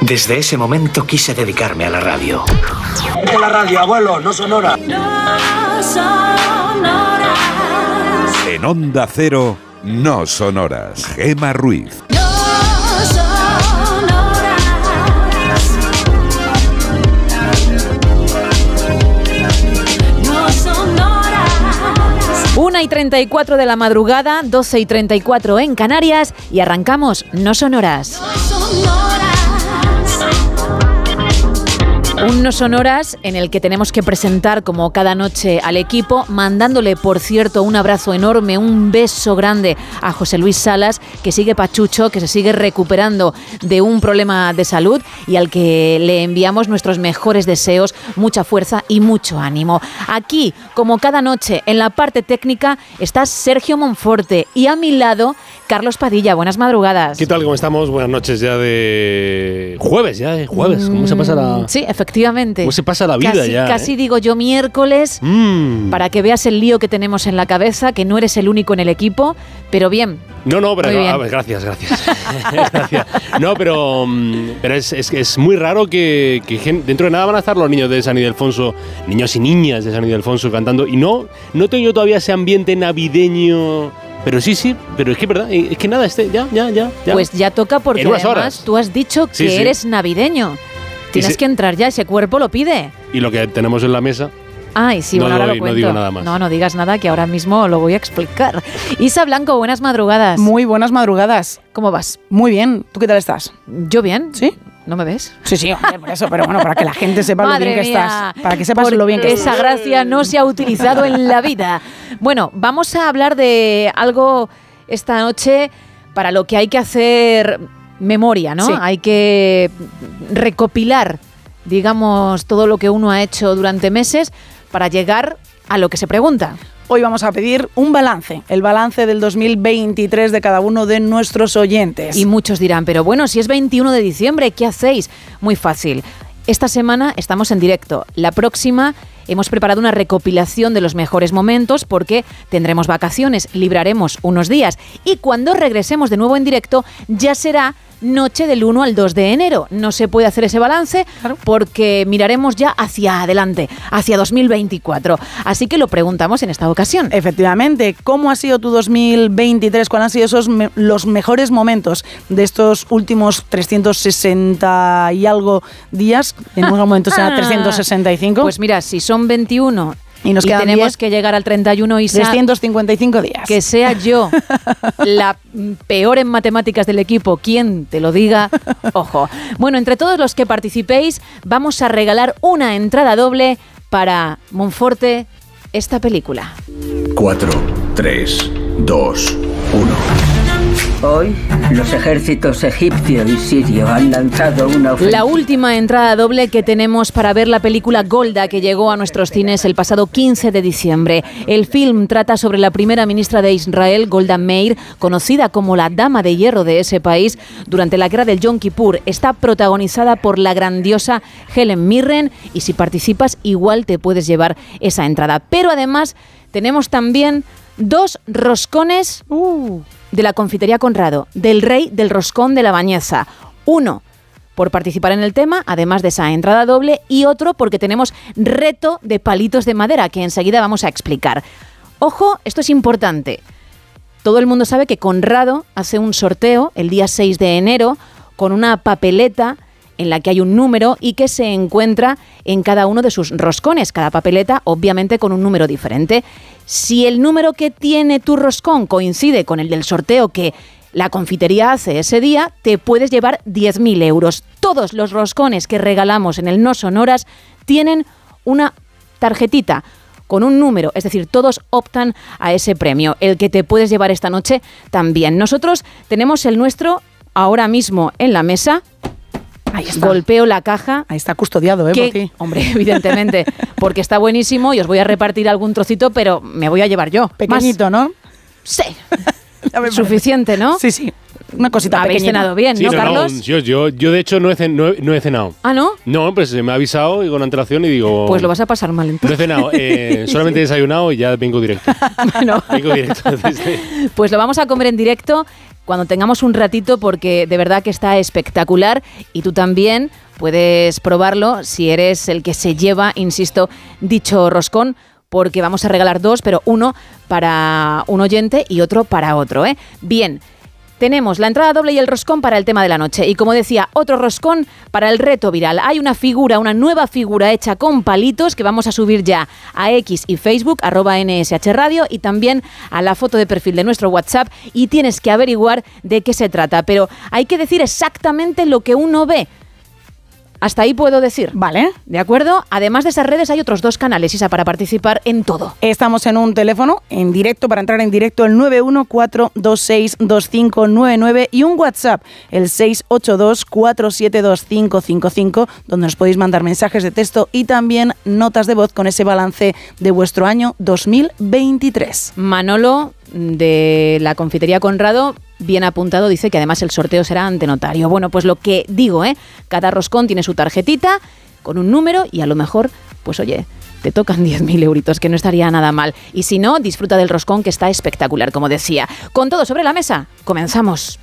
Desde ese momento quise dedicarme a la radio. De la radio, abuelo, no sonora. En Onda Cero, no sonoras. Gema Ruiz. Una y 34 de la madrugada, 12 y 34 en Canarias y arrancamos No Sonoras. Un No Sonoras en el que tenemos que presentar como cada noche al equipo, mandándole, por cierto, un abrazo enorme, un beso grande a José Luis Salas, que sigue pachucho, que se sigue recuperando de un problema de salud y al que le enviamos nuestros mejores deseos, mucha fuerza y mucho ánimo. Aquí, como cada noche, en la parte técnica, está Sergio Monforte y a mi lado, Carlos Padilla. Buenas madrugadas. ¿Qué tal? ¿Cómo estamos? Buenas noches ya de jueves, ya, eh, jueves. ¿Cómo se pasa la...? Sí, efectivamente. ¿Cómo se pasa la vida casi, ya? Casi eh? digo yo miércoles, Mm. para que veas el lío que tenemos en la cabeza, que no eres el único en el equipo, pero bien. No, no, pero ver, gracias, gracias. Gracias. No, pero, mm, pero es, es, es muy raro que, que dentro de nada van a estar los niños de San Ildefonso, niños y niñas de San Ildefonso cantando. Y no, no tengo yo todavía ese ambiente navideño. Pero sí, sí, pero es que verdad, es que nada, este, ya, ya, ya. ya. Pues ya toca porque además horas. tú has dicho que Sí, sí. eres navideño. Tienes que entrar ya, ese cuerpo lo pide. Y lo que tenemos en la mesa. Ay, sí, No bueno, ahora doy- lo no digo nada más. No, no digas nada, que ahora mismo lo voy a explicar. Isa Blanco, buenas madrugadas. Muy buenas madrugadas. ¿Cómo vas? Muy bien. ¿Tú qué tal estás? ¿Yo bien? ¿Sí? ¿No me ves? Sí, sí, hombre, por eso, pero bueno, para que la gente sepa lo bien que mía, estás. Para que sepas lo bien que esa estás. gracia no se ha utilizado en la vida. Bueno, vamos a hablar de algo esta noche para lo que hay que hacer memoria, ¿no? Sí. Hay que recopilar, digamos, todo lo que uno ha hecho durante meses para llegar a lo que se pregunta. Hoy vamos a pedir un balance, el balance del 2023 de cada uno de nuestros oyentes. Y muchos dirán, pero bueno, si es 21 de diciembre, ¿qué hacéis? Muy fácil. Esta semana estamos en directo. La próxima hemos preparado una recopilación de los mejores momentos porque tendremos vacaciones, libraremos unos días y cuando regresemos de nuevo en directo ya será noche del 1 al 2 de enero. No se puede hacer ese balance porque miraremos ya hacia adelante, hacia 2024. Así que lo preguntamos en esta ocasión. Efectivamente, ¿cómo ha sido tu 2023? ¿Cuáles han sido esos me- los mejores momentos de estos últimos 360 y algo días? En algún momento será 365. Pues mira, si son 21 Y nos quedan tenemos 10, que llegar al 31 y 355 días. que sea yo la peor en matemáticas del equipo quien te lo diga, ojo. Bueno, entre todos los que participéis, vamos a regalar una entrada doble para Monforte, esta película. 4, 3, 2, 1. Hoy, los ejércitos egipcio y sirio han lanzado una ofensiva. La última entrada doble que tenemos para ver la película Golda que llegó a nuestros cines el pasado 15 de diciembre. El film trata sobre la primera ministra de Israel, Golda Meir, conocida como la dama de hierro de ese país durante la guerra del Yom Kippur. Está protagonizada por la grandiosa Helen Mirren y si participas igual te puedes llevar esa entrada. Pero además tenemos también dos roscones de la confitería Conrado, del rey del roscón de la bañeza. Uno por participar en el tema, además de esa entrada doble, y otro porque tenemos reto de palitos de madera, que enseguida vamos a explicar. Ojo, esto es importante. Todo el mundo sabe que Conrado hace un sorteo el día 6 de enero con una papeleta en la que hay un número y que se encuentra en cada uno de sus roscones, cada papeleta obviamente con un número diferente. Si el número que tiene tu roscón coincide con el del sorteo que la confitería hace ese día, te puedes llevar 10.000 euros. Todos los roscones que regalamos en el No Sonoras tienen una tarjetita con un número, es decir, todos optan a ese premio. El que te puedes llevar esta noche también. Nosotros tenemos el nuestro ahora mismo en la mesa. Ahí está. Golpeo la caja. Ahí está custodiado, ¿eh? que- por ti. hombre, evidentemente, porque está buenísimo y os voy a repartir algún trocito, pero me voy a llevar yo. Pequeñito, ¿no? Sí. Suficiente, ¿no? Sí, sí. Una cosita Habéis pequeñita. cenado bien, Sí, ¿no, no, Carlos? yo, yo, yo, de hecho no he, cen- no he- no he cenado. Ah, ¿no? No, pues se me ha avisado y con antelación y digo... Pues lo vas a pasar mal No he entonces. cenado, eh, solamente he desayunado y ya vengo directo. Bueno, Vengo directo desde... pues lo vamos a comer en directo cuando tengamos un ratito porque de verdad que está espectacular y tú también puedes probarlo si eres el que se lleva, insisto, dicho roscón porque vamos a regalar dos, pero uno para un oyente y otro para otro, ¿eh? Bien. Tenemos la entrada doble y el roscón para el tema de la noche. Y como decía, otro roscón para el reto viral. Hay una figura, una nueva figura hecha con palitos que vamos a subir ya a X y Facebook, arroba NSH Radio, y también a la foto de perfil de nuestro WhatsApp. Y tienes que averiguar de qué se trata. Pero hay que decir exactamente lo que uno ve. Hasta ahí puedo decir. Vale. ¿De acuerdo? Además de esas redes hay otros dos canales, Isa, para participar en todo. Estamos en un teléfono en directo para entrar en directo el 914262599 y un WhatsApp el 682472555 donde nos podéis mandar mensajes de texto y también notas de voz con ese balance de vuestro año 2023. Manolo de la confitería Conrado, bien apuntado, dice que además el sorteo será ante notario. Bueno, pues lo que digo, ¿eh? Cada roscón tiene su tarjetita con un número y a lo mejor, pues oye, te tocan 10.000 euritos, que no estaría nada mal. Y si no, disfruta del roscón que está espectacular, como decía. Con todo sobre la mesa, comenzamos.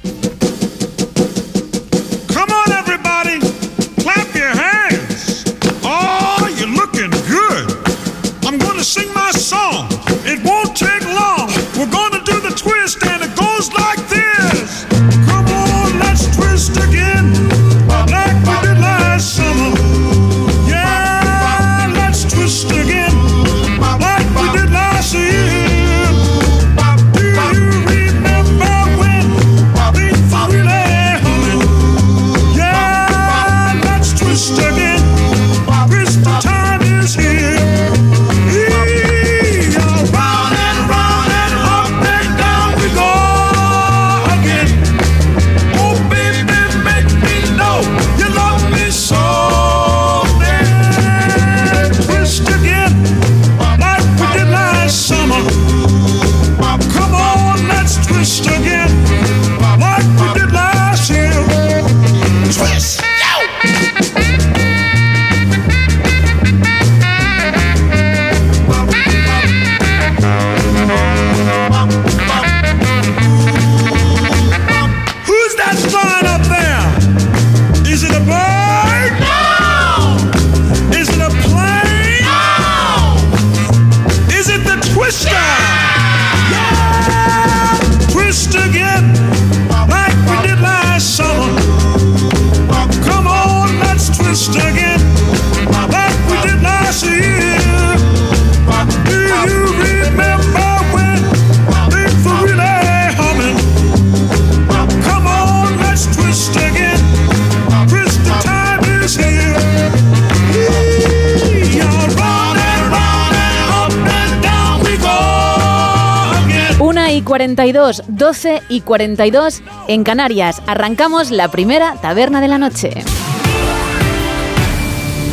42, 12 y 42 en Canarias. Arrancamos la primera taberna de la noche.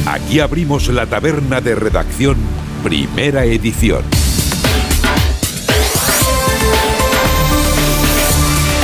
Aquí abrimos la taberna de redacción, primera edición.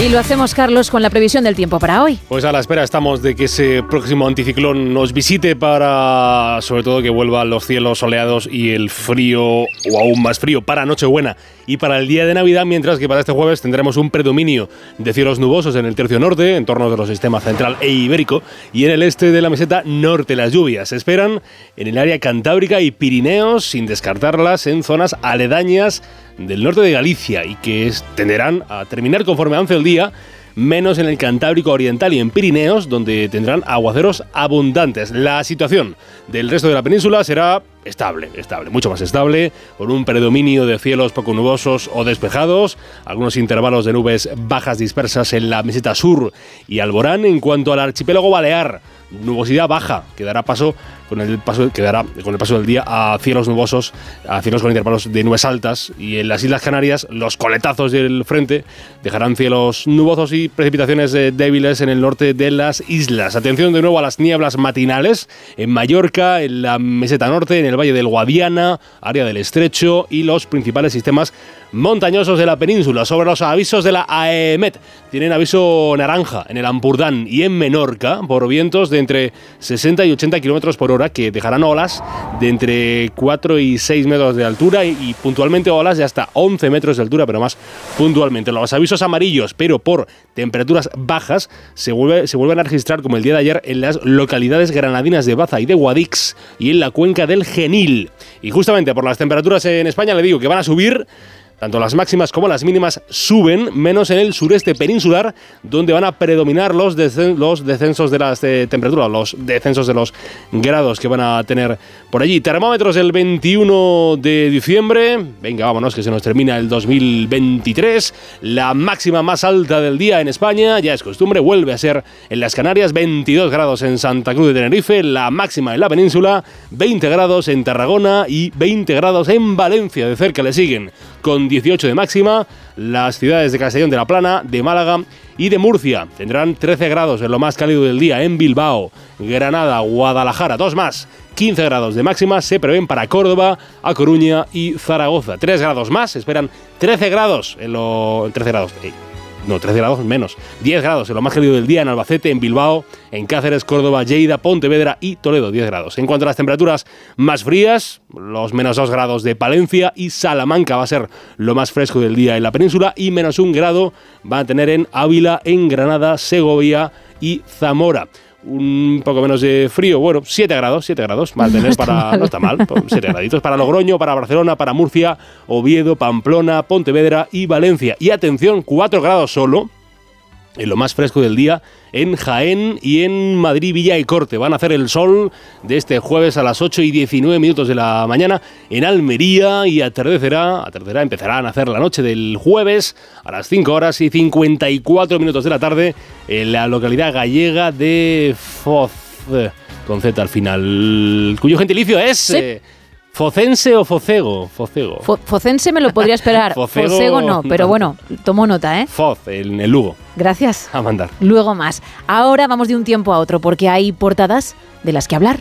Y lo hacemos, Carlos, con la previsión del tiempo para hoy. Pues a la espera estamos de que ese próximo anticiclón nos visite para, sobre todo, que vuelvan los cielos soleados y el frío, o aún más frío, para Nochebuena y para el día de Navidad, mientras que para este jueves tendremos un predominio de cielos nubosos en el tercio norte, en torno de los sistemas central e ibérico, y en el este de la meseta norte las lluvias. Se esperan en el área cantábrica y Pirineos, sin descartarlas en zonas aledañas del norte de Galicia y que tenderán a terminar conforme avance el día menos en el Cantábrico Oriental y en Pirineos, donde tendrán aguaceros abundantes. La situación del resto de la península será estable, estable, mucho más estable, con un predominio de cielos poco nubosos o despejados, algunos intervalos de nubes bajas dispersas en la meseta sur y Alborán. En cuanto al archipiélago balear, nubosidad baja, que dará paso con el paso quedará con el paso del día a cielos nubosos, a cielos con intervalos de nubes altas y en las Islas Canarias los coletazos del frente dejarán cielos nubosos y precipitaciones eh, débiles en el norte de las islas. Atención de nuevo a las nieblas matinales en Mallorca, en la meseta norte, en el valle del Guadiana, área del Estrecho y los principales sistemas montañosos de la península. Sobre los avisos de la AEMET, tienen aviso naranja en el Ampurdán y en Menorca por vientos de entre 60 y 80 kilómetros por hora que dejarán olas de entre 4 y 6 metros de altura y, puntualmente olas de hasta 11 metros de altura, pero más puntualmente. Los avisos amarillos, pero por temperaturas bajas, se, se vuelven a registrar como el día de ayer en las localidades granadinas de Baza y de Guadix y en la cuenca del Genil. Y justamente por las temperaturas en España le digo que van a subir tanto las máximas como las mínimas suben, menos en el sureste peninsular, donde van a predominar los, los descensos de las de temperaturas, los descensos de los grados que van a tener por allí. Termómetros el 21 de diciembre. Venga, vámonos, que se nos termina el 2023. La máxima más alta del día en España, ya es costumbre, vuelve a ser en las Canarias, 22 grados en Santa Cruz de Tenerife, la máxima en la península, 20 grados en Tarragona y 20 grados en Valencia. De cerca le siguen con 18 de máxima. Las ciudades de Castellón de la Plana, de Málaga y de Murcia tendrán 13 grados en lo más cálido del día. En Bilbao, Granada, Guadalajara, dos más. 15 grados de máxima se prevén para Córdoba, A Coruña y Zaragoza. 3 grados más, esperan 13 grados en lo... 13 grados. No, 13 grados menos. 10 grados en lo más cálido del día en Albacete, en Bilbao, en Cáceres, Córdoba, Lleida, Pontevedra y Toledo, 10 grados. En cuanto a las temperaturas más frías, los menos 2 grados de Palencia y Salamanca va a ser lo más fresco del día en la península y menos 1 grado van a tener en Ávila, en Granada, Segovia y Zamora un poco menos de frío, bueno, 7 grados, 7 grados, va a tener para, no está mal, 7 graditos para Logroño, para Barcelona, para Murcia, Oviedo, Pamplona, Pontevedra y Valencia. Y atención, 4 grados solo en lo más fresco del día en Jaén y en Madrid, Villa y Corte. Van a hacer el sol de este jueves a las 8 y 19 minutos de la mañana en Almería y atardecerá, atardecerá, empezarán a hacer la noche del jueves a las 5 horas y 54 minutos de la tarde en la localidad gallega de Foz, con Z al final, cuyo gentilicio es... Sí. Eh, ¿Focense o Focego? Focego. Fo Focense me lo podría esperar. Focego, Focego no, pero bueno, tomo nota, ¿eh? Foz, en el Lugo. Gracias. A mandar. Luego más. Ahora vamos de un tiempo a otro porque hay portadas de las que hablar.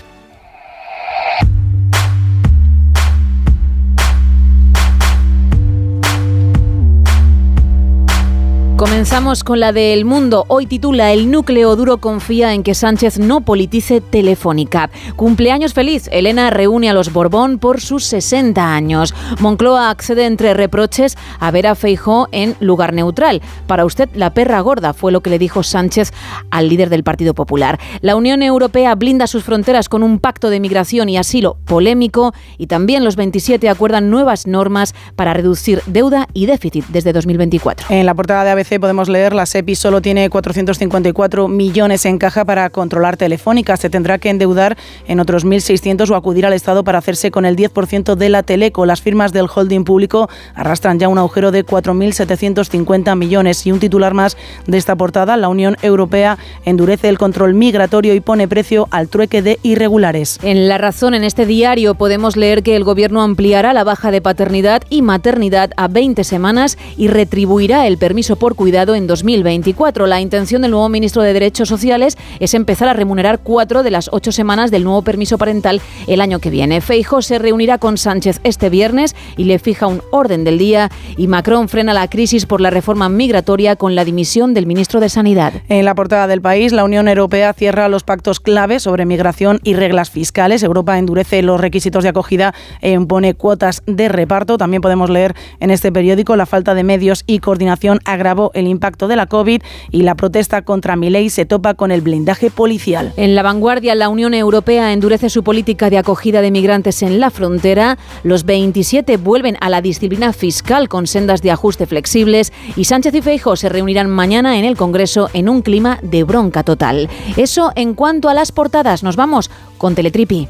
Comenzamos con la del mundo. Hoy titula El núcleo duro confía en que Sánchez no politice Telefónica. Cumpleaños feliz. Elena reúne a los Borbón por sus 60 años. Moncloa accede entre reproches a ver a Feijó en lugar neutral. Para usted, la perra gorda fue lo que le dijo Sánchez al líder del Partido Popular. La Unión Europea blinda sus fronteras con un pacto de migración y asilo polémico y también los 27 acuerdan nuevas normas para reducir deuda y déficit desde 2024. En la portada de ABC podemos leer la SEPI solo tiene 454 millones en caja para controlar Telefónica. Se tendrá que endeudar en otros 1.600 o acudir al Estado para hacerse con el 10% de la Teleco. Las firmas del holding público arrastran ya un agujero de 4.750 millones. Y un titular más de esta portada, la Unión Europea endurece el control migratorio y pone precio al trueque de irregulares. En La Razón, en este diario, podemos leer que el Gobierno ampliará la baja de paternidad y maternidad a 20 semanas y retribuirá el permiso por cuidado en 2024. La intención del nuevo ministro de Derechos Sociales es empezar a remunerar cuatro de las ocho semanas del nuevo permiso parental el año que viene. Feijo se reunirá con Sánchez este viernes y le fija un orden del día y Macron frena la crisis por la reforma migratoria con la dimisión del ministro de Sanidad. En la portada del país, la Unión Europea cierra los pactos clave sobre migración y reglas fiscales. Europa endurece los requisitos de acogida e impone cuotas de reparto. También podemos leer en este periódico la falta de medios y coordinación agravó el impacto de la COVID y la protesta contra Milei se topa con el blindaje policial. En la vanguardia, la Unión Europea endurece su política de acogida de migrantes en la frontera. Los 27 vuelven a la disciplina fiscal con sendas de ajuste flexibles y Sánchez y Feijóo se reunirán mañana en el Congreso en un clima de bronca total. Eso en cuanto a las portadas. Nos vamos con Teletripi.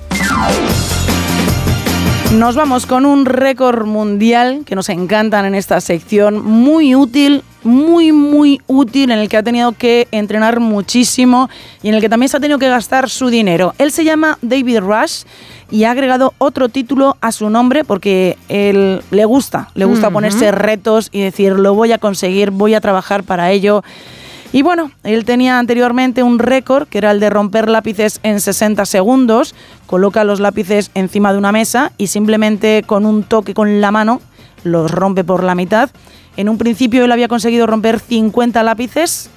Nos vamos con un récord mundial que nos encantan en esta sección, muy útil, muy, muy útil, en el que ha tenido que entrenar muchísimo y en el que también se ha tenido que gastar su dinero. Él se llama David Rush y ha agregado otro título a su nombre porque él le gusta, le gusta ponerse retos y decir, lo voy a conseguir, voy a trabajar para ello. Y bueno, él tenía anteriormente un récord que era el de romper lápices en 60 segundos. Coloca los lápices encima de una mesa y simplemente con un toque con la mano los rompe por la mitad. En un principio él había conseguido romper 50 lápices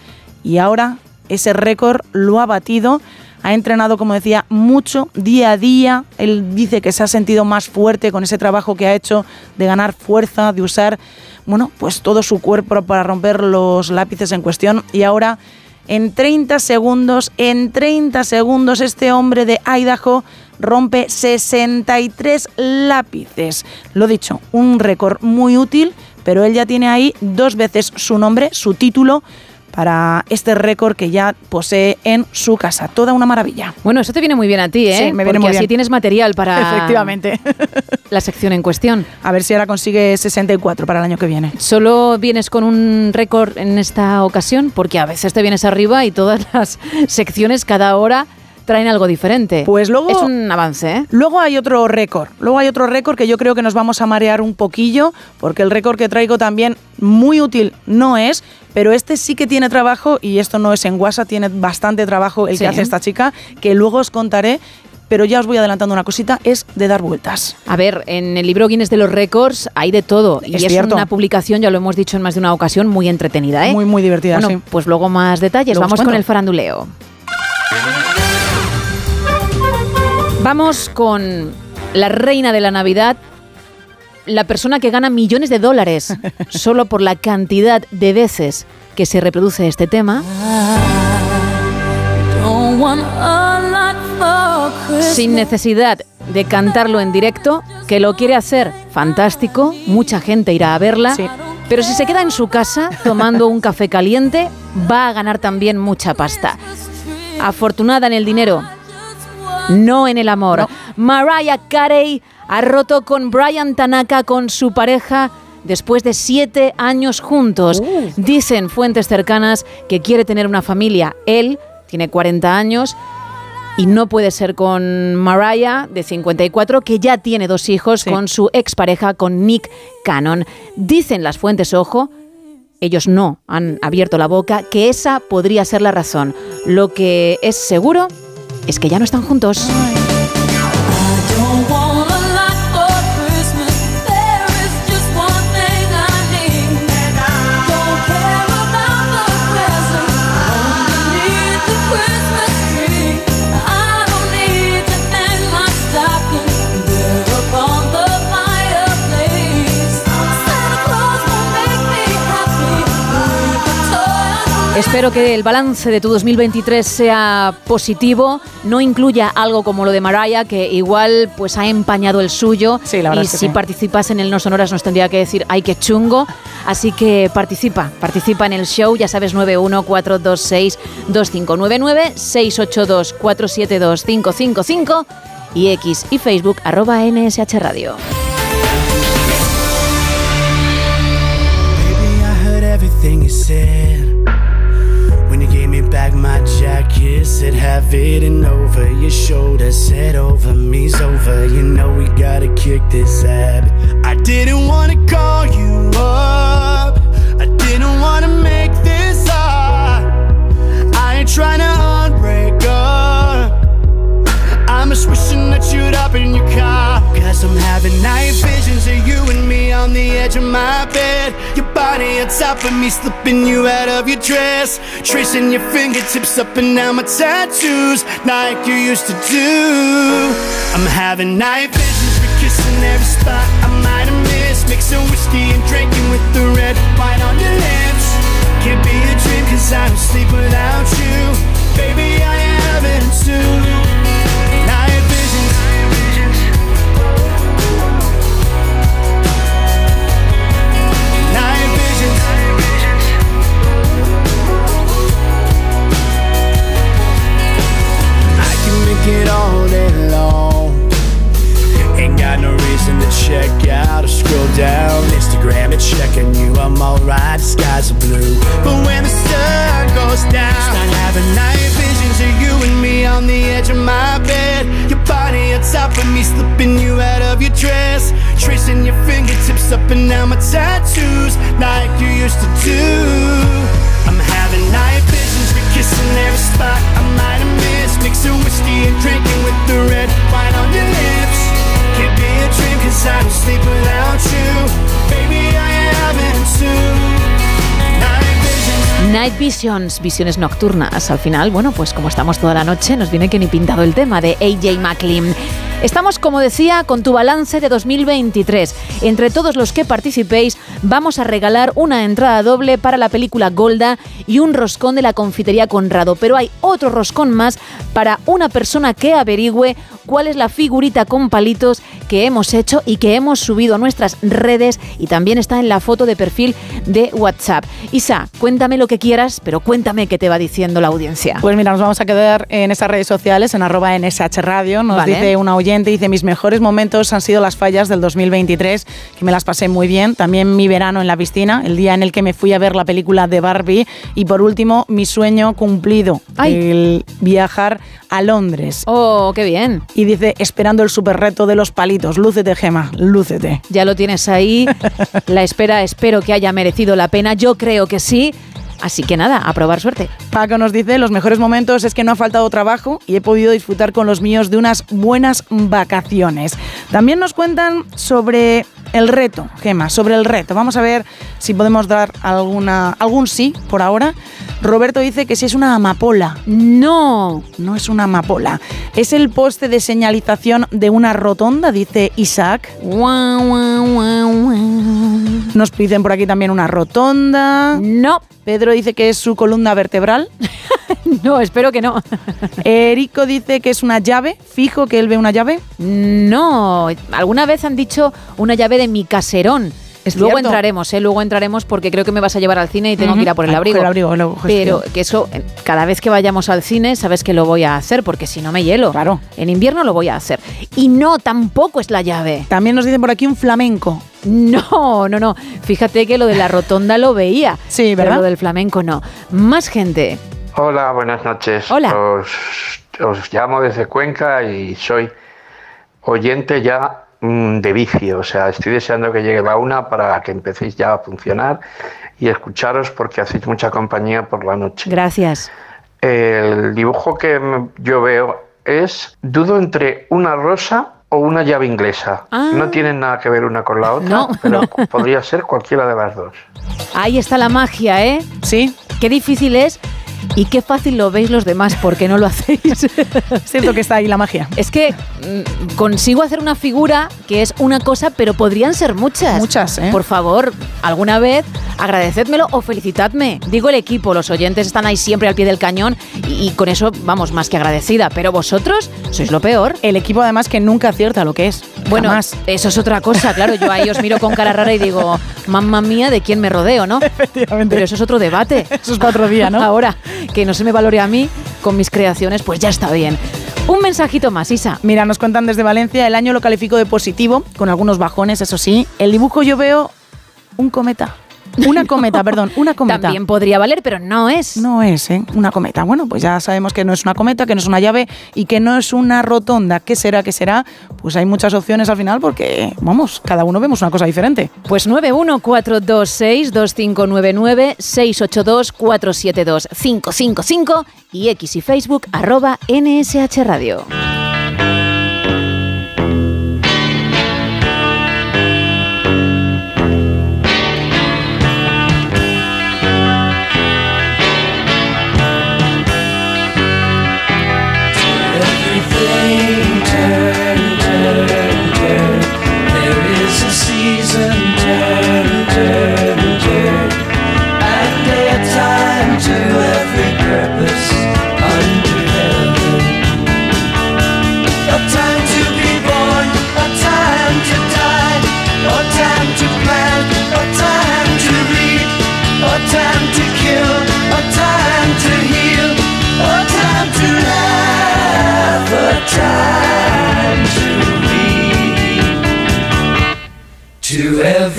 y ahora ese récord lo ha batido. Ha entrenado, como decía, mucho día a día. Él dice que se ha sentido más fuerte con ese trabajo que ha hecho de ganar fuerza, de usar, bueno, pues todo su cuerpo para romper los lápices en cuestión. Y ahora, en 30 segundos, en 30 segundos, este hombre de Idaho rompe 63 lápices. Lo dicho, un récord muy útil, pero él ya tiene ahí dos veces su nombre, su título para este récord que ya posee en su casa. Toda una maravilla. Bueno, eso te viene muy bien a ti, ¿eh? Sí, me viene Porque muy así bien. tienes material para Efectivamente. la sección en cuestión. A ver si ahora consigue 64 para el año que viene. Solo vienes con un récord en esta ocasión, porque a veces te vienes arriba y todas las secciones cada hora traen algo diferente. Pues luego es un avance, ¿eh? Luego hay otro récord. Luego hay otro récord que yo creo que nos vamos a marear un poquillo, porque el récord que traigo también muy útil no es, pero este sí que tiene trabajo y esto no es en WhatsApp, tiene bastante trabajo el Sí. que hace esta chica, que luego os contaré. Pero ya os voy adelantando una cosita, es de dar vueltas. A ver, en el libro Guinness de los Récords hay de todo. Y Es es, una publicación, ya lo hemos dicho en más de una ocasión, muy entretenida, ¿eh? Muy, muy divertida, Bueno, sí. pues luego más detalles. Luego Vamos con el faranduleo. Vamos con la reina de la Navidad, la persona que gana millones de dólares solo por la cantidad de veces que se reproduce este tema. Sin necesidad de cantarlo en directo, que lo quiere hacer fantástico, mucha gente irá a verla, pero si se queda en su casa tomando un café caliente, va a ganar también mucha pasta. Afortunada en el dinero, no en el amor. Mariah Carey ha roto con Brian Tanaka, con su pareja, después de siete años juntos. Dicen fuentes cercanas que quiere tener una familia. Él tiene 40 años y no puede ser con Mariah, de 54, que ya tiene dos hijos con su expareja, con Nick Cannon. Dicen las fuentes, ojo, ellos no han abierto la boca, que esa podría ser la razón. Lo que es seguro es que ya no están juntos. Espero que el balance de tu 2023 sea positivo, no incluya algo como lo de Mariah, que igual pues ha empañado el suyo. Sí, la verdad y es que si sí. participas en el No Sonoras nos tendría que decir, ay, qué chungo. Así que participa, participa en el show, ya sabes, 914262599, 682472555 y X y Facebook arroba NSH Radio. Baby, I heard back my jacket, said have it and over your shoulder, said over me's over. You know we gotta kick this habit. I didn't wanna call you up. I didn't wanna make this up. I ain't trying to unbreak up. I'm just wishing that it up in your car. Cause I'm having night visions of you and me on the edge of my bed. Your body on top of me, slipping you out of your dress. Tracing your fingertips up and down my tattoos, like you used to do. I'm having night visions, we kissing every spot I might have missed. Mixing whiskey and drinking with the red wine on your lips. Can't be a dream, cause I don't sleep without you. Baby, I am. it all day long. Ain't got no reason to check out or scroll down Instagram and checking you. I'm alright, the skies are blue. But when the sun goes down, start having night visions of you and me on the edge of my bed. Your body on top of me, slipping you out of your dress. Tracing your fingertips up and down my tattoos, like you used to do. I'm having night visions, we kissing every spot I might have missed. Night Visions, visiones nocturnas. Al final, bueno, pues como estamos toda la noche, nos viene que ni pintado el tema de AJ McLean. Estamos, como decía, con tu balance de 2023. Entre todos los que participéis, vamos a regalar una entrada doble para la película Golda y un roscón de la confitería Conrado. Pero hay otro roscón más para una persona que averigüe cuál es la figurita con palitos que hemos hecho y que hemos subido a nuestras redes y también está en la foto de perfil de WhatsApp. Isa, cuéntame lo que quieras, pero cuéntame qué te va diciendo la audiencia. Pues mira, nos vamos a quedar en esas redes sociales, en arroba NSH Radio. Nos Vale. dice una oyente, dice, mis mejores momentos han sido las fallas del 2023, que me las pasé muy bien. También mi verano en la piscina, el día en el que me fui a ver la película de Barbie. Y por último, mi sueño cumplido, el viajar a Londres. Oh, qué bien. Y dice, esperando el super reto de los palitos. Lúcete, Gema, lúcete. Ya lo tienes ahí. La espera espero que haya merecido la pena. Yo creo que sí. Así que nada, a probar suerte. Paco nos dice, los mejores momentos es que no ha faltado trabajo y he podido disfrutar con los míos de unas buenas vacaciones. También nos cuentan sobre el reto, Gema, sobre el reto. Vamos a ver si podemos dar alguna, algún sí por ahora. Roberto dice que si es una amapola. No, no es una amapola. Es el poste de señalización de una rotonda, dice Isaac. Nos piden por aquí también una rotonda. No. Pedro dice que es su columna vertebral. no, espero que no. Erico dice que es una llave. Fijo que él ve una llave. No, alguna vez han dicho una llave de mi caserón. Es luego cierto. entraremos, ¿eh? luego entraremos porque creo que me vas a llevar al cine y tengo que ir a por el abrigo. el abrigo, luego Pero que eso, cada vez que vayamos al cine, sabes que lo voy a hacer porque si no me hielo. Claro. En invierno lo voy a hacer. Y no, tampoco es la llave. También nos dicen por aquí un flamenco. No, no, no. Fíjate que lo de la rotonda lo veía. Sí, pero ¿verdad? lo del flamenco no. Más gente. Hola, buenas noches. Hola. Os, os llamo desde Cuenca y soy oyente ya mm, de vicio. O sea, estoy deseando que llegue la una para que empecéis ya a funcionar y escucharos porque hacéis mucha compañía por la noche. Gracias. El dibujo que m- yo veo es, dudo entre una rosa o una llave inglesa. Ah. No tienen nada que ver una con la otra, No, pero podría ser cualquiera de las dos. Ahí está la magia, ¿eh? Sí. Qué difícil es y qué fácil lo veis los demás porque no lo hacéis. Cierto que está ahí la magia. Es que mm, consigo hacer una figura que es una cosa, pero podrían ser muchas. Muchas, ¿eh? Por favor, alguna vez agradecedmelo o felicitadme. Digo el equipo, los oyentes están ahí siempre al pie del cañón y, y con eso vamos más que agradecida. Pero vosotros sois lo peor. El equipo además que nunca acierta lo que es. Bueno, Jamás. eso es otra cosa, claro. Yo ahí os miro con cara rara y digo, mamma mía, ¿de quién me rodeo, no? Efectivamente. Pero eso es otro debate. Eso es para otro día, ¿no? Ahora, que no se me valore a mí con mis creaciones, pues ya está bien. Un mensajito más, Isa. Mira, nos cuentan desde Valencia, el año lo califico de positivo, con algunos bajones, eso sí. El dibujo yo veo un cometa. Una cometa, perdón, una cometa. También podría valer, pero no es. No es, ¿eh? Una cometa. Bueno, pues ya sabemos que no es una cometa, que no es una llave y que no es una rotonda. ¿Qué será? ¿Qué será? Pues hay muchas opciones al final porque, vamos, cada uno vemos una cosa diferente. Pues 914262599-682-472-555 y X y Facebook arroba NSH Radio. Amen.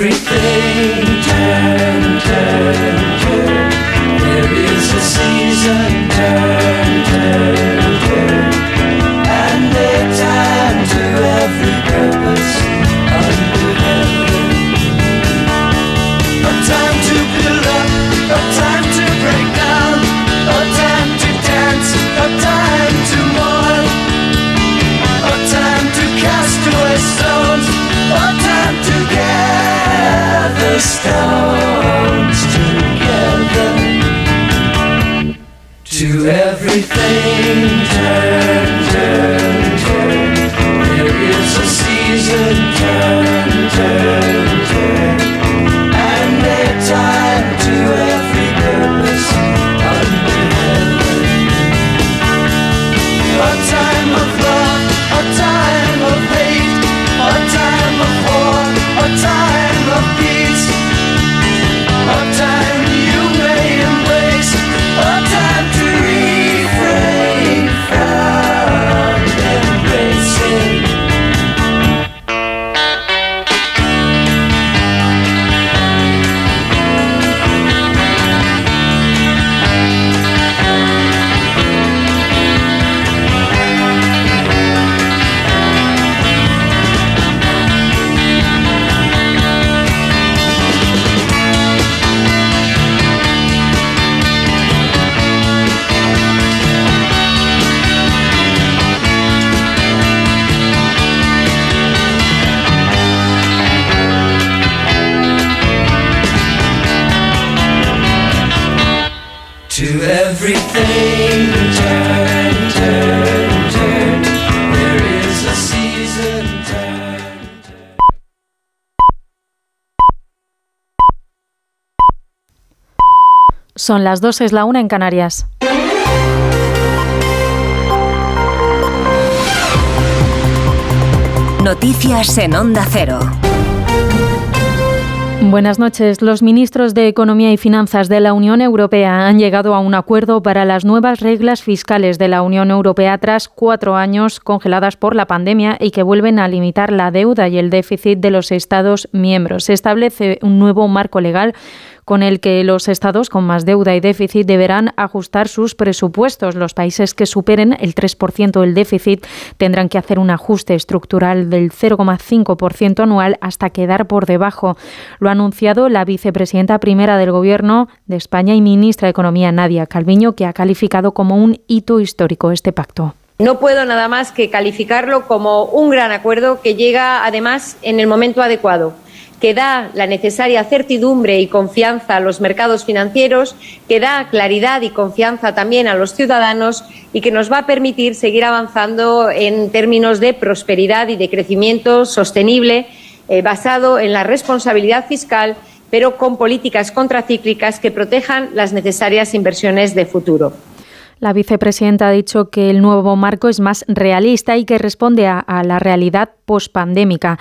Everything show. Son las 2, es la 1 en Canarias. Noticias en Onda Cero. Buenas noches. Los ministros de Economía y Finanzas de la Unión Europea han llegado a un acuerdo para las nuevas reglas fiscales de la Unión Europea tras cuatro años congeladas por la pandemia y que vuelven a limitar la deuda y el déficit de los Estados miembros. Se establece un nuevo marco legal con el que los estados con más deuda y déficit deberán ajustar sus presupuestos. Los países que superen el 3% del déficit tendrán que hacer un ajuste estructural del 0,5% anual hasta quedar por debajo. Lo ha anunciado la vicepresidenta primera del Gobierno de España y ministra de Economía, Nadia Calviño, que ha calificado como un hito histórico este pacto. No puedo nada más que calificarlo como un gran acuerdo que llega además en el momento adecuado que da la necesaria certidumbre y confianza a los mercados financieros, que da claridad y confianza también a los ciudadanos y que nos va a permitir seguir avanzando en términos de prosperidad y de crecimiento sostenible eh, basado en la responsabilidad fiscal, pero con políticas contracíclicas que protejan las necesarias inversiones de futuro. La vicepresidenta ha dicho que el nuevo marco es más realista y que responde a, la realidad pospandémica.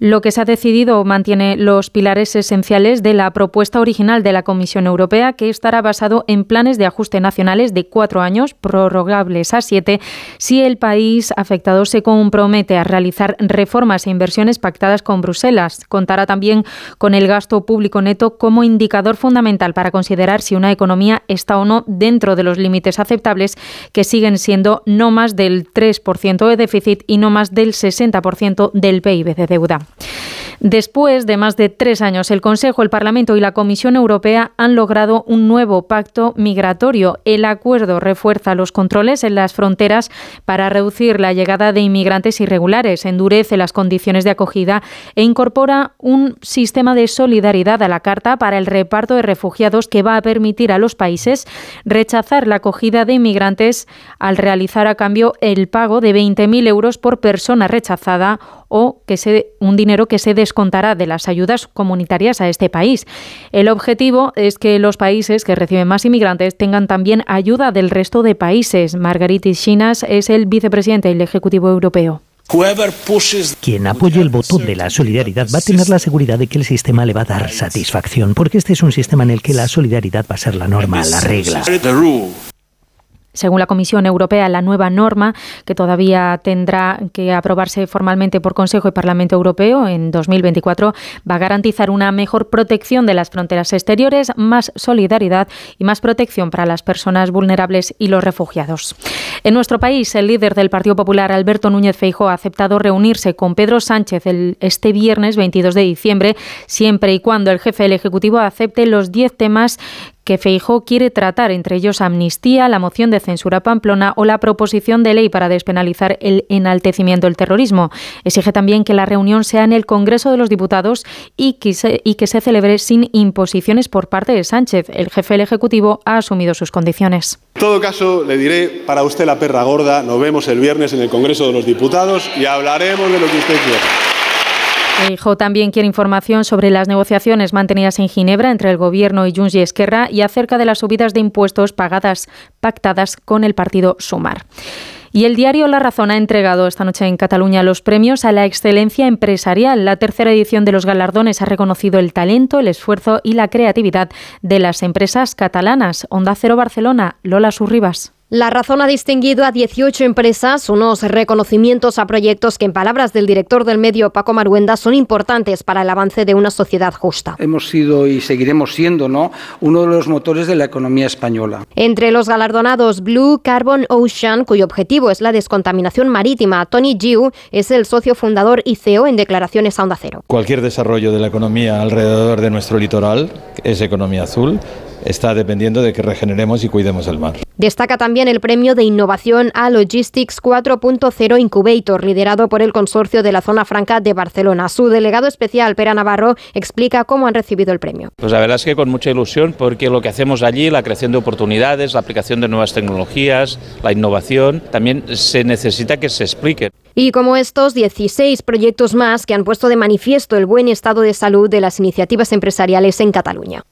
Lo que se ha decidido mantiene los pilares esenciales de la propuesta original de la Comisión Europea, que estará basado en planes de ajuste nacionales de cuatro años, prorrogables a siete, si el país afectado se compromete a realizar reformas e inversiones pactadas con Bruselas. Contará también con el gasto público neto como indicador fundamental para considerar si una economía está o no dentro de los límites que siguen siendo no más del 3% de déficit y no más del 60% del PIB de deuda. Después de más de tres años, el Consejo, el Parlamento y la Comisión Europea han logrado un nuevo pacto migratorio. El acuerdo refuerza los controles en las fronteras para reducir la llegada de inmigrantes irregulares, endurece las condiciones de acogida e incorpora un sistema de solidaridad a la Carta para el reparto de refugiados que va a permitir a los países rechazar la acogida de inmigrantes al realizar a cambio el pago de 20.000 euros por persona rechazada o que se, un dinero que se descontará de las ayudas comunitarias a este país. El objetivo es que los países que reciben más inmigrantes tengan también ayuda del resto de países. Margaritis Chinas es el vicepresidente del Ejecutivo Europeo. Quien apoye el botón de la solidaridad va a tener la seguridad de que el sistema le va a dar satisfacción, porque este es un sistema en el que la solidaridad va a ser la norma, la regla. Según la Comisión Europea, la nueva norma, que todavía tendrá que aprobarse formalmente por Consejo y Parlamento Europeo en 2024, va a garantizar una mejor protección de las fronteras exteriores, más solidaridad y más protección para las personas vulnerables y los refugiados. En nuestro país, el líder del Partido Popular, Alberto Núñez Feijóo, ha aceptado reunirse con Pedro Sánchez el, este viernes 22 de diciembre, siempre y cuando el jefe del Ejecutivo acepte los 10 temas que Feijó quiere tratar, entre ellos amnistía, la moción de censura Pamplona o la proposición de ley para despenalizar el enaltecimiento del terrorismo. Exige también que la reunión sea en el Congreso de los Diputados y que se, y que se celebre sin imposiciones por parte de Sánchez. El jefe del Ejecutivo ha asumido sus condiciones. En todo caso, le diré, para usted la perra gorda, nos vemos el viernes en el Congreso de los Diputados y hablaremos de lo que usted quiera. Feijóo también quiere información sobre las negociaciones mantenidas en Ginebra entre el Gobierno y Junts y Esquerra y acerca de las subidas de impuestos pagadas, pactadas con el partido Sumar. Y el diario La Razón ha entregado esta noche en Cataluña los premios a la excelencia empresarial. La tercera edición de los galardones ha reconocido el talento, el esfuerzo y la creatividad de las empresas catalanas. Onda Cero Barcelona, Lola Surribas. La razón ha distinguido a 18 empresas, unos reconocimientos a proyectos que, en palabras del director del medio, Paco Maruenda, son importantes para el avance de una sociedad justa. Hemos sido y seguiremos siendo ¿no? uno de los motores de la economía española. Entre los galardonados Blue Carbon Ocean, cuyo objetivo es la descontaminación marítima, Tony Giu es el socio fundador y CEO en declaraciones a Onda Cero. Cualquier desarrollo de la economía alrededor de nuestro litoral es economía azul está dependiendo de que regeneremos y cuidemos el mar. Destaca también el premio de innovación a Logistics 4.0 Incubator, liderado por el consorcio de la Zona Franca de Barcelona. Su delegado especial, Pera Navarro, explica cómo han recibido el premio. Pues la verdad es que con mucha ilusión, porque lo que hacemos allí, la creación de oportunidades, la aplicación de nuevas tecnologías, la innovación, también se necesita que se explique. Y como estos, 16 proyectos más que han puesto de manifiesto el buen estado de salud de las iniciativas empresariales en Cataluña.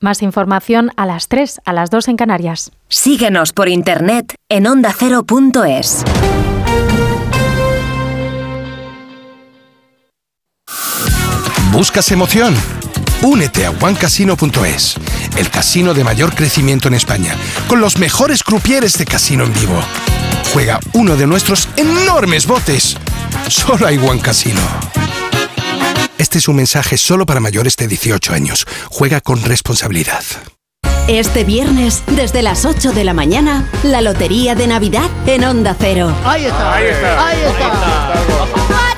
Más información a las 3, a las 2 en Canarias. Síguenos por internet en ondacero.es. ¿Buscas emoción? Únete a OneCasino.es, el casino de mayor crecimiento en España, con los mejores crupieres de casino en vivo. Juega uno de nuestros enormes botes. Solo hay One Casino. Este es un mensaje solo para mayores de 18 años. Juega con responsabilidad. Este viernes, desde las 8 de la mañana, la Lotería de Navidad en Onda Cero. Ahí está. Ahí está. Ahí está.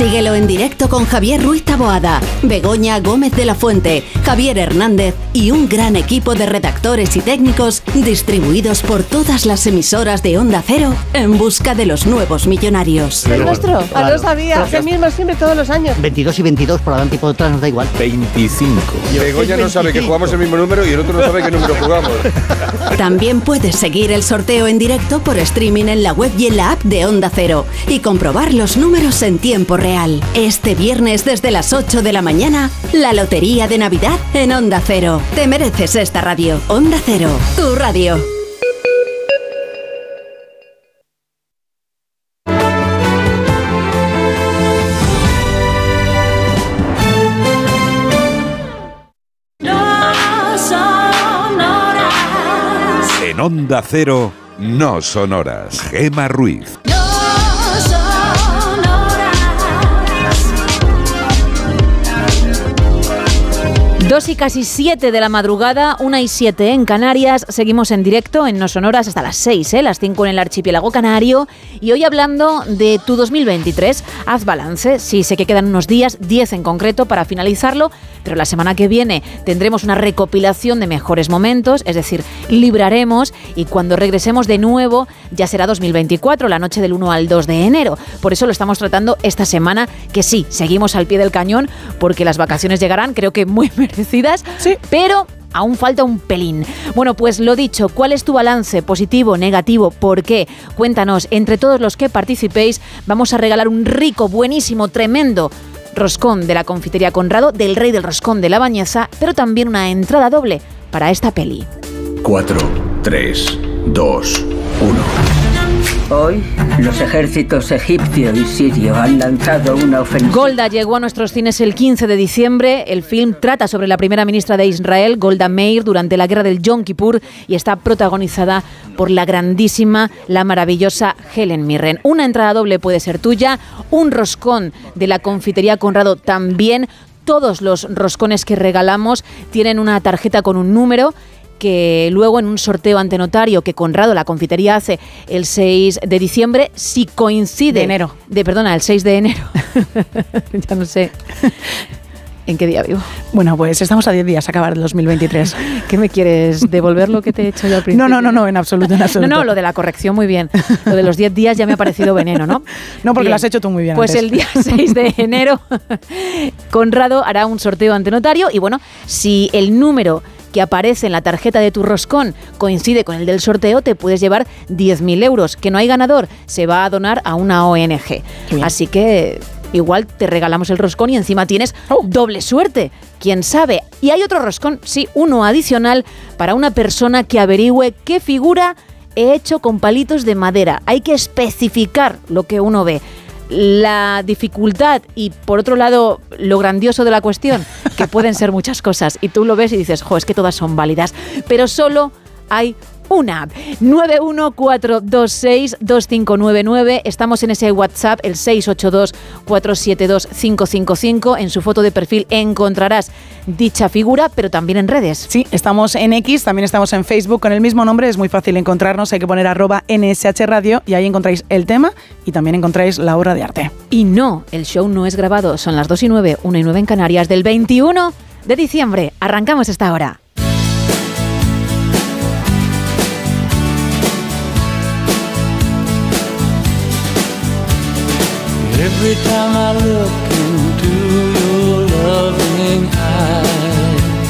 Síguelo en directo con Javier Ruiz Taboada, Begoña Gómez de la Fuente, Javier Hernández y un gran equipo de redactores y técnicos distribuidos por todas las emisoras de Onda Cero en busca de los nuevos millonarios. ¿Es nuestro? Ah, no sabía. Es el mismo siempre todos los años. 22 y 22, por adelante y por detrás nos da igual. 25. Begoña no sabe que jugamos el mismo número y el otro no sabe qué número jugamos. También puedes seguir el sorteo en directo por streaming en la web y en la app de Onda Cero y comprobar los números en tiempo real. Este viernes desde las 8 de la mañana, la Lotería de Navidad en Onda Cero. Te mereces esta radio. Onda Cero, tu radio. En Onda Cero, no son horas. Gema Ruiz. Dos y casi siete de la madrugada, una y siete en Canarias. Seguimos en directo en No Sonoras hasta las seis, ¿eh? las cinco en el archipiélago canario. Y hoy hablando de tu 2023. Haz balance. Sí, sé que quedan unos días, diez en concreto, para finalizarlo. Pero la semana que viene tendremos una recopilación de mejores momentos, es decir, libraremos. Y cuando regresemos de nuevo, ya será 2024, la noche del 1 al 2 de enero. Por eso lo estamos tratando esta semana, que sí, seguimos al pie del cañón, porque las vacaciones llegarán, creo que muy merecidas, sí. pero aún falta un pelín. Bueno, pues lo dicho, ¿cuál es tu balance? ¿Positivo, negativo? ¿Por qué? Cuéntanos, entre todos los que participéis, vamos a regalar un rico, buenísimo, tremendo roscón de la confitería Conrado, del rey del roscón de la Bañeza, pero también una entrada doble para esta peli. 4, 3, 2, 1. Hoy, los ejércitos egipcio y sirio han lanzado una ofensiva. Golda llegó a nuestros cines el 15 de diciembre. El film trata sobre la primera ministra de Israel, Golda Meir, durante la guerra del Yom Kippur y está protagonizada por la grandísima, la maravillosa Helen Mirren. Una entrada doble puede ser tuya, un roscón de la confitería Conrado también. Todos los roscones que regalamos tienen una tarjeta con un número que luego en un sorteo ante notario que Conrado, la confitería, hace el 6 de diciembre, si coincide... De enero. De, perdona, el 6 de enero. ya no sé. ¿En qué día vivo? Bueno, pues estamos a 10 días a acabar el 2023. ¿Qué me quieres devolver lo que te he hecho yo al principio? No, no, no, no, en absoluto, en No, absoluto. no, lo de la corrección muy bien. Lo de los 10 días ya me ha parecido veneno, ¿no? No, porque Bien. lo has hecho tú muy bien Pues antes. el día 6 de enero, Conrado hará un sorteo ante notario y bueno, si el número que aparece en la tarjeta de tu roscón coincide con el del sorteo, te puedes llevar 10.000 euros. Que no hay ganador, se va a donar a una ONG. Así que igual te regalamos el roscón y encima tienes doble suerte. ¿Quién sabe? Y hay otro roscón, sí, uno adicional para una persona que averigüe qué figura he hecho con palitos de madera. Hay que especificar lo que uno ve. La dificultad y por otro lado lo grandioso de la cuestión, que pueden ser muchas cosas. Y tú lo ves y dices, jo, es que todas son válidas, pero solo hay una app. 914262599. Estamos en ese WhatsApp, el 682472555. En su foto de perfil encontrarás dicha figura, pero también en redes. Sí, estamos en X, también estamos en Facebook con el mismo nombre, es muy fácil encontrarnos, hay que poner arroba NSH Radio y ahí encontráis el tema y también encontráis la obra de arte. Y no, el show no es grabado, son las 2 y 9, 1 y 9 en Canarias del 21 de diciembre. Arrancamos esta hora. Every time I look into your loving eyes,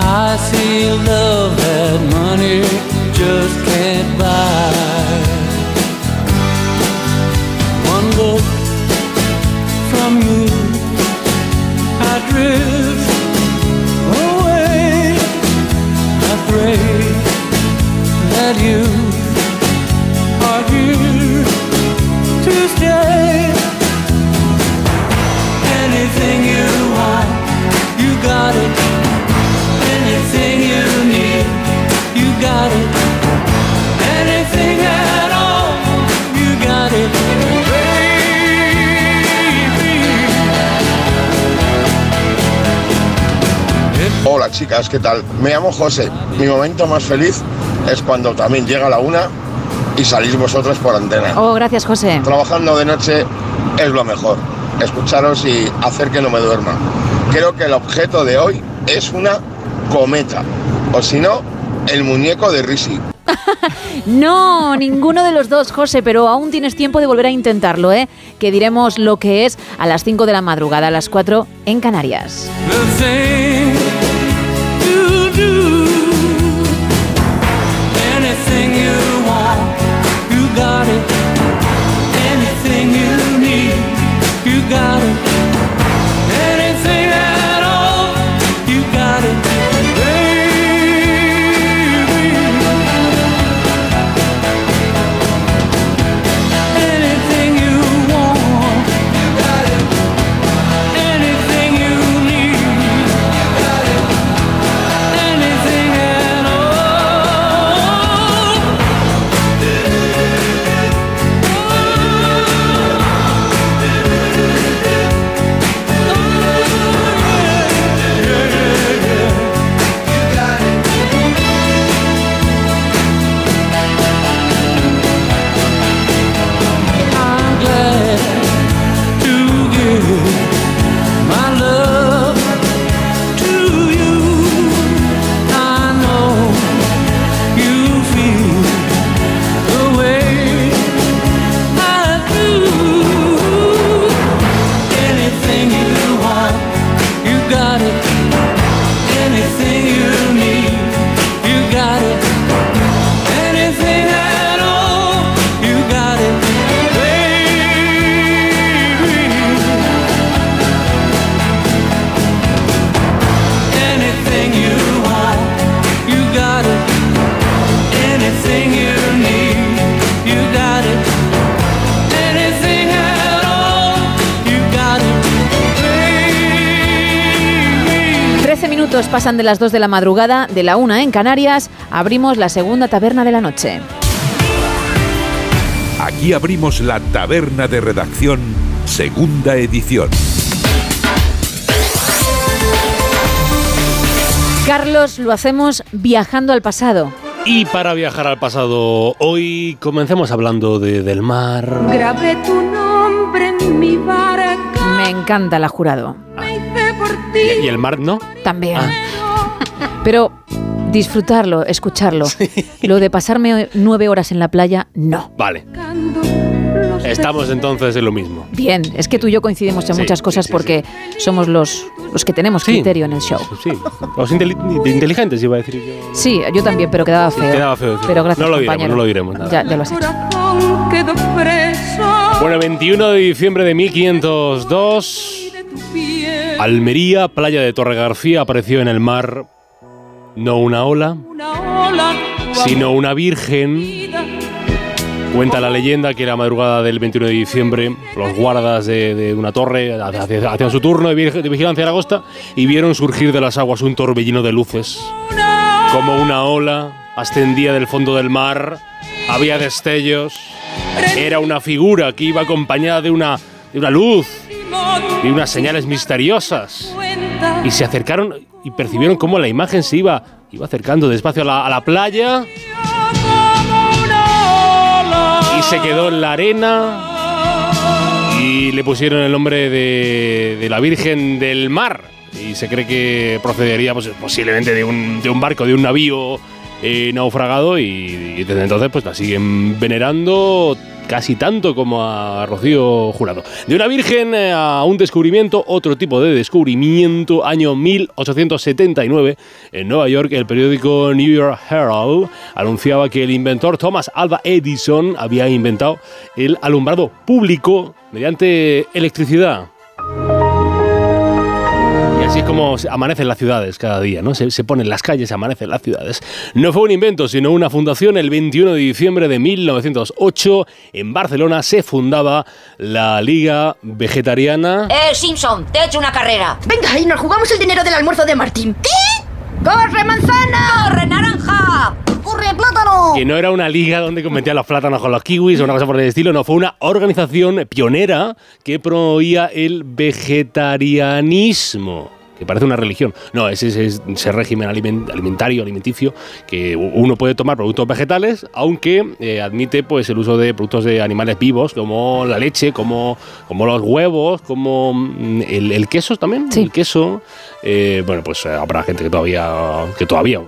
I see love that money just can't buy. Hola chicas, ¿qué tal? Me llamo José. Mi momento más feliz es cuando también llega la una y salís vosotros por antena. Oh, gracias, José. Trabajando de noche es lo mejor. Escucharos y hacer que no me duerma. Creo que el objeto de hoy es una cometa. O si no, el muñeco de Risi. No, ninguno de los dos, José, pero aún tienes tiempo de volver a intentarlo, ¿eh? Que diremos lo que es a las 5 de la madrugada, a las 4 en Canarias. Minutos pasan de las 2 de la madrugada, de la 1 en Canarias, abrimos la segunda taberna de la noche. Aquí abrimos la taberna de redacción, segunda edición. Carlos, lo hacemos viajando al pasado. Y para viajar al pasado, hoy comencemos hablando de, del mar. Grabé tu nombre en mi barca. Me encanta la jurado. ¿Y, y el mar no? También. Pero disfrutarlo, escucharlo. Lo de pasarme nueve horas en la playa, no. Vale. Estamos entonces en lo mismo. Bien, es que tú y yo coincidimos en Sí, muchas cosas porque somos los, los que tenemos Sí. criterio en el show. Sí, los inteli- inteligentes iba a decir yo. Sí, yo también, pero quedaba feo. Quedaba feo. sí. Pero gracias, no lo diremos, compañero. no lo diremos. nada. Ya, ya lo has hecho. Bueno, 21 de diciembre de 1502, Almería, playa de Torre García, apareció en el mar no una ola, sino una virgen. Cuenta la leyenda que la madrugada del 21 de diciembre, los guardas de, de una torre hacían su turno de, de vigilancia de la costa y vieron surgir de las aguas un torbellino de luces. Como una ola ascendía del fondo del mar, había destellos, era una figura que iba acompañada de una, de una luz y unas señales misteriosas. Y se acercaron y percibieron cómo la imagen se iba, iba acercando despacio a la, a la playa y se quedó en la arena y le pusieron el nombre de, de la Virgen del Mar. Y se cree que procedería pues, posiblemente de un, de un barco, de un navío eh, naufragado y, y desde entonces pues la siguen venerando casi tanto como a Rocío Jurado. De una virgen eh, a un descubrimiento, otro tipo de descubrimiento, año 1879, en Nueva York, el periódico New York Herald anunciaba que el inventor Thomas Alva Edison había inventado el alumbrado público mediante electricidad. Así es como amanecen las ciudades cada día, ¿no? Se, se ponen las calles, amanecen las ciudades. No fue un invento, sino una fundación. El 21 de diciembre de 1908, en Barcelona, se fundaba la Liga Vegetariana. Eh, Simpson, te he hecho una carrera. Venga, y nos jugamos el dinero del almuerzo de Martín. ¿Qué? ¡Corre, manzana! ¡Corre, naranja! ¡Corre, plátano! Que no era una liga donde competían los plátanos con los kiwis o una cosa por el estilo, no, fue una organización pionera que promovía el vegetarianismo. Que parece una religión. No, es ese, es ese régimen aliment- alimentario, alimenticio, que uno puede tomar productos vegetales, aunque eh, admite pues, el uso de productos de animales vivos, como la leche, como, como los huevos, como mm, el, el queso también. El queso. Eh, bueno, pues eh, habrá gente que todavía, que todavía,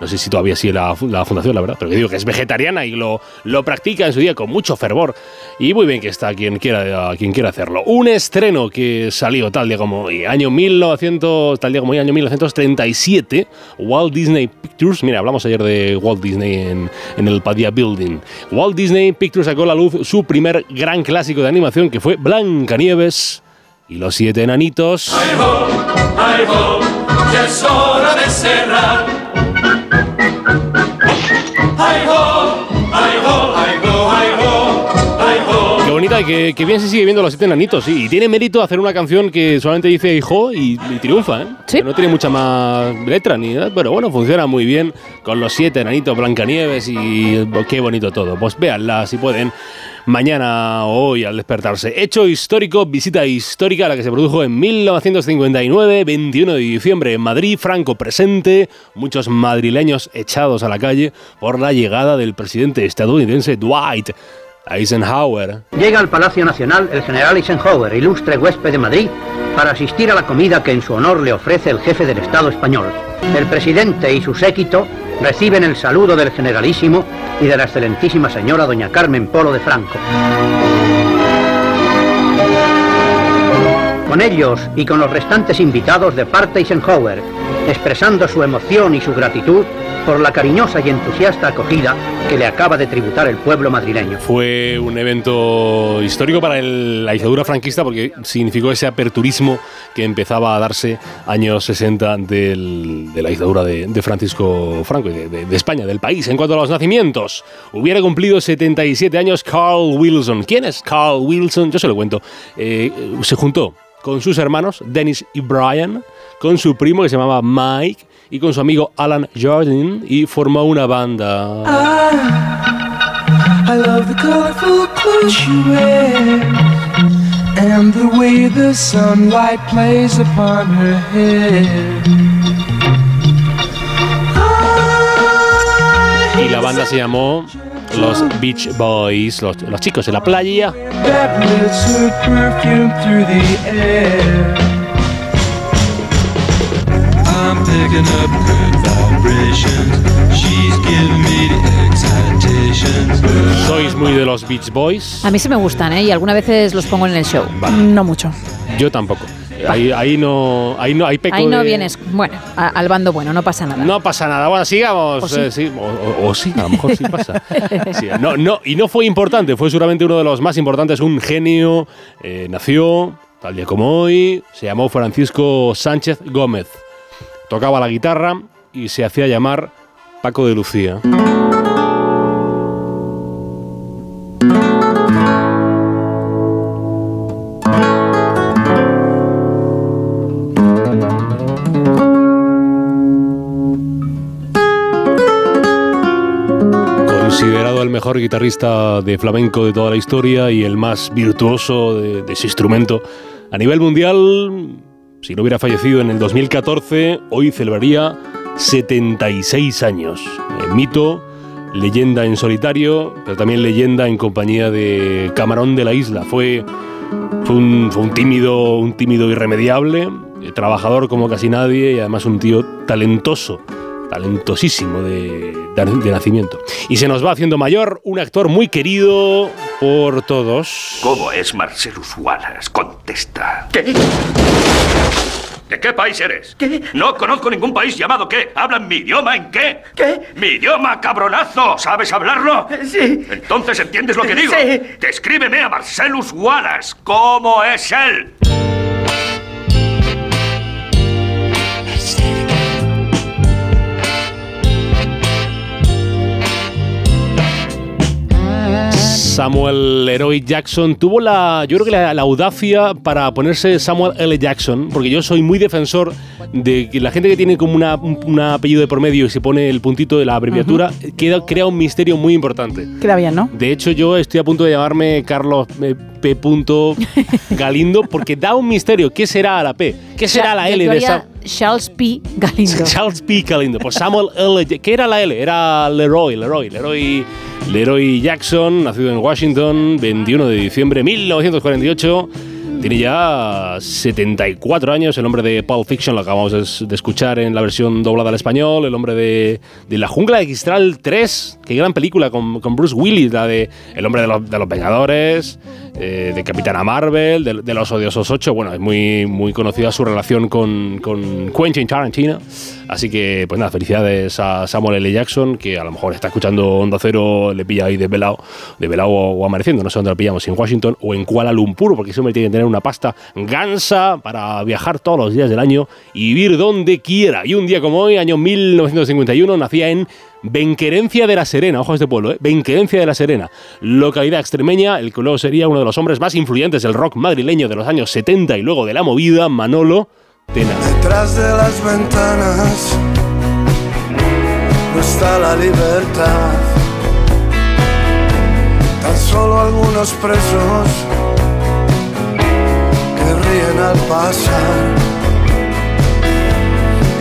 no sé si todavía sigue la, la fundación, la verdad, pero que digo que es vegetariana y lo, lo practica en su día con mucho fervor. Y muy bien que está quien quiera, quien quiera hacerlo. Un estreno que salió tal día como hoy, año 1900, tal día como hoy, año 1937, Walt Disney Pictures, mira, hablamos ayer de Walt Disney en, en el Padilla Building. Walt Disney Pictures sacó a la luz su primer gran clásico de animación que fue Blancanieves y los siete enanitos. ¡Ay, ho! Ya es hora de cerrar. ¡Ay, ho! ¡Ay, que, que bien se sigue viendo los siete enanitos, sí. Y tiene mérito hacer una canción que solamente dice hijo y, y triunfa, ¿eh? Que No tiene mucha más letra ni nada, pero bueno, funciona muy bien con los siete enanitos Blancanieves y qué bonito todo. Pues véanla si pueden. Mañana o hoy al despertarse. Hecho histórico, visita histórica la que se produjo en 1959, 21 de diciembre en Madrid, Franco presente, muchos madrileños echados a la calle por la llegada del presidente estadounidense Dwight Eisenhower. Llega al Palacio Nacional el general Eisenhower, ilustre huésped de Madrid, para asistir a la comida que en su honor le ofrece el jefe del Estado español. El presidente y su séquito reciben el saludo del generalísimo y de la excelentísima señora doña Carmen Polo de Franco. Con ellos y con los restantes invitados de parte Eisenhower, expresando su emoción y su gratitud por la cariñosa y entusiasta acogida que le acaba de tributar el pueblo madrileño. Fue un evento histórico para la dictadura franquista porque significó ese aperturismo que empezaba a darse años 60 del- de la dictadura de, Francisco Franco y de España, del país. En cuanto a los nacimientos, hubiera cumplido 77 años Carl Wilson. ¿Quién es Carl Wilson? Yo se lo cuento. Eh, se juntó con sus hermanos, Dennis y Brian, con su primo que se llamaba Mike y con su amigo Alan Jordan y formó una banda. I love the colorful clothes you wear and the way the sunlight plays upon her hair. Y la banda se llamó los Beach Boys, los, los chicos en la playa. Picking up good vibrations. She's giving me the excitations. ¿Sois muy de los Beach Boys? A mí sí me gustan, ¿eh? Y algunas veces los pongo en el show. No mucho. Yo tampoco. Ahí, ahí no, ahí no, hay peco Ahí no de- vienes, bueno, a- al bando bueno, no pasa nada. No pasa nada. Bueno, sigamos. O sí. eh, sí, o, o- o sí, a lo mejor sí pasa. Sí, no, no, y no fue importante, fue seguramente uno de los más importantes, un genio. eh, nació, tal día como hoy, se llamó Francisco Sánchez Gómez. Tocaba la guitarra y se hacía llamar Paco de Lucía. Considerado el mejor guitarrista de flamenco de toda la historia y el más virtuoso de, ese instrumento a nivel mundial, si no hubiera fallecido en el 2014, hoy celebraría 76 años. Eh, mito, leyenda en solitario, pero también leyenda en compañía de Camarón de la Isla. Fue, fue, un, fue un tímido, un tímido irremediable, eh, trabajador como casi nadie y además un tío talentoso talentosísimo de, de- de nacimiento. Y se nos va haciendo mayor, un actor muy querido por todos. ¿Cómo es Marcelus Wallace? Contesta. ¿Qué? ¿De qué país eres? ¿Qué? No conozco ningún país llamado qué. ¿Hablan mi idioma en qué? ¿Qué? ¡Mi idioma, cabronazo! ¿Sabes hablarlo? Sí. Entonces entiendes lo que digo. Sí. Descríbeme a Marcelus Wallace. ¿Cómo es él? Samuel Leroy Jackson tuvo la, yo creo que la, la audacia para ponerse Samuel L. Jackson, porque yo soy muy defensor de que la gente que tiene como una- un apellido de por medio y se pone el puntito de la abreviatura, queda, crea un misterio muy importante. Queda bien, ¿no? De hecho, yo estoy a punto de llamarme Carlos eh, P. Galindo porque da un misterio. ¿Qué será la P? ¿Qué será la L de Sam? Charles P. Galindo. Charles P. Galindo. Pues Samuel L. ¿Qué era la L? Era Leroy, Leroy, Leroy, Leroy Jackson, nacido en Washington, 21 de diciembre de 1948. Tiene ya 74 años, el hombre de Pulp Fiction, lo acabamos de, escuchar en la versión doblada al español, el hombre de, de La Jungla de Cristal 3, qué gran película con, con Bruce Willis, la de El hombre de los, de los Vengadores, eh, de Capitana Marvel, de, de Los Odiosos 8, bueno, es muy, muy conocida su relación con, con Quentin Tarantino, así que pues nada, felicidades a Samuel L. Jackson, que a lo mejor está escuchando Onda Cero, le pilla ahí de velado, de velado o, o amaneciendo, no sé dónde lo pillamos, si en Washington o en Kuala Lumpur, porque hombre tiene que tener una pasta gansa para viajar todos los días del año y vivir donde quiera. Y un día como hoy, año 1951, nacía en Benquerencia de la Serena, ojo a este pueblo, ¿eh? Benquerencia de la Serena, localidad extremeña, el que luego sería uno de los hombres más influyentes del rock madrileño de los años 70 y luego de la movida, Manolo Tena. Detrás de las ventanas no está la libertad. Tan solo algunos presos que ríen al pasar.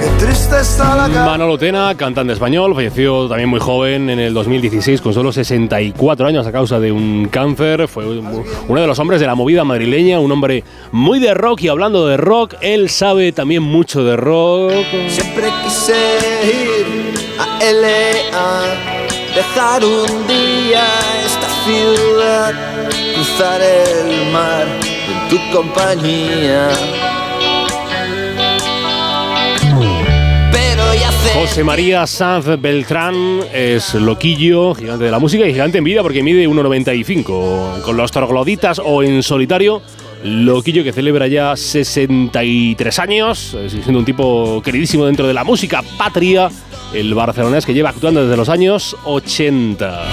Qué triste está la ca- Manolo Tena, cantante español, falleció también muy joven en el 2016 con solo 64 años a causa de un cáncer. Fue un- uno de los hombres de la movida madrileña, un hombre muy de rock y hablando de rock, él sabe también mucho de rock. Siempre quise ir a LA, dejar un día esta ciudad, cruzar el mar tu compañía. Pero ya hace José María Sanz Beltrán es loquillo, gigante de la música y gigante en vida porque mide 1,95. Con los trogloditas o en solitario, loquillo que celebra ya 63 años, eh, siendo un tipo queridísimo dentro de la música patria, el barcelonés que lleva actuando desde los años 80.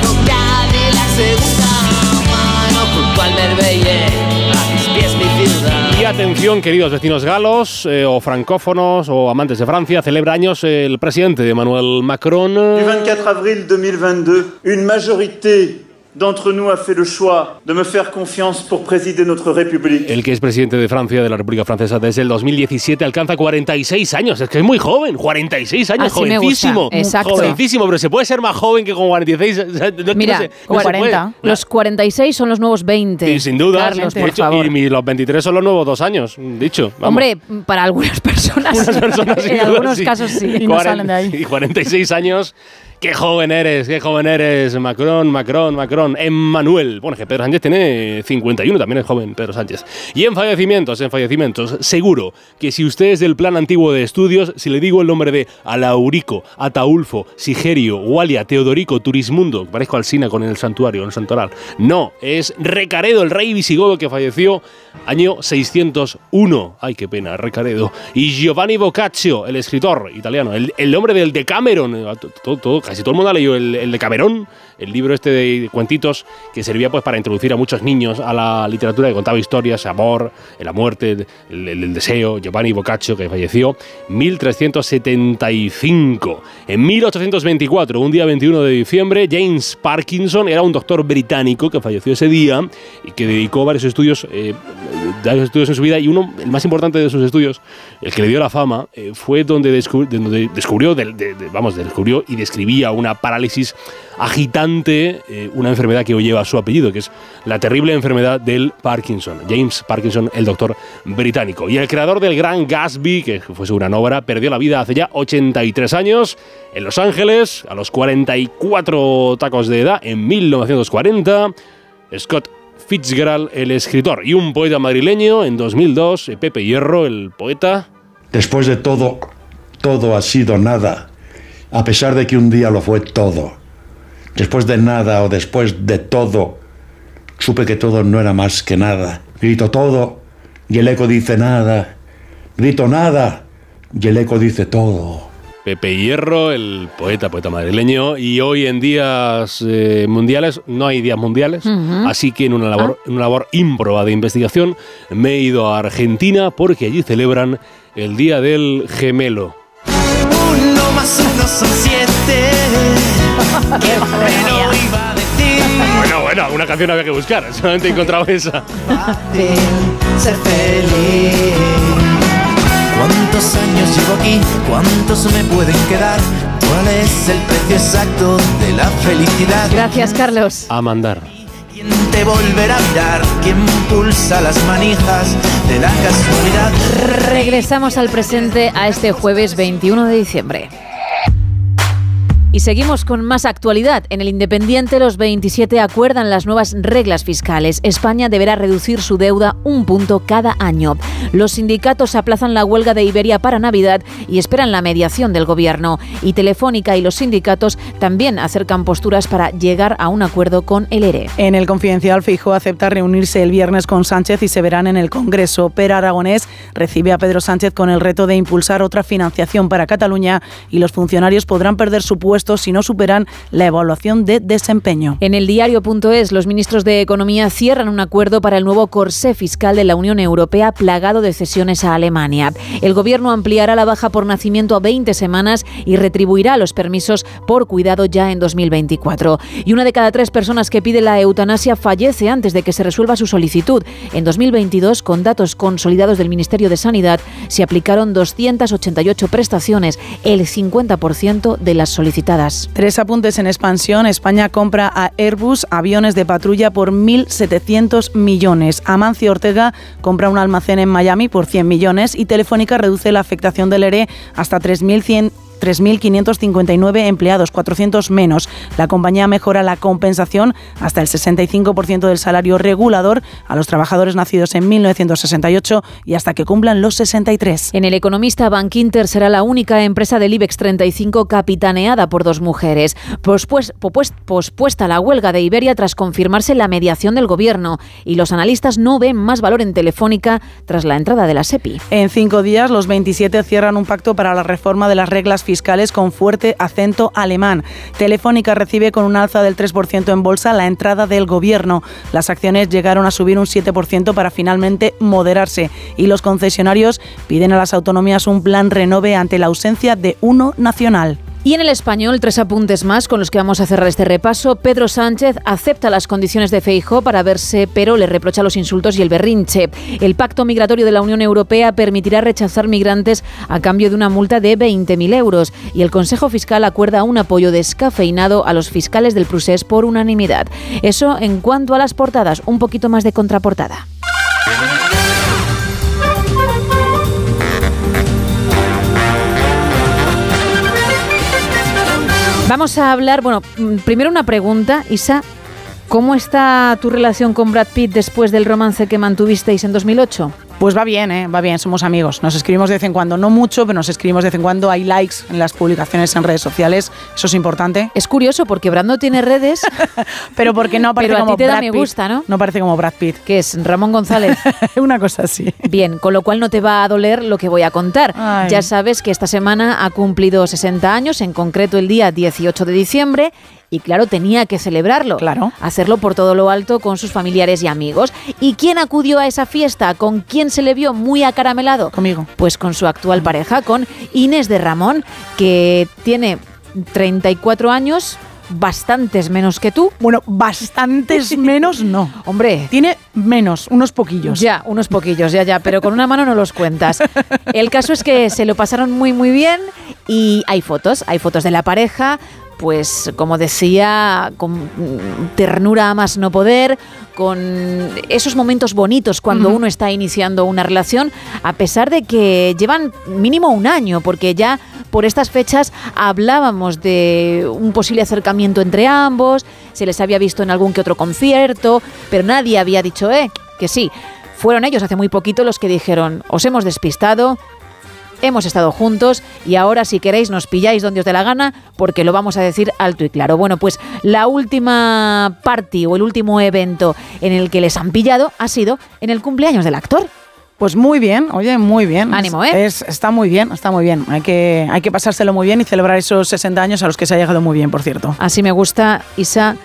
Atención, queridos vecinos galos, eh, o francófonos, o amantes de Francia, celebra años el presidente Emmanuel Macron. Du 24 avril 2022, une majorité d'entre nous a fait le choix de me faire confiance pour présider notre République. El que es presidente de Francia, de la República Francesa, desde el 2017 alcanza 46 años. Es que es muy joven, 46 años, Así me gusta, jovencísimo. exacto. Jovencísimo, pero se puede ser más joven que con 46. O sea, no- no Mira, no se puede. los 46 son los nuevos 20. Y sin duda, Carlos, de por hecho, favor. y los 23 son los nuevos dos años, dicho. vamos. Hombre, para algunas personas, personas en algunos sí. casos sí. Cuaren- Y 46 años. Qué joven eres, qué joven eres, Macron, Macron, Macron. Emmanuel. Bueno, que Pedro Sánchez tiene 51, también es joven Pedro Sánchez. Y en fallecimientos, en fallecimientos, seguro que si usted es del plan antiguo de estudios, si le digo el nombre de Alaurico, Ataulfo, Sigerio, Walia, Teodorico, Turismundo, parezco Alsina con el santuario, el santoral. No, es Recaredo, el rey visigodo que falleció año 601. Ay, qué pena, Recaredo. Y Giovanni Boccaccio, el escritor italiano, el, el hombre del Decameron. eh, Todo, todo- casi todo el mundo ha leído el, el Decamerón, el libro este de cuentitos que servía pues para introducir a muchos niños a la literatura que contaba historias, amor, la muerte, el, el- deseo. Giovanni Boccaccio, que falleció 1375. En 1824, un día 21 de diciembre, James Parkinson era un doctor británico que falleció ese día y que dedicó varios estudios, eh, varios estudios en su vida y uno, el más importante de sus estudios, el que le dio la fama, eh, fue donde, descu- de- donde descubrió, del- de- de- vamos, descubrió y describía una parálisis agitante, eh, una enfermedad que hoy lleva su apellido, que es la terrible enfermedad del Parkinson. James Parkinson, el doctor británico. Y el creador del Gran Gatsby, que fue gran obra, perdió la vida hace ya 83 años en Los Ángeles, a los 44 tacos de edad, en 1940. Scott Fitzgerald, el escritor, y un poeta madrileño en 2002, eh, Pepe Hierro, el poeta. Después de todo, todo ha sido nada, a pesar de que un día lo fue todo. Después de nada o después de todo, supe que todo no era más que nada. Grito todo y el eco dice nada. Grito nada y el eco dice todo. Pepe Hierro, el poeta, poeta madrileño, y hoy en días eh, mundiales, no hay días mundiales, así que en una labor, en una labor ímproba de investigación me he ido a Argentina porque allí celebran el Día del Gemelo. Uno más uno son siete. ¿Quién me lo iba a decir? Bueno, bueno, alguna canción había que buscar, solamente he encontrado esa. Ser feliz. ¿Cuántos años llevo aquí? ¿Cuántos me pueden quedar? ¿Cuál es el precio exacto de la felicidad? Gracias, Carlos. A mandar. ¿Quién te volverá a mirar? ¿Quién pulsa las manijas de la casualidad? Regresamos al presente a este jueves 21 de diciembre. Y seguimos con más actualidad. En el Independiente, los 27 acuerdan las nuevas reglas fiscales. España deberá reducir su deuda un punto cada año. Los sindicatos aplazan la huelga de Iberia para Navidad y esperan la mediación del gobierno. Y Telefónica y los sindicatos también acercan posturas para llegar a un acuerdo con el ERE. En el Confidencial, Fijo acepta reunirse el viernes con Sánchez y se verán en el Congreso. Per Aragonés recibe a Pedro Sánchez con el reto de impulsar otra financiación para Cataluña y los funcionarios podrán perder su puesto si no superan la evaluación de desempeño. En el diario.es, los ministros de Economía cierran un acuerdo para el nuevo corsé fiscal de la Unión Europea plagado de cesiones a Alemania. El gobierno ampliará la baja por nacimiento a 20 semanas y retribuirá los permisos por cuidado ya en 2024. Y una de cada tres personas que pide la eutanasia fallece antes de que se resuelva su solicitud. En 2022, con datos consolidados del Ministerio de Sanidad, se aplicaron 288 prestaciones, el 50% de las solicitadas. Tres apuntes en expansión. España compra a Airbus aviones de patrulla por 1.700 millones. Amancio Ortega compra un almacén en Miami por 100 millones y Telefónica reduce la afectación del ERE hasta 3.100 3.559 empleados, 400 menos. La compañía mejora la compensación hasta el 65% del salario regulador a los trabajadores nacidos en 1968 y hasta que cumplan los 63. En El Economista, Bankinter será la única empresa del IBEX 35 capitaneada por dos mujeres. Pospues- pospuesta la huelga de Iberia tras confirmarse la mediación del gobierno y los analistas no ven más valor en Telefónica tras la entrada de la SEPI. En cinco días, los 27 cierran un pacto para la reforma de las reglas fiscales con fuerte acento alemán. Telefónica recibe con un alza del 3% en bolsa la entrada del gobierno. Las acciones llegaron a subir un 7% para finalmente moderarse y los concesionarios piden a las autonomías un plan renove ante la ausencia de uno nacional. Y en el español, tres apuntes más con los que vamos a cerrar este repaso. Pedro Sánchez acepta las condiciones de Feijóo para verse, pero le reprocha los insultos y el berrinche. El pacto migratorio de la Unión Europea permitirá rechazar migrantes a cambio de una multa de 20.000 euros. Y el Consejo Fiscal acuerda un apoyo descafeinado a los fiscales del Prusés por unanimidad. Eso en cuanto a las portadas, un poquito más de contraportada. Vamos a hablar, bueno, primero una pregunta, Isa. ¿Cómo está tu relación con Brad Pitt después del romance que mantuvisteis en 2008? Pues va bien, ¿eh? va bien, somos amigos. Nos escribimos de vez en cuando, no mucho, pero nos escribimos de vez en cuando. Hay likes en las publicaciones en redes sociales, eso es importante. Es curioso porque Brad no tiene redes, pero porque no aparece pero a como ti te da Brad me Pitt. gusta, ¿no? No parece como Brad Pitt. Que es Ramón González. Una cosa así. Bien, con lo cual no te va a doler lo que voy a contar. Ay. Ya sabes que esta semana ha cumplido 60 años, en concreto el día 18 de diciembre. Y claro, tenía que celebrarlo. Claro. Hacerlo por todo lo alto con sus familiares y amigos. ¿Y quién acudió a esa fiesta? ¿Con quién se le vio muy acaramelado? Conmigo. Pues con su actual pareja, con Inés de Ramón, que tiene 34 años, bastantes menos que tú. Bueno, bastantes menos no. Hombre. Tiene menos, unos poquillos. Ya, unos poquillos, ya, ya, pero con una mano no los cuentas. El caso es que se lo pasaron muy, muy bien y hay fotos, hay fotos de la pareja. Pues como decía, con ternura a más no poder, con esos momentos bonitos cuando uno está iniciando una relación, a pesar de que llevan mínimo un año, porque ya por estas fechas hablábamos de un posible acercamiento entre ambos, se les había visto en algún que otro concierto, pero nadie había dicho, eh, que sí. Fueron ellos hace muy poquito los que dijeron, os hemos despistado, hemos estado juntos y ahora si queréis nos pilláis donde os dé la gana porque lo vamos a decir alto y claro. Bueno, pues la última party o el último evento en el que les han pillado ha sido en el cumpleaños del actor. Pues muy bien, oye, muy bien. Ánimo, Es- ¿eh? es- está muy bien, está muy bien. Hay que, hay que pasárselo muy bien y celebrar esos 60 años a los que se ha llegado muy bien, por cierto. Así me gusta, Isa,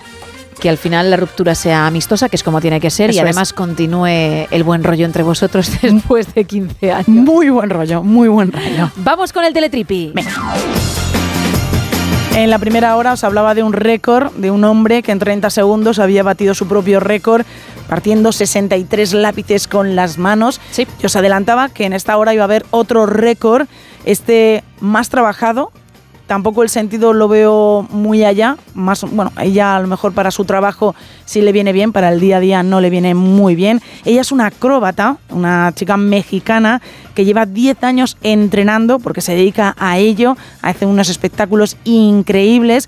que al final la ruptura sea amistosa, que es como tiene que ser, y es. además continúe el buen rollo entre vosotros después de 15 años. Muy buen rollo, muy buen rollo. Vamos con el teletripi. En la primera hora os hablaba de un récord de un hombre que en 30 segundos había batido su propio récord partiendo 63 lápices con las manos. Sí. Y os adelantaba que en esta hora iba a haber otro récord, este más trabajado. Tampoco el sentido lo veo muy allá. Más, bueno, ella a lo mejor para su trabajo sí le viene bien, para el día a día no le viene muy bien. Ella es una acróbata, una chica mexicana que lleva 10 años entrenando porque se dedica a ello, hace unos espectáculos increíbles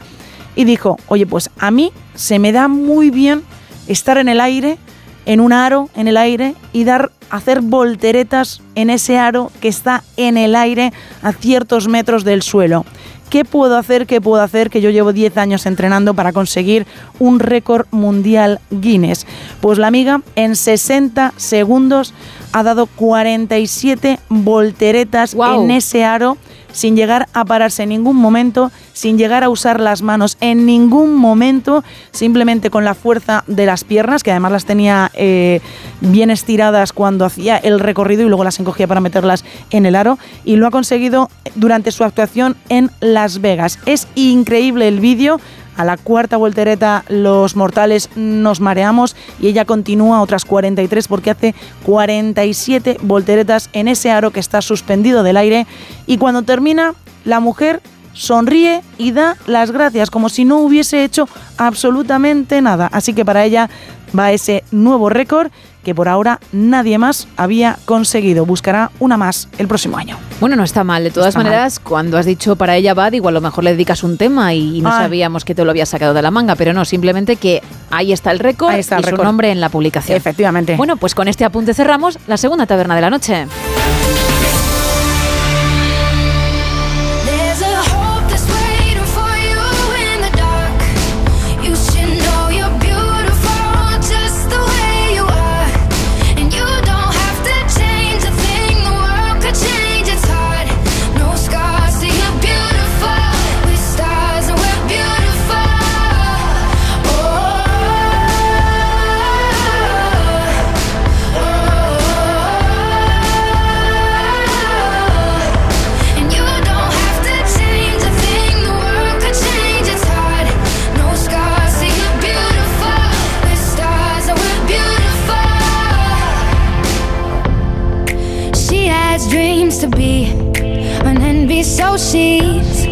y dijo, oye, pues a mí se me da muy bien estar en el aire, en un aro en el aire y dar hacer volteretas en ese aro que está en el aire a ciertos metros del suelo. ¿Qué puedo hacer? ¿Qué puedo hacer? Que yo llevo 10 años entrenando para conseguir un récord mundial Guinness. Pues la amiga en 60 segundos ha dado 47 volteretas en ese aro sin llegar a pararse en ningún momento, sin llegar a usar las manos en ningún momento, simplemente con la fuerza de las piernas, que además las tenía eh, bien estiradas cuando hacía el recorrido y luego las encogía para meterlas en el aro, y lo ha conseguido durante su actuación en Las Vegas. Es increíble el vídeo. A la cuarta voltereta los mortales nos mareamos y ella continúa otras 43 porque hace 47 volteretas en ese aro que está suspendido del aire y cuando termina la mujer sonríe y da las gracias como si no hubiese hecho absolutamente nada. Así que para ella va ese nuevo récord que por ahora nadie más había conseguido. Buscará una más el próximo año. Bueno, no está mal. De todas Está mal. maneras, cuando has dicho para ella va, igual a lo mejor le dedicas un tema y, no sabíamos que te lo había sacado de la manga, pero no, simplemente que ahí está el récord está el y su nombre en la publicación. Efectivamente. Bueno, pues con este apunte cerramos la segunda taberna de la noche. She's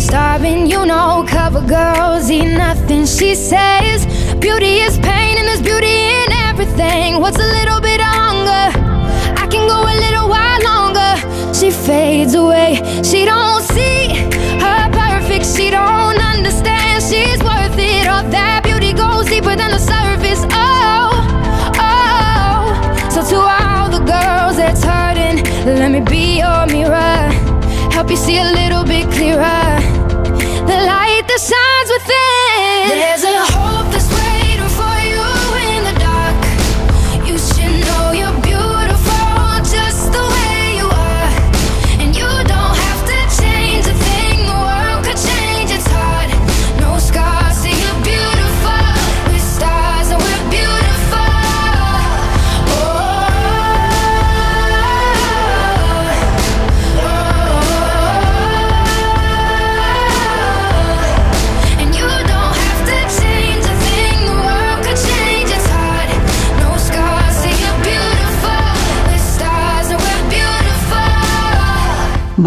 starving, you know, cover girls eat nothing. She says beauty is pain and there's beauty in everything. What's a little bit of see a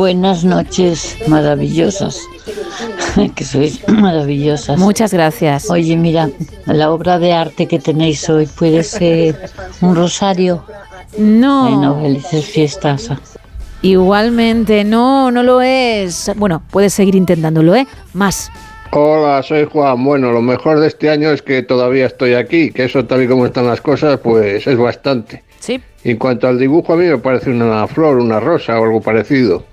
Buenas noches, maravillosas. que sois maravillosas. Muchas gracias. Oye, mira, la obra de arte que tenéis hoy puede ser un rosario. No. Bueno, felices fiestas. Igualmente, no, no lo es. Bueno, puedes seguir intentándolo, ¿eh? Más. Hola, soy Juan. Bueno, lo mejor de este año es que todavía estoy aquí, que eso tal y como están las cosas, pues es bastante. Sí. En cuanto al dibujo, a mí me parece una flor, una rosa o algo parecido.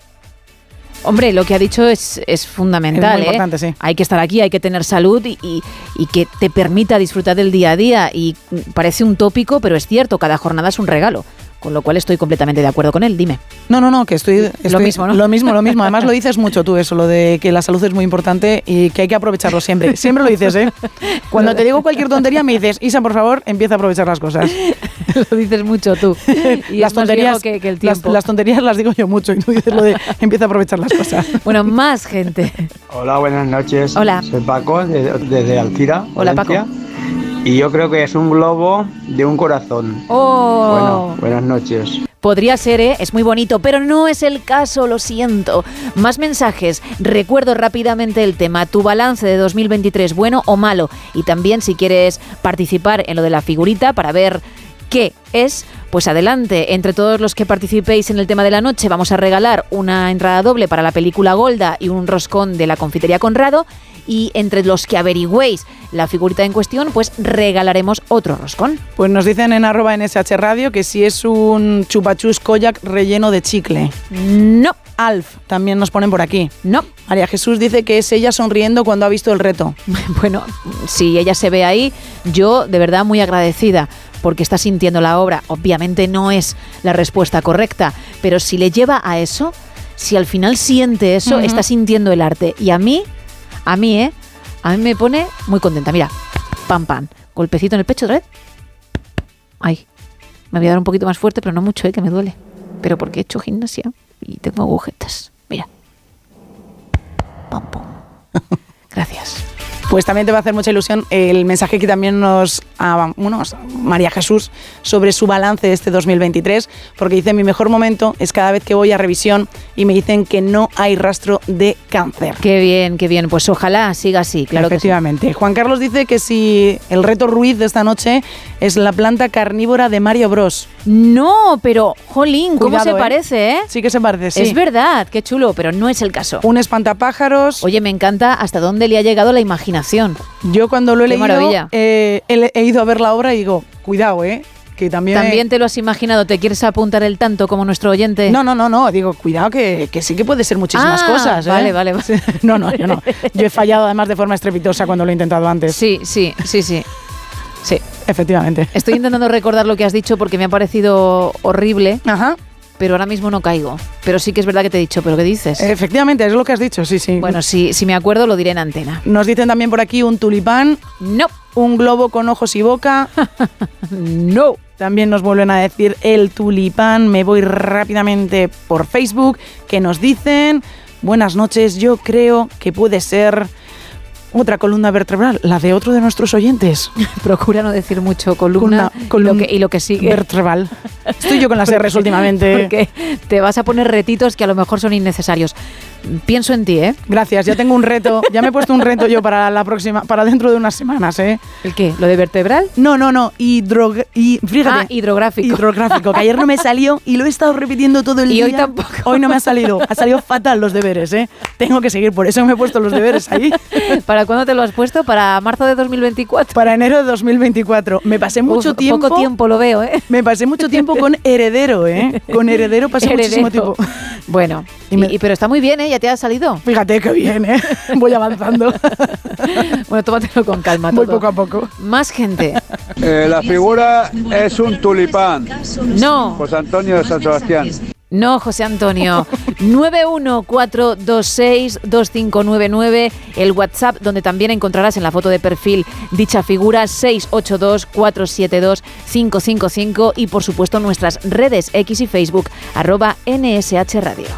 Hombre, lo que ha dicho es, es fundamental. Es muy ¿eh? importante, sí. Hay que estar aquí, hay que tener salud y, y- y que te permita disfrutar del día a día. Y mm, parece un tópico, pero es cierto, cada jornada es un regalo. Con lo cual estoy completamente de acuerdo con él. Dime. No, no, no, que estoy, estoy- mismo, ¿no? Lo mismo, lo mismo. Además lo dices mucho tú eso, lo de que la salud es muy importante y que hay que aprovecharlo siempre. Siempre lo dices, ¿eh? Cuando te digo cualquier tontería me dices, Isa, por favor, empieza a aprovechar las cosas. lo dices mucho tú. Y las tonterías, que- que el las- tiempo. Las, tonterías las digo yo mucho y tú dices lo de empieza a aprovechar las cosas. Bueno, más gente. Hola, buenas noches. Hola. Soy Paco, de- desde Alcira. Hola, Valencia. Y yo creo que es un globo de un corazón. Oh. Bueno, buenas noches. Podría ser, ¿eh? es muy bonito, pero no es el caso, lo siento. Más mensajes. Recuerdo rápidamente el tema, tu balance de 2023, bueno o malo. Y también si quieres participar en lo de la figurita para ver qué es, pues adelante. Entre todos los que participéis en el tema de la noche, vamos a regalar una entrada doble para la película Golda y un roscón de la confitería Conrado. Y entre los que averigüéis la figurita en cuestión, pues regalaremos otro roscón. Pues nos dicen en arroba NSH Radio que si es un chupachus koyak relleno de chicle. No. Alf, también nos ponen por aquí. No. María Jesús dice que es ella sonriendo cuando ha visto el reto. Bueno, si ella se ve ahí, yo de verdad muy agradecida porque está sintiendo la obra. Obviamente no es la respuesta correcta, pero si le lleva a eso, si al final siente eso, está sintiendo el arte. Y a mí, a mí, ¿eh? A mí me pone muy contenta. Mira, pam, pam. Golpecito en el pecho otra vez. Ay, me voy a dar un poquito más fuerte, pero no mucho, ¿eh? Que me duele. Pero porque he hecho gimnasia y tengo agujetas. Mira. Pam, pam. Gracias. Pues también te va a hacer mucha ilusión el mensaje que también nos ah, bueno, María Jesús sobre su balance de este 2023, porque dice mi mejor momento es cada vez que voy a revisión y me dicen que no hay rastro de cáncer. Qué bien, qué bien. Pues ojalá siga así, claro que sí. Efectivamente. Juan Carlos dice que si el reto Ruiz de esta noche es la planta carnívora de Mario Bros. No, pero, jolín, ¿cómo Cuidado, se ¿eh? parece, eh? Sí que se parece, sí. Es verdad, qué chulo, pero no es el caso. Un espantapájaros. Oye, me encanta hasta dónde le ha llegado la imaginación. Yo cuando lo he Qué leído maravilla. eh, he, he ido a ver la obra y digo, cuidado, ¿eh? Que también... También te lo has imaginado, ¿te quieres apuntar el tanto como nuestro oyente? No, no, no, no, digo, cuidado que, que sí que puede ser muchísimas Ah, cosas. ¿eh? Vale, vale, vale. No, no, yo no. Yo he fallado además de forma estrepitosa cuando lo he intentado antes. Sí, sí, sí, sí. Sí. Efectivamente. Estoy intentando recordar lo que has dicho porque me ha parecido horrible. Ajá. Pero ahora mismo no caigo. Pero sí que es verdad que te he dicho, ¿pero qué dices? Efectivamente, es lo que has dicho, sí, sí. Bueno, si, si me acuerdo lo diré en antena. Nos dicen también por aquí un tulipán. No. Un globo con ojos y boca. no. También nos vuelven a decir el tulipán. Me voy rápidamente por Facebook. Que nos dicen, buenas noches, yo creo que puede ser otra columna vertebral, la de otro de nuestros oyentes. Procura no decir mucho columna, y, lo que, y lo que sigue. Vertebral. Estoy yo con las R's últimamente. Porque te vas a poner retitos que a lo mejor son innecesarios. Pienso en ti, ¿eh? Gracias, ya tengo un reto, ya me he puesto un reto yo para la próxima, para dentro de unas semanas, ¿eh? ¿El qué? ¿Lo de vertebral? No, no, no, hidro, y, fíjate, Ah, hidrográfico. hidrográfico, que ayer no me salió y lo he estado repitiendo todo el Y día. hoy tampoco. Hoy no me ha salido, ha salido fatal los deberes, ¿eh? Tengo que seguir, por eso me he puesto los deberes ahí. ¿Para cuándo te lo has puesto? ¿Para marzo de 2024? Para enero de 2024. Me pasé mucho Uf, tiempo. Poco tiempo lo veo, ¿eh? Me pasé mucho tiempo con heredero, ¿eh? Con heredero pasé muchísimo Heredero. tiempo. Bueno, y- y- pero está muy bien, ¿eh? Ya te ha salido. Fíjate que bien, ¿eh? Voy avanzando. Bueno, tómatelo con calma. Muy todo. poco a poco. Más gente. Eh, la figura es un tulipán. No. José Antonio de San Sebastián. No, José Antonio. 914262599, el WhatsApp donde también encontrarás en la foto de perfil dicha figura 682472555 y por supuesto nuestras redes X y Facebook arroba NSH Radio.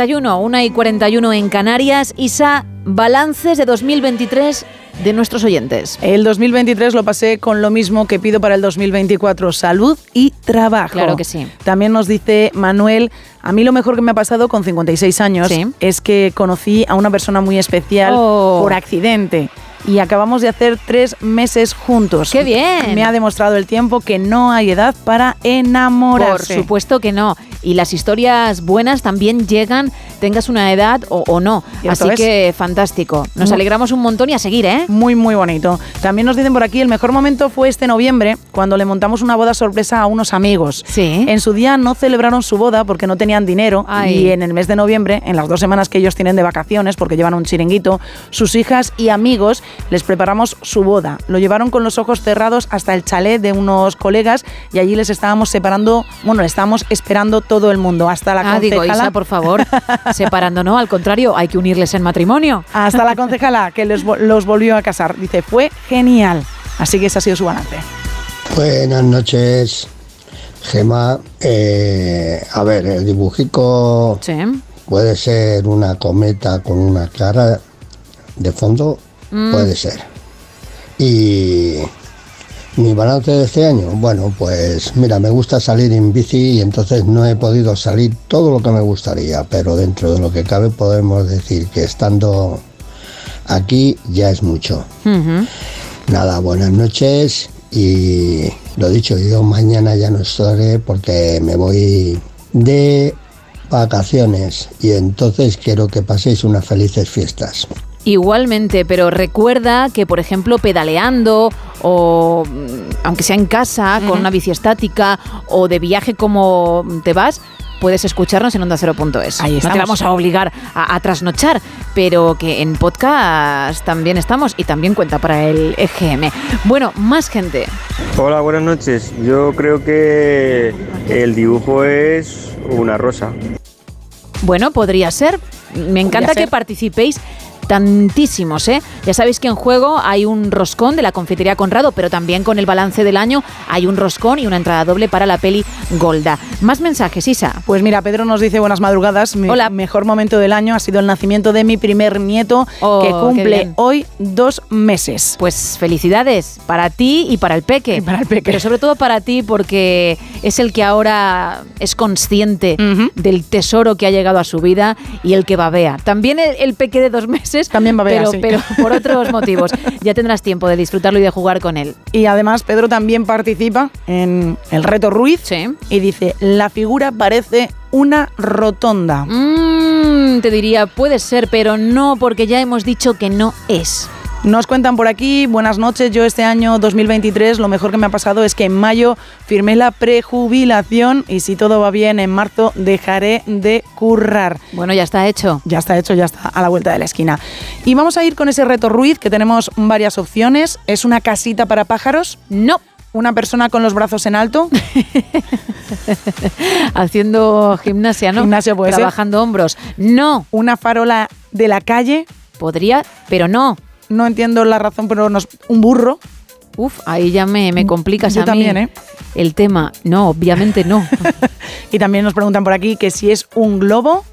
41, 1 y 41 en Canarias. Isa, balances de 2023 de nuestros oyentes. El 2023 lo pasé con lo mismo que pido para el 2024, salud y trabajo. Claro que sí. También nos dice Manuel, a mí lo mejor que me ha pasado con 56 años Sí. es que conocí a una persona muy especial Oh. por accidente. Y acabamos de hacer tres meses juntos. ¡Qué bien! Me ha demostrado el tiempo que no hay edad para enamorarse. Por supuesto que no. Y las historias buenas también llegan, tengas una edad o, o no. Así es. que fantástico. Nos alegramos un montón y a seguir, ¿eh? Muy, muy bonito. También nos dicen por aquí, el mejor momento fue este noviembre, cuando le montamos una boda sorpresa a unos amigos. Sí. En su día no celebraron su boda porque no tenían dinero Ay. y en el mes de noviembre, en las dos semanas que ellos tienen de vacaciones, porque llevan un chiringuito, sus hijas y amigos les preparamos su boda. Lo llevaron con los ojos cerrados hasta el chalet de unos colegas y allí les estábamos separando, bueno, le estábamos esperando todo el mundo, hasta la Ah, digo, concejala. Isa, por favor, separando, no, al contrario, hay que unirles en matrimonio. Hasta la concejala que les los volvió a casar. Dice, fue genial. Así que ese ha sido su balance. Buenas noches, Gema. Eh, a ver, el dibujico puede ser una cometa con una cara de fondo, Mm. puede ser. Y mi balance de este año, bueno, pues mira, me gusta salir en bici y entonces no he podido salir todo lo que me gustaría, pero dentro de lo que cabe podemos decir que estando aquí ya es mucho. Nada, buenas noches y lo dicho, yo mañana ya no estaré porque me voy de vacaciones y entonces quiero que paséis unas felices fiestas. Igualmente, pero recuerda que, por ejemplo, pedaleando o mm, aunque sea en casa, con una bici estática o de viaje como te vas, puedes escucharnos en onda0.es. Ahí No te estamos. vamos a obligar a, a trasnochar, pero que en podcast también estamos y también cuenta para el EGM. Bueno, más gente. Hola, buenas noches. Yo creo que el dibujo es una rosa. Bueno, podría ser. Me encanta que participéis tantísimos, ¿eh? Ya sabéis que en juego hay un roscón de la confitería Conrado, pero también con el balance del año hay un roscón y una entrada doble para la peli Golda. Más mensajes, Isa. Pues mira, Pedro nos dice buenas madrugadas. Mi mejor momento del año ha sido el nacimiento de mi primer nieto, Oh, que cumple hoy dos meses. Pues felicidades para ti y para el peque. para el peque. Pero sobre todo para ti porque es el que ahora es consciente del tesoro que ha llegado a su vida y el que babea. También el, el peque de dos meses. También babea, pero, sí. pero por otros motivos. Ya tendrás tiempo de disfrutarlo y de jugar con él. Y además Pedro también participa en el reto Ruiz y dice, la figura parece una rotonda. Mm, te diría, puede ser, pero no, porque ya hemos dicho que no es. Nos cuentan por aquí, buenas noches, yo este año 2023 lo mejor que me ha pasado es que en mayo firmé la prejubilación y si todo va bien en marzo dejaré de currar. Bueno, ya está hecho. Ya está hecho, ya está a la vuelta de la esquina. Y vamos a ir con ese reto Ruiz que tenemos varias opciones. ¿Es una casita para pájaros? No. ¿Una persona con los brazos en alto? Haciendo gimnasia, ¿no? Gimnasia puede ser. Trabajando hombros. No. ¿Una farola de la calle? Podría, pero no. No entiendo la razón, pero nos, un burro. Uf, ahí ya me, me complicas Yo a mí también, ¿eh? el tema. No, obviamente no. Y también nos preguntan por aquí que si es un globo.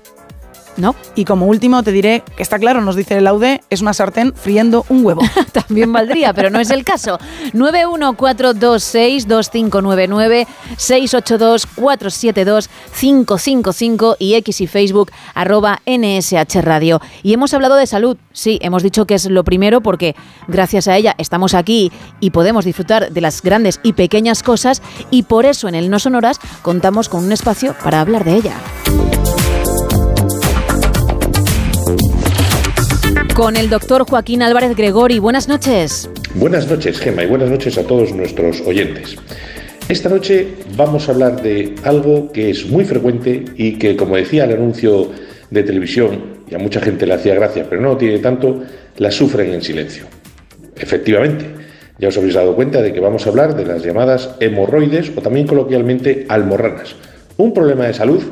No. Y como último te diré que está claro, nos dice el Aude, es una sartén friendo un huevo. También valdría, pero no es el caso. 914262599, 682472555 y X y Facebook arroba NSH Radio. Y hemos hablado de salud. Sí, hemos dicho que es lo primero porque gracias a ella estamos aquí y podemos disfrutar de las grandes y pequeñas cosas y por eso en el No Sonoras contamos con un espacio para hablar de ella. Con el doctor Joaquín Álvarez Gregori. Buenas noches. Buenas noches, Gema, y buenas noches a todos nuestros oyentes. Esta noche vamos a hablar de algo que es muy frecuente y que, como decía el anuncio de televisión, y a mucha gente le hacía gracia, pero no tiene tanto, la sufren en silencio. Efectivamente, ya os habéis dado cuenta de que vamos a hablar de las llamadas hemorroides o también coloquialmente almorranas, un problema de salud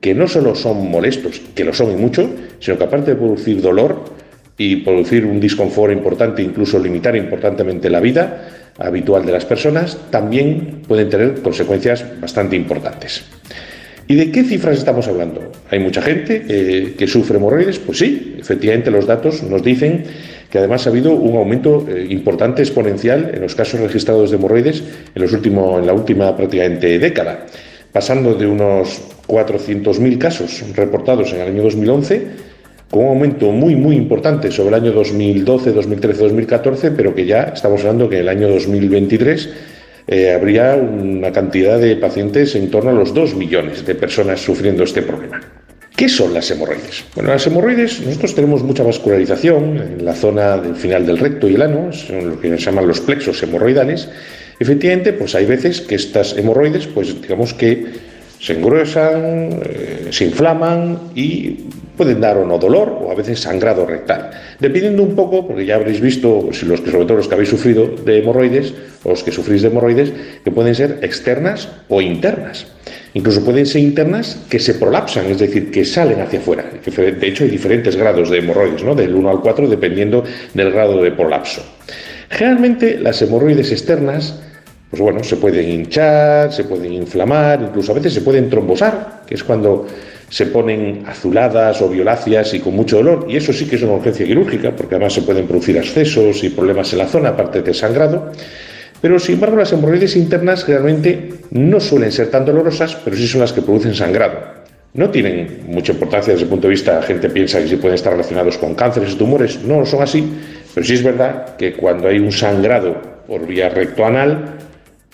que no solo son molestos, que lo son y mucho, sino que aparte de producir dolor, y producir un disconfort importante, incluso limitar importantemente la vida habitual de las personas, también pueden tener consecuencias bastante importantes. ¿Y de qué cifras estamos hablando? ¿Hay mucha gente eh, que sufre hemorroides? Pues sí, efectivamente los datos nos dicen que además ha habido un aumento eh, importante, exponencial, en los casos registrados de hemorroides en, los últimos, en la última prácticamente década, pasando de unos 400.000 casos reportados en el año 2011 con un aumento muy, muy importante sobre el año 2012, 2013, 2014, pero que ya estamos hablando que en el año 2023 eh, habría una cantidad de pacientes en torno a los 2 millones de personas sufriendo este problema. ¿Qué son las hemorroides? Bueno, las hemorroides, nosotros tenemos mucha vascularización en la zona del final del recto y el ano, son lo que se llaman los plexos hemorroidales. Efectivamente, pues hay veces que estas hemorroides, pues digamos que se engruesan, eh, se inflaman y pueden dar o no dolor o a veces sangrado rectal. Dependiendo un poco, porque ya habréis visto, si los que, sobre todo los que habéis sufrido de hemorroides o los que sufrís de hemorroides, que pueden ser externas o internas. Incluso pueden ser internas que se prolapsan, es decir, que salen hacia afuera. De hecho, hay diferentes grados de hemorroides, ¿no? del 1 al 4, dependiendo del grado de prolapso. Generalmente, las hemorroides externas pues bueno, se pueden hinchar, se pueden inflamar, incluso a veces se pueden trombosar, que es cuando se ponen azuladas o violáceas y con mucho dolor, y eso sí que es una urgencia quirúrgica, porque además se pueden producir accesos y problemas en la zona, aparte de sangrado. Pero sin embargo, las hemorroides internas generalmente no suelen ser tan dolorosas, pero sí son las que producen sangrado. No tienen mucha importancia desde el punto de vista, la gente piensa que sí pueden estar relacionados con cánceres y tumores, no son así, pero sí es verdad que cuando hay un sangrado por vía rectoanal,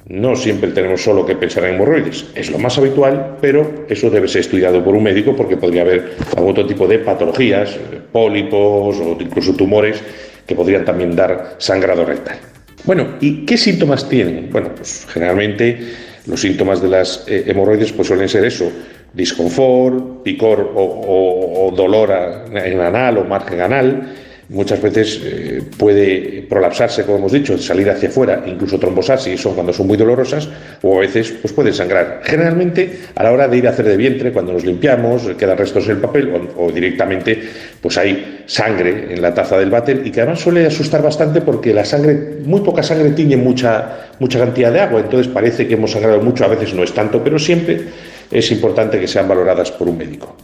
No siempre tenemos solo que pensar en hemorroides, es lo más habitual, pero eso debe ser estudiado por un médico porque podría haber algún otro tipo de patologías, pólipos o incluso tumores que podrían también dar sangrado rectal. Bueno, ¿y qué síntomas tienen? Bueno, pues generalmente los síntomas de las eh, hemorroides pues suelen ser eso, disconfort, picor o, dolor en anal o margen anal. Muchas veces eh, puede prolapsarse, como hemos dicho, salir hacia afuera, incluso trombosarse, y son cuando son muy dolorosas, o a veces pues pueden sangrar. Generalmente, a la hora de ir a hacer de vientre, cuando nos limpiamos, quedan restos en el papel, o, o directamente pues hay sangre en la taza del váter, y que además suele asustar bastante porque la sangre, muy poca sangre tiñe mucha, mucha cantidad de agua, entonces parece que hemos sangrado mucho, a veces no es tanto, pero siempre es importante que sean valoradas por un médico.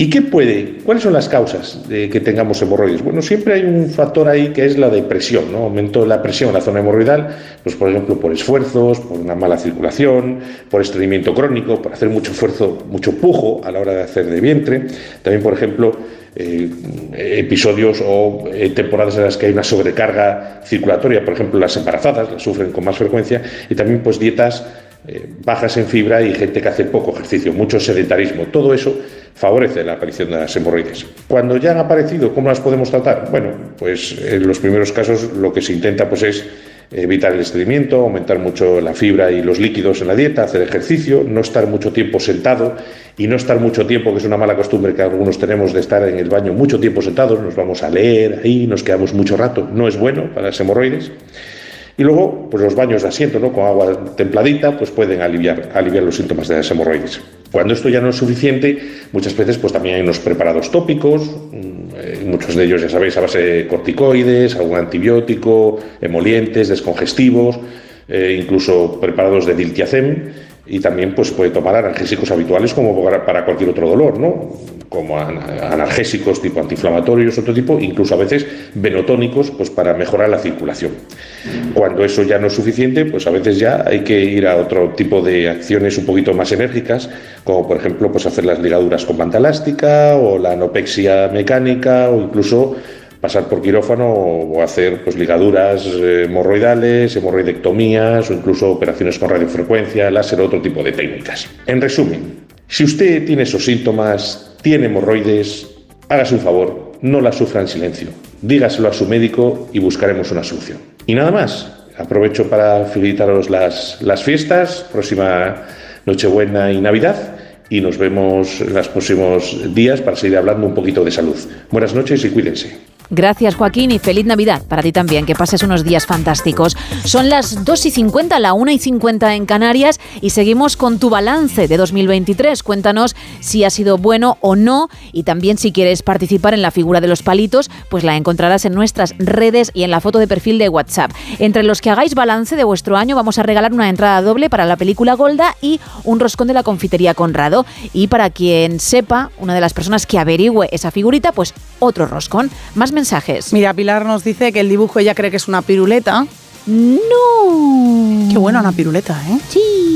¿Y qué puede? ¿Cuáles son las causas de que tengamos hemorroides? Bueno, siempre hay un factor ahí que es la depresión, ¿no? Aumento de la presión en la zona hemorroidal, pues por ejemplo por esfuerzos, por una mala circulación, por estreñimiento crónico, por hacer mucho esfuerzo, mucho pujo a la hora de hacer de vientre. También, por ejemplo, eh, episodios o eh, temporadas en las que hay una sobrecarga circulatoria, por ejemplo, las embarazadas las sufren con más frecuencia, y también pues dietas eh, bajas en fibra y gente que hace poco ejercicio, mucho sedentarismo. Todo eso favorece la aparición de las hemorroides. Cuando ya han aparecido, ¿cómo las podemos tratar? Bueno, pues en los primeros casos lo que se intenta pues es evitar el estreñimiento, aumentar mucho la fibra y los líquidos en la dieta, hacer ejercicio, no estar mucho tiempo sentado y no estar mucho tiempo, que es una mala costumbre que algunos tenemos de estar en el baño mucho tiempo sentados, nos vamos a leer ahí, nos quedamos mucho rato, no es bueno para las hemorroides. Y luego, pues los baños de asiento, ¿no? Con agua templadita, pues pueden aliviar, aliviar los síntomas de las hemorroides. Cuando esto ya no es suficiente, muchas veces pues también hay unos preparados tópicos, mm, eh, muchos de ellos ya sabéis a base de corticoides, algún antibiótico, emolientes, descongestivos, eh, incluso preparados de diltiazem y también pues puede tomar analgésicos habituales como para- cualquier otro dolor, ¿no? Como an- analgésicos tipo antiinflamatorios, otro tipo, incluso a veces venotónicos pues para mejorar la circulación. Cuando eso ya no es suficiente, pues a veces ya hay que ir a otro tipo de acciones un poquito más enérgicas, como por ejemplo pues hacer las ligaduras con banda elástica o la anopexia mecánica o incluso pasar por quirófano o hacer pues ligaduras eh, hemorroidales, hemorroidectomías o incluso operaciones con radiofrecuencia, láser, otro tipo de técnicas. En resumen, si usted tiene esos síntomas, tiene hemorroides, hágase un favor, no la sufra en silencio. Dígaselo a su médico y buscaremos una solución. Y nada más. Aprovecho para felicitaros las, las fiestas, próxima Nochebuena y Navidad. Y nos vemos en los próximos días para seguir hablando un poquito de salud. Buenas noches y cuídense. Gracias Joaquín y feliz Navidad para ti también, que pases unos días fantásticos. Son las 2 y 50, la 1 y 50 en Canarias y seguimos con tu balance de 2023. Cuéntanos si ha sido bueno o no y también si quieres participar en la figura de los palitos, pues la encontrarás en nuestras redes y en la foto de perfil de WhatsApp. Entre los que hagáis balance de vuestro año vamos a regalar una entrada doble para la película Golda y un roscón de la confitería Conrado. Y para quien sepa, una de las personas que averigüe esa figurita, pues otro roscón. Más Mira, Pilar nos dice que el dibujo ella cree que es una piruleta. No. Qué buena una piruleta, ¿eh? Sí.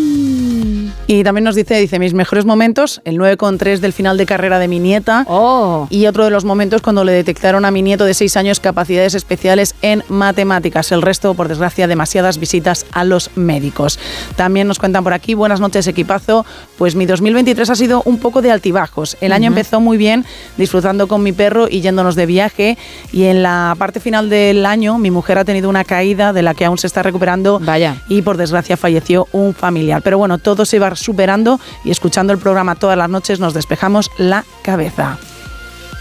Y también nos dice, dice, mis mejores momentos, el 9,3 del final de carrera de mi nieta. Oh. Y otro de los momentos cuando le detectaron a mi nieto de 6 años capacidades especiales en matemáticas. El resto, por desgracia, demasiadas visitas a los médicos. También nos cuentan por aquí, buenas noches equipazo. Pues mi 2023 ha sido un poco de altibajos. El año empezó muy bien, disfrutando con mi perro y yéndonos de viaje. Y en la parte final del año, mi mujer ha tenido una caída de la que aún se está recuperando. Vaya. Y por desgracia falleció un familiar. Pero bueno, todo se va superando y escuchando el programa todas las noches nos despejamos la cabeza.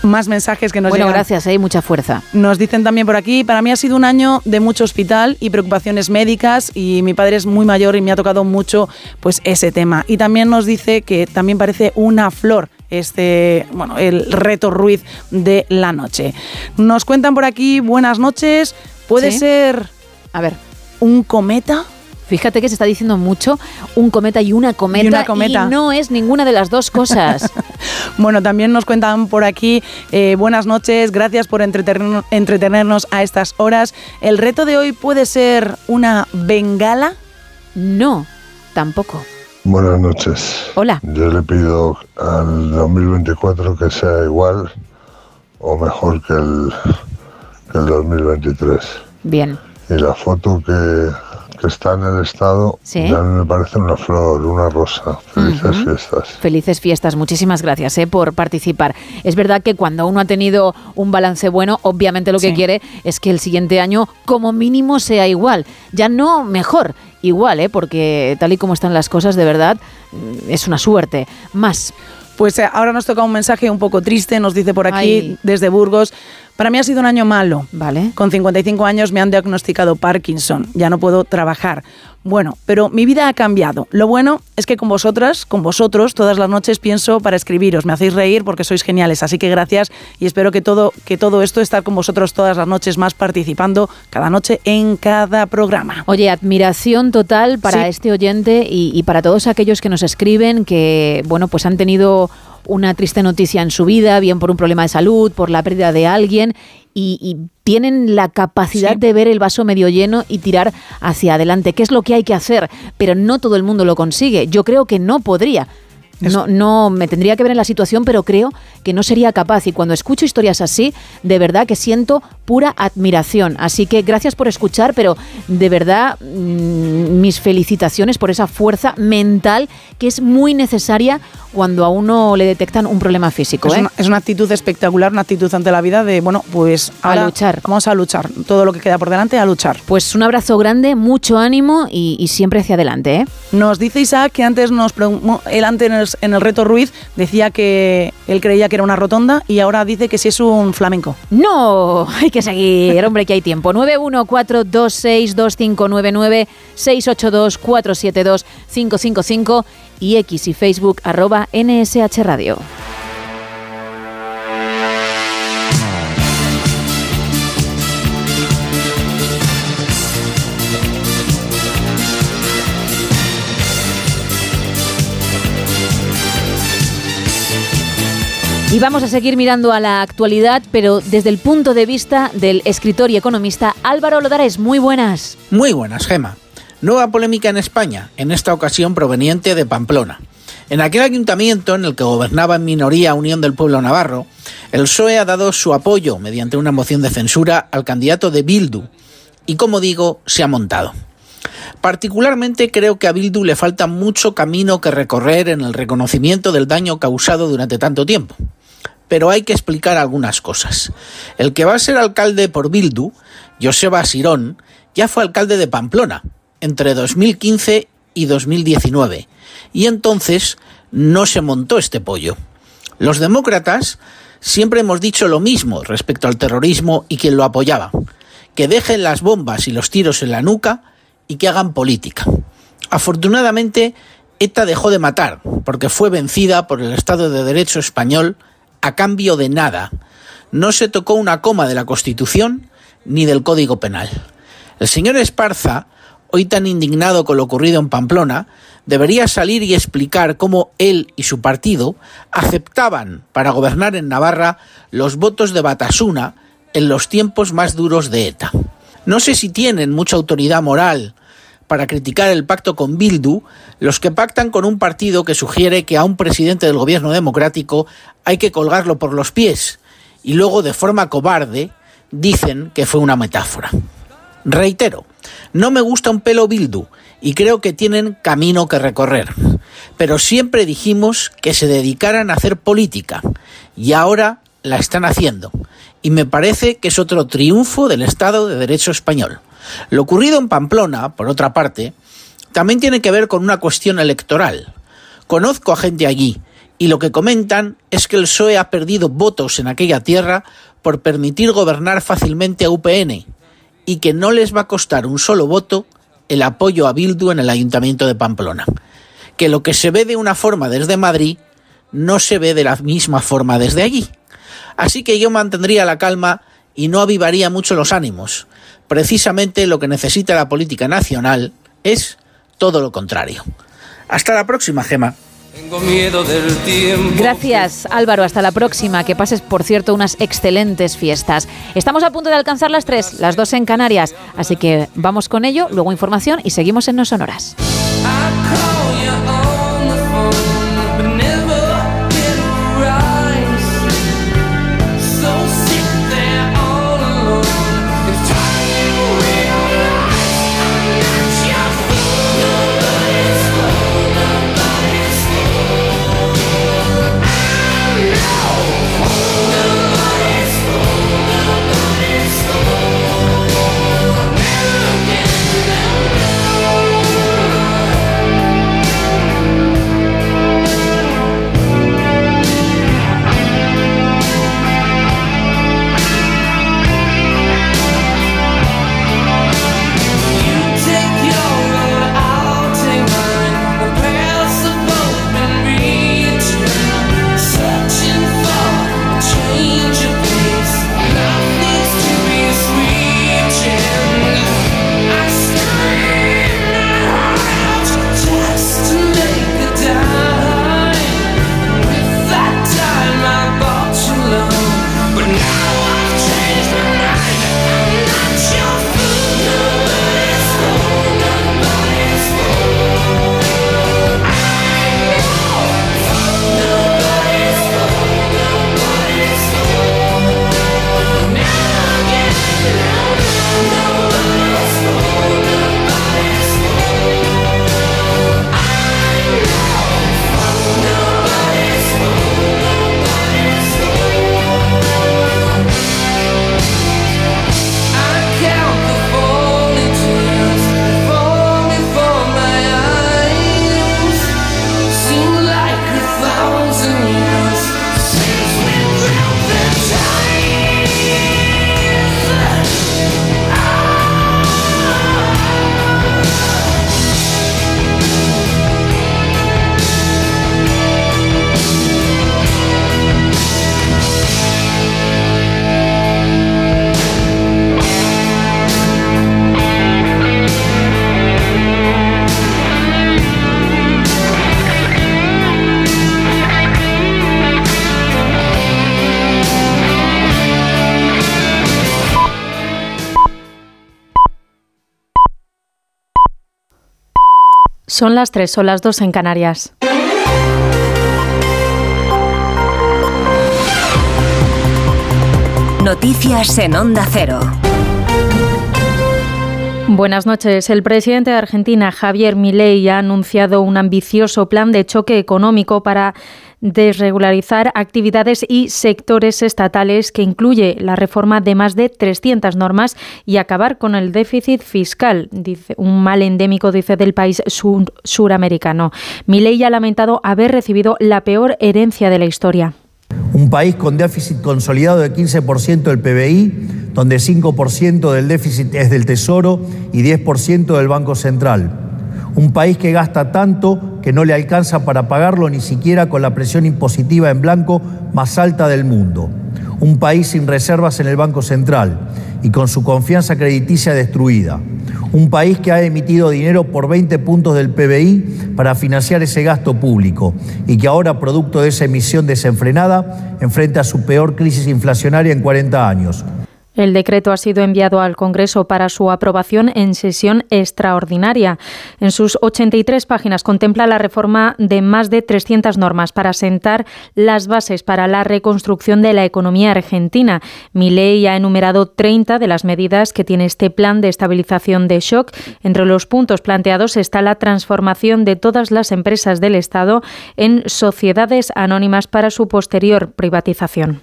Más mensajes que nos Bueno, llegan. gracias, hay mucha fuerza. Nos dicen también por aquí, para mí ha sido un año de mucho hospital y preocupaciones médicas y mi padre es muy mayor y me ha tocado mucho pues ese tema. Y también nos dice que también parece una flor este, bueno, el reto Ruiz de la noche. Nos cuentan por aquí, buenas noches, puede Sí. ser A ver, un cometa. fíjate que se está diciendo mucho un cometa y una cometa. Y una cometa. y no es ninguna de las dos cosas. Bueno, también nos cuentan por aquí, eh, buenas noches, gracias por entretenernos, entretenernos a estas horas. ¿El reto de hoy puede ser una bengala? no, tampoco. Buenas noches. Hola. Yo le pido al 2024 que sea igual o mejor que el, que el 2023. Bien. Y la foto que, que está en el Estado, Sí. ya a mí me parece una flor, una rosa. Felices fiestas. Felices fiestas, muchísimas gracias eh, por participar. Es verdad que cuando uno ha tenido un balance bueno, obviamente lo que Sí. quiere es que el siguiente año como mínimo sea igual, ya no mejor, igual, ¿eh? porque tal y como están las cosas, de verdad, mm, es una suerte. Más. Pues eh, ahora nos toca un mensaje un poco triste, nos dice por aquí Ay. desde Burgos. Para mí ha sido un año malo. Vale. Con 55 años me han diagnosticado Parkinson. Ya no puedo trabajar. Bueno, pero mi vida ha cambiado. Lo bueno es que con vosotras, con vosotros, todas las noches pienso para escribiros. Me hacéis reír porque sois geniales. Así que gracias y espero que todo, que todo esto, estar con vosotros todas las noches más participando cada noche en cada programa. Oye, admiración total para Sí. este oyente y, y para todos aquellos que nos escriben que, bueno, pues han tenido una triste noticia en su vida, bien por un problema de salud, por la pérdida de alguien, y, y tienen la capacidad de ver el vaso medio lleno y tirar hacia adelante, que es lo que hay que hacer, pero no todo el mundo lo consigue. Yo creo que no podría. No, no me tendría que ver en la situación, pero creo que no sería capaz. Y cuando escucho historias así, de verdad que siento pura admiración. Así que gracias por escuchar, pero de verdad mm, mis felicitaciones por esa fuerza mental que es muy necesaria cuando a uno le detectan un problema físico. Es, ¿eh? una, es una actitud espectacular, una actitud ante la vida de, bueno, pues A luchar. Vamos a luchar. Todo lo que queda por delante, a luchar. Pues un abrazo grande, mucho ánimo y, y siempre hacia adelante. ¿eh? Nos dice Isaac que antes nos él antes en el, reto Ruiz decía que él creía que era una rotonda y ahora dice que sí es un flamenco. No, hay que seguir, hombre, que hay tiempo. 914262599, 682472555 y X y Facebook arroba NSH Radio. Y vamos a seguir mirando a la actualidad, pero desde el punto de vista del escritor y economista Álvaro Lodares. Muy buenas. Muy buenas, Gema. Nueva polémica en España, en esta ocasión proveniente de Pamplona. En aquel ayuntamiento en el que gobernaba en minoría Unión del Pueblo Navarro, el PSOE ha dado su apoyo mediante una moción de censura al candidato de Bildu y, como digo, se ha montado. Particularmente creo que a Bildu le falta mucho camino que recorrer en el reconocimiento del daño causado durante tanto tiempo. Pero hay que explicar algunas cosas. El que va a ser alcalde por Bildu, Joseba Sirón, ya fue alcalde de Pamplona entre 2015 y 2019, y entonces no se montó este pollo. Los demócratas siempre hemos dicho lo mismo respecto al terrorismo y quien lo apoyaba, que dejen las bombas y los tiros en la nuca y que hagan política. Afortunadamente, ETA dejó de matar, porque fue vencida por el Estado de Derecho español a cambio de nada. No se tocó una coma de la Constitución ni del Código Penal. El señor Esparza, hoy tan indignado con lo ocurrido en Pamplona, debería salir y explicar cómo él y su partido aceptaban para gobernar en Navarra los votos de Batasuna en los tiempos más duros de ETA. No sé si tienen mucha autoridad moral para criticar el pacto con Bildu los que pactan con un partido que sugiere que a un presidente del gobierno democrático hay que colgarlo por los pies y luego de forma cobarde dicen que fue una metáfora. Reitero, no me gusta un pelo Bildu y creo que tienen camino que recorrer, pero siempre dijimos que se dedicaran a hacer política y ahora la están haciendo y me parece que es otro triunfo del Estado de Derecho español. Lo ocurrido en Pamplona, por otra parte, también tiene que ver con una cuestión electoral. Conozco a gente allí y lo que comentan es que el PSOE ha perdido votos en aquella tierra por permitir gobernar fácilmente a UPN y que no les va a costar un solo voto el apoyo a Bildu en el Ayuntamiento de Pamplona. Que lo que se ve de una forma desde Madrid no se ve de la misma forma desde allí. Así que yo mantendría la calma y no avivaría mucho los ánimos. Precisamente lo que necesita la política nacional es todo lo contrario. Hasta la próxima, Gema. Tengo miedo del tiempo. Gracias Álvaro, hasta la próxima. Que pases, por cierto, unas excelentes fiestas. Estamos a punto de alcanzar las tres, las dos en Canarias, así que vamos con ello, luego información y seguimos en No Sonoras. Son las 3, son las 2 en Canarias. Noticias en Onda Cero. Buenas noches. El presidente de Argentina, Javier Milei, ha anunciado un ambicioso plan de choque económico para desregularizar actividades y sectores estatales que incluye la reforma de más de 300 normas y acabar con el déficit fiscal, dice un mal endémico dice del país suramericano. Milei ha lamentado haber recibido la peor herencia de la historia. Un país con déficit consolidado de 15% del PBI, donde 5% del déficit es del Tesoro y 10% del Banco Central. Un país que gasta tanto que no le alcanza para pagarlo ni siquiera con la presión impositiva en blanco más alta del mundo. Un país sin reservas en el Banco Central y con su confianza crediticia destruida. Un país que ha emitido dinero por 20 puntos del PBI para financiar ese gasto público y que ahora, producto de esa emisión desenfrenada, enfrenta su peor crisis inflacionaria en 40 años. El decreto ha sido enviado al Congreso para su aprobación en sesión extraordinaria. En sus 83 páginas contempla la reforma de más de 300 normas para sentar las bases para la reconstrucción de la economía argentina. Mi ley ha enumerado 30 de las medidas que tiene este plan de estabilización de shock. Entre los puntos planteados está la transformación de todas las empresas del Estado en sociedades anónimas para su posterior privatización.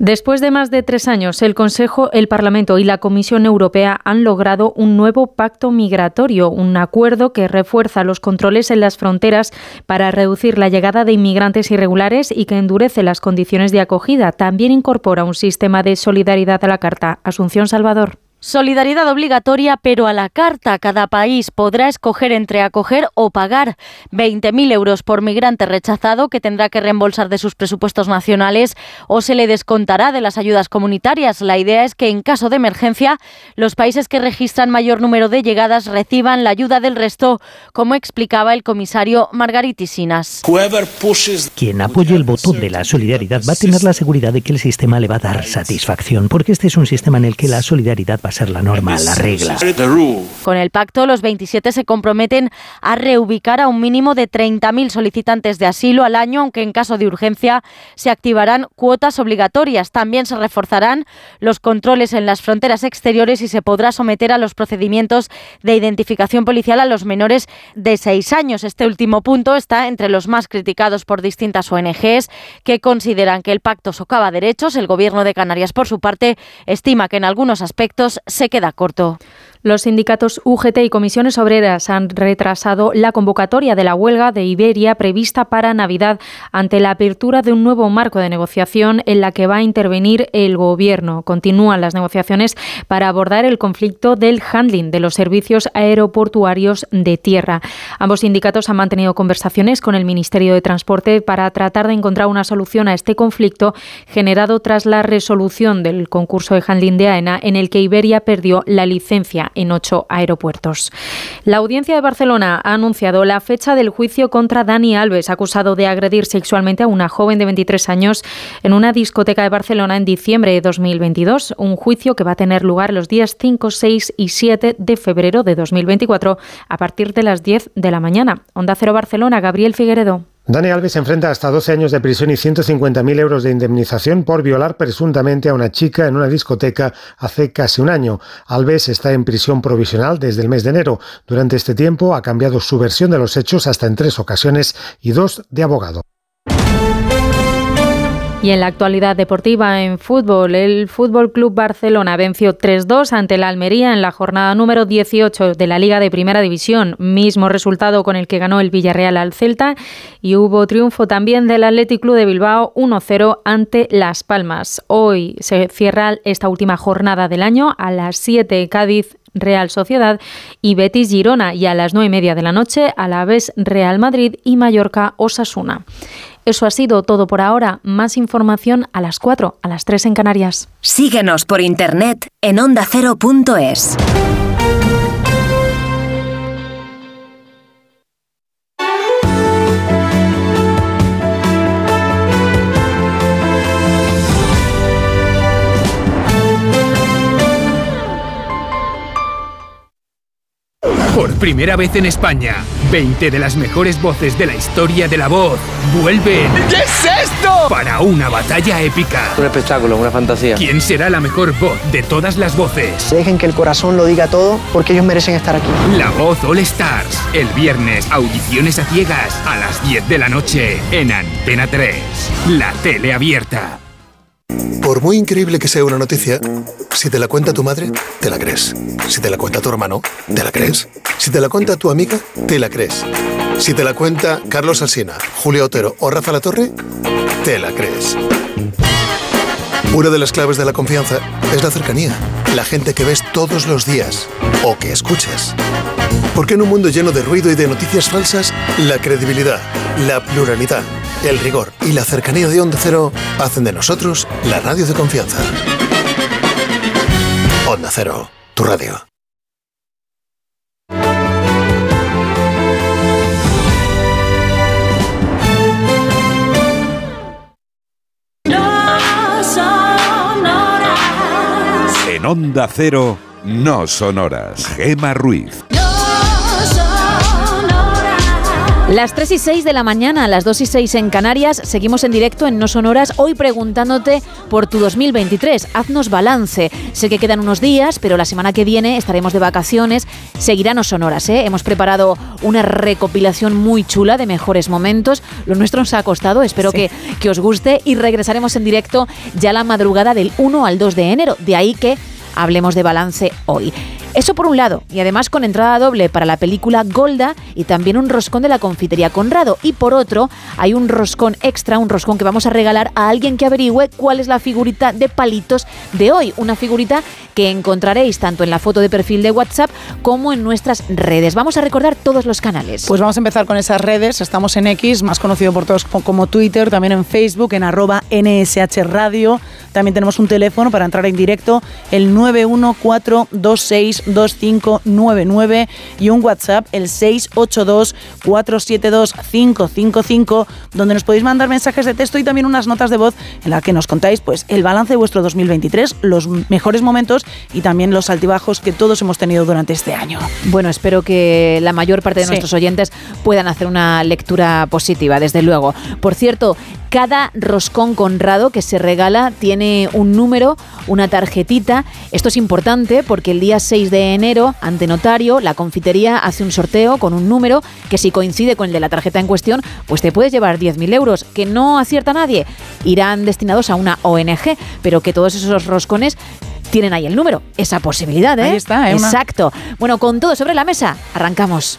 Después de más de tres años, el Consejo, el Parlamento y la Comisión Europea han logrado un nuevo pacto migratorio, un acuerdo que refuerza los controles en las fronteras para reducir la llegada de inmigrantes irregulares y que endurece las condiciones de acogida. También incorpora un sistema de solidaridad a la Carta. Asunción Salvador. Solidaridad obligatoria, pero a la carta. Cada país podrá escoger entre acoger o pagar 20.000 euros por migrante rechazado que tendrá que reembolsar de sus presupuestos nacionales o se le descontará de las ayudas comunitarias. La idea es que en caso de emergencia los países que registran mayor número de llegadas reciban la ayuda del resto, como explicaba el comisario Margaritisinas. Quien apoye el botón de la solidaridad va a tener la seguridad de que el sistema le va a dar satisfacción, porque este es un sistema en el que la solidaridad va ser la norma, la regla. Con el pacto, los 27 se comprometen a reubicar a un mínimo de 30.000 solicitantes de asilo al año, aunque en caso de urgencia se activarán cuotas obligatorias. También se reforzarán los controles en las fronteras exteriores y se podrá someter a los procedimientos de identificación policial a los menores de 6 años. Este último punto está entre los más criticados por distintas ONGs que consideran que el pacto socava derechos. El gobierno de Canarias, por su parte, estima que en algunos aspectos se queda corto. Los sindicatos UGT y comisiones obreras han retrasado la convocatoria de la huelga de Iberia prevista para Navidad ante la apertura de un nuevo marco de negociación en la que va a intervenir el Gobierno. Continúan las negociaciones para abordar el conflicto del handling de los servicios aeroportuarios de tierra. Ambos sindicatos han mantenido conversaciones con el Ministerio de Transporte para tratar de encontrar una solución a este conflicto generado tras la resolución del concurso de handling de AENA en el que Iberia perdió la licencia en ocho aeropuertos. La Audiencia de Barcelona ha anunciado la fecha del juicio contra Dani Alves, acusado de agredir sexualmente a una joven de 23 años en una discoteca de Barcelona en diciembre de 2022. Un juicio que va a tener lugar los días 5, 6 y 7 de febrero de 2024 a partir de las 10 de la mañana. Onda Cero Barcelona, Gabriel Figueredo. Dani Alves enfrenta hasta 12 años de prisión y 150.000 euros de indemnización por violar presuntamente a una chica en una discoteca hace casi un año. Alves está en prisión provisional desde el mes de enero. Durante este tiempo ha cambiado su versión de los hechos hasta en tres ocasiones y dos de abogado. Y en la actualidad deportiva en fútbol, el Fútbol Club Barcelona venció 3-2 ante la Almería en la jornada número 18 de la Liga de Primera División, mismo resultado con el que ganó el Villarreal al Celta y hubo triunfo también del Athletic Club de Bilbao 1-0 ante Las Palmas. Hoy se cierra esta última jornada del año a las 7 Cádiz Real Sociedad y Betis Girona y a las 9 y media de la noche a la vez Real Madrid y Mallorca Osasuna. Eso ha sido todo por ahora. Más información a las 4, a las 3 en Canarias. Síguenos por internet en ondacero.es. Por primera vez en España, 20 de las mejores voces de la historia de la voz vuelven. ¿Qué es esto? Para una batalla épica. Un espectáculo, una fantasía. ¿Quién será la mejor voz de todas las voces? Dejen que el corazón lo diga todo porque ellos merecen estar aquí. La voz All Stars. El viernes, audiciones a ciegas a las 10 de la noche en Antena 3. La tele abierta. Por muy increíble que sea una noticia, si te la cuenta tu madre, te la crees. Si te la cuenta tu hermano, te la crees. Si te la cuenta tu amiga, te la crees. Si te la cuenta Carlos Alsina, Julio Otero o Rafa La Torre, te la crees. Una de las claves de la confianza es la cercanía, la gente que ves todos los días o que escuchas. Porque en un mundo lleno de ruido y de noticias falsas, la credibilidad, la pluralidad, el rigor y la cercanía de Onda Cero hacen de nosotros la radio de confianza. Onda Cero, tu radio. En Onda Cero, no sonoras. Gema Ruiz. Las 3 y 6 de la mañana, las 2 y 6 en Canarias, seguimos en directo en No Sonoras, hoy preguntándote por tu 2023. Haznos balance. Sé que quedan unos días, pero la semana que viene estaremos de vacaciones. Seguirá No Sonoras, ¿eh? Hemos preparado una recopilación muy chula de mejores momentos. Lo nuestro nos ha costado, espero que, que os guste y regresaremos en directo ya la madrugada del 1 al 2 de enero. De ahí que hablemos de balance hoy. Eso por un lado, y además con entrada doble para la película Golda y también un roscón de la confitería Conrado. Y por otro, hay un roscón extra, un roscón que vamos a regalar a alguien que averigüe cuál es la figurita de palitos de hoy. Una figurita que encontraréis tanto en la foto de perfil de WhatsApp como en nuestras redes. Vamos a recordar todos los canales. Pues vamos a empezar con esas redes. Estamos en X, más conocido por todos como Twitter, también en Facebook, en arroba NSH Radio. También tenemos un teléfono para entrar en directo, el 914262599 y un WhatsApp, el 682472555, donde nos podéis mandar mensajes de texto y también unas notas de voz en las que nos contáis pues el balance de vuestro 2023, los mejores momentos y también los altibajos que todos hemos tenido durante este año. Bueno, espero que la mayor parte de Sí. nuestros oyentes puedan hacer una lectura positiva, desde luego. Por cierto, cada roscón conrado que se regala tiene un número, una tarjetita. Esto es importante porque el día 6 de enero, ante notario, la confitería hace un sorteo con un número que si coincide con el de la tarjeta en cuestión, pues te puedes llevar 10.000 euros. Que no acierta nadie, irán destinados a una ONG, pero que todos esos roscones tienen ahí el número, esa posibilidad, ¿eh? Ahí está, ¿eh? Una- Exacto. Bueno, con todo sobre la mesa, arrancamos.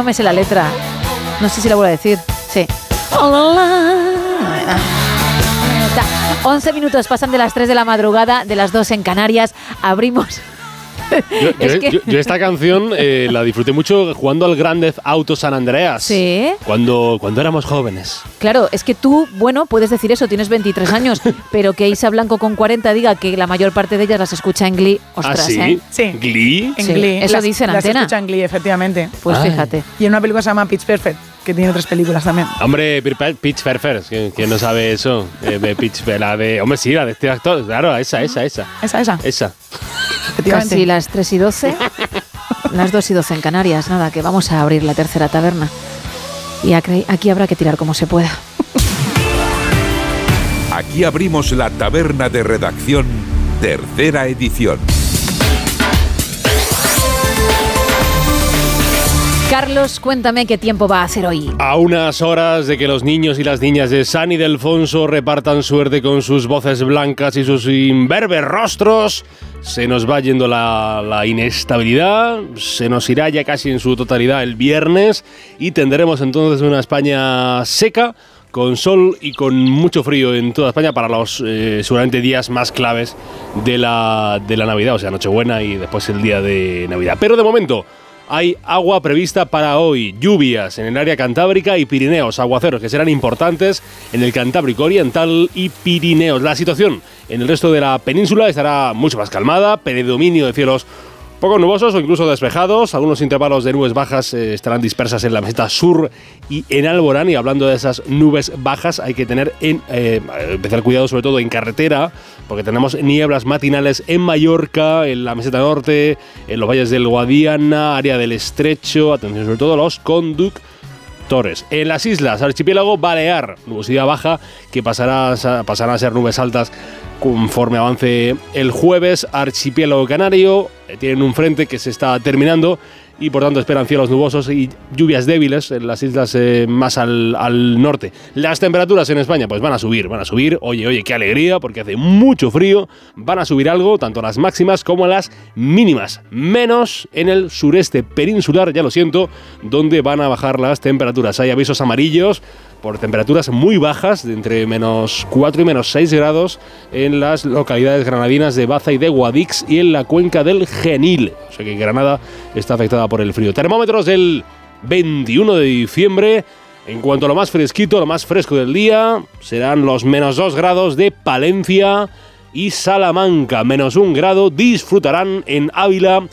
No me sé la letra. No sé si la voy a decir. Sí. 11 minutos pasan de las 3 de la madrugada, de las 2 en Canarias. Abrimos. Yo, Es yo- que- yo- yo esta canción eh, la disfruté mucho jugando al Grand Theft Auto San Andreas. Sí. Cuando, cuando éramos jóvenes. Claro, es que tú, bueno, puedes decir eso, tienes 23 años, pero que Isa Blanco con 40 diga que la mayor parte de ellas las escucha en Glee, ostras, ¿Ah, sí? ¿eh? Sí. ¿Glee? En Sí, Glee. eso Las- dice en las antena. escucha en Glee, efectivamente. Pues Ay. fíjate. Y en una película se llama Pitch Perfect, que tiene tres películas también. Hombre, Pitch Perfect, que no sabe eso. Eh, de Pitch, la de. Hombre, sí, la de este actor. Claro, esa, esa, esa. Esa, esa. Esa. Efectivamente. Casi las 3 y 12, las 2 y 12 en Canarias, nada, que vamos a abrir la tercera taberna. Y aquí habrá que tirar como se pueda. Aquí abrimos la taberna de redacción, tercera edición. Carlos, cuéntame qué tiempo va a hacer hoy. A unas horas de que los niños y las niñas de San Ildefonso repartan suerte con sus voces blancas y sus imberbes rostros, se nos va yendo la, inestabilidad, se nos irá ya casi en su totalidad el viernes y tendremos entonces una España seca, con sol y con mucho frío en toda España para los eh, seguramente días más claves de la, de la Navidad, o sea, Nochebuena y después el día de Navidad. Pero de momento, hay agua prevista para hoy, lluvias en el área cantábrica y Pirineos, aguaceros que serán importantes en el Cantábrico Oriental y Pirineos. La situación en el resto de la península estará mucho más calmada, predominio de cielos poco nubosos o incluso despejados. Algunos intervalos de nubes bajas eh, estarán dispersas en la meseta sur y en Alborán. Y hablando de esas nubes bajas, hay que tener en, eh, especial cuidado, sobre todo en carretera, porque tenemos nieblas matinales en Mallorca, en la meseta norte, en los valles del Guadiana, área del Estrecho. Atención, sobre todo los conductores. En las islas, archipiélago Balear, nubosidad baja que pasará, a- pasarán a ser nubes altas conforme avance el jueves. Archipiélago Canario, eh, tienen un frente que se está terminando y por tanto esperan cielos nubosos y lluvias débiles en las islas eh, más al, norte. Las temperaturas en España pues van a subir, van a subir. Oye, oye, qué alegría porque hace mucho frío. Van a subir algo, tanto las máximas como las mínimas. Menos en el sureste peninsular, ya lo siento, donde van a bajar las temperaturas. Hay avisos amarillos por temperaturas muy bajas, de entre menos 4 y menos 6 grados, en las localidades granadinas de Baza y de Guadix y en la cuenca del Genil. O sea que Granada está afectada por el frío. Termómetros del 21 de diciembre. En cuanto a lo más fresquito, lo más fresco del día, serán los menos 2 grados de Palencia y Salamanca. Menos 1 grado disfrutarán en Ávila,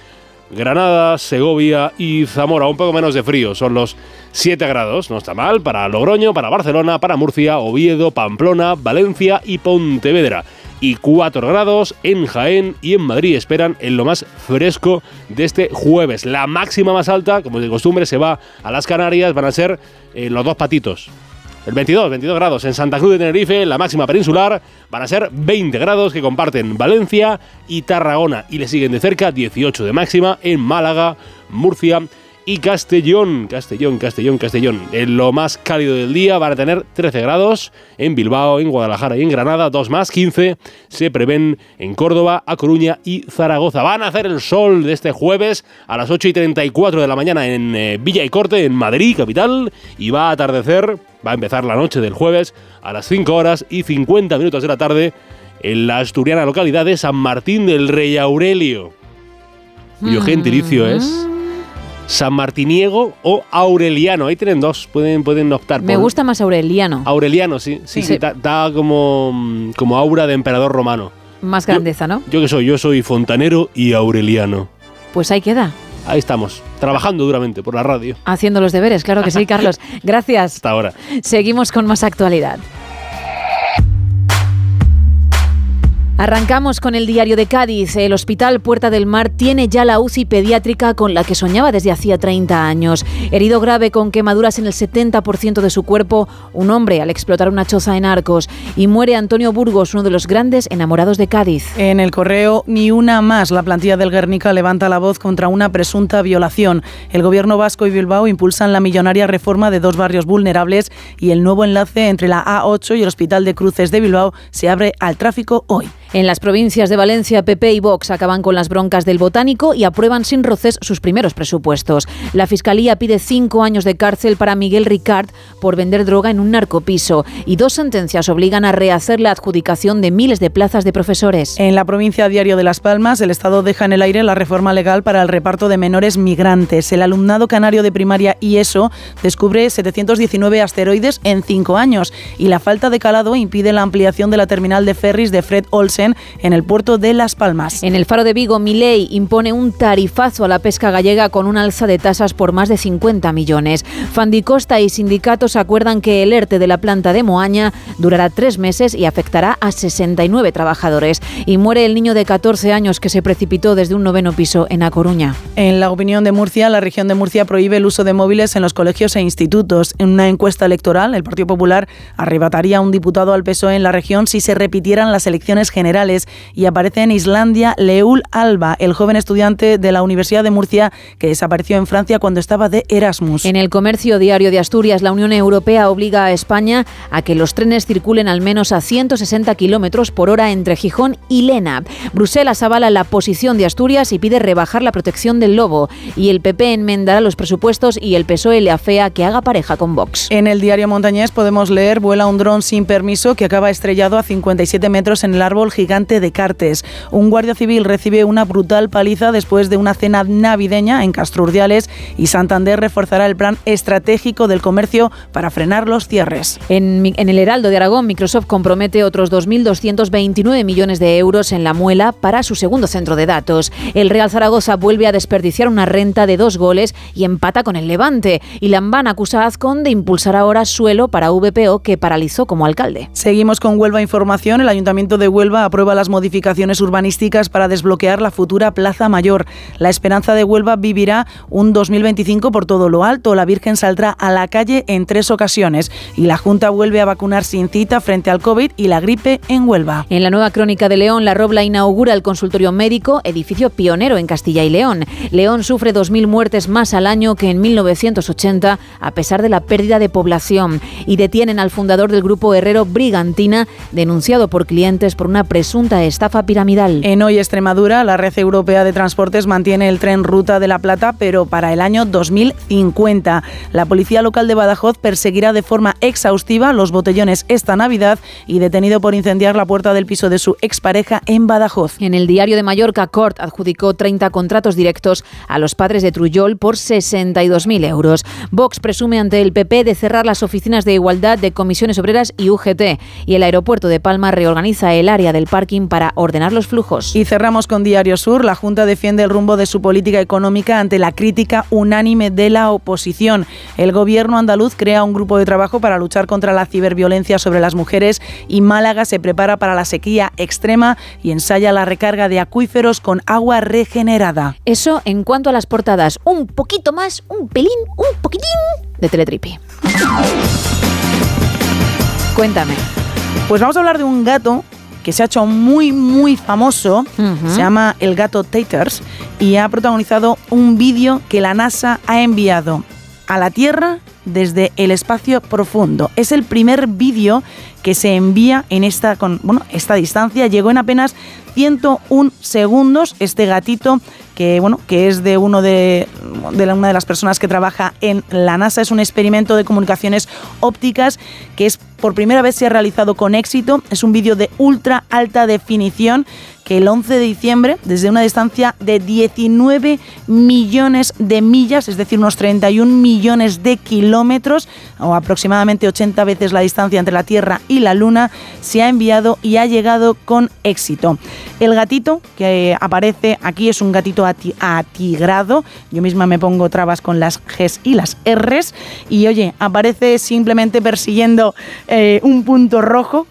Granada, Segovia y Zamora. Un poco menos de frío, son los 7 grados, no está mal, para Logroño, para Barcelona, para Murcia, Oviedo, Pamplona, Valencia y Pontevedra. Y 4 grados en Jaén y en Madrid esperan en lo más fresco de este jueves. La máxima más alta, como de costumbre, se va a las Canarias, van a ser eh, los dos patitos. El 22, 22 grados en Santa Cruz de Tenerife, la máxima peninsular, van a ser 20 grados que comparten Valencia y Tarragona. Y le siguen de cerca 18 de máxima en Málaga, Murcia y Castellón. Castellón, Castellón, Castellón. En lo más cálido del día van a tener 13 grados en Bilbao, en Guadalajara y en Granada. Dos más, 15 se prevén en Córdoba, A Coruña y Zaragoza. Van a hacer el sol de este jueves a las 8 y 34 de la mañana en eh, Villa y Corte, en Madrid, capital. Y va a atardecer, va a empezar la noche del jueves a las 5 horas y 50 minutos de la tarde en la asturiana localidad de San Martín del Rey Aurelio. Cuyo es San Martiniego o Aureliano. Ahí tienen dos, pueden, pueden optar Me por- gusta más Aureliano, Aureliano, sí, sí, Sí. sí, da, da como, como aura de emperador romano. más grandeza, ¿no? ¿Yo qué soy? Yo soy fontanero y aureliano. Pues ahí queda, Ahí estamos, trabajando duramente por la radio. haciendo los deberes, claro que sí, Carlos. Gracias. Hasta ahora. Seguimos con más actualidad. Arrancamos con el diario de Cádiz. El Hospital Puerta del Mar tiene ya la UCI pediátrica con la que soñaba desde hacía 30 años. Herido grave con quemaduras en el 70% de su cuerpo, un hombre al explotar una choza en Arcos. Y muere Antonio Burgos, uno de los grandes enamorados de Cádiz. En el correo, ni una más. La plantilla del Guernica levanta la voz contra una presunta violación. El gobierno vasco y Bilbao impulsan la millonaria reforma de dos barrios vulnerables y el nuevo enlace entre la A8 y el Hospital de Cruces de Bilbao se abre al tráfico hoy. En las provincias de Valencia, PP y Vox acaban con las broncas del botánico y aprueban sin roces sus primeros presupuestos. La Fiscalía pide cinco años de cárcel para Miguel Ricard por vender droga en un narcopiso y dos sentencias obligan a rehacer la adjudicación de miles de plazas de profesores. En la provincia Diario de Las Palmas, el Estado deja en el aire la reforma legal para el reparto de menores migrantes. El alumnado canario de primaria y ESO descubre 719 asteroides en cinco años y la falta de calado impide la ampliación de la terminal de ferries de Fred Olsen en el puerto de Las Palmas. En el faro de Vigo, Milei impone un tarifazo a la pesca gallega con un alza de tasas por más de 50 millones. Fandicosta y sindicatos acuerdan que el ERTE de la planta de Moaña durará tres meses y afectará a 69 trabajadores. Y muere el niño de 14 años que se precipitó desde un noveno piso en A Coruña. En la opinión de Murcia, la región de Murcia prohíbe el uso de móviles en los colegios e institutos. En una encuesta electoral, el Partido Popular arrebataría a un diputado al PSOE en la región si se repitieran las elecciones generales y aparece en Islandia Leul Alba, el joven estudiante de la Universidad de Murcia que desapareció en Francia cuando estaba de Erasmus. En el comercio diario de Asturias, la Unión Europea obliga a España a que los trenes circulen al menos a 160 kilómetros por hora entre Gijón y Lena. Bruselas avala la posición de Asturias y pide rebajar la protección del lobo. Y el PP enmendará los presupuestos y el PSOE le afea que haga pareja con Vox. En el diario Montañés podemos leer vuela un dron sin permiso que acaba estrellado a 57 metros en el árbol gigante de Cartes. Un guardia civil recibe una brutal paliza después de una cena navideña en Castrurdiales y Santander reforzará el plan estratégico del comercio para frenar los cierres. En, en el Heraldo de Aragón, Microsoft compromete otros 2.229 millones de euros en la muela para su segundo centro de datos. El Real Zaragoza vuelve a desperdiciar una renta de dos goles y empata con el Levante. Y Lambán acusa a Azcón de impulsar ahora suelo para VPO que paralizó como alcalde. Seguimos con Huelva Información. El Ayuntamiento de Huelva aprueba las modificaciones urbanísticas para desbloquear la futura Plaza Mayor. La Esperanza de Huelva vivirá un 2025 por todo lo alto. La Virgen saldrá a la calle en tres ocasiones y la Junta vuelve a vacunar sin cita frente al COVID y la gripe en Huelva. En la nueva crónica de León, La Robla inaugura el consultorio médico, edificio pionero en Castilla y León. León sufre 2.000 muertes más al año que en 1980, a pesar de la pérdida de población. Y detienen al fundador del grupo Herrero Brigantina, denunciado por clientes por una presunta estafa piramidal. En Hoy Extremadura, la Red Europea de Transportes mantiene el tren Ruta de la Plata, pero para el año 2050. La policía local de Badajoz perseguirá de forma exhaustiva los botellones esta Navidad y detenido por incendiar la puerta del piso de su expareja en Badajoz. En el diario de Mallorca, Cort adjudicó 30 contratos directos a los padres de Trujol por 62.000 euros. Vox presume ante el PP de cerrar las oficinas de igualdad de comisiones obreras y UGT. Y el aeropuerto de Palma reorganiza el área del parking para ordenar los flujos. Y cerramos con Diario Sur. La Junta defiende el rumbo de su política económica ante la crítica unánime de la oposición. El gobierno andaluz crea un grupo de trabajo para luchar contra la ciberviolencia sobre las mujeres y Málaga se prepara para la sequía extrema y ensaya la recarga de acuíferos con agua regenerada. Eso en cuanto a las portadas. Un poquito más, un pelín, un poquitín de Teletripi. Cuéntame. Pues vamos a hablar de un gato que se ha hecho muy, muy famoso. Se llama El gato Taters y ha protagonizado un vídeo que la NASA ha enviado a la Tierra desde el espacio profundo. Es el primer vídeo que se envía en esta, con, bueno, esta distancia. Llegó en apenas 101 segundos este gatito que, bueno, que es de, uno de, de una de las personas que trabaja en la NASA. Es un experimento de comunicaciones ópticas que es por primera vez se ha realizado con éxito. Es un vídeo de ultra alta definición que el 11 de diciembre, desde una distancia de 19 millones de millas, es decir, unos 31 millones de kilómetros, o aproximadamente 80 veces la distancia entre la Tierra y la Luna, se ha enviado y ha llegado con éxito. El gatito que aparece aquí es un gatito atigrado. Yo misma me pongo trabas con las Gs y las Rs. Y oye, aparece simplemente persiguiendo eh, un punto rojo.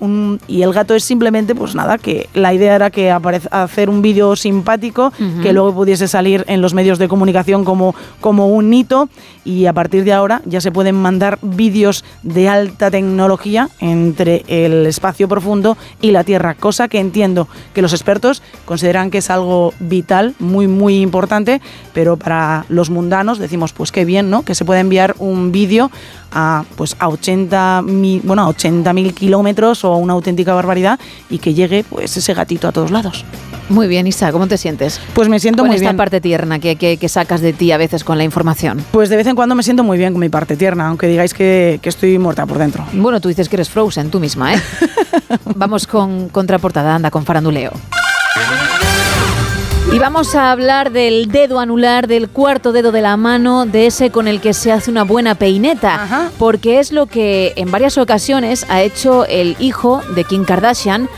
y el gato es simplemente, pues nada, que la idea era que hacer un vídeo simpático que luego pudiese salir en los medios de comunicación como, como un hito. Y a partir de ahora ya se pueden mandar vídeos de alta tecnología entre el espacio profundo y la Tierra, cosa que entiendo que los expertos consideran que es algo vital, muy, muy importante, pero para los mundanos decimos, pues qué bien, ¿no? Que se puede enviar un vídeo a, pues, a 80 mil, bueno, a 80.000 kilómetros o una auténtica barbaridad y que llegue pues, ese gatito a todos lados. Muy bien, Isa, ¿cómo te sientes? Pues me siento con muy esta bien. parte tierna que, que- que sacas de ti a veces con la información. Pues de vez en cuando me siento muy bien con mi parte tierna, aunque digáis que, que estoy muerta por dentro. Bueno, tú dices que eres Frozen tú misma, ¿eh? Vamos con contraportada, anda, con faranduleo. Y vamos a hablar del dedo anular, del cuarto dedo de la mano, de ese con el que se hace una buena peineta, porque es lo que en varias ocasiones ha hecho el hijo de Kim Kardashian,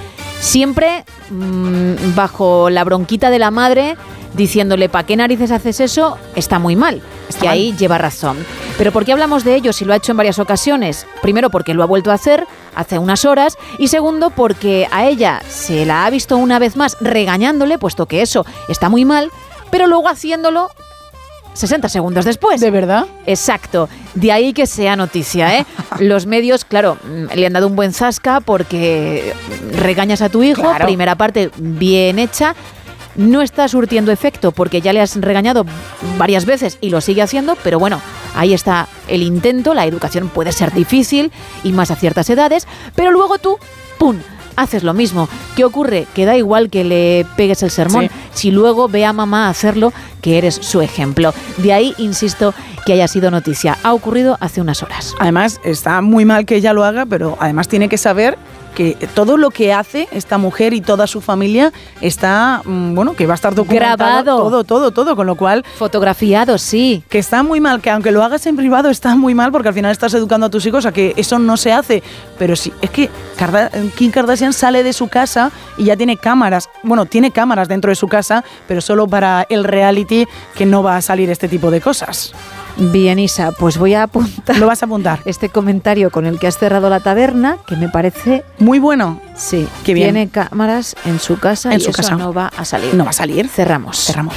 siempre mm, bajo la bronquita de la madre, diciéndole, ¿para qué narices haces eso? Está muy mal. Está que mal. ahí lleva razón. Pero ¿por qué hablamos de ello si lo ha hecho en varias ocasiones? Primero porque lo ha vuelto a hacer hace unas horas y segundo porque a ella se la ha visto una vez más regañándole, puesto que eso está muy mal, pero luego haciéndolo 60 segundos después. ¿De verdad? Exacto. De ahí que sea noticia, ¿eh? Los medios, claro, mm, le han dado un buen zasca porque regañas a tu hijo, Claro. primera parte bien hecha. No está surtiendo efecto porque ya le has regañado varias veces y lo sigue haciendo, pero bueno, ahí está el intento, la educación puede ser difícil y más a ciertas edades, pero luego tú, ¡pum!, haces lo mismo. ¿Qué ocurre? Que da igual que le pegues el sermón, Sí. si luego ve a mamá hacerlo, que eres su ejemplo. De ahí, insisto, que haya sido noticia. Ha ocurrido hace unas horas. Además, está muy mal que ella lo haga, pero además tiene que saber que todo lo que hace esta mujer y toda su familia está, mm, bueno, que va a estar documentado. Grabado. Todo, todo, todo, con lo cual... Fotografiado, sí. Que está muy mal, que aunque lo hagas en privado está muy mal porque al final estás educando a tus hijos a que eso no se hace. Pero sí, es que Kim Kardashian sale de su casa y ya tiene cámaras. Bueno, tiene cámaras dentro de su casa, pero solo para el reality que no va a salir este tipo de cosas. Bien, Isa, pues voy a apuntar. Lo vas a apuntar. Este comentario con el que has cerrado la taberna, que me parece. Muy bueno. Sí, bien. Tiene cámaras en su casa En y su eso casa. no va a salir. No va a salir. Cerramos. Cerramos.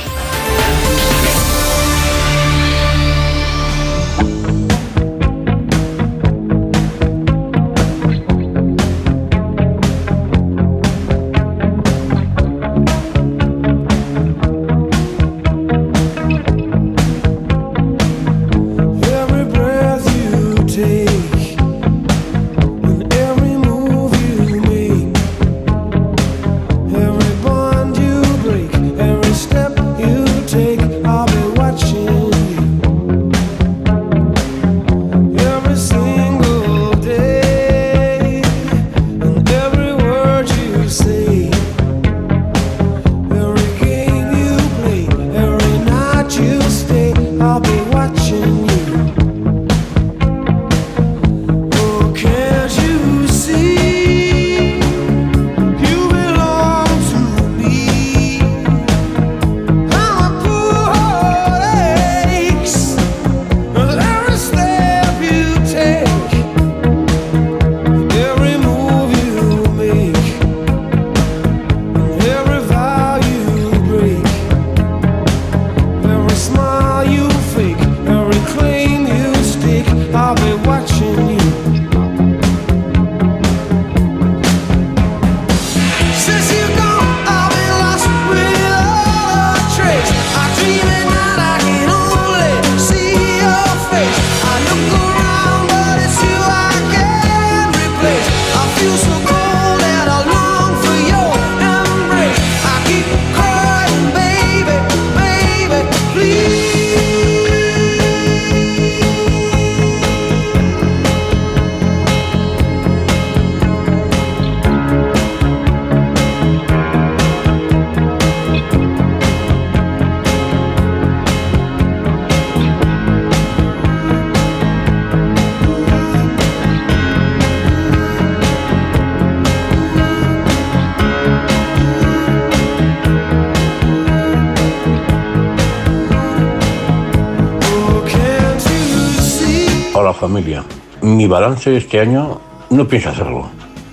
Familia. Mi balance este año no pienso hacerlo.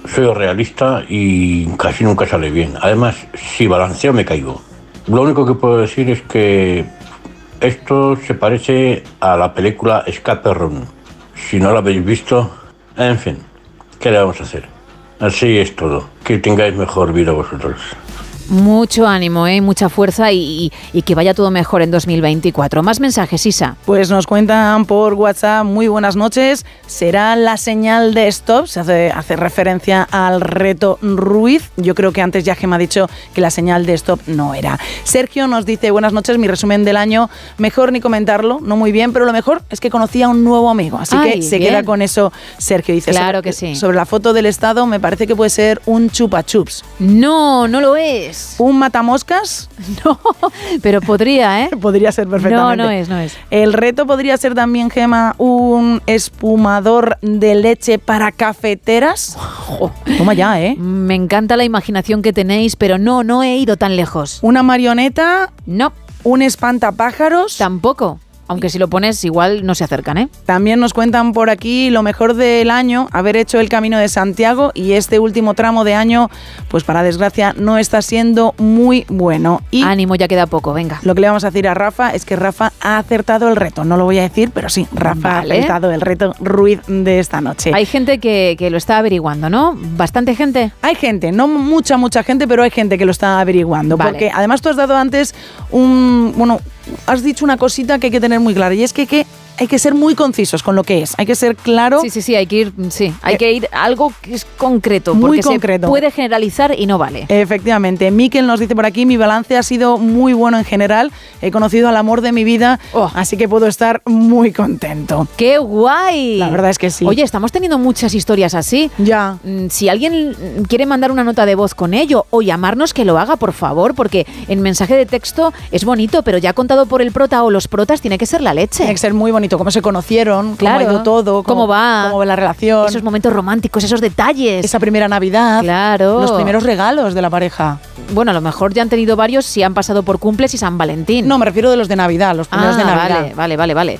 Soy realista y casi nunca sale bien. Además, si balanceo me caigo. Lo único que puedo decir es que esto se parece a la película Escape Room. Si no la habéis visto, en fin, ¿qué le vamos a hacer? Así es todo. Que tengáis mejor vida vosotros. Mucho ánimo, ¿eh? mucha fuerza y, y que vaya todo mejor en 2024. Más mensajes, Isa. Pues nos cuentan por WhatsApp, muy buenas noches. Será la señal de stop, se hace, hace referencia al reto Ruiz. Yo creo que antes ya me ha dicho que la señal de stop no era. Sergio nos dice, buenas noches, mi resumen del año, mejor ni comentarlo, no muy bien, pero lo mejor es que conocí a un nuevo amigo. Así Ay, que se bien. queda con eso, Sergio. Dice, Claro sobre- que sí. Sobre la foto del estado, me parece que puede ser un chupa chups. No, no lo es. ¿Un matamoscas? No, pero podría, ¿eh? Podría ser perfectamente. No, no es, no es. El reto podría ser también, Gema, un espumador de leche para cafeteras. Toma ya, ¿eh? Me encanta la imaginación que tenéis, pero no, no he ido tan lejos. ¿Una marioneta? No. ¿Un espantapájaros? Tampoco. Aunque si lo pones, igual no se acercan, ¿eh? También nos cuentan por aquí lo mejor del año, haber hecho el Camino de Santiago y este último tramo de año, pues para desgracia, no está siendo muy bueno. Y Ánimo, ya queda poco, venga. lo que le vamos a decir a Rafa es que Rafa ha acertado el reto. No lo voy a decir, pero sí, Rafa Vale. ha acertado el reto Ruiz de esta noche. Hay gente que, que lo está averiguando, ¿no? Bastante gente. Hay gente, no mucha, mucha gente, pero hay gente que lo está averiguando. Vale. Porque además tú has dado antes un. Bueno, has dicho una cosita que hay que tener muy clara y es que, que hay que ser muy concisos con lo que es. Hay que ser claro. Sí, sí, sí, hay que ir, sí, hay Eh, que ir a algo que es concreto, muy porque concreto. se puede generalizar y no vale. Efectivamente, Miquel nos dice por aquí, mi balance ha sido muy bueno en general, he conocido al amor de mi vida, Oh. así que puedo estar muy contento. ¡Qué guay! La verdad es que sí. Oye, estamos teniendo muchas historias así. Ya. Mm, Si alguien quiere mandar una nota de voz con ello o llamarnos, que lo haga, por favor, porque en mensaje de texto es bonito, pero ya contado por el prota o los protas tiene que ser la leche. Tiene que ser muy bonito, cómo se conocieron, Claro. cómo ha ido todo, cómo va, cómo va la relación, esos momentos románticos, esos detalles. esa primera Navidad, Claro. los primeros regalos de la pareja. Bueno, a lo mejor ya han tenido varios si han pasado por cumples y San Valentín. No, me refiero de los de Navidad, los primeros Ah, de Navidad. Vale, vale, vale, vale.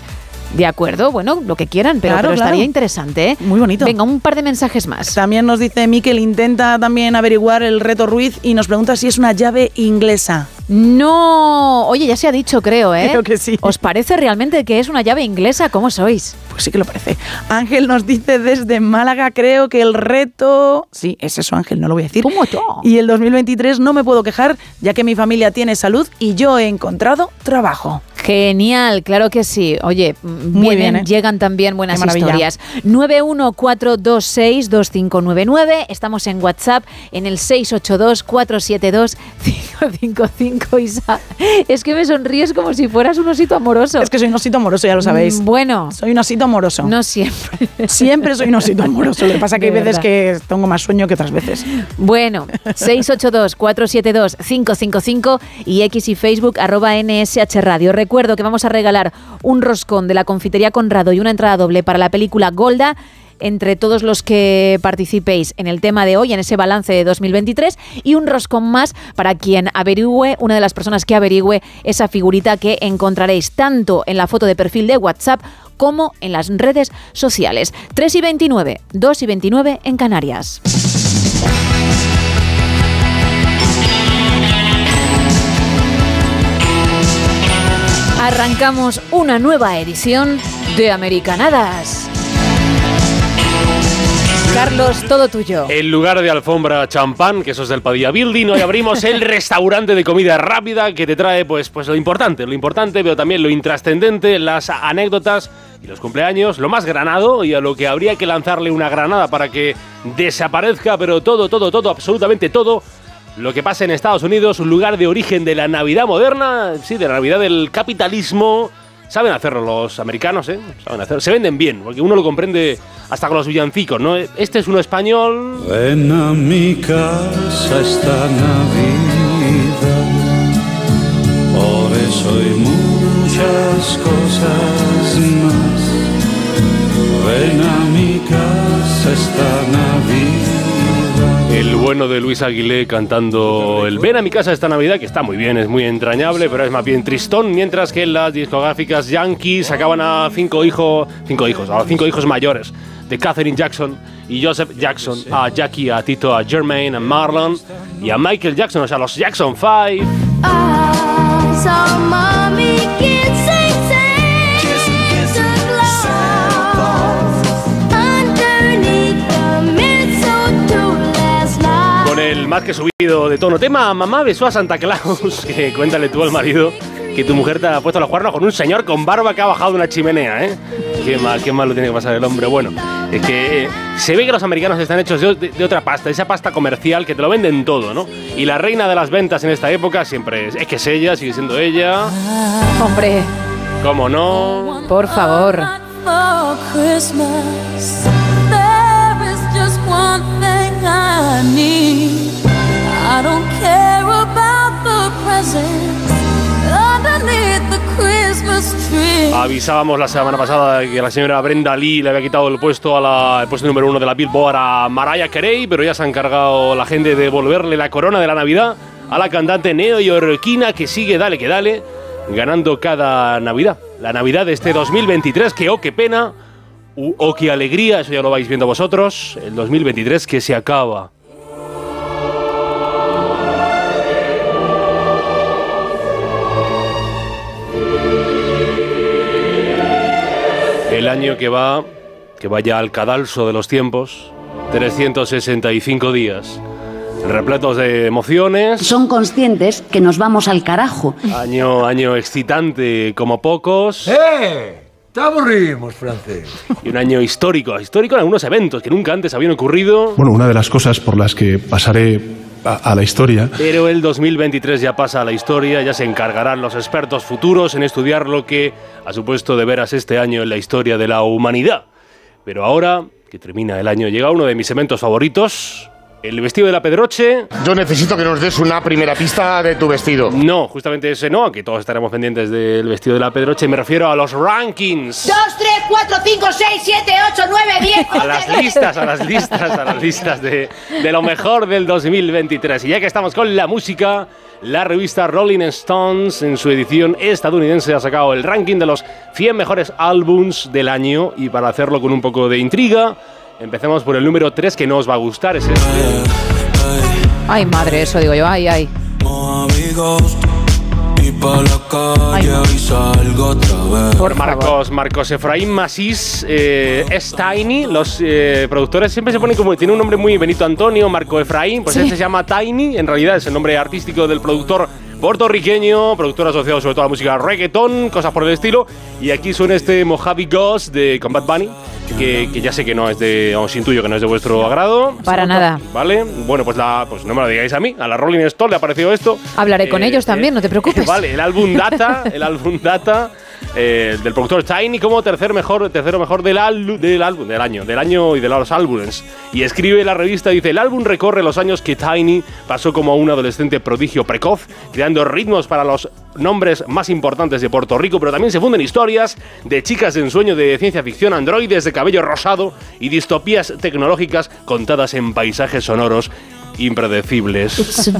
De acuerdo, bueno, lo que quieran, pero, Claro, pero estaría claro. interesante, ¿eh? Muy bonito. Venga, un par de mensajes más. También nos dice Miquel, intenta también averiguar el reto Ruiz y nos pregunta si es una llave inglesa. No, oye, ya se ha dicho, creo, ¿eh? Creo que sí. ¿Os parece realmente que es una llave inglesa? ¿Cómo sois? Pues sí que lo parece. Ángel nos dice desde Málaga, creo que el reto... Sí, es eso Ángel, no lo voy a decir. ¿Cómo yo? Y el 2023 no me puedo quejar, ya que mi familia tiene salud y yo he encontrado trabajo. Genial, claro que sí. Oye, Muy vienen, bien, ¿eh? llegan también buenas historias. 914262599. Estamos en WhatsApp en el 682472555. Isa, es que me sonríes como si fueras un osito amoroso. Es que soy un osito amoroso, ya lo sabéis. Mm, Bueno, Soy un osito amoroso. no siempre. Siempre soy un osito amoroso. Lo que pasa es que hay veces verdad. que tengo más sueño que otras veces. Bueno, 682-472-555 y X y Facebook arroba NSH Radio. Recuerdo que vamos a regalar un roscón de la confitería Conrado y una entrada doble para la película Golda entre todos los que participéis en el tema de hoy, en ese balance de 2023, y un roscón más para quien averigüe, una de las personas que averigüe esa figurita que encontraréis tanto en la foto de perfil de WhatsApp como en las redes sociales. 3 y 29, 2 y 29 en Canarias. Arrancamos una nueva edición de Americanadas. Carlos, todo tuyo. En lugar de alfombra champán, que eso es del Padilla Building, hoy abrimos el restaurante de comida rápida que te trae pues, pues lo importante, lo importante, pero también lo intrascendente, las anécdotas y los cumpleaños, lo más granado y a lo que habría que lanzarle una granada para que desaparezca, pero todo, todo, todo, absolutamente todo. Lo que pasa en Estados Unidos, un lugar de origen de la Navidad moderna, sí, de la Navidad del capitalismo. Saben hacerlo los americanos, ¿eh? Saben hacerlo. Se venden bien, porque uno lo comprende hasta con los villancicos, ¿no? Este es uno español. Ven a mi casa esta Navidad, por eso y muchas cosas más. Ven a mi casa esta Navidad. El bueno de Luis Aguilé cantando el Ven a mi casa esta Navidad, que está muy bien, es muy entrañable, pero es más bien tristón, mientras que las discográficas Yankees sacaban a cinco hijos, cinco hijos, a cinco hijos mayores de Catherine Jackson y Joseph Jackson, a Jackie, a Tito, a Jermaine, a Marlon y a Michael Jackson, o sea, los Jackson 5. Más que subido de tono. Tema, mamá besó a Santa Claus. Que cuéntale tú al marido que tu mujer te ha puesto los cuernos con un señor con barba que ha bajado de una chimenea, ¿eh? Qué mal, qué mal lo tiene que pasar el hombre. Bueno, es que eh, se ve que los americanos están hechos de, de- de otra pasta, esa pasta comercial que te lo venden todo, ¿no? Y la reina de las ventas en esta época siempre es, es que es ella, sigue siendo ella. Hombre, ¿Cómo no? por favor. For Christmas, there is just one thing I need. Don't care about the. Avisábamos la semana pasada que la señora Brenda Lee le había quitado el puesto a la, el puesto número uno de la Billboard a Mariah Carey, pero ya se ha encargado la gente de devolverle la corona de la Navidad a la cantante neoyorquina que sigue dale que dale, ganando cada Navidad. La Navidad de este 2023, que oh qué pena, u- oh qué alegría, eso ya lo vais viendo vosotros, el 2023 que se acaba. El año que va, que vaya al cadalso de los tiempos, 365 días, repletos de emociones. Son conscientes que nos vamos al carajo. Año, año excitante como pocos. ¡Eh! Te aburrimos, francés. Y un año histórico, histórico en algunos eventos que nunca antes habían ocurrido. Bueno, una de las cosas por las que pasaré a, la historia Pero el 2023 ya pasa a la historia, ya se encargarán los expertos futuros en estudiar lo que ha supuesto de veras este año en la historia de la humanidad. Pero ahora, que termina el año, llega uno de mis eventos favoritos, el vestido de la Pedroche. Yo necesito que nos des una primera pista de tu vestido. No, justamente ese no, que todos estaremos pendientes del vestido de la Pedroche, me refiero a los rankings. 2, 3, 4, 5, 6, 7, 8, 9, 10. A las listas, a las listas, a las listas de, de lo mejor del 2023. Y ya que estamos con la música, la revista Rolling Stones, en su edición estadounidense, ha sacado el ranking de los 100 mejores álbums del año. Y para hacerlo con un poco de intriga, empecemos por el número 3, que no os va a gustar, es este. Ay, madre, eso digo yo. Ay, ay. Por Marcos, Marcos Efraín Masís, eh, es Tiny. Los eh, productores siempre se ponen como. Tiene un nombre muy Benito Antonio, Marco Efraín. Pues Sí. este se llama Tiny. En realidad es el nombre artístico del productor puertorriqueño, productor asociado sobre todo a la música reggaeton, cosas por el estilo. Y aquí suena este Mojave Ghost de Combat Bunny, que, que ya sé que no es de. Os intuyo que no es de vuestro agrado. Para nada. ¿Vale? Bueno, pues, la, pues no me lo digáis a mí. A la Rolling Stone le ha parecido esto. Hablaré con Eh, ellos también, no te preocupes. Vale, el álbum Data, el álbum Data eh, del productor Tiny como tercer mejor, tercero mejor del, del álbum, del año, del año y de los álbumes. Y escribe la revista, dice, el álbum recorre los años que Tiny pasó como un adolescente prodigio precoz, creando ritmos para los nombres más importantes de Puerto Rico, pero también se funden historias de chicas en sueño de ciencia ficción, androides de cabello rosado y distopías tecnológicas contadas en paisajes sonoros impredecibles.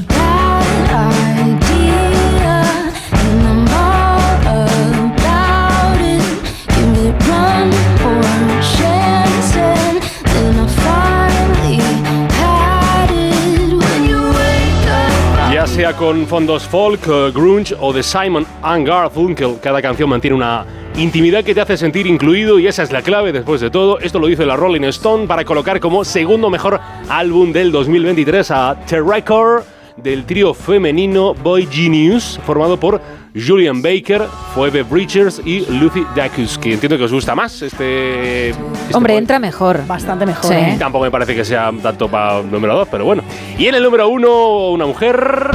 Con fondos folk, eh, grunge o de Simon and Garfunkel, cada canción mantiene una intimidad que te hace sentir incluido y esa es la clave después de todo. Esto lo dice la Rolling Stone para colocar como segundo mejor álbum del 2023 a The Record del trío femenino Boy Genius, formado por Julian Baker, Phoebe Bridgers y Lucy Dacus, que entiendo que os gusta más este... este Hombre, boy. entra mejor. Bastante mejor, Sí. ¿eh? Tampoco me parece que sea tanto para número 2, pero bueno. Y en el número 1, una mujer...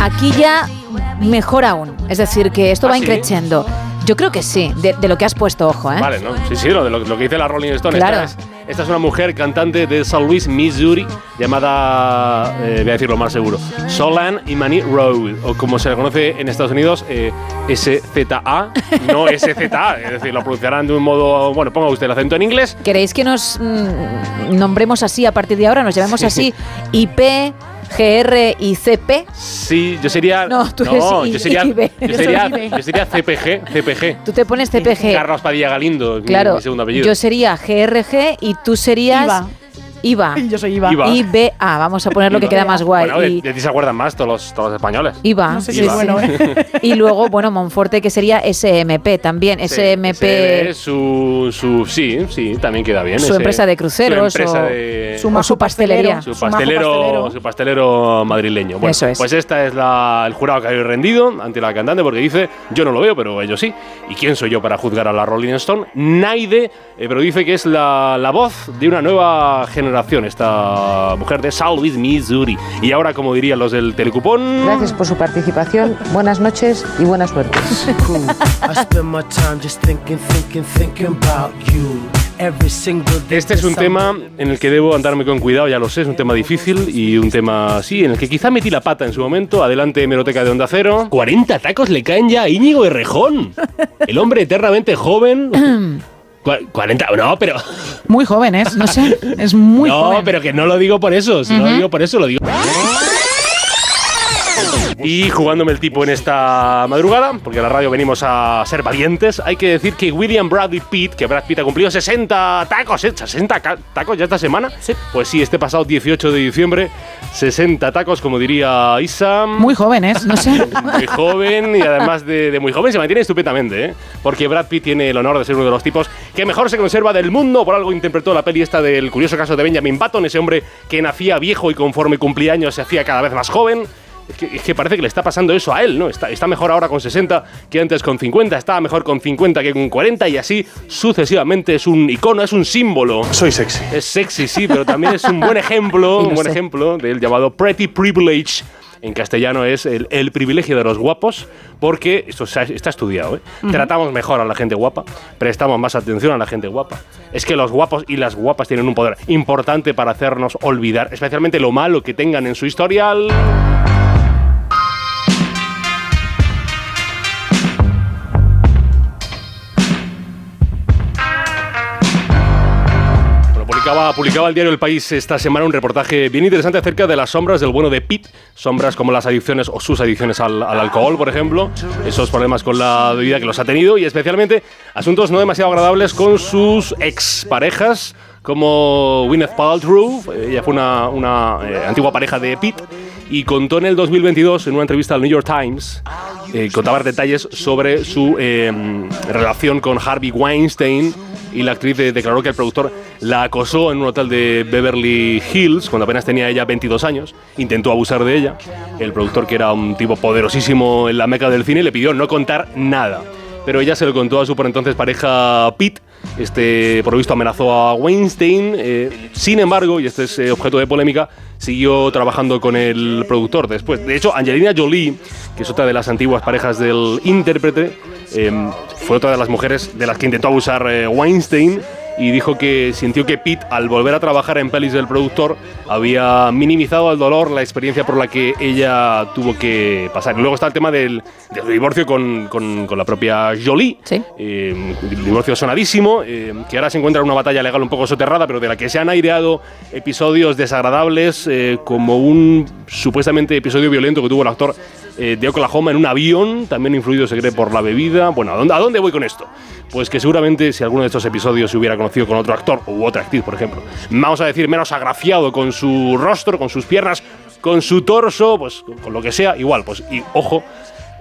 Aquí ya mejor aún. Es decir, que esto ¿Ah, va sí? increciendo. Yo creo que sí, de, de lo que has puesto, ojo, ¿eh? Vale, ¿no? Sí, sí, lo, de lo, lo que dice la Rolling Stone. Claro. Esta, es, esta es una mujer cantante de San Luis, Missouri, llamada, eh, voy a decirlo más seguro, Solan Imani Road, o como se le conoce en Estados Unidos, eh, SZA, no SZA, es decir, lo pronunciarán de un modo, bueno, ponga usted el acento en inglés. ¿Queréis que nos mm, nombremos así a partir de ahora? ¿Nos llamemos así IP, GR y CP? Sí, yo sería... No, tú eres I- yo sería, IB. yo sería, yo CPG, CPG. Tú te pones CPG. Carlos Padilla Galindo, Claro, mi segundo apellido. yo sería GRG y tú serías Iva. IVA. Yo soy Iva. Iva. IBA, vamos a poner lo que queda más guay. Bueno, de, y, de ti se acuerdan más todos los, todos los españoles. IVA. No sé si sí, es bueno, sí. ¿eh? Y luego, bueno, Monforte, que sería SMP también. SMP. Ese es su, su, sí, sí, también queda bien. Su ese- empresa de cruceros Su empresa o de... su, o su pastelería. Su pastelero, pastelero. su pastelero madrileño. Bueno, Eso es. Pues esta es la, el jurado que ha rendido ante la cantante porque dice, yo no lo veo, pero ellos sí. ¿Y quién soy yo para juzgar a la Rolling Stone? Naide, eh, pero dice que es la, la voz de una nueva generación, esta mujer de South Louis, Missouri. Y ahora, como dirían los del telecupón... Gracias por su participación. Buenas noches y buena suerte. Este es un tema en el que debo andarme con cuidado, ya lo sé, es un tema difícil y un tema, sí, en el que quizá metí la pata en su momento. Adelante, hemeroteca de Onda Cero. 40 tacos le caen ya a Íñigo Errejón. El hombre eternamente joven. Cua- 40, no, pero... Muy joven, ¿eh? No sé. Es muy no, joven. pero que no lo digo por eso, si no lo digo por eso, lo digo... Y jugándome el tipo en esta madrugada, porque a la radio venimos a ser valientes, hay que decir que William Bradley Pitt, que Brad Pitt ha cumplido 60 tacos, ¿eh? 60 ca- tacos ya esta semana. Pues sí, este pasado 18 de diciembre, 60 tacos, como diría Isa. Muy joven, ¿eh? No sé. Muy joven y además de, de muy joven se mantiene estupendamente, ¿eh? Porque Brad Pitt tiene el honor de ser uno de los tipos que mejor se conserva del mundo. Por algo interpretó la peli esta del curioso caso de Benjamin Button, ese hombre que nacía viejo y conforme cumplía años se hacía cada vez más joven. Es que, es que parece que le está pasando eso a él, ¿no? Está, está mejor ahora con 60 que antes con 50, estaba mejor con 50 que con 40 y así sucesivamente. Es un icono, es un símbolo. Soy sexy. Es sexy, sí, pero también es un buen ejemplo, un buen sé. ejemplo del llamado Pretty Privilege. En castellano es el, el privilegio de los guapos, porque esto ha- está estudiado. ¿eh? Ujú. Tratamos mejor a la gente guapa, prestamos más atención a la gente guapa. Es que los guapos y las guapas tienen un poder importante para hacernos olvidar, especialmente lo malo que tengan en su historial. Publicaba, el diario El País esta semana un reportaje bien interesante acerca de las sombras del bueno de Pitt. Sombras como las adicciones o sus adicciones al, al alcohol, por ejemplo. Esos problemas con la bebida que los ha tenido y especialmente asuntos no demasiado agradables con sus exparejas como Gwyneth Paltrow. Ella fue una, una, eh, antigua pareja de Pitt y contó en el 2022 en una entrevista al New York Times eh, contaba detalles sobre su eh, relación con Harvey Weinstein y la actriz eh, declaró que el productor la acosó en un hotel de Beverly Hills cuando apenas tenía ella 22 años, intentó abusar de ella. El productor, que era un tipo poderosísimo en la meca del cine, le pidió no contar nada. Pero ella se lo contó a su por entonces pareja Pete. Este, por lo visto, amenazó a Weinstein. eh, sin embargo, y este es eh, objeto de polémica, siguió trabajando con el productor después. De hecho, Angelina Jolie, que es otra de las antiguas parejas del intérprete, eh, fue otra de las mujeres de las que intentó abusar eh, Weinstein y dijo que sintió que Pete, al volver a trabajar en pelis del productor, había minimizado el dolor, la experiencia por la que ella tuvo que pasar. Y luego está el tema del, del divorcio con, con- con la propia Jolie. Eh, un divorcio sonadísimo, eh, que ahora se encuentra en una batalla legal un poco soterrada, pero de la que se han aireado episodios desagradables, eh, como un supuestamente episodio violento que tuvo el actor eh, de Oklahoma en un avión, también influido, se cree, por la bebida. Bueno, ¿a dónde, ¿a dónde voy con esto? Pues que seguramente si alguno de estos episodios se hubiera conocido con otro actor u otra actriz, por ejemplo, vamos a decir menos agraciado con su rostro, con sus piernas, con su torso, pues con, lo que sea, igual, pues y ojo,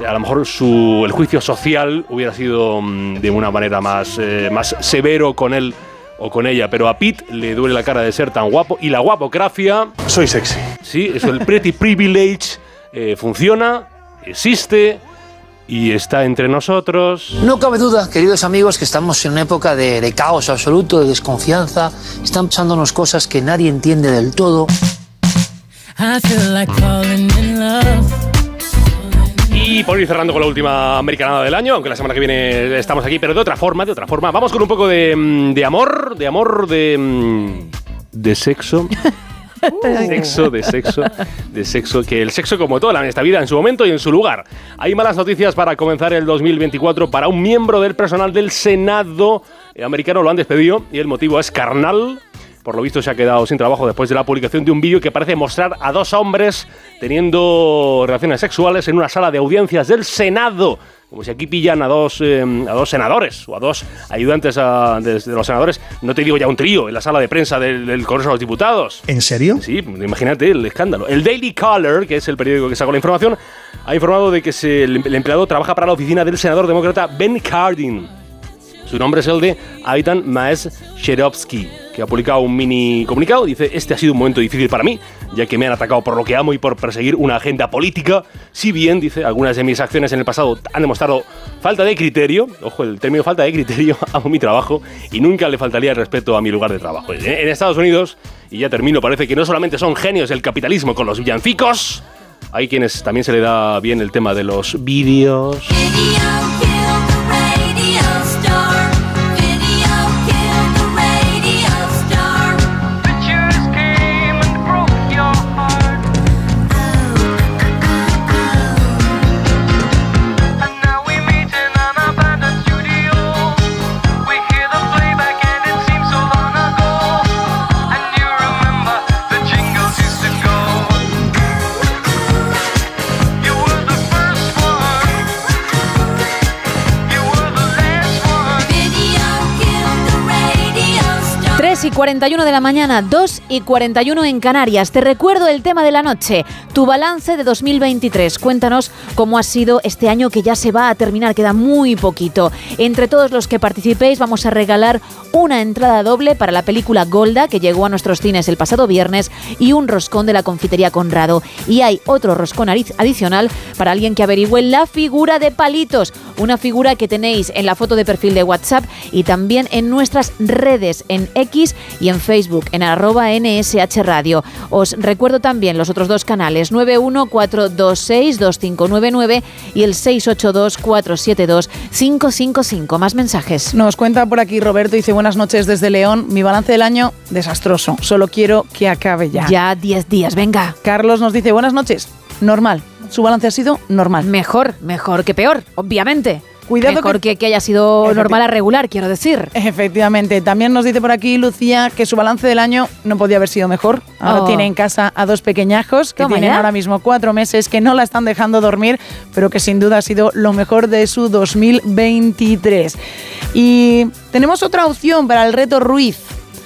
a lo mejor su, el juicio social hubiera sido mm, de una manera más, eh, más severo con él o con ella, pero a Pete le duele la cara de ser tan guapo y la guapocracia... Soy sexy. Sí, eso, el pretty privilege eh, funciona, existe y está entre nosotros. No cabe duda, queridos amigos, que estamos en una época de, de caos absoluto, de desconfianza. Están pasándonos cosas que nadie entiende del todo. Y por ir cerrando con la última americanada del año, aunque la semana que viene estamos aquí, pero de otra forma, de otra forma. Vamos con un poco de, mm, de amor, de amor, de. mm, de sexo. sexo, de sexo, de sexo, que el sexo como todo en esta vida, en su momento y en su lugar. Hay malas noticias para comenzar el 2024 para un miembro del personal del Senado americano, lo han despedido y el motivo es carnal. Por lo visto se ha quedado sin trabajo después de la publicación de un vídeo que parece mostrar a dos hombres teniendo relaciones sexuales en una sala de audiencias del Senado. Como si aquí pillan a dos, eh, a dos senadores o a dos ayudantes a- de, de los senadores, no te digo ya un trío en la sala de prensa del, del Congreso de los Diputados. ¿En serio? Sí, imagínate el escándalo. El Daily Caller, que es el periódico que sacó la información, ha informado de que se- el, el empleado trabaja para la oficina del senador demócrata Ben Cardin. Su nombre es el de Aitan Maes Sherovsky, que ha publicado un mini comunicado. Dice, este ha sido un momento difícil para mí, ya que me han atacado por lo que amo y por perseguir una agenda política. Si bien, dice, algunas de mis acciones en el pasado han demostrado falta de criterio, ojo, el término falta de criterio, amo mi trabajo y nunca le faltaría el respeto a mi lugar de trabajo. En, Estados Unidos, y ya termino, parece que no solamente son genios del capitalismo con los villancicos, hay quienes también se le da bien el tema de los vídeos. 41 de la mañana, 2 y 41 en Canarias. Te recuerdo el tema de la noche, tu balance de 2023. Cuéntanos cómo ha sido este año que ya se va a terminar, queda muy poquito. Entre todos los que participéis vamos a regalar una entrada doble para la película Golda que llegó a nuestros cines el pasado viernes y un roscón de la confitería Conrado. Y hay otro roscón adicional para alguien que averigüe la figura de palitos, una figura que tenéis en la foto de perfil de WhatsApp y también en nuestras redes en X y en Facebook en arroba NSH Radio. Os recuerdo también los otros dos canales 914262599 y el 682472555. Más mensajes. Nos cuenta por aquí Roberto, dice buenas noches desde León. Mi balance del año, desastroso. Solo quiero que acabe ya. Ya 10 días, venga. Carlos nos dice buenas noches. Normal. Su balance ha sido normal. Mejor, mejor que peor, obviamente. Cuidado Mejor que- que, que haya sido normal a regular, quiero decir. Efectivamente. También nos dice por aquí Lucía que su balance del año no podía haber sido mejor. Ahora Oh. tiene en casa a dos pequeñajos que tienen ya. ahora mismo cuatro meses, que no la están dejando dormir, pero que sin duda ha sido lo mejor de su 2023. Y tenemos otra opción para el reto Ruiz.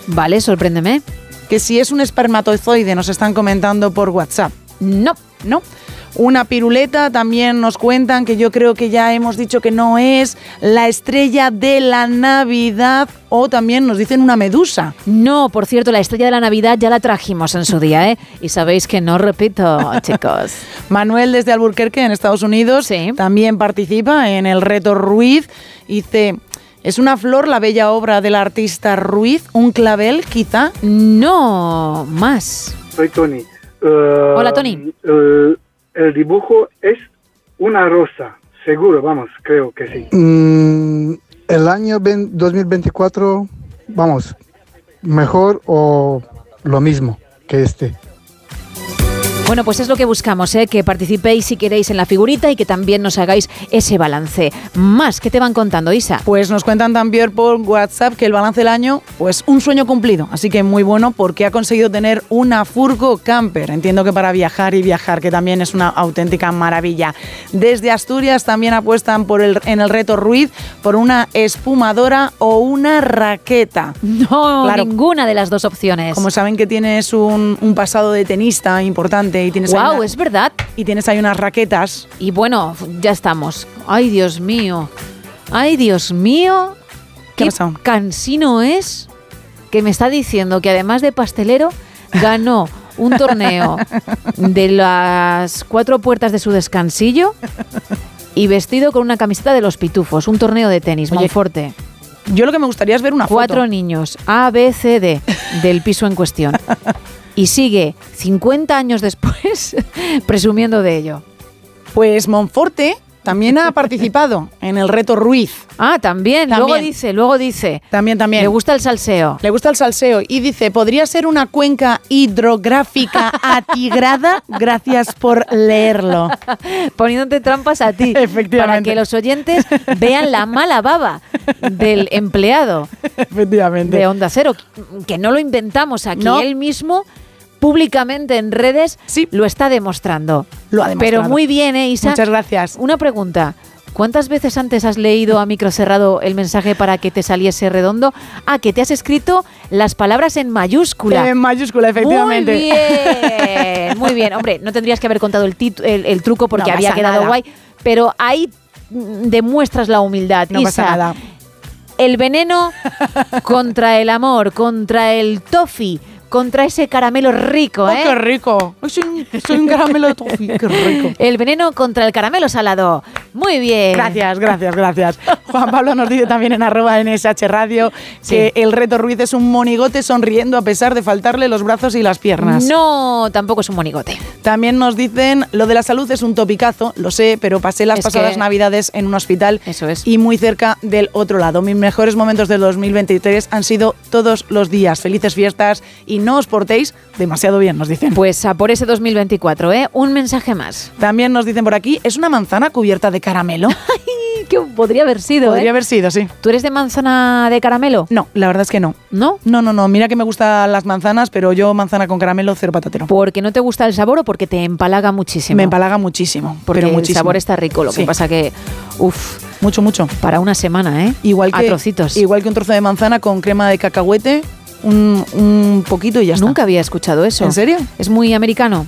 Vale, sorpréndeme. Que si es un espermatozoide, nos están comentando por WhatsApp. No. No. Una piruleta, también nos cuentan que yo creo que ya hemos dicho que no es la estrella de la Navidad o también nos dicen una medusa. No, por cierto, la estrella de la Navidad ya la trajimos en su día, ¿eh? Y sabéis que no repito, chicos. Manuel desde Alburquerque, en Estados Unidos, también participa en el reto Ruiz. Dice, ¿es una flor la bella obra del artista Ruiz? ¿Un clavel, quizá? No, más. Soy Tony. Hola, Tony. El, el dibujo es una rosa, seguro, vamos, creo que sí. Mm, el año ven- 2024, vamos, mejor o lo mismo que este. Bueno, pues es lo que buscamos, ¿eh? que participéis si queréis en la figurita y que también nos hagáis ese balance. Más, ¿qué te van contando, Isa? Pues nos cuentan también por WhatsApp que el balance del año, pues un sueño cumplido. Así que muy bueno porque ha conseguido tener una furgo camper. Entiendo que para viajar y viajar, que también es una auténtica maravilla. Desde Asturias también apuestan por el, en el reto Ruiz por una espumadora o una raqueta. No, ninguna de las dos opciones. Como saben que tienes un, un pasado de tenista importante y tienes una- es verdad. y tienes ahí unas raquetas. Y bueno, ya estamos. Ay, Dios mío. Ay, Dios mío. ¿Qué cansino es que me está diciendo que además de pastelero ganó un torneo de las cuatro puertas de su descansillo y vestido con una camiseta de los pitufos, un torneo de tenis, Oye, Monforte. Yo lo que me gustaría es ver una Cuatro foto. niños, A, B, C, D, del piso en cuestión. Y sigue 50 años después presumiendo de ello. Pues Monforte también ha participado en el reto Ruiz. Ah, también. Luego dice, luego dice. También, también. Le gusta el salseo. Le gusta el salseo y dice, ¿podría ser una cuenca hidrográfica atigrada? Gracias por leerlo. Poniéndote trampas a ti. Efectivamente. Para que los oyentes vean la mala baba del empleado Efectivamente. de Onda Cero. Que no lo inventamos aquí. No. Él mismo públicamente en redes lo está demostrando. Lo ha demostrado. Pero muy bien, ¿eh, Isa? Muchas gracias. Una pregunta. ¿Cuántas veces antes has leído a micro cerrado el mensaje para que te saliese redondo? Ah, que te has escrito las palabras en mayúscula. En mayúscula, efectivamente. Muy bien, muy bien. Hombre, no tendrías que haber contado el, el, el truco porque No había quedado nada. guay, pero ahí demuestras la humildad. No pasa nada. El veneno contra el amor, contra el toffee, contra ese caramelo rico, ¡Oh, ¿eh? qué rico! Soy un, soy un caramelo de toffee, qué rico. El veneno contra el caramelo salado. Muy bien. Gracias, gracias, gracias. Juan Pablo nos dice también en arroba NSH Radio que el reto Ruiz es un monigote sonriendo a pesar de faltarle los brazos y las piernas. No, tampoco es un monigote. También nos dicen, lo de la salud es un topicazo, lo sé, pero pasé las Es pasadas que- navidades en un hospital Eso es. y muy cerca del otro lado. Mis mejores momentos del 2023 han sido todos los días. Felices fiestas y no os portéis demasiado bien, nos dicen. Pues a por ese 2024, ¿eh? Un mensaje más. También nos dicen por aquí, ¿es una manzana cubierta de caramelo? que podría haber sido, Podría ¿eh? haber sido, sí. ¿Tú eres de manzana de caramelo? No, la verdad es que no. ¿No? No, no, no. Mira que me gustan las manzanas, pero yo manzana con caramelo cero patatero. ¿Porque no te gusta el sabor o porque te empalaga muchísimo? Me empalaga muchísimo. Porque pero el sabor está rico, lo Sí. que pasa que, uff, Mucho, mucho. para una semana, ¿eh? Igual A que, trocitos. Igual que un trozo de manzana con crema de cacahuete, un, un poquito y ya está. Nunca había escuchado eso. ¿En serio? ¿Es muy americano?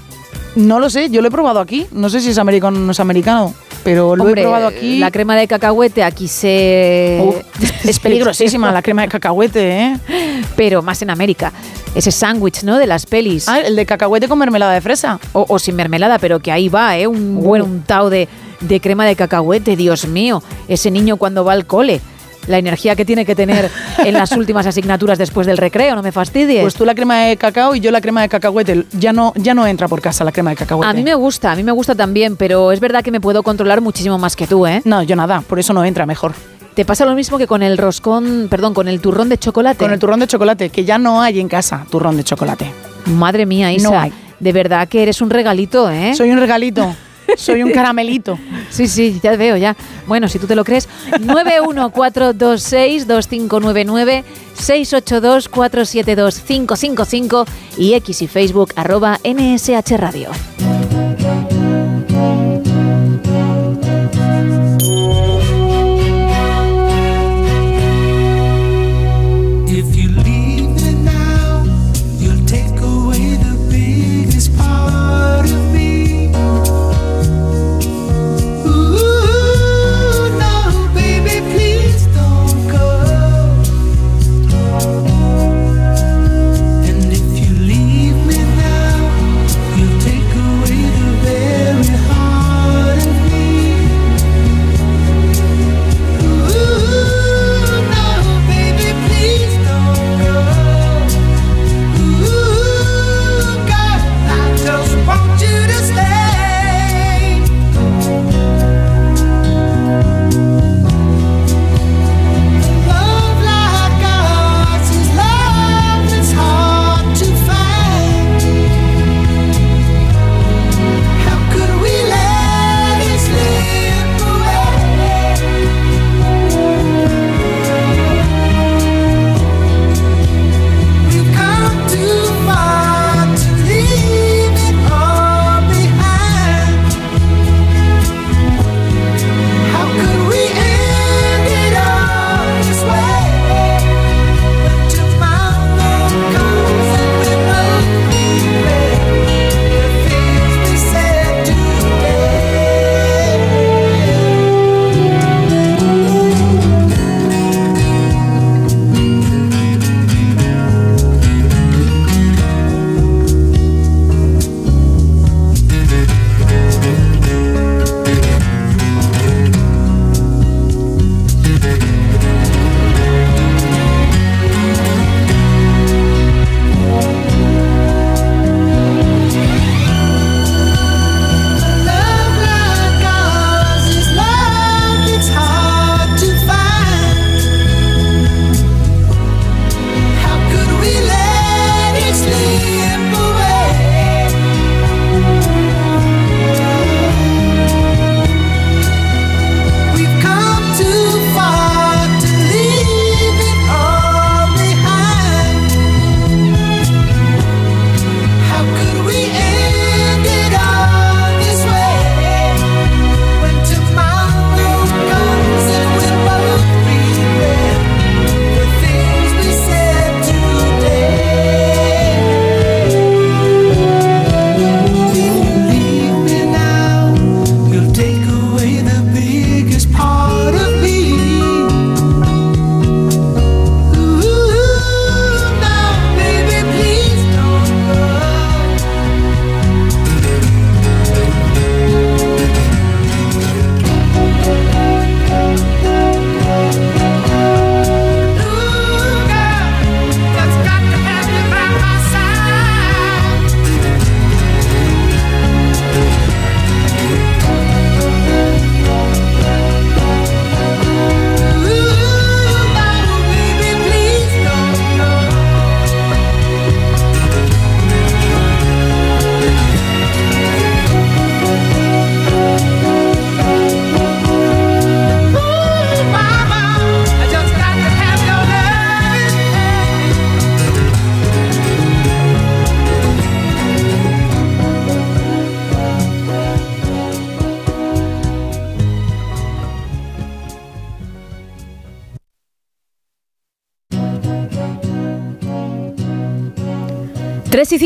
No lo sé, yo lo he probado aquí. No sé si es americano o no es americano, pero lo Hombre, he probado aquí. La crema de cacahuete aquí se... Es peligrosísima la crema de cacahuete, ¿eh? Pero más en América. Ese sándwich, ¿no? De las pelis. Ah, el de cacahuete con mermelada de fresa. O, o sin mermelada, pero que ahí va, ¿eh? Un buen untado de, de crema de cacahuete, Dios mío. Ese niño cuando va al cole. La energía que tiene que tener en las últimas asignaturas después del recreo, no me fastidies. Pues tú la crema de cacao y yo la crema de cacahuete. Ya no, ya no entra por casa la crema de cacahuete. a mí me gusta, a mí me gusta también, pero es verdad que me puedo controlar muchísimo más que tú, ¿eh? No, yo nada, por eso no entra mejor. ¿Te pasa lo mismo que con el roscón, perdón, con el turrón de chocolate? Con el turrón de chocolate, que ya no hay en casa turrón de chocolate. Madre mía, Isa. No hay. De verdad que eres un regalito, ¿eh? Soy un regalito, soy un caramelito. Sí, sí, ya veo, ya. Bueno, si tú te lo crees, 914262599, 682472555 y X y Facebook arroba NSH Radio.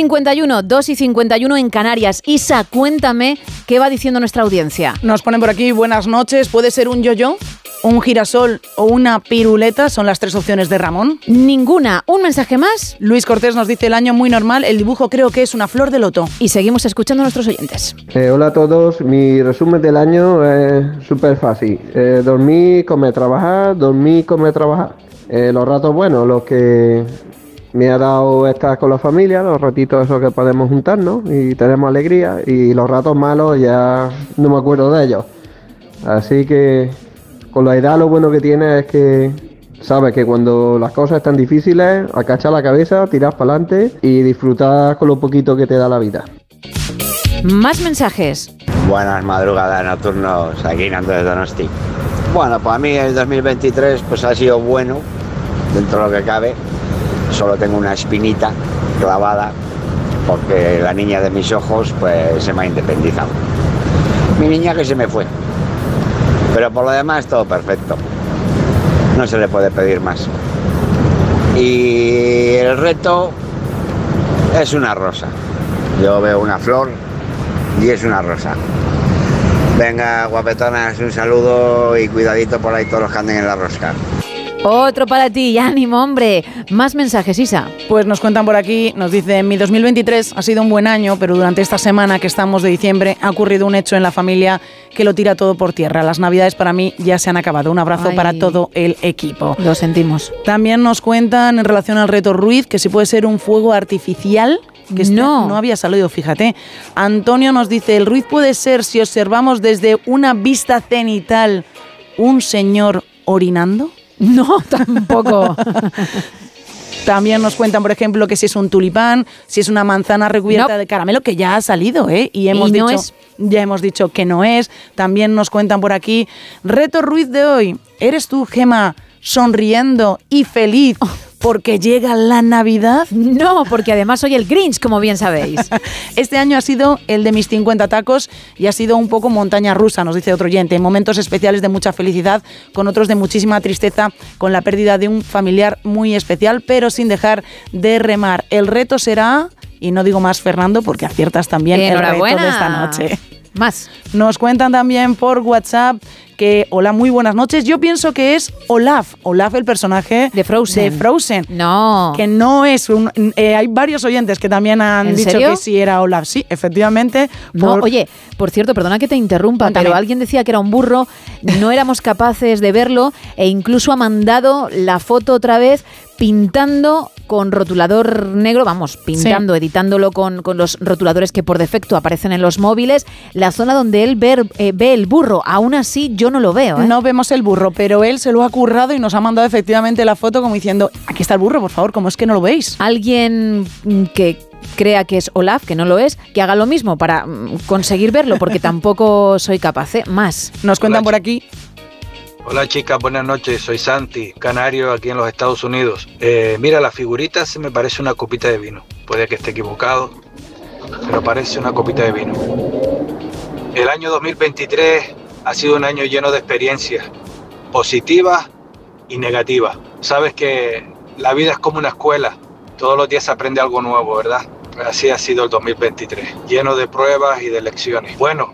51, 2 y 51 en Canarias. Isa, cuéntame qué va diciendo nuestra audiencia. Nos ponen por aquí, buenas noches, ¿puede ser un yo-yo? un girasol o una piruleta son las tres opciones de Ramón. Ninguna. ¿Un mensaje más? Luis Cortés nos dice el año muy normal, el dibujo creo que es una flor de loto. Y seguimos escuchando a nuestros oyentes. Eh, hola a todos, mi resumen del año es súper fácil. Eh, dormir, comer, trabajar, dormir, comer, trabajar. Eh, los ratos buenos, los que me ha dado estar con la familia, los ratitos esos que podemos juntarnos y tenemos alegría, y los ratos malos ya no me acuerdo de ellos. Así que con la edad lo bueno que tiene es que sabes que cuando las cosas están difíciles, acachas la cabeza, tiras para adelante y disfrutas con lo poquito que te da la vida. Más mensajes. Buenas madrugadas nocturnos, aquí en de Donosti. Bueno, para mí el 2023 pues ha sido bueno, dentro de lo que cabe. Solo tengo una espinita clavada porque la niña de mis ojos pues se me ha independizado. Mi niña que se me fue, pero por lo demás todo perfecto. No se le puede pedir más. Y el reto es una rosa. Yo veo una flor y es una rosa. Venga, guapetonas, un saludo y cuidadito por ahí todos los que anden en la rosca. Otro para ti, ánimo, hombre. Más mensajes, Isa. Pues nos cuentan por aquí, nos dicen, mi 2023 ha sido un buen año, pero durante esta semana que estamos de diciembre ha ocurrido un hecho en la familia que lo tira todo por tierra. Las navidades para mí ya se han acabado. Un abrazo para todo el equipo. Lo sentimos. También nos cuentan en relación al reto Ruiz que si puede ser un fuego artificial que este no. no había salido, fíjate. Antonio nos dice, el Ruiz puede ser si observamos desde una vista cenital un señor orinando. No, tampoco. También nos cuentan, por ejemplo, que si es un tulipán, si es una manzana recubierta No. de caramelo, que ya ha salido, ¿eh? Y hemos Y no dicho, es. ya hemos dicho que no es. También nos cuentan por aquí, reto Ruiz de hoy. ¿Eres tú, Gema, sonriendo y feliz porque llega la Navidad? No, porque además soy el Grinch, como bien sabéis. Este año ha sido el de mis 50 tacos y ha sido un poco montaña rusa, nos dice otro oyente. Momentos especiales de mucha felicidad, con otros de muchísima tristeza, con la pérdida de un familiar muy especial, pero sin dejar de remar. El reto será, y no digo más Fernando, porque aciertas también el reto de esta noche. Más. Nos cuentan también por WhatsApp que hola, muy buenas noches. Yo pienso que es Olaf. Olaf, el personaje de Frozen. De Frozen. No. Que no es un. eh, hay varios oyentes que también han ¿En dicho serio? que sí era Olaf. Sí, efectivamente. No, por- oye, por cierto, perdona que te interrumpa, Cuéntame. pero alguien decía que era un burro, no éramos capaces de verlo e incluso ha mandado la foto otra vez pintando con rotulador negro, vamos, pintando, editándolo con, con los rotuladores que por defecto aparecen en los móviles, la zona donde él ver- eh, ve el burro. Aún así, yo no lo veo. ¿eh? No vemos el burro, pero él se lo ha currado y nos ha mandado efectivamente la foto como diciendo, aquí está el burro, por favor, ¿cómo es que no lo veis? Alguien que crea que es Olaf, que no lo es, que haga lo mismo para mm, conseguir verlo, porque tampoco soy capaz. ¿eh? Más. Nos cuentan por aquí. Hola chicas, buenas noches. Soy Santi, canario aquí en los Estados Unidos. Eh, mira, la figurita se me parece una copita de vino. Puede que esté equivocado, pero parece una copita de vino. El año 2023 ha sido un año lleno de experiencias positivas y negativas. Sabes que la vida es como una escuela. Todos los días se aprende algo nuevo, ¿verdad? Así ha sido el 2023, lleno de pruebas y de lecciones. Bueno,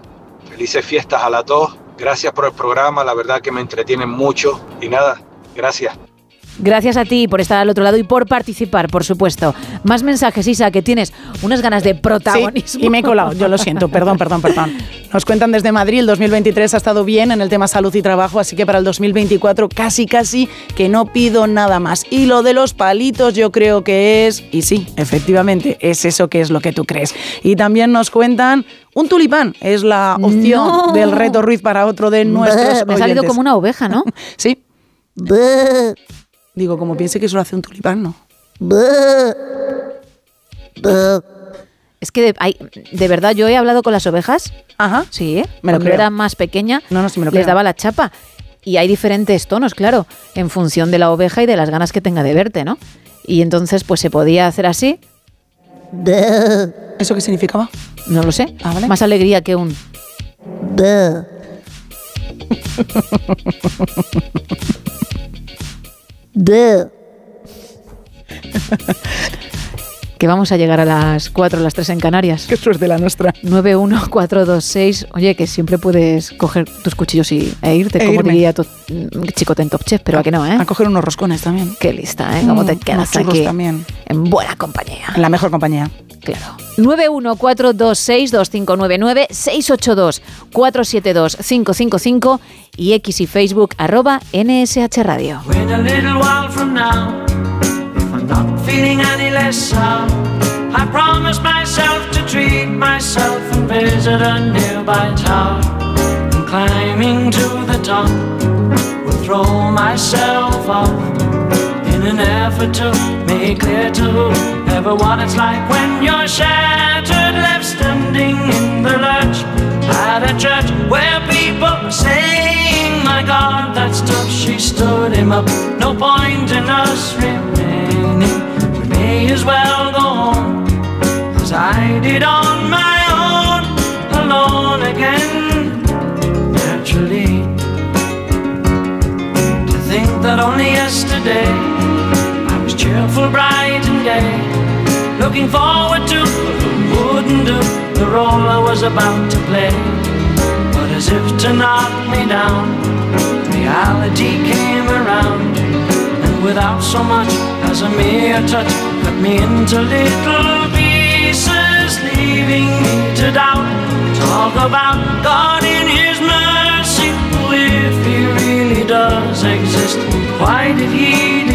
felices fiestas a las dos. Gracias por el programa, la verdad que me entretienen mucho. Y nada, gracias. Gracias a ti por estar al otro lado y por participar, por supuesto. Más mensajes, Isa, que tienes unas ganas de protagonismo. Sí, y me he colado, yo lo siento, perdón, perdón, perdón. Nos cuentan desde Madrid, el 2023 ha estado bien en el tema salud y trabajo, así que para el 2024 casi, casi que no pido nada más. Y lo de los palitos yo creo que es, y sí, efectivamente, es eso que es lo que tú crees. Y también nos cuentan, un tulipán es la opción No. del reto Ruiz para otro de nuestros Me ha salido como una oveja, ¿no? Sí. Digo, como piense que eso lo hace un tulipán, ¿no? Es que de, hay- de verdad yo he hablado con las ovejas. Ajá. Sí, ¿eh? Me lo Cuando creo. era más pequeña, No, no, sí me lo les creo. daba la chapa. Y hay diferentes tonos, claro, en función de la oveja y de las ganas que tenga de verte, ¿no? Y entonces, pues se podía hacer así. ¿Eso qué significaba? No lo sé. Ah, vale. Más alegría que un. Bleh. que vamos a llegar a las 4, las 3 en Canarias. Qué suerte la nuestra. 91426. Oye, que siempre puedes coger tus cuchillos y, e irte, E como irme. diría tu chicote en Top Chef, pero a que no, ¿eh? A coger unos roscones también. Qué lista, ¿eh? ¿Cómo te Mm, quedas unos churros aquí? también. En buena compañía. En la mejor compañía. Claro. 914262599 682 472 555 y X y Facebook arroba NSH Radio. Not feeling any less sound, I promised myself to treat myself and visit a nearby tower. And climbing to the top, will throw myself off in an effort to make clear to whoever what it's like when you're shattered, left standing in the lurch at a church where people were saying, My God, that's tough. She stood him up. No point in us may as well go home as I did on my own, alone again. Naturally, to think that only yesterday I was cheerful, bright, and gay, looking forward to wouldn't do the role I was about to play. But as if to knock me down, reality came around, and without so much as a mere touch, cut me into little pieces, leaving me to doubt. Talk about God in His mercy, if He really does exist. Why did He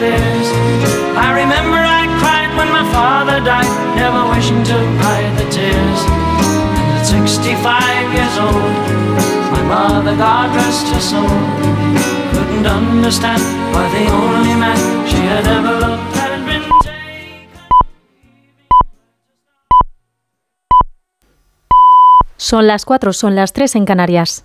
that I remember I cried when my father died, never wishing to hide the tears. And at 65 years old, my mother, God rest her soul, couldn't understand why the only man she had ever loved Son las 4, son las 3 en Canarias.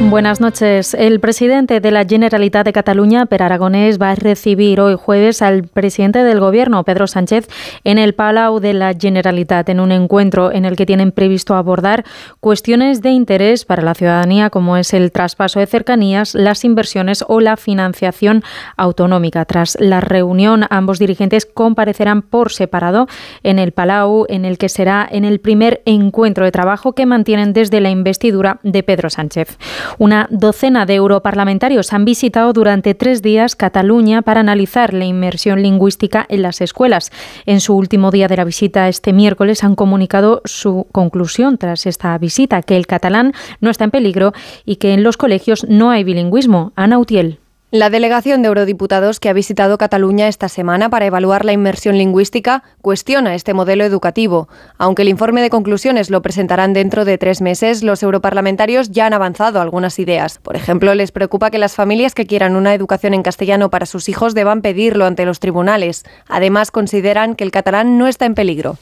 Buenas noches. El presidente de la Generalitat de Cataluña, Per Aragonés, va a recibir hoy jueves al presidente del Gobierno, Pedro Sánchez, en el Palau de la Generalitat, en un encuentro en el que tienen previsto abordar cuestiones de interés para la ciudadanía, como es el traspaso de cercanías, las inversiones o la financiación autonómica. Tras la reunión, ambos dirigentes comparecerán por separado en el Palau, en el que será en el primer encuentro de trabajo que mantienen desde la investidura de Pedro Sánchez. Una docena de europarlamentarios han visitado durante tres días Cataluña para analizar la inmersión lingüística en las escuelas. En su último día de la visita este miércoles han comunicado su conclusión tras esta visita, que el catalán no está en peligro y que en los colegios no hay bilingüismo. Ana Utiel. La delegación de eurodiputados que ha visitado Cataluña esta semana para evaluar la inmersión lingüística cuestiona este modelo educativo. Aunque el informe de conclusiones lo presentarán dentro de tres meses, los europarlamentarios ya han avanzado algunas ideas. Por ejemplo, les preocupa que las familias que quieran una educación en castellano para sus hijos deban pedirlo ante los tribunales. Además, consideran que el catalán no está en peligro.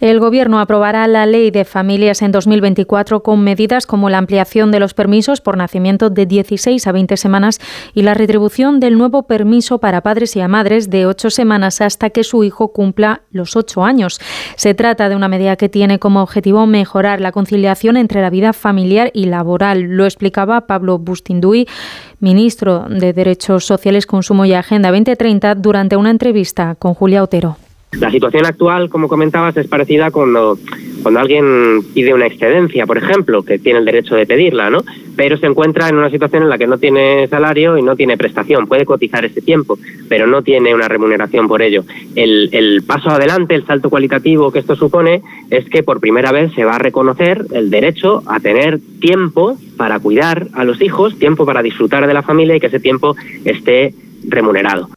El Gobierno aprobará la ley de familias en 2024 con medidas como la ampliación de los permisos por nacimiento de 16 a 20 semanas y la retribución del nuevo permiso para padres y a madres de 8 semanas hasta que su hijo cumpla los 8 años. Se trata de una medida que tiene como objetivo mejorar la conciliación entre la vida familiar y laboral. Lo explicaba Pablo Bustinduy, ministro de Derechos Sociales, Consumo y Agenda 2030, durante una entrevista con Julia Otero. La situación actual, como comentabas, es parecida cuando, cuando alguien pide una excedencia, por ejemplo, que tiene el derecho de pedirla, ¿no? Pero se encuentra en una situación en la que no tiene salario y no tiene prestación. Puede cotizar ese tiempo, pero no tiene una remuneración por ello. El, el paso adelante, el salto cualitativo que esto supone, es que por primera vez se va a reconocer el derecho a tener tiempo para cuidar a los hijos, tiempo para disfrutar de la familia y que ese tiempo esté remunerado.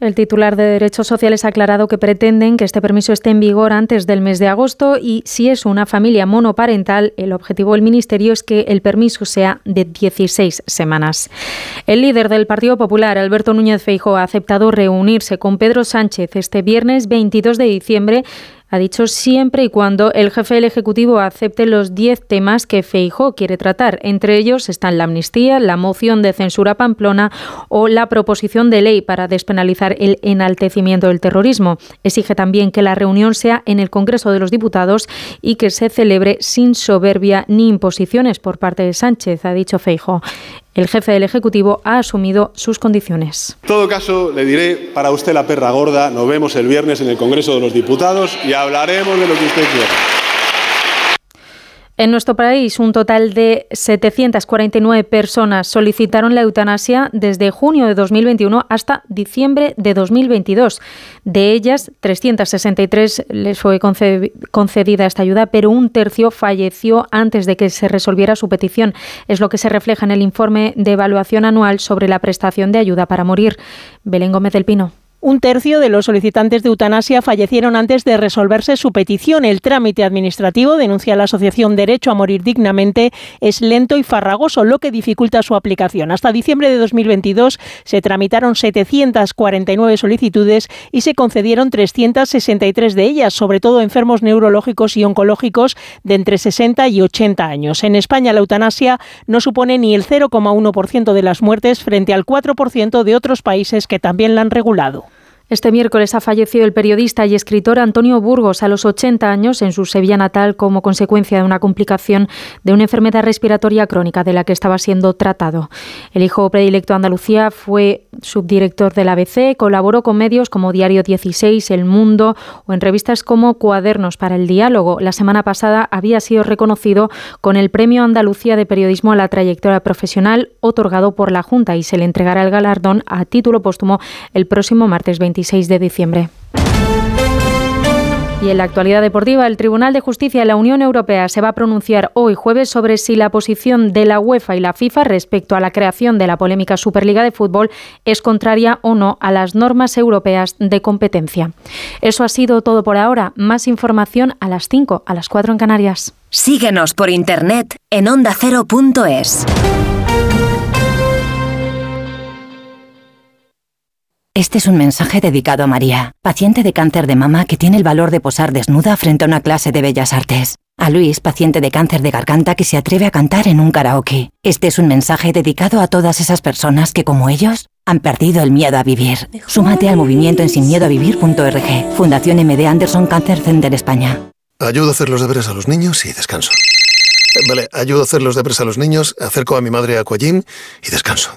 El titular de Derechos Sociales ha aclarado que pretenden que este permiso esté en vigor antes del mes de agosto y si es una familia monoparental, el objetivo del Ministerio es que el permiso sea de 16 semanas. El líder del Partido Popular, Alberto Núñez Feijóo, ha aceptado reunirse con Pedro Sánchez este viernes 22 de diciembre ha dicho siempre y cuando el jefe del Ejecutivo acepte los 10 temas que Feijó quiere tratar. Entre ellos están la amnistía, la moción de censura Pamplona o la proposición de ley para despenalizar el enaltecimiento del terrorismo. Exige también que la reunión sea en el Congreso de los Diputados y que se celebre sin soberbia ni imposiciones por parte de Sánchez, ha dicho Feijo. El jefe del Ejecutivo ha asumido sus condiciones. En todo caso, le diré, para usted la perra gorda, nos vemos el viernes en el Congreso de los Diputados y hablaremos de lo que usted quiera. En nuestro país, un total de 749 personas solicitaron la eutanasia desde junio de 2021 hasta diciembre de 2022. De ellas, 363 les fue concedida esta ayuda, pero un tercio falleció antes de que se resolviera su petición. Es lo que se refleja en el informe de evaluación anual sobre la prestación de ayuda para morir. Belén Gómez del Pino. Un tercio de los solicitantes de eutanasia fallecieron antes de resolverse su petición. El trámite administrativo, denuncia la Asociación Derecho a Morir Dignamente, es lento y farragoso, lo que dificulta su aplicación. Hasta diciembre de 2022 se tramitaron 749 solicitudes y se concedieron 363 de ellas, sobre todo enfermos neurológicos y oncológicos de entre 60 y 80 años. En España la eutanasia no supone ni el 0,1% de las muertes frente al 4% de otros países que también la han regulado. Este miércoles ha fallecido el periodista y escritor Antonio Burgos a los 80 años en su Sevilla natal como consecuencia de una complicación de una enfermedad respiratoria crónica de la que estaba siendo tratado. El hijo predilecto de Andalucía fue subdirector del ABC, colaboró con medios como Diario 16, El Mundo o en revistas como Cuadernos para el Diálogo. La semana pasada había sido reconocido con el Premio Andalucía de Periodismo a la trayectoria profesional otorgado por la Junta y se le entregará el galardón a título póstumo el próximo martes 20 de diciembre. Y en la actualidad deportiva, el Tribunal de Justicia de la Unión Europea se va a pronunciar hoy jueves sobre si la posición de la UEFA y la FIFA respecto a la creación de la polémica Superliga de Fútbol es contraria o no a las normas europeas de competencia. Eso ha sido todo por ahora. Más información a las 5, a las 4 en Canarias. Síguenos por internet en ondacero.es. Este es un mensaje dedicado a María, paciente de cáncer de mama que tiene el valor de posar desnuda frente a una clase de bellas artes. A Luis, paciente de cáncer de garganta que se atreve a cantar en un karaoke. Este es un mensaje dedicado a todas esas personas que, como ellos, han perdido el miedo a vivir. Súmate al movimiento en sinmiedoavivir.org. Fundación MD Anderson Cancer Center España. Ayudo a hacer los deberes a los niños y descanso. Vale, ayudo a hacer los deberes a los niños, acerco a mi madre a Aquagym y descanso.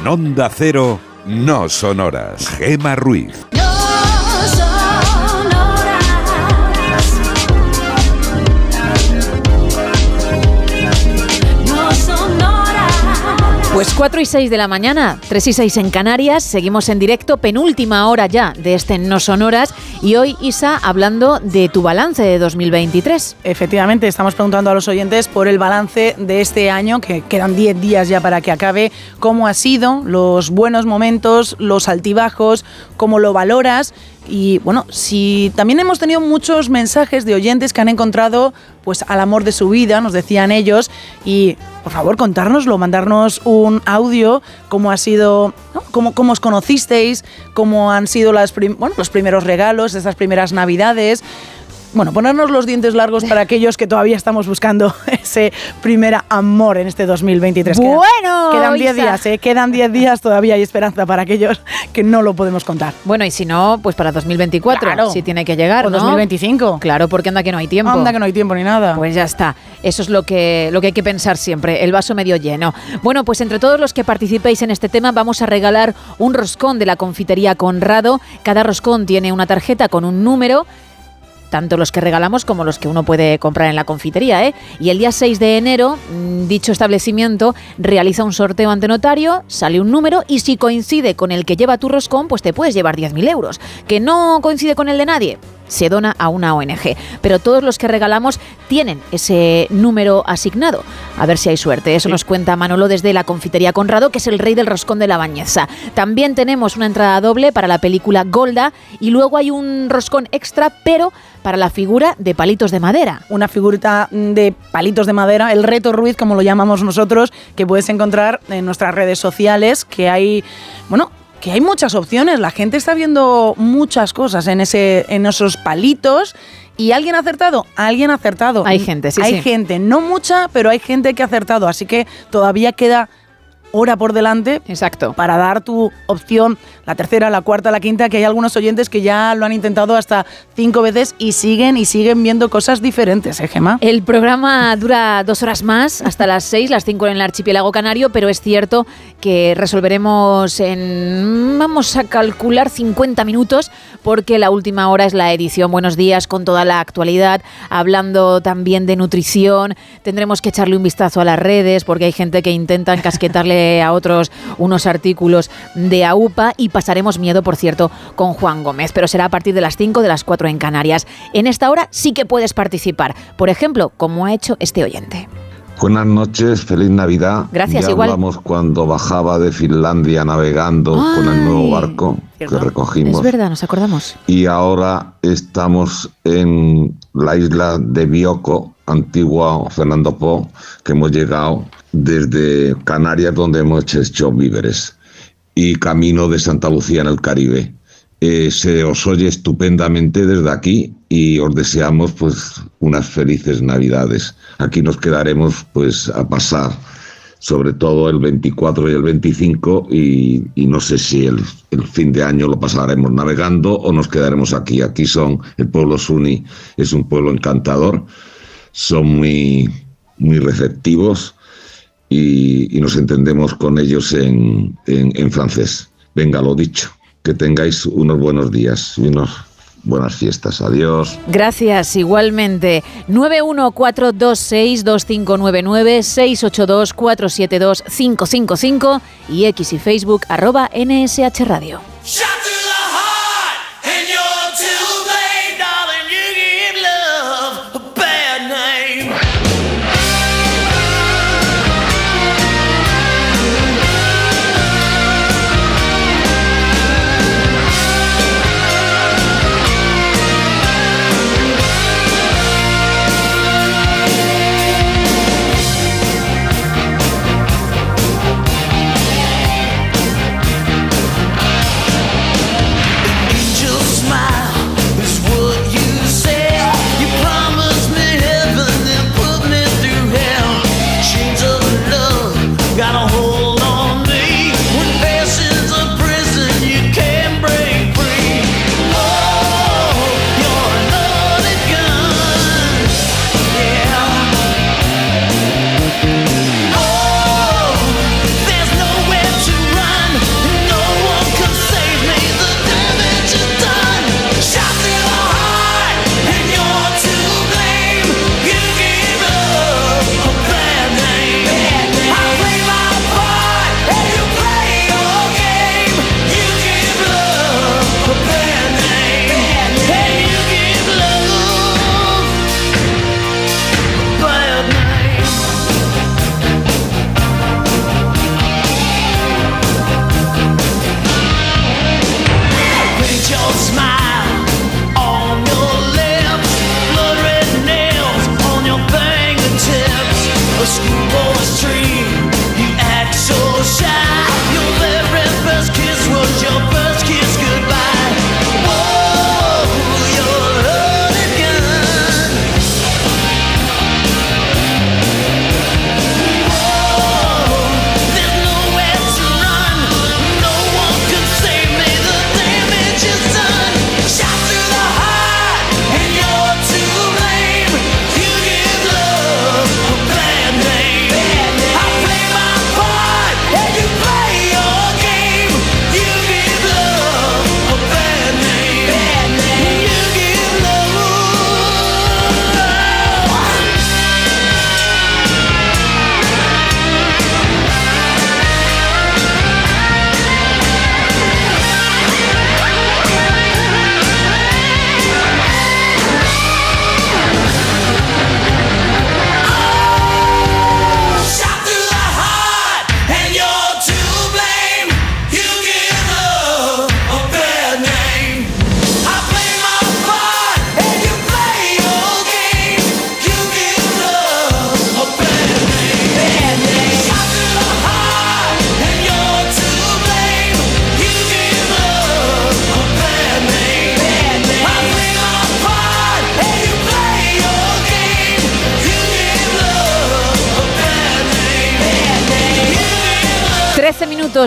En Onda Cero, no son horas. Gema Ruiz. Pues 4 y 6 de la mañana, 3 y 6 en Canarias, seguimos en directo, penúltima hora ya de este No Sonoras y hoy Isa hablando de tu balance de 2023. Efectivamente, estamos preguntando a los oyentes por el balance de este año, que quedan 10 días ya para que acabe, cómo ha sido, los buenos momentos, los altibajos, cómo lo valoras y bueno, si también hemos tenido muchos mensajes de oyentes que han encontrado pues al amor de su vida, nos decían ellos, y por favor contárnoslo, mandarnos un audio, cómo ha sido, cómo, cómo os conocisteis, cómo han sido las bueno, los primeros regalos de estas primeras navidades. Bueno, ponernos los dientes largos para aquellos que todavía estamos buscando ese primer amor en este 2023. Quedan- Bueno, quedan 10 Isa. días, ¿eh? quedan 10 días, todavía hay esperanza para aquellos que no lo podemos contar. Bueno, y si no, pues para 2024, Claro. si tiene que llegar, O ¿no? 2025. Claro, porque anda que no hay tiempo. Anda que no hay tiempo ni nada. Pues ya está. Eso es lo que, lo que hay que pensar siempre, el vaso medio lleno. Bueno, pues entre todos los que participéis en este tema vamos a regalar un roscón de la confitería Conrado. Cada roscón tiene una tarjeta con un número. Tanto los que regalamos como los que uno puede comprar en la confitería. ¿eh? Y el día 6 de enero, mm, dicho establecimiento realiza un sorteo ante notario, sale un número y si coincide con el que lleva tu roscón, pues te puedes llevar 10.000 euros. Que no coincide con el de nadie, se dona a una ONG. Pero todos los que regalamos tienen ese número asignado. A ver si hay suerte. Eso nos cuenta Manolo desde la confitería Conrado, que es el rey del roscón de la bañeza. También tenemos una entrada doble para la película Golda y luego hay un roscón extra, pero para la figura de palitos de madera. Una figurita de palitos de madera, el reto Ruiz, como lo llamamos nosotros, que puedes encontrar en nuestras redes sociales, que hay, bueno, que hay muchas opciones. La gente está viendo muchas cosas en, ese, en esos palitos. ¿Y alguien ha acertado? Alguien ha acertado. Hay gente, sí, Hay sí. gente, no mucha, pero hay gente que ha acertado. Así que todavía queda hora por delante Exacto. para dar tu opción, la tercera, la cuarta, la quinta, que hay algunos oyentes que ya lo han intentado hasta cinco veces y siguen y siguen viendo cosas diferentes, ¿eh, Gemma? El programa dura dos horas más, hasta las seis, las cinco en el archipiélago canario, pero es cierto que resolveremos en, vamos a calcular 50 minutos, porque la última hora es la edición Buenos Días con toda la actualidad, hablando también de nutrición. Tendremos que echarle un vistazo a las redes, porque hay gente que intenta encasquetarle a otros unos artículos de AUPA y pasaremos miedo, por cierto, con Juan Gómez, pero será a partir de las 5 de las 4 en Canarias. En esta hora sí que puedes participar, por ejemplo, como ha hecho este oyente. Buenas noches, feliz Navidad. Gracias, ya igual. hablamos cuando bajaba de Finlandia navegando con el nuevo barco que recogimos. Es verdad, nos acordamos. Y ahora estamos en la isla de Bioko, antigua Fernando Po, que hemos llegado desde Canarias, donde hemos hecho víveres, y camino de Santa Lucía en el Caribe. Eh, se os oye estupendamente desde aquí y os deseamos pues unas felices navidades. Aquí nos quedaremos pues a pasar sobre todo el 24 y el 25 y, no sé si el, el fin de año lo pasaremos navegando o nos quedaremos aquí. Aquí son, el pueblo Suni es un pueblo encantador, son muy, muy receptivos y, y nos entendemos con ellos en, en, en francés. Venga, lo dicho, que tengáis unos buenos días y unas buenas fiestas. Adiós. Gracias, igualmente. 914262599, 682472555 y X y Facebook arroba NSH Radio.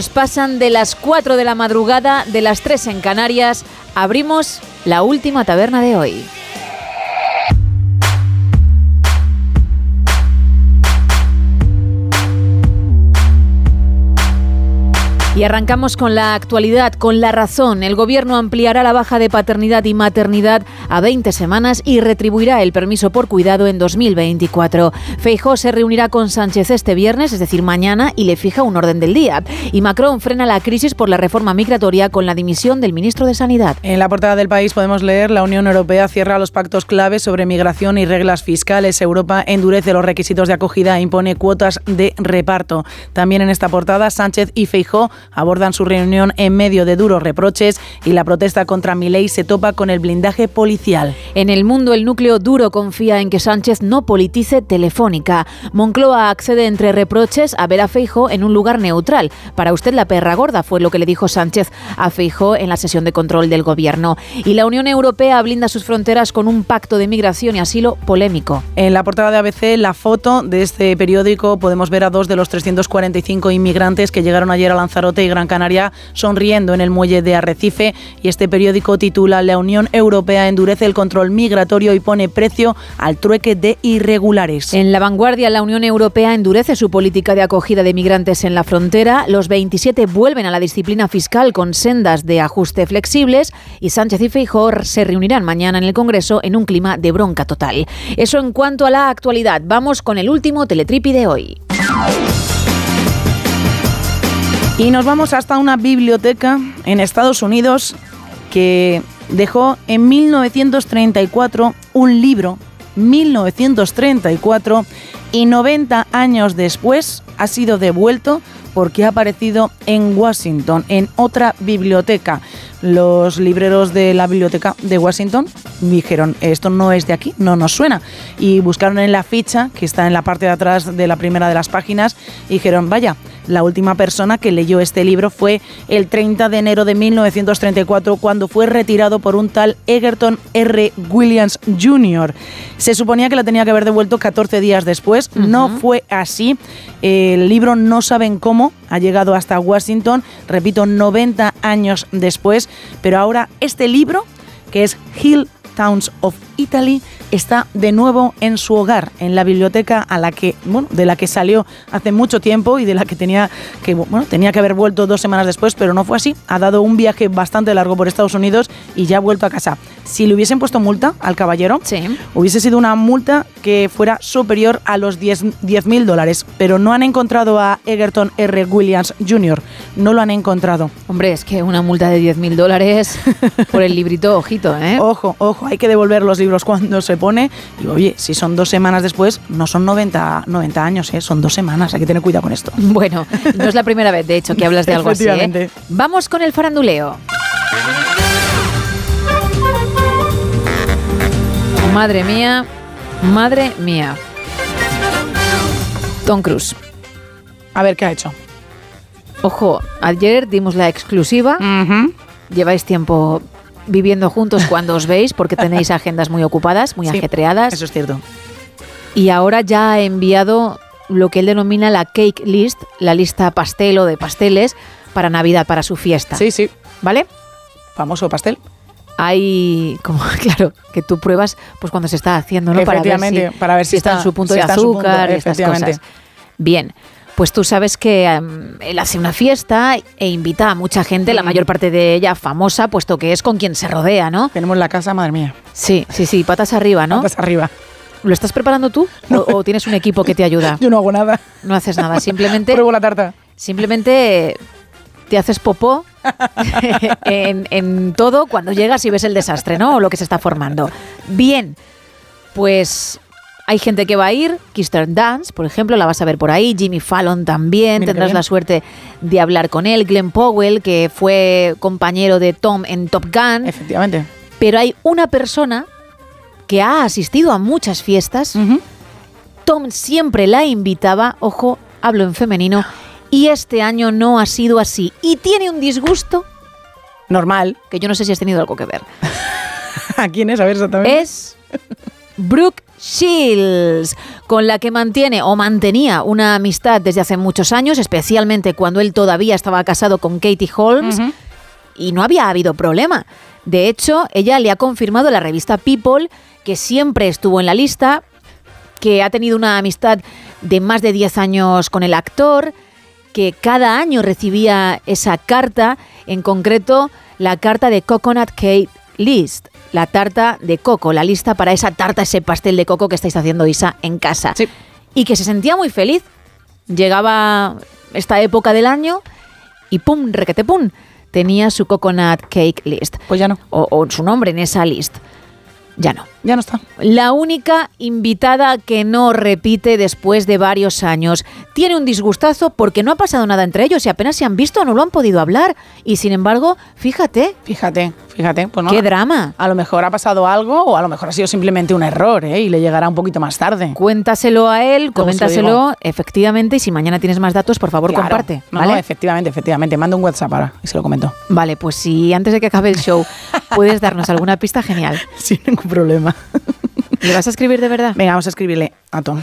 Pasan de las 4 de la madrugada, de las 3 en Canarias. Abrimos la última taberna de hoy. Y arrancamos con la actualidad, con la razón. El gobierno ampliará la baja de paternidad y maternidad a 20 semanas y retribuirá el permiso por cuidado en 2024. Feijó se reunirá con Sánchez este viernes, es decir, mañana, y le fija un orden del día. Y Macron frena la crisis por la reforma migratoria con la dimisión del ministro de Sanidad. En la portada del país podemos leer la Unión Europea cierra los pactos claves sobre migración y reglas fiscales. Europa endurece los requisitos de acogida e impone cuotas de reparto. También en esta portada Sánchez y Feijó abordan su reunión en medio de duros reproches y la protesta contra Milei se topa con el blindaje policial. En el mundo, el núcleo duro confía en que Sánchez no politice Telefónica. Moncloa accede entre reproches a ver a Feijó en un lugar neutral. Para usted la perra gorda fue lo que le dijo Sánchez a Feijó en la sesión de control del gobierno. Y la Unión Europea blinda sus fronteras con un pacto de migración y asilo polémico. En la portada de ABC, la foto de este periódico, podemos ver a dos de los 345 inmigrantes que llegaron ayer a Lanzarote y Gran Canaria sonriendo en el muelle de Arrecife y este periódico titula La Unión Europea endurece el control migratorio y pone precio al trueque de irregulares. En la vanguardia, la Unión Europea endurece su política de acogida de migrantes en la frontera. Los 27 vuelven a la disciplina fiscal con sendas de ajuste flexibles y Sánchez y Feijóo se reunirán mañana en el Congreso en un clima de bronca total. Eso en cuanto a la actualidad. Vamos con el último teletripi de hoy. Y nos vamos hasta una biblioteca en Estados Unidos que dejó en 1934 un libro, 1934, y 90 años después ha sido devuelto porque ha aparecido en Washington, en otra biblioteca. Los libreros de la biblioteca de Washington dijeron, esto no es de aquí, no nos suena. Y buscaron en la ficha, que está en la parte de atrás de la primera de las páginas, y dijeron, vaya, la última persona que leyó este libro fue el 30 de enero de 1934, cuando fue retirado por un tal Egerton R. Williams Jr. Se suponía que la tenía que haber devuelto 14 días después, no fue así. El libro no saben cómo ha llegado hasta Washington, repito, 90 años después, pero ahora este libro, que es Hill Towns of Italy, está de nuevo en su hogar, en la biblioteca a la que, bueno, de la que salió hace mucho tiempo y de la que tenía que, bueno, tenía que haber vuelto dos semanas después, pero no fue así. Ha dado un viaje bastante largo por Estados Unidos y ya ha vuelto a casa. Si le hubiesen puesto multa al caballero, hubiese sido una multa que fuera superior a los 10 mil dólares, pero no han encontrado a Egerton R. Williams Jr. No lo han encontrado. Hombre, es que una multa de 10 mil dólares por el librito, ojito, ¿eh? Ojo, ojo, hay que devolver los libros cuando se pone. Y oye, si son dos semanas después, no son 90, 90 años, ¿eh? son dos semanas. Hay que tener cuidado con esto. Bueno, no es la primera vez, de hecho, que hablas de algo así. ¿eh? Vamos con el faranduleo. Madre mía, madre mía. Tom Cruise. A ver, ¿qué ha hecho? Ojo, ayer dimos la exclusiva. Lleváis tiempo viviendo juntos cuando os veis porque tenéis agendas muy ocupadas, muy Sí, ajetreadas. Eso es cierto. Y ahora ya ha enviado lo que él denomina la cake list, la lista pastel o de pasteles para Navidad, para su fiesta. Sí, sí. ¿Vale? Famoso pastel. Hay, como claro, que tú pruebas pues cuando se está haciendo, ¿no? Efectivamente, para ver si está, está- en su punto si de está en su punto, azúcar y estas cosas. Bien, pues tú sabes que em, él hace una fiesta e invita a mucha gente, la mayor parte de ella famosa, puesto que es con quien se rodea, ¿no? Tenemos la casa, madre mía. Sí, sí, sí, patas arriba, ¿no? Patas arriba. ¿Lo estás preparando tú o, o tienes un equipo que te ayuda? Yo no hago nada. No haces nada, simplemente Pruebo la tarta. simplemente te haces popó en, en todo cuando llegas y ves el desastre, ¿no? O lo que se está formando. Bien, pues hay gente que va a ir, Kirsten Dance, por ejemplo, la vas a ver por ahí, Jimmy Fallon también, Mira tendrás la suerte de hablar con él, Glenn Powell, que fue compañero de Tom en Top Gun. Efectivamente. Pero hay una persona que ha asistido a muchas fiestas. Tom siempre la invitaba, ojo, hablo en femenino, y este año no ha sido así. Y tiene un disgusto Normal. que yo no sé si has tenido algo que ver. ¿A quién es? A ver exactamente. Es Brooke Shields, con la que mantiene o mantenía una amistad desde hace muchos años, especialmente cuando él todavía estaba casado con Katie Holmes, y no había habido problema. De hecho, ella le ha confirmado a la revista People que siempre estuvo en la lista, que ha tenido una amistad de más de 10 años con el actor, que cada año recibía esa carta, en concreto la carta de Coconut Cake List, la tarta de coco, la lista para esa tarta, ese pastel de coco que estáis haciendo Isa en casa. Y que se sentía muy feliz. Llegaba esta época del año y pum, requete pum, tenía su Coconut Cake List. Pues ya no. O, o su nombre en esa list. Ya no. Ya no está. La única invitada que no repite después de varios años. Tiene un disgustazo porque no ha pasado nada entre ellos y apenas se han visto, no lo han podido hablar. Y sin embargo, fíjate. Fíjate, fíjate. Pues no, Qué drama. A lo mejor ha pasado algo o a lo mejor ha sido simplemente un error ¿eh? y le llegará un poquito más tarde. Cuéntaselo a él, coméntaselo efectivamente y si mañana tienes más datos, por favor, Claro. comparte. No, ¿vale? no, efectivamente, efectivamente. Manda un WhatsApp ahora y se lo comento. Vale, pues si antes de que acabe el show puedes darnos alguna pista, genial. Sin ningún problema. ¿Le vas a escribir de verdad? Venga, vamos a escribirle a Tom.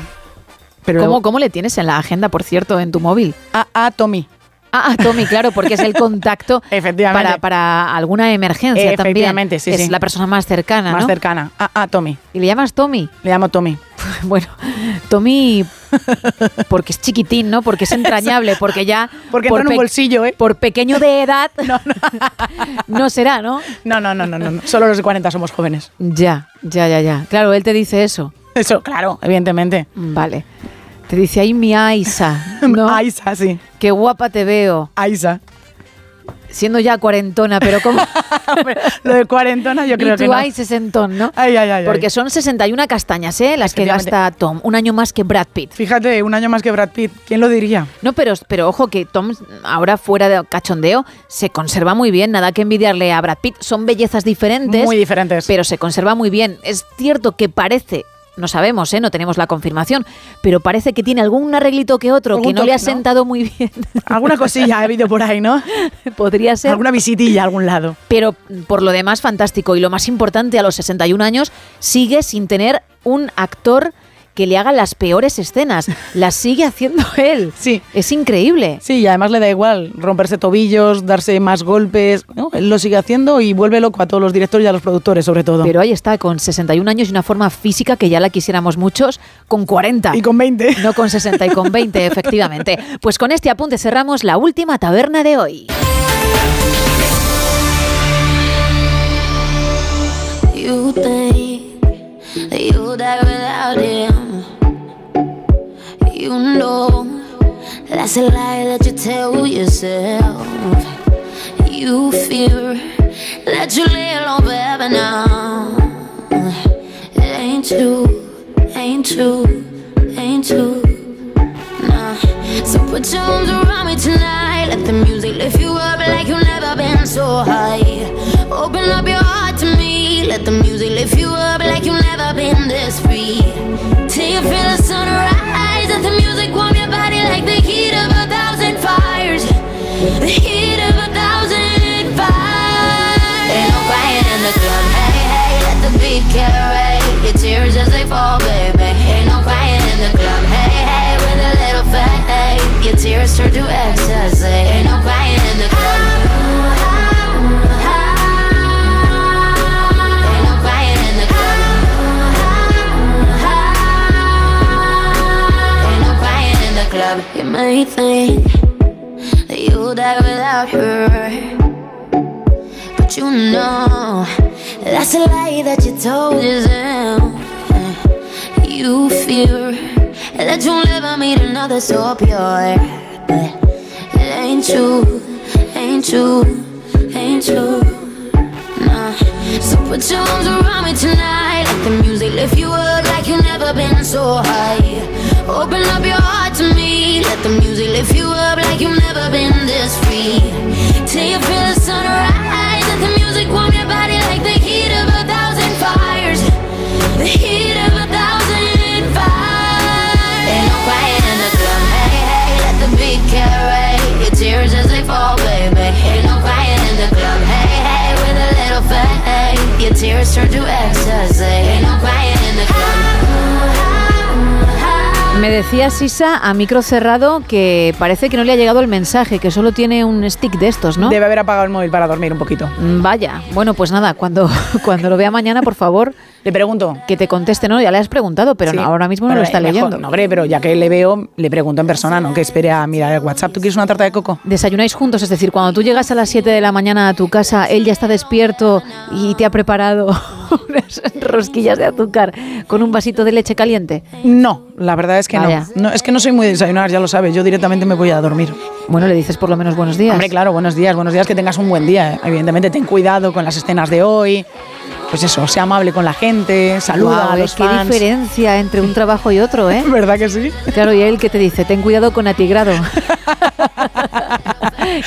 ¿Cómo, ¿Cómo le tienes en la agenda, por cierto, en tu móvil? A, a Tommy. Ah, a Tommy, claro, porque es el contacto Efectivamente. para, para alguna emergencia también. Efectivamente, sí, Es sí. la persona más cercana, Más ¿no? cercana. A, a Tommy. ¿Y le llamas Tommy? Le llamo Tommy. Bueno, Tommy, porque es chiquitín, ¿no? Porque es entrañable, porque ya... Porque por entra en un bolsillo, ¿eh? Por pequeño de edad, no, será, ¿no? No, no, no, no, no. no. Solo los de 40 somos jóvenes. Ya, ya, ya, ya. Claro, él te dice eso. Eso, claro, evidentemente. Vale. Te dice, ay, mi Aisa, ¿no? Aisa, sí. Qué guapa te veo. Aisa. Siendo ya cuarentona, pero como... Lo de cuarentona yo creo y tú que no. hay sesentón, ¿no? Ay, ay, ay. Porque son 61 castañas, ¿eh? Las que gasta Tom. Un año más que Brad Pitt. Fíjate, un año más que Brad Pitt. ¿Quién lo diría? No, pero, pero ojo que Tom, ahora fuera de cachondeo, se conserva muy bien. Nada que envidiarle a Brad Pitt. Son bellezas diferentes. Muy diferentes. Pero se conserva muy bien. Es cierto que parece. No sabemos, ¿eh? no tenemos la confirmación, pero parece que tiene algún arreglito que otro que no le ha sentado muy bien. Alguna cosilla ha habido por ahí, ¿no? Podría ser. Alguna visitilla a algún lado. Pero por lo demás, fantástico. Y lo más importante, a los 61 años, sigue sin tener un actor que le haga las peores escenas. Las sigue haciendo él. Sí. Es increíble. Sí, y además le da igual romperse tobillos, darse más golpes. ¿no? Él lo sigue haciendo y vuelve loco a todos los directores y a los productores, sobre todo. Pero ahí está, con 61 años y una forma física que ya la quisiéramos muchos, con 40. Y con 20. No con 60 y con 20, efectivamente. Pues con este apunte cerramos la última taberna de hoy. You think that you'll die without him. You know that's a lie that you tell yourself. You fear that you alone forever now. It ain't true, ain't true, ain't true. Nah. So put your arms around me tonight. Let the music lift you up like you've never been so high. Open up your heart to me. Let the music lift you up like you've never been this free. Till you feel the sunrise. Music warm your body like the heat of a thousand fires. The heat of a thousand fires. Ain't no crying in the club. Hey, hey, let the beat carry your tears as they fall, baby. Ain't no crying in the club. Hey, hey, with a little faith, your tears turn to ecstasy. Ain't no crying may think that you'll die without her. But you know that's a lie that you told yourself. You fear that you'll never meet another so pure. But it ain't true, ain't true, ain't true. Nah. So put your arms around me tonight. Let the music lift you up like you've never been so high. Open up your the music lift you up like you've never been this free. Till you feel the sunrise. Let the music warm your body like the heat of a thousand fires. The heat of a thousand fires. Ain't no crying in the club. Hey, hey, let the beat carry your tears as they fall, baby. Ain't no crying in the club. Hey, hey, with a little faith, your tears turn to ecstasy. Me decía Sisa a micro cerrado que parece que no le ha llegado el mensaje, que solo tiene un stick de estos, ¿no? Debe haber apagado el móvil para dormir un poquito. Mm, Vaya, bueno, pues nada, cuando, cuando lo vea mañana, por favor. Le pregunto. Que te conteste, ¿no? Ya le has preguntado, pero Sí. no, ahora mismo no lo está eh, mejor, leyendo. No, hombre, pero ya que le veo, le pregunto en persona, no que espere a mirar el WhatsApp. ¿Tú quieres una tarta de coco? Desayunáis juntos, es decir, cuando tú llegas a las 7 de la mañana a tu casa, él ya está despierto y te ha preparado unas rosquillas de azúcar con un vasito de leche caliente. No, la verdad es que Vaya. no. no. Es que no soy muy de desayunar, ya lo sabes. Yo directamente me voy a dormir. Bueno, le dices por lo menos buenos días. Hombre, claro, buenos días, buenos días, que tengas un buen día. eh. Evidentemente, ten cuidado con las escenas de hoy. Pues eso, sea amable con la gente, saluda a los qué fans. diferencia entre un trabajo y otro, ¿eh? ¿Verdad que sí? Claro, y él que te dice, ten cuidado con atigrado.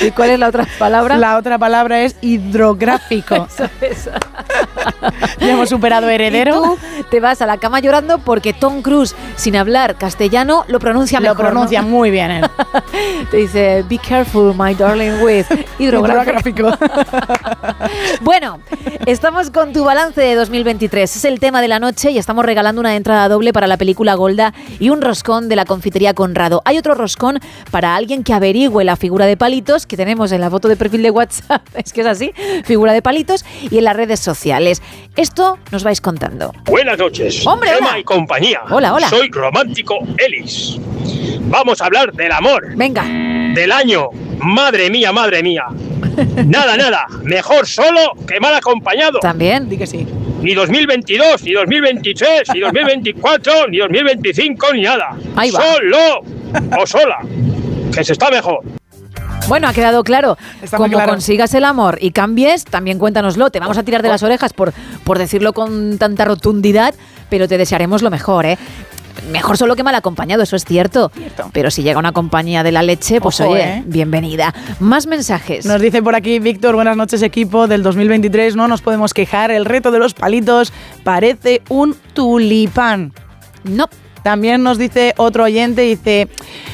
¿Y cuál es la otra palabra? La otra palabra es hidrográfico. ya hemos superado heredero. Y tú te vas a la cama llorando porque Tom Cruise, sin hablar castellano, lo pronuncia Lo mejor. ¿no? pronuncia muy bien él. Te dice, be careful, my darling, with hidrográfico. bueno, estamos con tu balance de 2023. Es el tema de la noche y estamos regalando una entrada doble para la película Golda y un roscón de la confitería Conrado. Hay otro roscón para alguien que averigüe la figura de palitos que tenemos en la foto de perfil de WhatsApp. Es que es así, figura de palitos y en las redes sociales. Esto nos vais contando. Buenas noches. Hombre, hola. y compañía. Hola, hola. Soy romántico Ellis. Vamos a hablar del amor. Venga. Del año. Madre mía, madre mía. Nada, nada. Mejor solo que mal acompañado. También. Di que sí. Ni 2022, ni 2023, ni 2024, ni 2025, ni nada. Ahí va. Solo o sola. Que se está mejor. Bueno, ha quedado claro. Está Como claro. consigas el amor y cambies, también cuéntanoslo. Te vamos a tirar de las orejas por, por decirlo con tanta rotundidad, pero te desearemos lo mejor, ¿eh? Mejor solo que mal acompañado, eso es cierto. Pero si llega una compañía de la leche, pues Ojo, oye, ¿eh? bienvenida. Más mensajes. Nos dice por aquí Víctor, buenas noches equipo del 2023, no nos podemos quejar, el reto de los palitos parece un tulipán. No. También nos dice otro oyente, dice,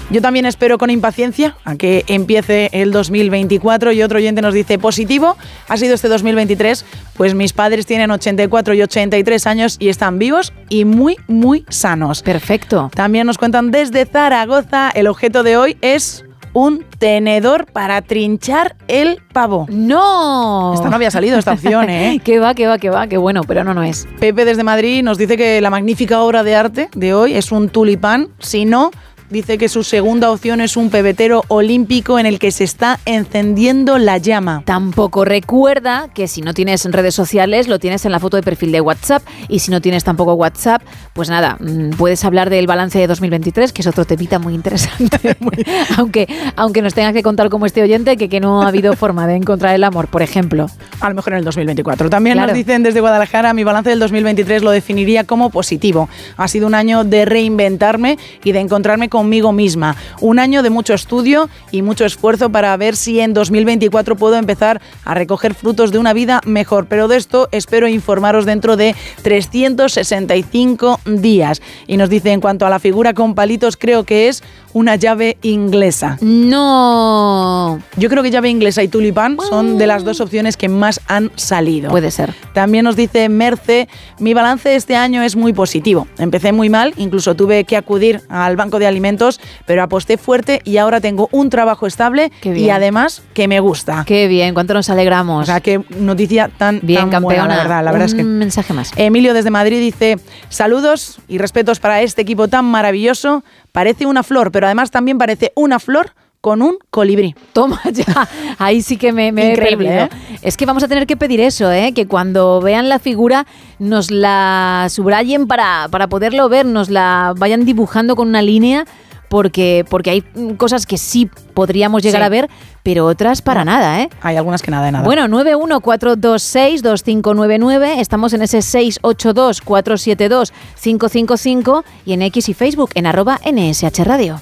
yo también espero con impaciencia a que empiece el 2024 y otro oyente nos dice, positivo, ha sido este 2023, pues mis padres tienen 84 y 83 años y están vivos y muy, muy sanos. Perfecto. También nos cuentan desde Zaragoza, el objeto de hoy es un tenedor para trinchar el pavo. ¡No! Esta no había salido, esta opción, ¿eh? que va, que va, que va, que bueno, pero no, no es. Pepe desde Madrid nos dice que la magnífica obra de arte de hoy es un tulipán. Si no, dice que su segunda opción es un pebetero olímpico en el que se está encendiendo la llama. Tampoco recuerda que si no tienes redes sociales, lo tienes en la foto de perfil de WhatsApp. Y si no tienes tampoco WhatsApp, pues nada, mm, puedes hablar del balance de 2023, que es otro temita muy interesante. aunque, aunque nos tengas que contar como este oyente que, que no ha habido forma de encontrar el amor, por ejemplo. A lo mejor en el 2024. También Claro. nos dicen desde Guadalajara, mi balance del 2023 lo definiría como positivo. Ha sido un año de reinventarme y de encontrarme conmigo misma. Un año de mucho estudio y mucho esfuerzo para ver si en 2024 puedo empezar a recoger frutos de una vida mejor. Pero de esto espero informaros dentro de 365 días. Y nos dice, en cuanto a la figura con palitos, creo que es una llave inglesa. No. Yo creo que llave inglesa y tulipán son de las dos opciones que más han salido. Puede ser. También nos dice Merce, mi balance este año es muy positivo. Empecé muy mal, incluso tuve que acudir al banco de alimentos, pero aposté fuerte y ahora tengo un trabajo estable y además que me gusta. Qué bien, cuánto nos alegramos. O sea, qué noticia tan, bien, tan buena, campeona. la verdad. La verdad es que Un mensaje más. Emilio desde Madrid dice, saludos y respetos para este equipo tan maravilloso. Parece una flor, pero además también parece una flor con un colibrí. Toma ya, ahí sí que me, me he Increíble, perdido. ¿eh? Es que vamos a tener que pedir eso, ¿eh? que cuando vean la figura nos la subrayen para, para poderlo ver, nos la vayan dibujando con una línea, porque, porque hay cosas que sí podríamos llegar Sí. a ver, pero otras para nada. ¿eh? Hay algunas que nada de nada. Bueno, 914262599, estamos en ese 682472555 y en X y Facebook en arroba NSH Radio.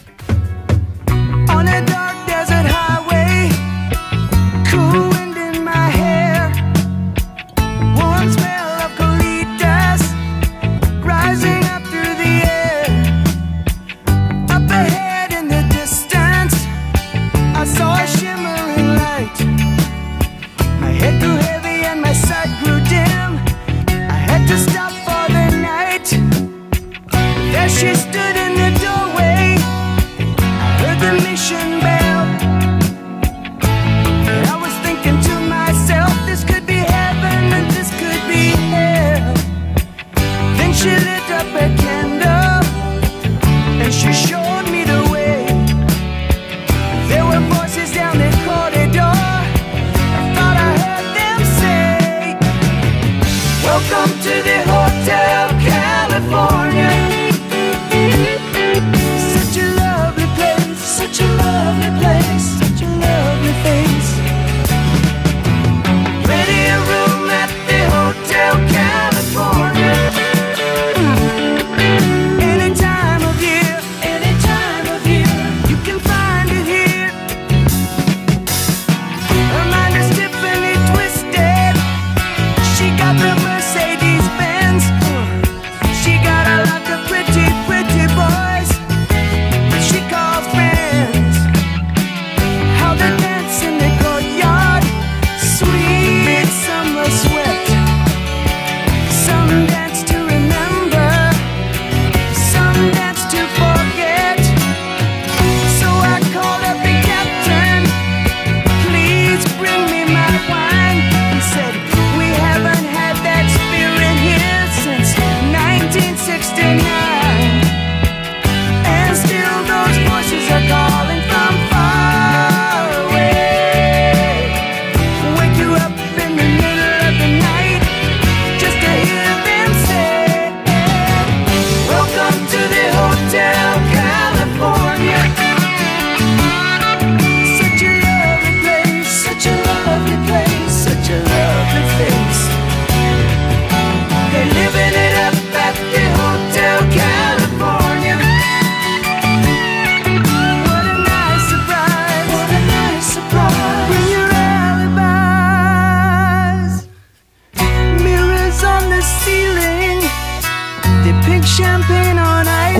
She stood in the doorway. I heard the mission bell. And I was thinking to myself, this could be heaven and this could be hell. Then she lit up a candle and she showed.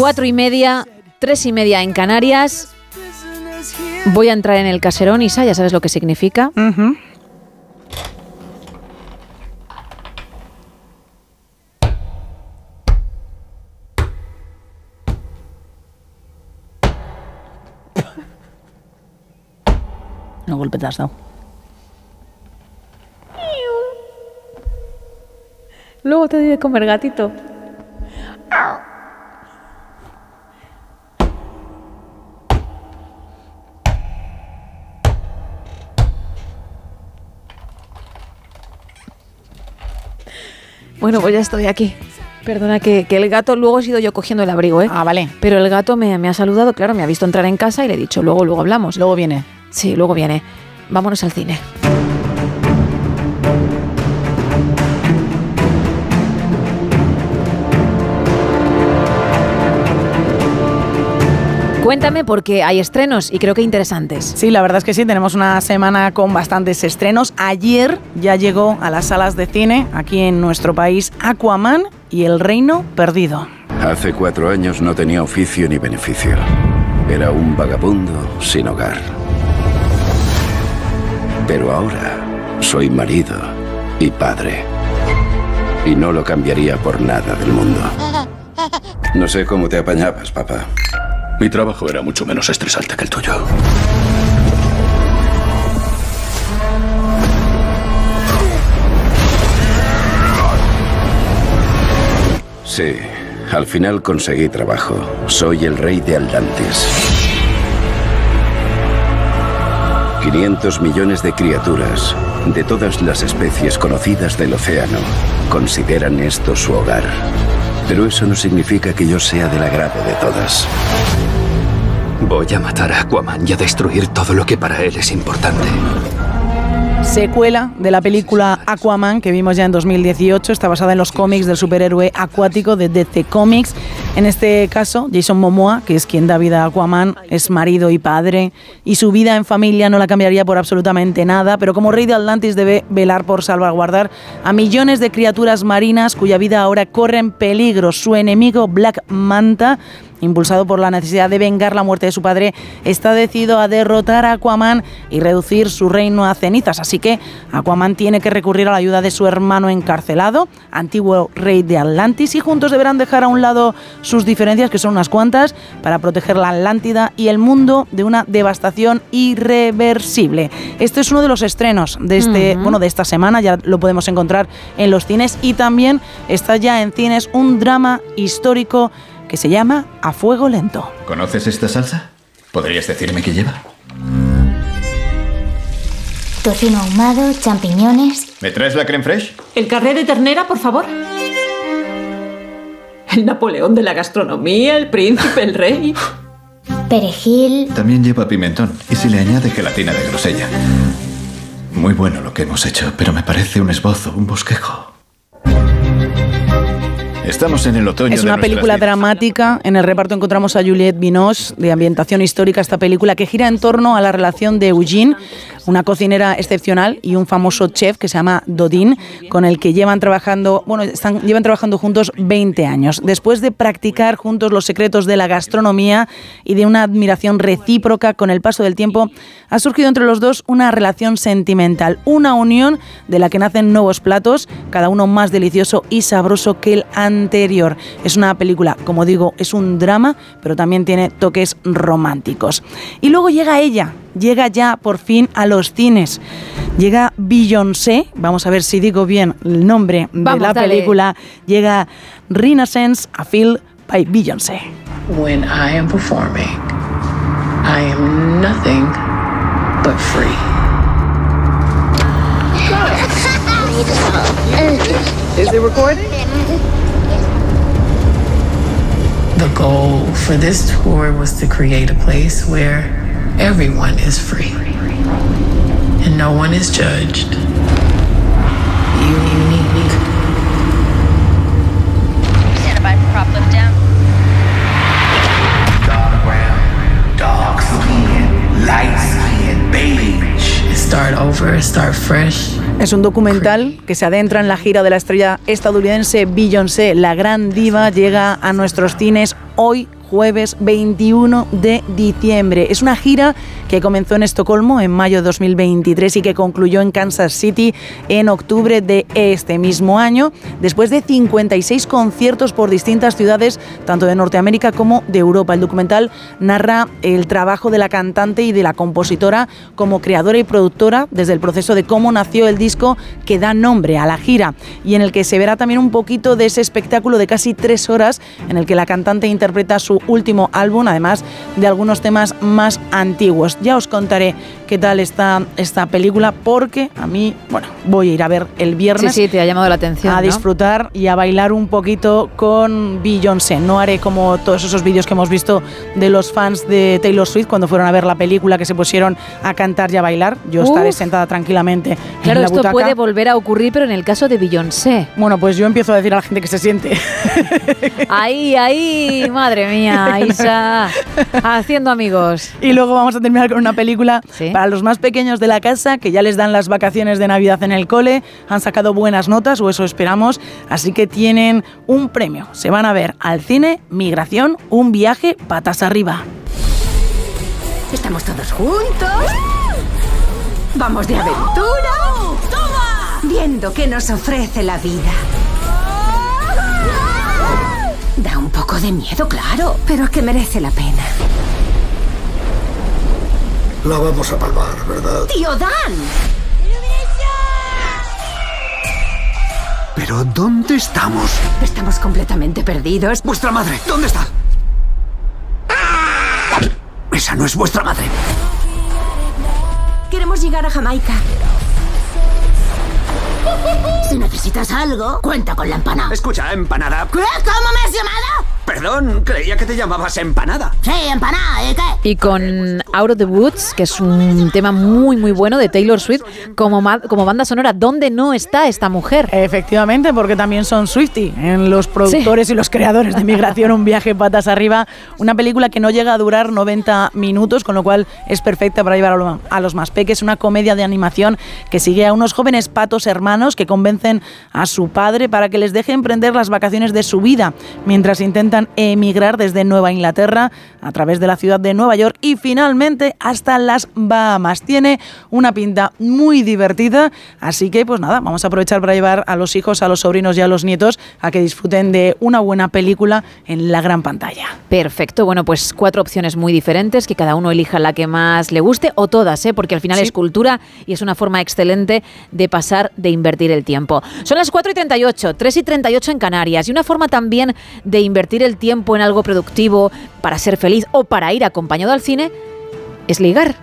Cuatro y media, tres y media en Canarias. Voy a entrar en el caserón, Isa, ya sabes lo que significa. No golpe te has dado. Luego te doy de comer gatito. Bueno, pues ya estoy aquí. Perdona que, que el gato, luego he sido yo cogiendo el abrigo, ¿eh? Ah, vale. Pero el gato me, me ha saludado, claro, me ha visto entrar en casa y le he dicho, luego, luego hablamos. Luego viene. Sí, luego viene. Vámonos al cine. Cuéntame porque hay estrenos y creo que interesantes. Sí, la verdad es que sí, tenemos una semana con bastantes estrenos. Ayer ya llegó a las salas de cine aquí en nuestro país Aquaman y El Reino Perdido. Hace cuatro años no tenía oficio ni beneficio. Era un vagabundo sin hogar. Pero ahora soy marido y padre. Y no lo cambiaría por nada del mundo. No sé cómo te apañabas, papá. Mi trabajo era mucho menos estresante que el tuyo. Sí, al final conseguí trabajo. Soy el rey de Atlantis. 500 millones de criaturas de todas las especies conocidas del océano consideran esto su hogar. Pero eso no significa que yo sea del agrado de todas. Voy a matar a Aquaman y a destruir todo lo que para él es importante. Secuela de la película Aquaman que vimos ya en 2018, está basada en los cómics del superhéroe acuático de DC Comics. En este caso, Jason Momoa, que es quien da vida a Aquaman, es marido y padre, y su vida en familia no la cambiaría por absolutamente nada, pero como rey de Atlantis debe velar por salvaguardar a millones de criaturas marinas cuya vida ahora corre en peligro. Su enemigo Black Manta impulsado por la necesidad de vengar la muerte de su padre, está decidido a derrotar a Aquaman y reducir su reino a cenizas. Así que Aquaman tiene que recurrir a la ayuda de su hermano encarcelado, antiguo rey de Atlantis, y juntos deberán dejar a un lado sus diferencias, que son unas cuantas, para proteger la Atlántida y el mundo de una devastación irreversible. Este es uno de los estrenos de este, bueno, de esta semana, ya lo podemos encontrar en los cines y también está ya en cines un drama histórico que se llama A Fuego Lento. ¿Conoces esta salsa? ¿Podrías decirme qué lleva? Tocino ahumado, champiñones. ¿Me traes la creme fraiche? ¿El carré de ternera, por favor? El Napoleón de la gastronomía, el príncipe, el rey. Perejil. También lleva pimentón y si le añade gelatina de grosella. Muy bueno lo que hemos hecho, pero me parece un esbozo, un bosquejo. Estamos en el otoño Es de una nuestras película vidas. dramática. En el reparto encontramos a Juliette Binoche, de ambientación histórica, esta película que gira en torno a la relación de Eugene, una cocinera excepcional, y un famoso chef que se llama Dodin, con el que llevan trabajando, bueno, están, llevan trabajando juntos 20 años. Después de practicar juntos los secretos de la gastronomía y de una admiración recíproca con el paso del tiempo, ha surgido entre los dos una relación sentimental, una unión de la que nacen nuevos platos, cada uno más delicioso y sabroso que el anterior. Es una película, como digo, es un drama, pero también tiene toques románticos. Y luego llega ella, llega ya por fin a los cines. Llega Beyoncé, vamos a ver si digo bien el nombre Vamos, de la dale. película, llega Renaissance a Feel by Beyoncé. When I am performing, I am nothing but free. Is it recording? Goal for this tour was to create a place where everyone is free and no one is judged. Unique. Stand by for prop lift down. dark skin, light skin, beige. Start over, start fresh. Es un documental que se adentra en la gira de la estrella estadounidense Beyoncé. La gran diva llega a nuestros cines hoy jueves 21 de diciembre. Es una gira que comenzó en Estocolmo en mayo de 2023 y que concluyó en Kansas City en octubre de este mismo año, después de 56 conciertos por distintas ciudades, tanto de Norteamérica como de Europa. El documental narra el trabajo de la cantante y de la compositora como creadora y productora desde el proceso de cómo nació el disco que da nombre a la gira y en el que se verá también un poquito de ese espectáculo de casi tres horas en el que la cantante interpreta su último álbum, además de algunos temas más antiguos. Ya os contaré qué tal está esta película porque a mí, bueno, voy a ir a ver el viernes. Sí, sí, te ha llamado la atención. A ¿no? disfrutar y a bailar un poquito con Beyoncé. No haré como todos esos vídeos que hemos visto de los fans de Taylor Swift cuando fueron a ver la película que se pusieron a cantar y a bailar. Yo estaré sentada tranquilamente Claro, en la esto butaca. puede volver a ocurrir, pero en el caso de Beyoncé. Bueno, pues yo empiezo a decir a la gente que se siente. Ahí, ahí, madre mía, Isa, haciendo amigos. Y luego vamos a terminar con una película para los más pequeños de la casa, que ya les dan las vacaciones de Navidad en el cole, han sacado buenas notas, o eso esperamos, así que tienen un premio. Se van a ver al cine Migración, un viaje patas arriba. Estamos todos juntos. Vamos de aventura. Viendo qué nos ofrece la vida. Poco de miedo, claro, pero que merece la pena. La vamos a palmar, ¿verdad? ¡Tío Dan! ¿Pero dónde estamos? Estamos completamente perdidos. ¡Vuestra madre! ¿Dónde está? Esa no es vuestra madre. Queremos llegar a Jamaica. Si necesitas algo, cuenta con la empanada. Escucha, empanada. ¿Qué? ¿Cómo me has llamado? Perdón, creía que te llamabas empanada. Sí, empanada, ¿y qué? Y con Out of the Woods, que es un tema muy, muy bueno de Taylor Swift, como, como banda sonora. ¿Dónde no está esta mujer? Efectivamente, porque también son Swifty, en los productores y los creadores de Migración, un viaje patas arriba, una película que no llega a durar 90 minutos, con lo cual es perfecta para llevar a los más peques, una comedia de animación que sigue a unos jóvenes patos hermanos que convencen a su padre para que les deje emprender las vacaciones de su vida, mientras intentan emigrar desde Nueva Inglaterra a través de la ciudad de Nueva York y finalmente hasta las Bahamas. Tiene una pinta muy divertida, así que pues nada, vamos a aprovechar para llevar a los hijos, a los sobrinos y a los nietos a que disfruten de una buena película en la gran pantalla. Perfecto, bueno, pues cuatro opciones muy diferentes, que cada uno elija la que más le guste, o todas, ¿eh? porque al final es cultura y es una forma excelente de pasar, de invertir el tiempo. Son las 4 y 38, 3 y 38 en Canarias, y una forma también de invertir el tiempo en algo productivo para ser feliz o para ir acompañado al cine es ligar.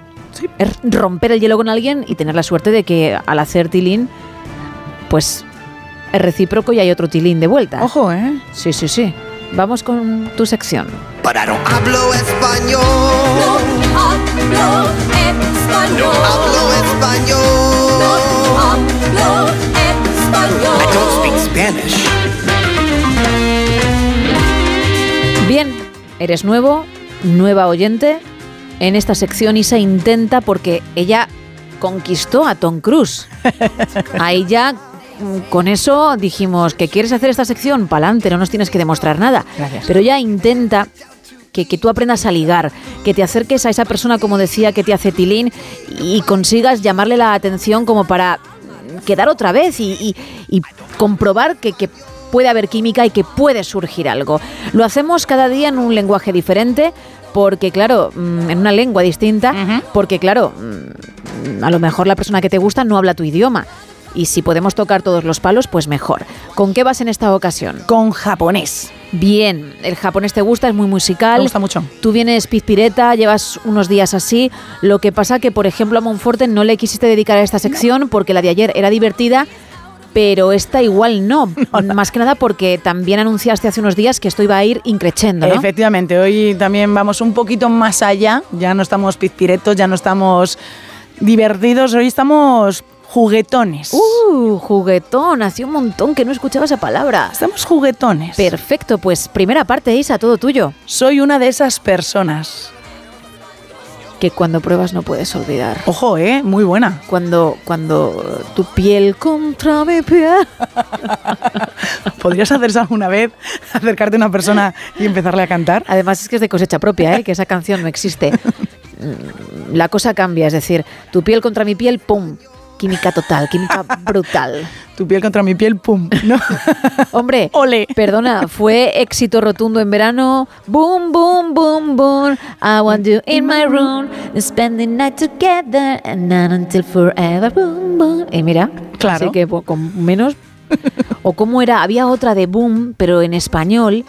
Es romper el hielo con alguien y tener la suerte de que al hacer tilín, pues es recíproco y hay otro tilín de vuelta. Ojo, ¿eh? Sí, sí, sí. Vamos con tu sección. Pararon. Hablo español. hablo español. Hablo español. Spanish. Bien, eres nuevo, nueva oyente. En esta sección Isa intenta porque ella conquistó a Tom Cruise. Ahí ya con eso dijimos que quieres hacer esta sección, pa'lante, no nos tienes que demostrar nada. Gracias. Pero ya intenta que, que tú aprendas a ligar, que te acerques a esa persona, como decía, que te hace tilín y consigas llamarle la atención como para quedar otra vez y, y- y comprobar que, que puede haber química y que puede surgir algo. Lo hacemos cada día en un lenguaje diferente. Porque, claro, mm, en una lengua distinta, porque, claro, mm, a lo mejor la persona que te gusta no habla tu idioma. Y si podemos tocar todos los palos, pues mejor. ¿Con qué vas en esta ocasión? Con japonés. Bien, el japonés te gusta, es muy musical. Me gusta mucho. Tú vienes pizpireta, llevas unos días así. Lo que pasa que, por ejemplo, a Monforte no le quisiste dedicar a esta sección porque la de ayer era divertida, pero esta igual no. Más que nada porque también anunciaste hace unos días que esto iba a ir increchendo, ¿no? Efectivamente, hoy también vamos un poquito más allá, ya no estamos pizpiretos, ya no estamos divertidos, hoy estamos juguetones. Uh, juguetón, hacía un montón que no escuchaba esa palabra. Estamos juguetones. Perfecto, pues primera parte, Isa, todo tuyo. Soy una de esas personas. Que cuando pruebas no puedes olvidar. Ojo, ¿eh? Muy buena. Cuando, cuando tu piel contra mi piel. ¿Podrías hacer eso alguna vez? Acercarte a una persona y empezarle a cantar. Además es que es de cosecha propia, ¿eh? que esa canción no existe. La cosa cambia, es decir, tu piel contra mi piel, ¡pum! Química total, química brutal. Tu piel contra mi piel, ¡pum! ¿no? Hombre, perdona, fue éxito rotundo en verano. Boom, boom, boom, boom. I want you in my room. Spend the night together and not until forever. Boom, boom. Y mira, Claro. así que pues, con menos. O cómo era, había otra de Boom, pero en español,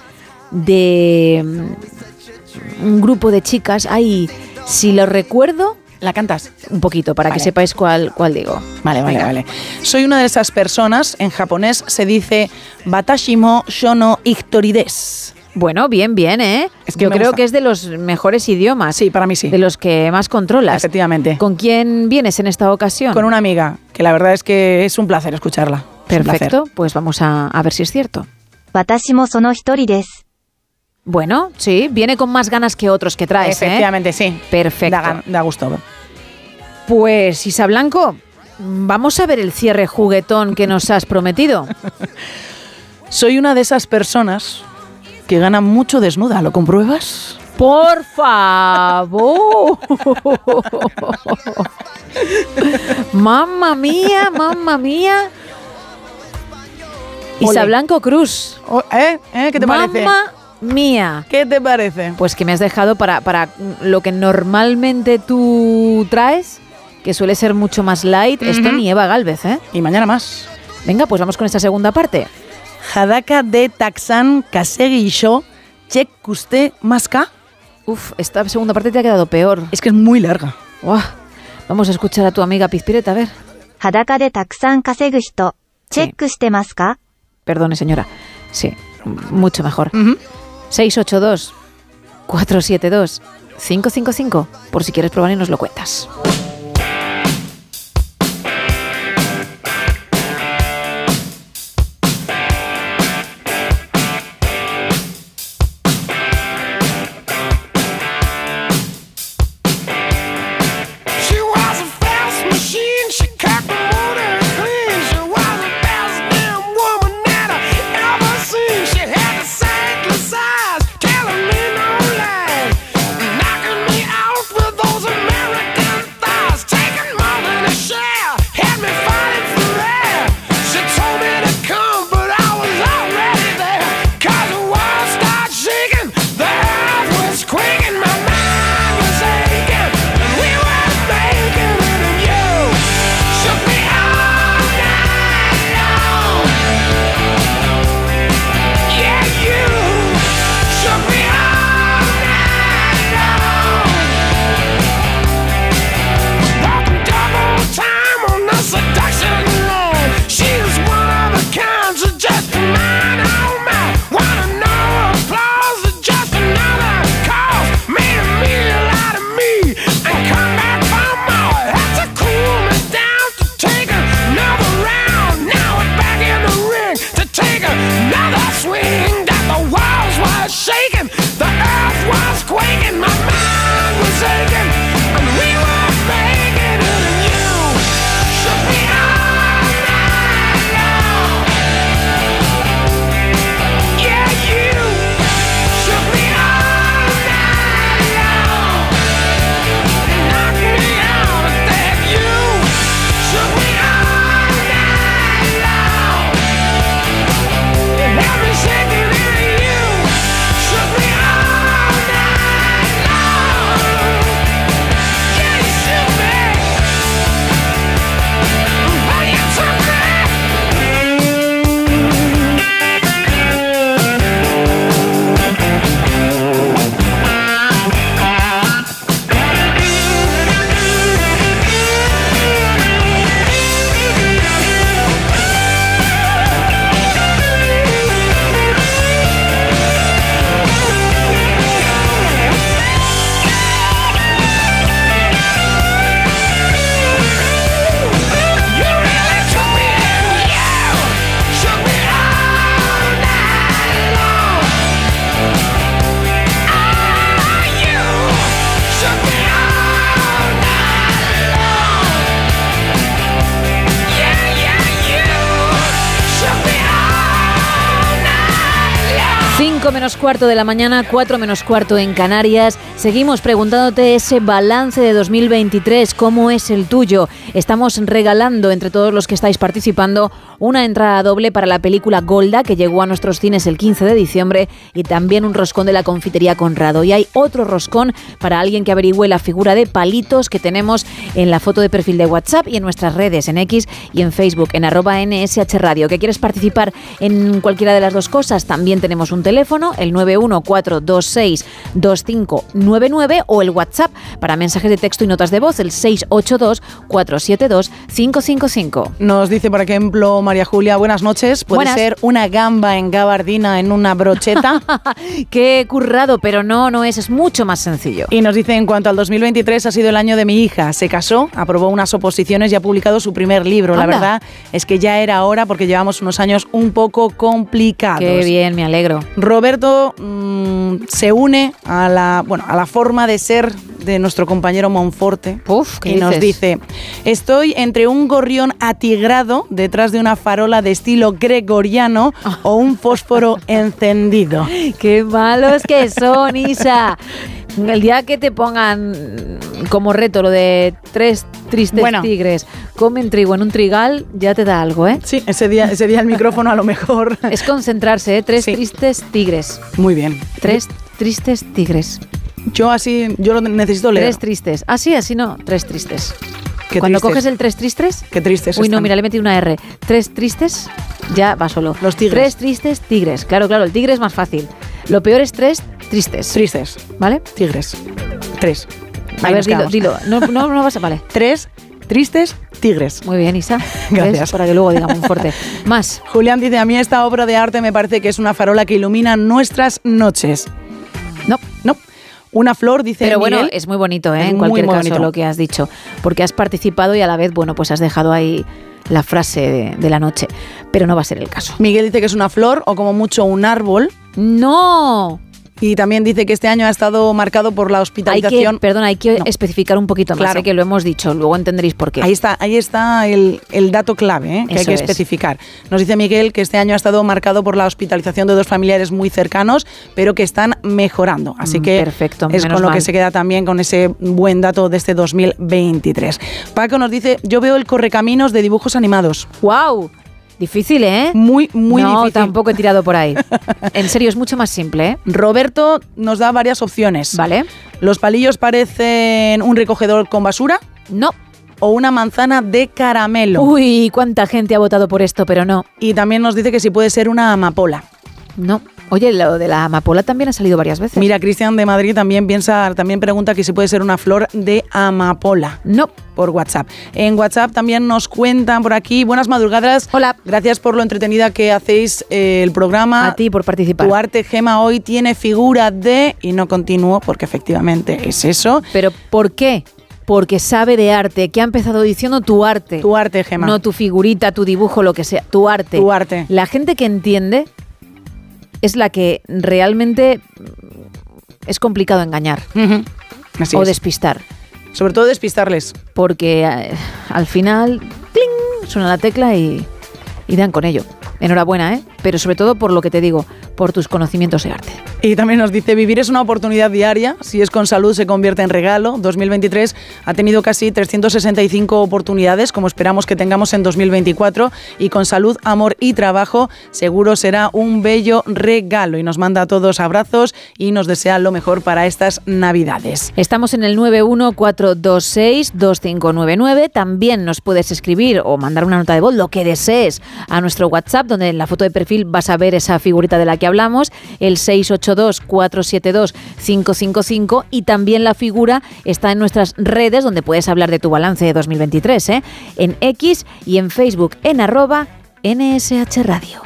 de mm, un grupo de chicas. Ay, si lo recuerdo. La cantas un poquito para que sepáis cuál, cuál digo. Vale, vale, Venga. vale. Soy una de esas personas, en japonés se dice Batashimo Shono Ictorides. Bueno, bien, bien, ¿eh? Es que Yo creo que es de los mejores idiomas. Sí, para mí sí. De los que más controlas. Efectivamente. ¿Con quién vienes en esta ocasión? Con una amiga, que la verdad es que es un placer escucharla. Perfecto, pues vamos a, ver si es cierto. Batashimo sono hitori. Bueno, sí, viene con más ganas que otros que traes, ¿eh? Efectivamente, sí. Perfecto. Da, da gusto. Pues, Isa Blanco, vamos a ver el cierre juguetón que nos has prometido. Soy una de esas personas que gana mucho desnuda, ¿lo compruebas? Por favor. mamma mía, mamma mía. Isa. Blanco Cruz. ¿Eh? ¿Eh? ¿Qué te parece? mía. ¿Qué te parece? Pues que me has dejado para, para lo que normalmente tú traes, que suele ser mucho más light. Esto ni Eva Galvez, ¿eh? Y mañana más. Venga, pues vamos con esta segunda parte. Hadaka de Taxan Kasegisho. Check Kuste Maska. Uf, esta segunda parte te ha quedado peor. Es que es muy larga. Vamos a escuchar a tu amiga Pizpireta, a ver. Hadaka de Taxan Kasegu Check Kuste Maska. Perdone, señora. Sí, mucho mejor. Uh. 682 472 555 por si quieres probar y nos lo cuentas. Cuarto de la mañana, 4 menos cuarto en Canarias. Seguimos preguntándote ese balance de 2023, ¿cómo es el tuyo? Estamos regalando entre todos los que estáis participando una entrada doble para la película Golda que llegó a nuestros cines el 15 de diciembre y también un roscón de la confitería Conrado. Y hay otro roscón para alguien que averigüe la figura de palitos que tenemos en la foto de perfil de WhatsApp y en nuestras redes, en X y en Facebook, en arroba NSH Radio. ¿Que quieres participar en cualquiera de las dos cosas? También tenemos un teléfono, el 914262599 o el WhatsApp para mensajes de texto y notas de voz, el 682472555. Nos dice, por ejemplo, María Julia, buenas noches. Puede Buenas. ser una gamba en gabardina en una brocheta. Qué currado, pero no, no es, es mucho más sencillo. Y nos dice, en cuanto al 2023 ha sido el año de mi hija. Se casó, aprobó unas oposiciones y ha publicado su primer libro. La verdad es que ya era hora porque llevamos unos años un poco complicados. Qué bien, me alegro. Roberto mm, se une a la, bueno, a la forma de ser de nuestro compañero Monforte ¿qué y nos dice, estoy entre un gorrión atigrado detrás de una farola de estilo gregoriano o un fósforo encendido. Qué malos que son, Isa. El día que te pongan como reto lo de tres tristes Bueno. tigres comen trigo en un trigal, ya te da algo, ¿eh? Sí, ese día, ese día el micrófono a lo mejor. Es concentrarse, ¿eh? Tres tristes tigres. Muy bien. Tres tristes tigres. Yo así, yo lo necesito leer. Tres tristes. Así, así no. Tres tristes. Qué Cuando tristes. coges el tres tristes. Qué tristes Uy, no, mira, le he metido una R. Tres tristes, ya va solo. Los tigres. Tres tristes tigres. Claro, claro, el tigre es más fácil. Lo peor es tres tristes. Tristes. ¿Vale? Tigres. Tres. A Ahí ver, dilo, dilo. No, no, no vas a. Vale. Tres tristes tigres. Muy bien, Isa. Gracias. ¿Ves? Para que luego digamos un fuerte. Más. Julián dice, a mí esta obra de arte me parece que es una farola que ilumina nuestras noches. No. No. Una flor, dice Pero bueno, Miguel. es muy bonito, ¿eh? En cualquier caso, bonito. lo que has dicho. Porque has participado y a la vez, bueno, pues has dejado ahí la frase de, de la noche. Pero no va a ser el caso. Miguel dice que es una flor o como mucho un árbol. ¡No! Y también dice que este año ha estado marcado por la Hay hospitalización. que, perdona, hay que especificar un poquito más, Claro. ¿eh? que lo hemos dicho, luego entenderéis por qué. Ahí está, ahí está el, el dato clave ¿eh? que hay que es. especificar. Nos dice Miguel que este año ha estado marcado por la hospitalización de dos familiares muy cercanos, pero que están mejorando. Así Mm, que perfecto, es con lo que se queda también con ese buen dato de este 2023. Paco nos dice, yo veo el correcaminos de dibujos animados. ¡Wow! Difícil, ¿eh? Muy, muy no, difícil. tampoco he tirado por ahí. En serio, es mucho más simple, ¿eh? Roberto nos da varias opciones. Vale. Los palillos parecen un recogedor con basura. No. O una manzana de caramelo. Uy, cuánta gente ha votado por esto, pero no. Y también nos dice que si puede ser una amapola. No. Oye, lo de la amapola también ha salido varias veces. Mira, Cristian de Madrid también piensa, también pregunta que si puede ser una flor de amapola. No. Por WhatsApp. En WhatsApp también nos cuentan por aquí. Buenas madrugadas. Hola. Gracias por lo entretenida que hacéis eh, el programa. A ti por participar. Tu arte Gema hoy tiene figura de y no continúo porque efectivamente es eso. Pero ¿por qué? Porque sabe de arte, que ha empezado diciendo tu arte. Tu arte, Gema. No tu figurita, tu dibujo, lo que sea. Tu arte. Tu arte. La gente que entiende es la que realmente es complicado engañar Así o es. despistar. Sobre todo despistarles. Porque eh, al final, ¡cling! suena la tecla y, y dan con ello. Enhorabuena, ¿eh? Pero sobre todo por lo que te digo, por tus conocimientos de arte. Y también nos dice, vivir es una oportunidad diaria, si es con salud se convierte en regalo. 2023 ha tenido casi 365 oportunidades, como esperamos que tengamos en 2024, y con salud, amor y trabajo seguro será un bello regalo. Y nos manda a todos abrazos y nos desea lo mejor para estas navidades. Estamos en el 914262599. También nos puedes escribir o mandar una nota de voz, lo que desees, a nuestro WhatsApp, donde en la foto de perfil vas a ver esa figurita de la que hablamos, el 682472555. Y también la figura está en nuestras redes, donde puedes hablar de tu balance de 2023, ¿eh? en X y en Facebook, en arroba NSH Radio.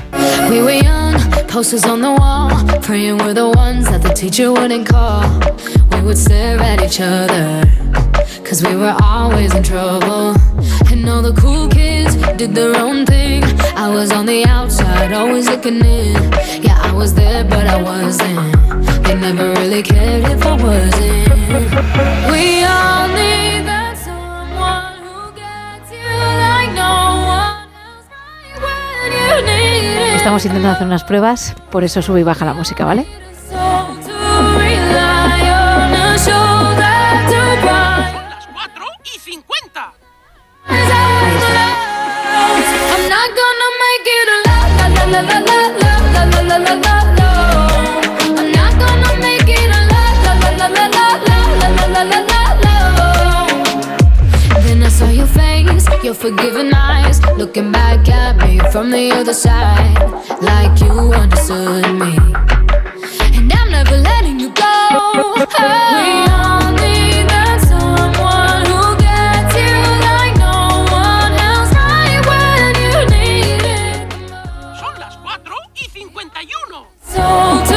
We were young, posters on the wall, praying we're the ones that the teacher wouldn't call. We would stare at each other, cause we were always in trouble. And all the cool kids did their own thing. I was on the outside, always looking in. Yeah, I was there, but I wasn't. They never really cared if I wasn't. We all need that someone who gets you like no one else right when you need it. Estamos estamos intentando hacer unas pruebas, por eso sube y baja la música, ¿vale? La la la la la la la la la la. I'm not gonna make it la la la la la la la la la la. Then I saw your face, your forgiving eyes, looking back at me from the other side, like you understood me. And I'm never letting you go. We told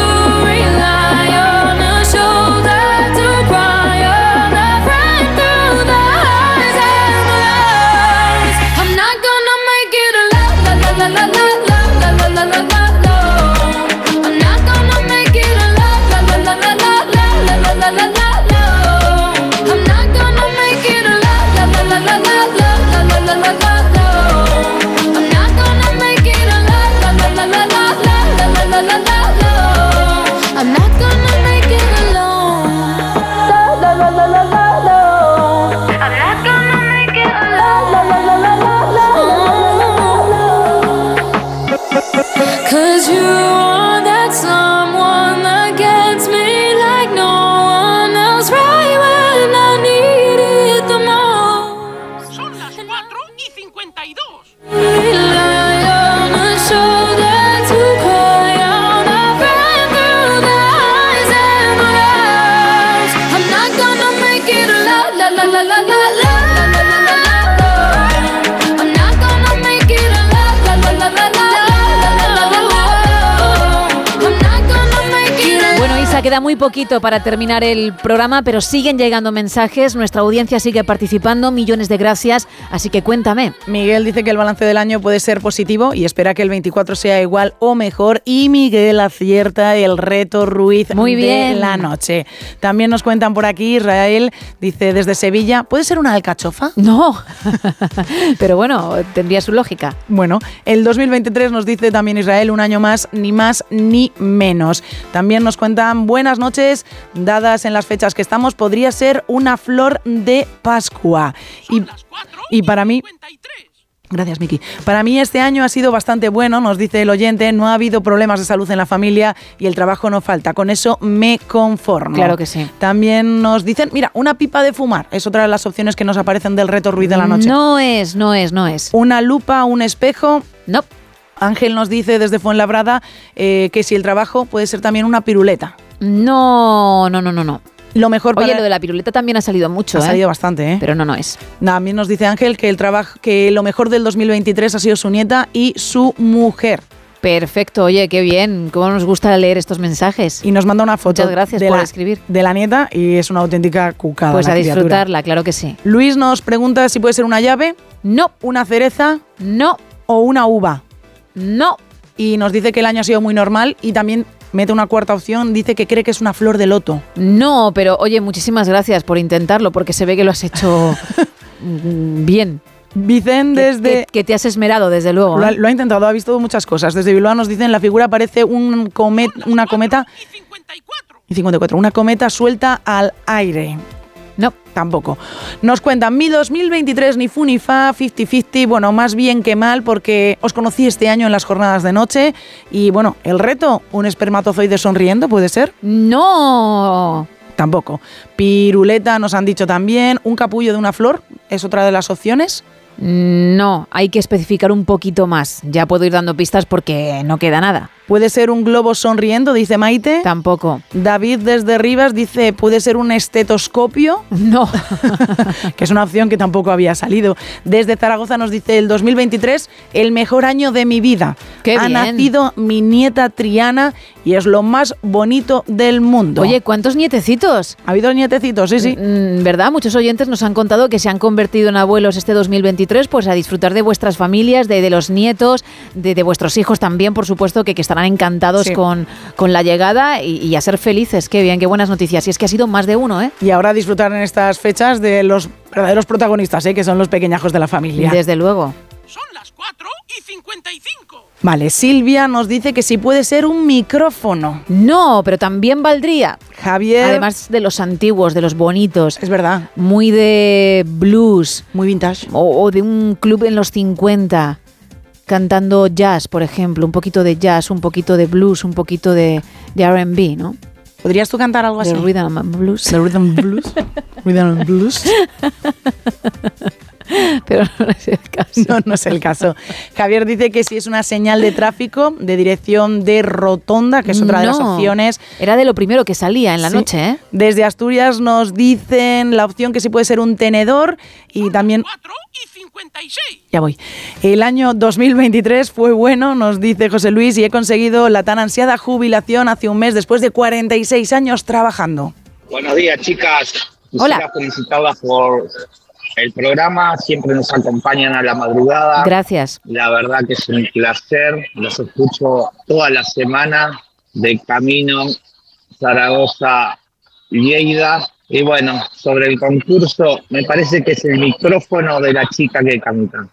poquito para terminar el programa, pero siguen llegando mensajes, nuestra audiencia sigue participando, millones de gracias, así que cuéntame. Miguel dice que el balance del año puede ser positivo y espera que el 24 sea igual o mejor. Y Miguel acierta el reto Ruiz Muy bien. de la noche. También nos cuentan por aquí, Israel dice desde Sevilla, ¿puede ser una alcachofa? No, pero bueno, tendría su lógica. Bueno, el 2023 nos dice también Israel, un año más, ni más ni menos. También nos cuentan buenas noches, dadas en las fechas que estamos, podría ser una flor de Pascua. Y, y para mí... Gracias, Miki. Para mí este año ha sido bastante bueno, nos dice el oyente, no ha habido problemas de salud en la familia y el trabajo no falta. Con eso me conformo. Claro que sí. También nos dicen, mira, una pipa de fumar es otra de las opciones que nos aparecen del reto Ruiz de la noche. No es, no es, no es. Una lupa, un espejo. No. Ángel nos dice desde Fuenlabrada eh, que si el trabajo puede ser también una piruleta. No, no, no, no, no. Lo mejor Oye, para- lo de la piruleta también ha salido mucho, ha ¿eh? salido bastante, ¿eh? Pero no, no es. También nos dice Ángel que el trabajo, que lo mejor del 2023 ha sido su nieta y su mujer. Perfecto, oye, qué bien. ¿Cómo nos gusta leer estos mensajes? Y nos manda una foto Muchas gracias de por la, escribir. de la nieta y es una auténtica cucada. Pues la a criatura. disfrutarla, claro que sí. Luis nos pregunta si puede ser una llave. No. Una cereza. No. O una uva. No. Y nos dice que el año ha sido muy normal y también mete una cuarta opción, dice que cree que es una flor de loto. No, pero oye, muchísimas gracias por intentarlo, porque se ve que lo has hecho bien. Vicen Que- desde... Que, que te has esmerado, desde luego. Lo ha, ¿eh? lo ha intentado, ha visto muchas cosas. Desde Bilbao nos dicen, la figura parece un comet, una cometa... Y 54. Una cometa suelta al aire. No. Tampoco. Nos cuentan, mi 2023 ni fu ni fa, 50-50, bueno, más bien que mal, porque os conocí este año en las jornadas de noche. Y bueno, el reto, un espermatozoide sonriendo, ¿puede ser? No. Tampoco. Piruleta nos han dicho también. Un capullo de una flor es otra de las opciones. No, hay que especificar un poquito más. Ya puedo ir dando pistas porque no queda nada. Puede ser un globo sonriendo, dice Maite. Tampoco. David desde Rivas dice, puede ser un estetoscopio. No. que es una opción que tampoco había salido. Desde Zaragoza nos dice, el 2023, el mejor año de mi vida. Qué ha bien. nacido mi nieta Triana y es lo más bonito del mundo. Oye, ¿cuántos nietecitos? Ha habido nietecitos, sí, sí. Mm, ¿Verdad? Muchos oyentes nos han contado que se han convertido en abuelos este 2023, pues a disfrutar de vuestras familias, de, de los nietos, de, de vuestros hijos también, por supuesto, que, que estarán encantados Sí. con, con la llegada y, y a ser felices. Qué bien, qué buenas noticias. Y es que ha sido más de uno, ¿eh? Y ahora a disfrutar en estas fechas de los verdaderos protagonistas, ¿eh? que son los pequeñajos de la familia. Desde luego. Son las 4 y 55. Vale, Silvia nos dice que si puede ser un micrófono. No, pero también valdría. Javier. Además de los antiguos, de los bonitos. Es verdad. Muy de blues. Muy vintage. O, o de un club en los 50. Cantando jazz, por ejemplo. Un poquito de jazz, un poquito de blues, un poquito de, de RB, ¿no? ¿Podrías tú cantar algo así? De rhythm and blues. The Rhythm Blues. rhythm and Blues. Pero no es el caso. No, no es el caso. Javier dice que si es una señal de tráfico de dirección de rotonda, que es otra de las opciones. Era de lo primero que salía en la Sí. noche, ¿eh? Desde Asturias nos dicen la opción que sí puede ser un tenedor y también... Ya voy. El año 2023 fue bueno, nos dice José Luis, y he conseguido la tan ansiada jubilación hace un mes después de 46 años trabajando. Buenos días, chicas. Hola. Quisiera felicitarlas por el programa. Siempre nos acompañan a la madrugada. Gracias. La verdad que es un placer. Los escucho toda la semana de camino Zaragoza, Lleida. Y bueno, sobre el concurso, me parece que es el micrófono de la chica que canta.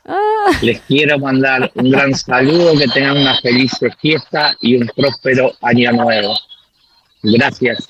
Les quiero mandar un gran saludo, que tengan una feliz fiesta y un próspero año nuevo. Gracias.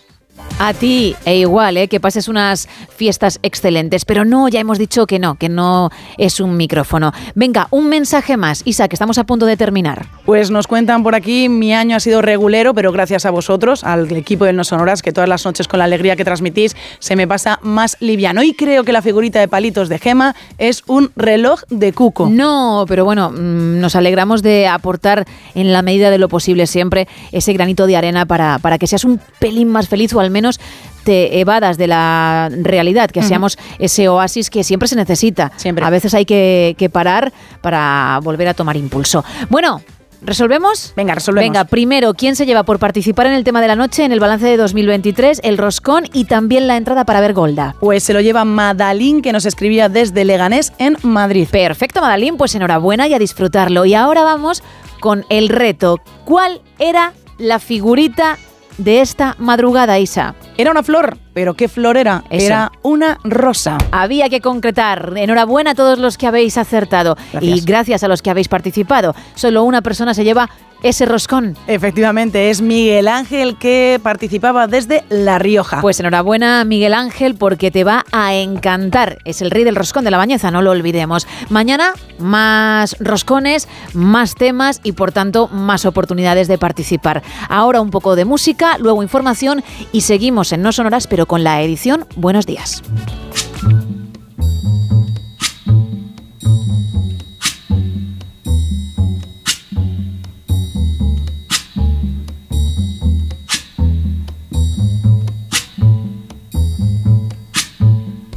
A ti, e igual, ¿eh? que pases unas fiestas excelentes. Pero no, ya hemos dicho que no, que no es un micrófono. Venga, un mensaje más. Isa, que estamos a punto de terminar. Pues nos cuentan por aquí, mi año ha sido regulero, pero gracias a vosotros, al equipo del No Sonoras, que todas las noches con la alegría que transmitís se me pasa más liviano. Y creo que la figurita de palitos de Gema es un reloj de cuco. No, pero bueno, mm, nos alegramos de aportar en la medida de lo posible siempre ese granito de arena para, para que seas un pelín más feliz o al menos te evadas de la realidad, que Ujú. seamos ese oasis que siempre se necesita. Siempre. A veces hay que, que parar para volver a tomar impulso. Bueno. ¿Resolvemos? Venga, resolvemos. Venga, primero, ¿quién se lleva por participar en el tema de la noche en el balance de 2023? El roscón y también la entrada para ver Golda. Pues se lo lleva Madalín, que nos escribía desde Leganés, en Madrid. Perfecto, Madalín, pues enhorabuena y a disfrutarlo. Y ahora vamos con el reto. ¿Cuál era la figurita de esta madrugada, Isa? Era una flor, pero ¿qué flor era? Eso. Era una rosa. Había que concretar. Enhorabuena a todos los que habéis acertado Gracias. y gracias a los que habéis participado. Solo una persona se lleva ese roscón. Efectivamente, es Miguel Ángel que participaba desde La Rioja. Pues enhorabuena, Miguel Ángel, porque te va a encantar. Es el rey del roscón de la bañeza, no lo olvidemos. Mañana, más roscones, más temas y, por tanto, más oportunidades de participar. Ahora un poco de música, luego información y seguimos en No Sonoras, pero con la edición Buenos Días.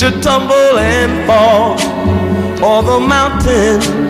Should tumble and fall, or the mountain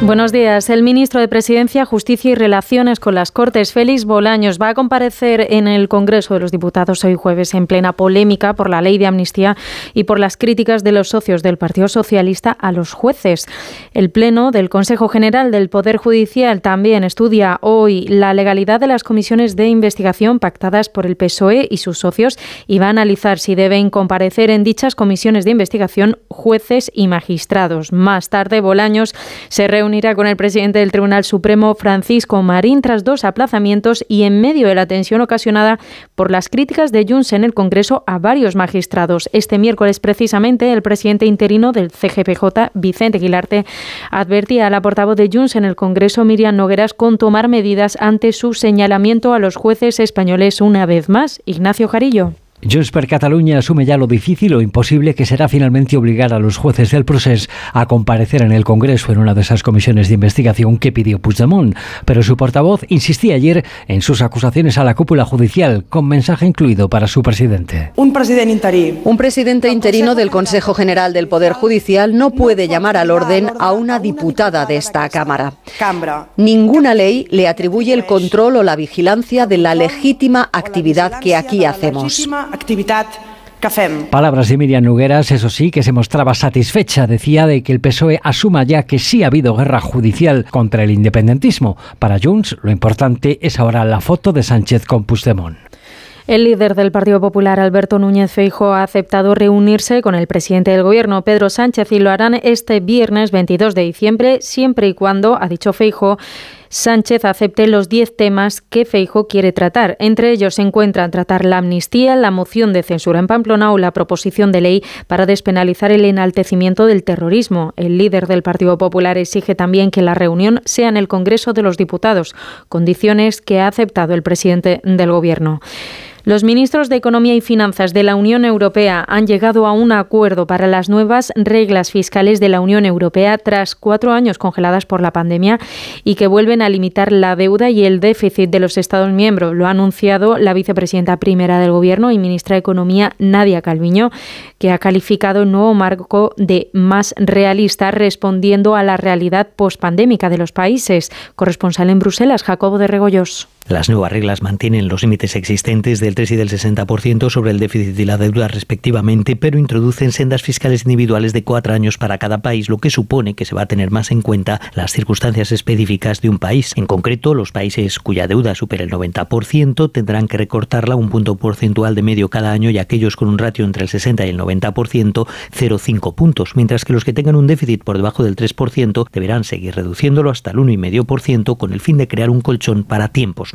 Buenos días. El ministro de Presidencia, Justicia y Relaciones con las Cortes, Félix Bolaños, va a comparecer en el Congreso de los Diputados hoy jueves en plena polémica por la ley de amnistía y por las críticas de los socios del Partido Socialista a los jueces. El Pleno del Consejo General del Poder Judicial también estudia hoy la legalidad de las comisiones de investigación pactadas por el PSOE y sus socios y va a analizar si deben comparecer en dichas comisiones de investigación jueces y magistrados. Más tarde, Bolaños se reúne unirá con el presidente del Tribunal Supremo, Francisco Marín, tras dos aplazamientos y en medio de la tensión ocasionada por las críticas de Junts en el Congreso a varios magistrados. Este miércoles, precisamente, el presidente interino del CGPJ, Vicente Guilarte, advertía a la portavoz de Junts en el Congreso, Miriam Nogueras, con tomar medidas ante su señalamiento a los jueces españoles una vez más. Ignacio Jarillo. Junts per Cataluña asume ya lo difícil o imposible que será finalmente obligar a los jueces del proceso a comparecer en el Congreso en una de esas comisiones de investigación que pidió Puigdemont. Pero su portavoz insistía ayer en sus acusaciones a la cúpula judicial, con mensaje incluido para su presidente. Un presidente interino. Un presidente interino del Consejo General del Poder Judicial no puede llamar al orden a una diputada de esta Cámara. Ninguna ley le atribuye el control o la vigilancia de la legítima actividad que aquí hacemos actividad que Palabras de Miriam Nugueras, eso sí, que se mostraba satisfecha. Decía de que el PSOE asuma ya que sí ha habido guerra judicial contra el independentismo. Para Junts, lo importante es ahora la foto de Sánchez con Puigdemont. El líder del Partido Popular, Alberto Núñez Feijo, ha aceptado reunirse con el presidente del Gobierno, Pedro Sánchez, y lo harán este viernes 22 de diciembre, siempre y cuando, ha dicho Feijo, Sánchez acepte los 10 temas que Feijo quiere tratar. Entre ellos se encuentran tratar la amnistía, la moción de censura en Pamplona o la proposición de ley para despenalizar el enaltecimiento del terrorismo. El líder del Partido Popular exige también que la reunión sea en el Congreso de los Diputados, condiciones que ha aceptado el presidente del Gobierno. Los ministros de Economía y Finanzas de la Unión Europea han llegado a un acuerdo para las nuevas reglas fiscales de la Unión Europea tras cuatro años congeladas por la pandemia y que vuelven a limitar la deuda y el déficit de los Estados miembros. Lo ha anunciado la vicepresidenta primera del Gobierno y ministra de Economía, Nadia Calviño, que ha calificado el nuevo marco de más realista respondiendo a la realidad pospandémica de los países. Corresponsal en Bruselas, Jacobo de Regoyos. Las nuevas reglas mantienen los límites existentes del 3 y del 60% sobre el déficit y la deuda respectivamente, pero introducen sendas fiscales individuales de cuatro años para cada país, lo que supone que se va a tener más en cuenta las circunstancias específicas de un país. En concreto, los países cuya deuda supera el 90% tendrán que recortarla un punto porcentual de medio cada año y aquellos con un ratio entre el 60 y el 90%, 0,5 puntos, mientras que los que tengan un déficit por debajo del 3% deberán seguir reduciéndolo hasta el 1,5% con el fin de crear un colchón para tiempos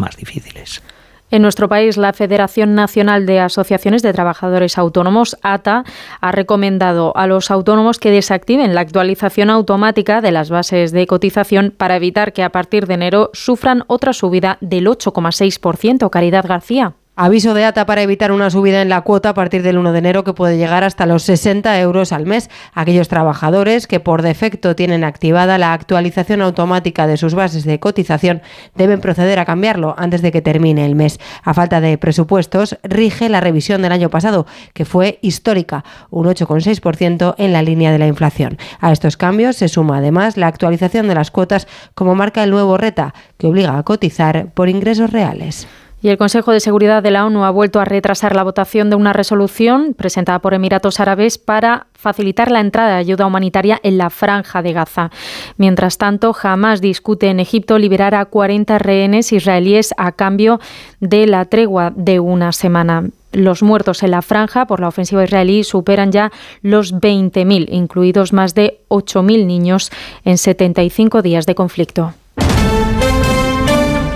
En nuestro país, la Federación Nacional de Asociaciones de Trabajadores Autónomos, ATA, ha recomendado a los autónomos que desactiven la actualización automática de las bases de cotización para evitar que a partir de enero sufran otra subida del 8,6%. Caridad García. Aviso de ATA para evitar una subida en la cuota a partir del 1 de enero que puede llegar hasta los 60 euros al mes. Aquellos trabajadores que por defecto tienen activada la actualización automática de sus bases de cotización deben proceder a cambiarlo antes de que termine el mes. A falta de presupuestos, rige la revisión del año pasado, que fue histórica, un 8,6% en la línea de la inflación. A estos cambios se suma además la actualización de las cuotas como marca el nuevo RETA, que obliga a cotizar por ingresos reales. Y el Consejo de Seguridad de la ONU ha vuelto a retrasar la votación de una resolución presentada por Emiratos Árabes para facilitar la entrada de ayuda humanitaria en la franja de Gaza. Mientras tanto, jamás discute en Egipto liberar a 40 rehenes israelíes a cambio de la tregua de una semana. Los muertos en la franja por la ofensiva israelí superan ya los 20.000, incluidos más de 8.000 niños en 75 días de conflicto.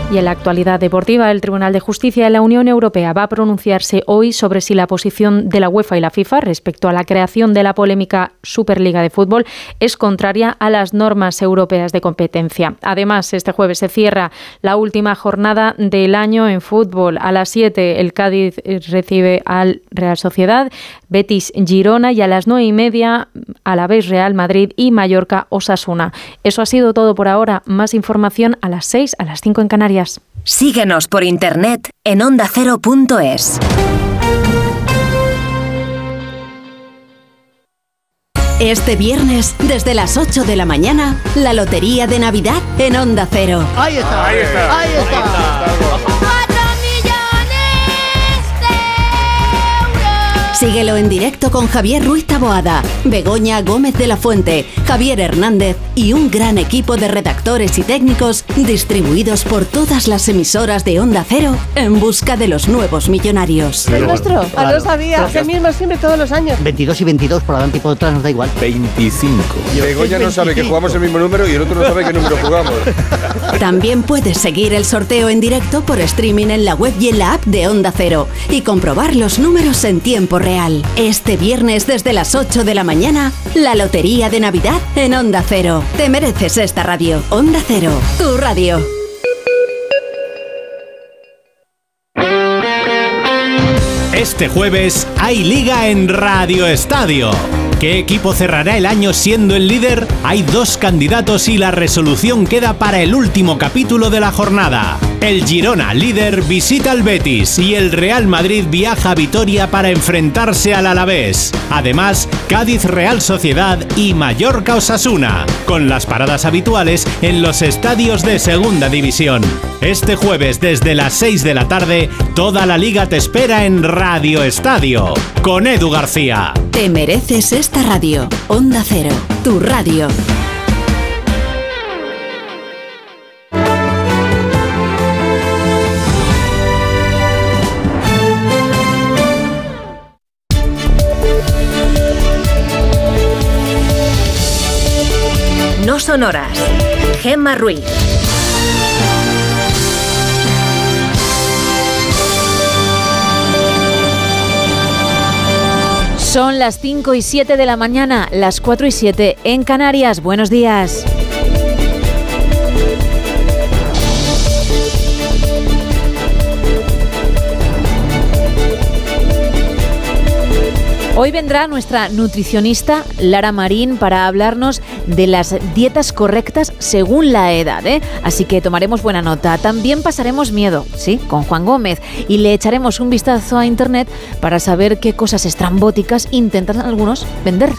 Y en la actualidad deportiva, el Tribunal de Justicia de la Unión Europea va a pronunciarse hoy sobre si la posición de la UEFA y la FIFA respecto a la creación de la polémica Superliga de Fútbol es contraria a las normas europeas de competencia. Además, este jueves se cierra la última jornada del año en fútbol. A las 7 el Cádiz recibe al Real Sociedad, Betis Girona y a las 9 y media a la vez Real Madrid y Mallorca Osasuna. Eso ha sido todo por ahora. Más información a las 6, a las 5 en Canarias. Síguenos por internet en ondacero.es. Este viernes, desde las 8 de la mañana, la Lotería de Navidad en Onda Cero. Ahí está. Ahí está. Ahí está. Síguelo en directo con Javier Ruiz Taboada, Begoña Gómez de la Fuente, Javier Hernández y un gran equipo de redactores y técnicos distribuidos por todas las emisoras de Onda Cero en busca de los nuevos millonarios. ¿Es nuestro? Ah, Claro. no sabía. Es el mismo siempre todos los años. 22 y 22, por adelante y por detrás nos da igual. 25. Y Begoña no sabe que jugamos el mismo número y el otro no sabe qué número jugamos. También puedes seguir el sorteo en directo por streaming en la web y en la app de Onda Cero y comprobar los números en tiempo real. Este viernes desde las 8 de la mañana, la Lotería de Navidad en Onda Cero. Te mereces esta radio. Onda Cero, tu radio. Este jueves hay liga en Radio Estadio. ¿Qué equipo cerrará el año siendo el líder? Hay dos candidatos y la resolución queda para el último capítulo de la jornada. El Girona, líder, visita al Betis y el Real Madrid viaja a Vitoria para enfrentarse al Alavés. Además, Cádiz Real Sociedad y Mallorca Osasuna, con las paradas habituales en los estadios de Segunda División. Este jueves desde las 6 de la tarde, toda la liga te espera en Radio Estadio, con Edu García. Te mereces esta radio. Onda Cero, tu radio. No son horas. Gemma Ruiz. Son las 5 y 7 de la mañana, las 4 y 7 en Canarias. Buenos días. Hoy vendrá nuestra nutricionista Lara Marín para hablarnos de las dietas correctas según la edad. ¿eh? Así que tomaremos buena nota. También pasaremos miedo, ¿sí? Con Juan Gómez. Y le echaremos un vistazo a Internet para saber qué cosas estrambóticas intentan algunos vender.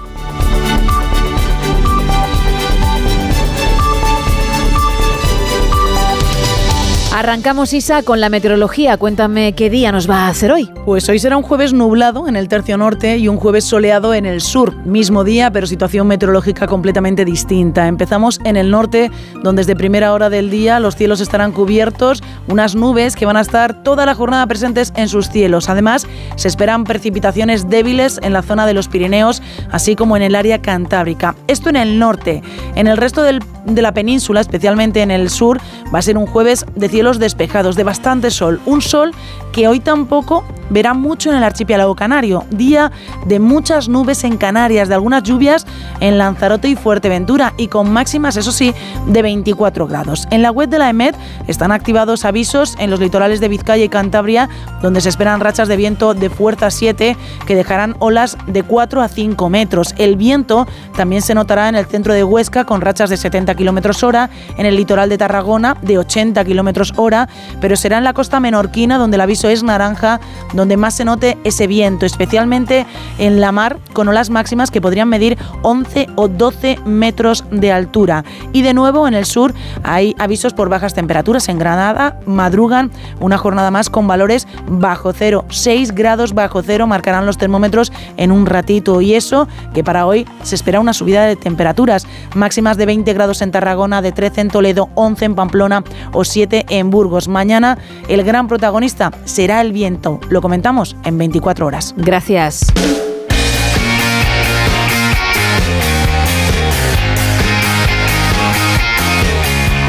Arrancamos, Isa, con la meteorología. Cuéntame qué día nos va a hacer hoy. Pues hoy será un jueves nublado en el tercio norte y un jueves soleado en el sur. Mismo día, pero situación meteorológica completamente distinta. Empezamos en el norte, donde desde primera hora del día los cielos estarán cubiertos, unas nubes que van a estar toda la jornada presentes en sus cielos. Además, se esperan precipitaciones débiles en la zona de los Pirineos, así como en el área cantábrica. Esto en el norte. En el resto de la península, especialmente en el sur, va a ser un jueves de despejados, de bastante sol. Un sol que hoy tampoco verá mucho en el archipiélago canario. Día de muchas nubes en Canarias, de algunas lluvias en Lanzarote y Fuerteventura y con máximas, eso sí, de 24 grados. En la web de la EMET están activados avisos en los litorales de Vizcaya y Cantabria, donde se esperan rachas de viento de fuerza 7 que dejarán olas de 4 a 5 metros. El viento también se notará en el centro de Huesca con rachas de 70 kilómetros hora, en el litoral de Tarragona de 80 kilómetros hora, pero será en la costa menorquina donde el aviso es naranja, donde más se note ese viento, especialmente en la mar con olas máximas que podrían medir 11 o 12 metros de altura. Y de nuevo en el sur hay avisos por bajas temperaturas. En Granada madrugan una jornada más con valores bajo cero. 6 grados bajo cero marcarán los termómetros en un ratito. Y eso que para hoy se espera una subida de temperaturas. Máximas de 20 grados en Tarragona, de 13 en Toledo, 11 en Pamplona o 7 en Burgos. Mañana el gran protagonista será el viento. Lo comentamos en 24 horas. Gracias.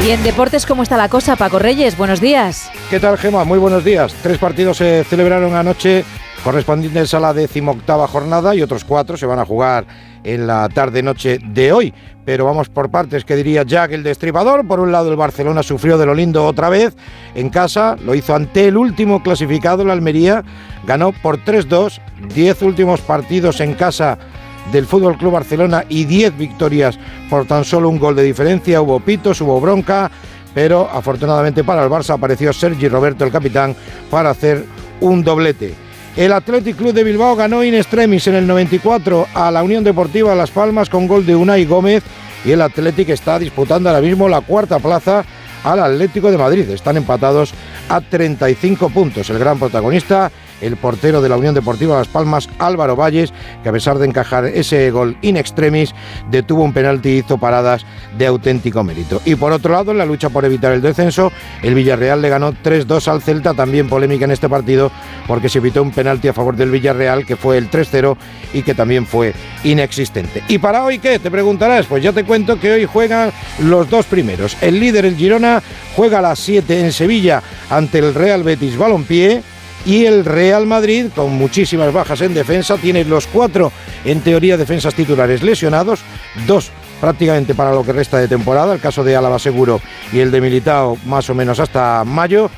Y en deportes, ¿cómo está la cosa, Paco Reyes? Buenos días. ¿Qué tal, Gema? Muy buenos días. Tres partidos se celebraron anoche correspondientes a la decimoctava jornada y otros cuatro se van a jugar en la tarde-noche de hoy. Pero vamos por partes, que diría Jack el Destripador. Por un lado, el Barcelona sufrió de lo lindo otra vez en casa, lo hizo ante el último clasificado, la Almería, ganó por 3-2, 10 últimos partidos en casa del Fútbol Club Barcelona y 10 victorias por tan solo un gol de diferencia. Hubo pitos, hubo bronca, pero afortunadamente para el Barça apareció Sergi Roberto, el capitán, para hacer un doblete. El Athletic Club de Bilbao ganó in extremis en el 94 a la Unión Deportiva Las Palmas con gol de Unai Gómez y el Athletic está disputando ahora mismo la cuarta plaza al Atlético de Madrid. Están empatados a 35 puntos. El gran protagonista el portero de la Unión Deportiva Las Palmas, Álvaro Valles, que a pesar de encajar ese gol in extremis, detuvo un penalti y hizo paradas de auténtico mérito. Y por otro lado, en la lucha por evitar el descenso, el Villarreal le ganó 3-2 al Celta, también polémica en este partido, porque se evitó un penalti a favor del Villarreal, que fue el 3-0 y que también fue inexistente. ¿Y para hoy qué? Te preguntarás. Pues ya te cuento que hoy juegan los dos primeros. El líder, el Girona, juega a las 7 en Sevilla ante el Real Betis Balompié y el Real Madrid, con muchísimas bajas en defensa, tiene los cuatro, en teoría, defensas titulares lesionados, dos prácticamente para lo que resta de temporada, el caso de Álava Seguro y el de Militao más o menos hasta mayo,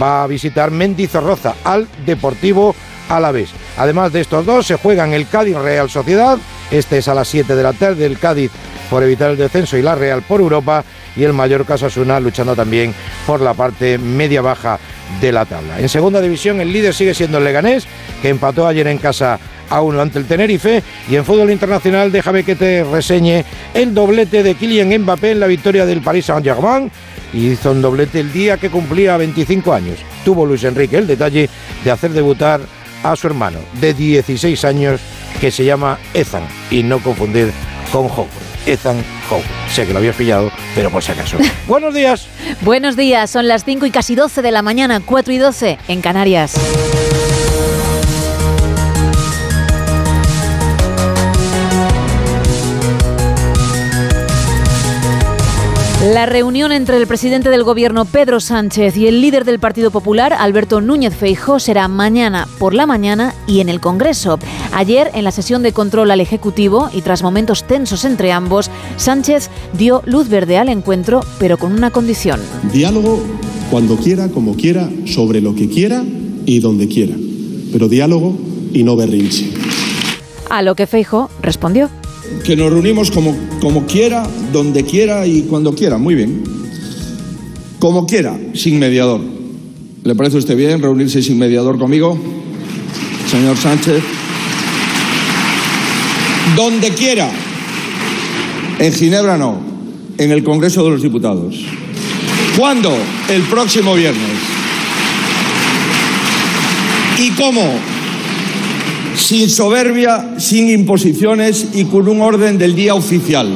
va a visitar Mendizorroza al Deportivo Alavés. Además de estos dos, se juegan el Cádiz Real Sociedad, este es a las 7 de la tarde, el Cádiz por evitar el descenso y la Real por Europa, y el Mallorca Osasuna luchando también por la parte media-baja de la tabla. En segunda división el líder sigue siendo el Leganés, que empató ayer en casa a uno ante el Tenerife. Y en fútbol internacional déjame que te reseñe el doblete de Kylian Mbappé en la victoria del Paris Saint-Germain. Y hizo un doblete el día que cumplía 25 años. Tuvo Luis Enrique el detalle de hacer debutar a su hermano de 16 años que se llama Ethan y no confundir con Howard. Ethan Howard. Sé que lo habías pillado, pero por si acaso. Buenos días. Buenos días, son las 5 y casi 12 de la mañana, 4 y 12 en Canarias. La reunión entre el presidente del gobierno Pedro Sánchez y el líder del Partido Popular Alberto Núñez Feijó será mañana por la mañana y en el Congreso. Ayer, en la sesión de control al Ejecutivo y tras momentos tensos entre ambos, Sánchez dio luz verde al encuentro, pero con una condición. Diálogo cuando quiera, como quiera, sobre lo que quiera y donde quiera. Pero diálogo y no berrinche. A lo que Feijó respondió que nos reunimos como, como quiera, donde quiera y cuando quiera. Muy bien. Como quiera, sin mediador. ¿Le parece a usted bien reunirse sin mediador conmigo, señor Sánchez? Donde quiera. En Ginebra no, en el Congreso de los Diputados. ¿Cuándo? El próximo viernes. ¿Y cómo? Sin soberbia, sin imposiciones y con un orden del día oficial.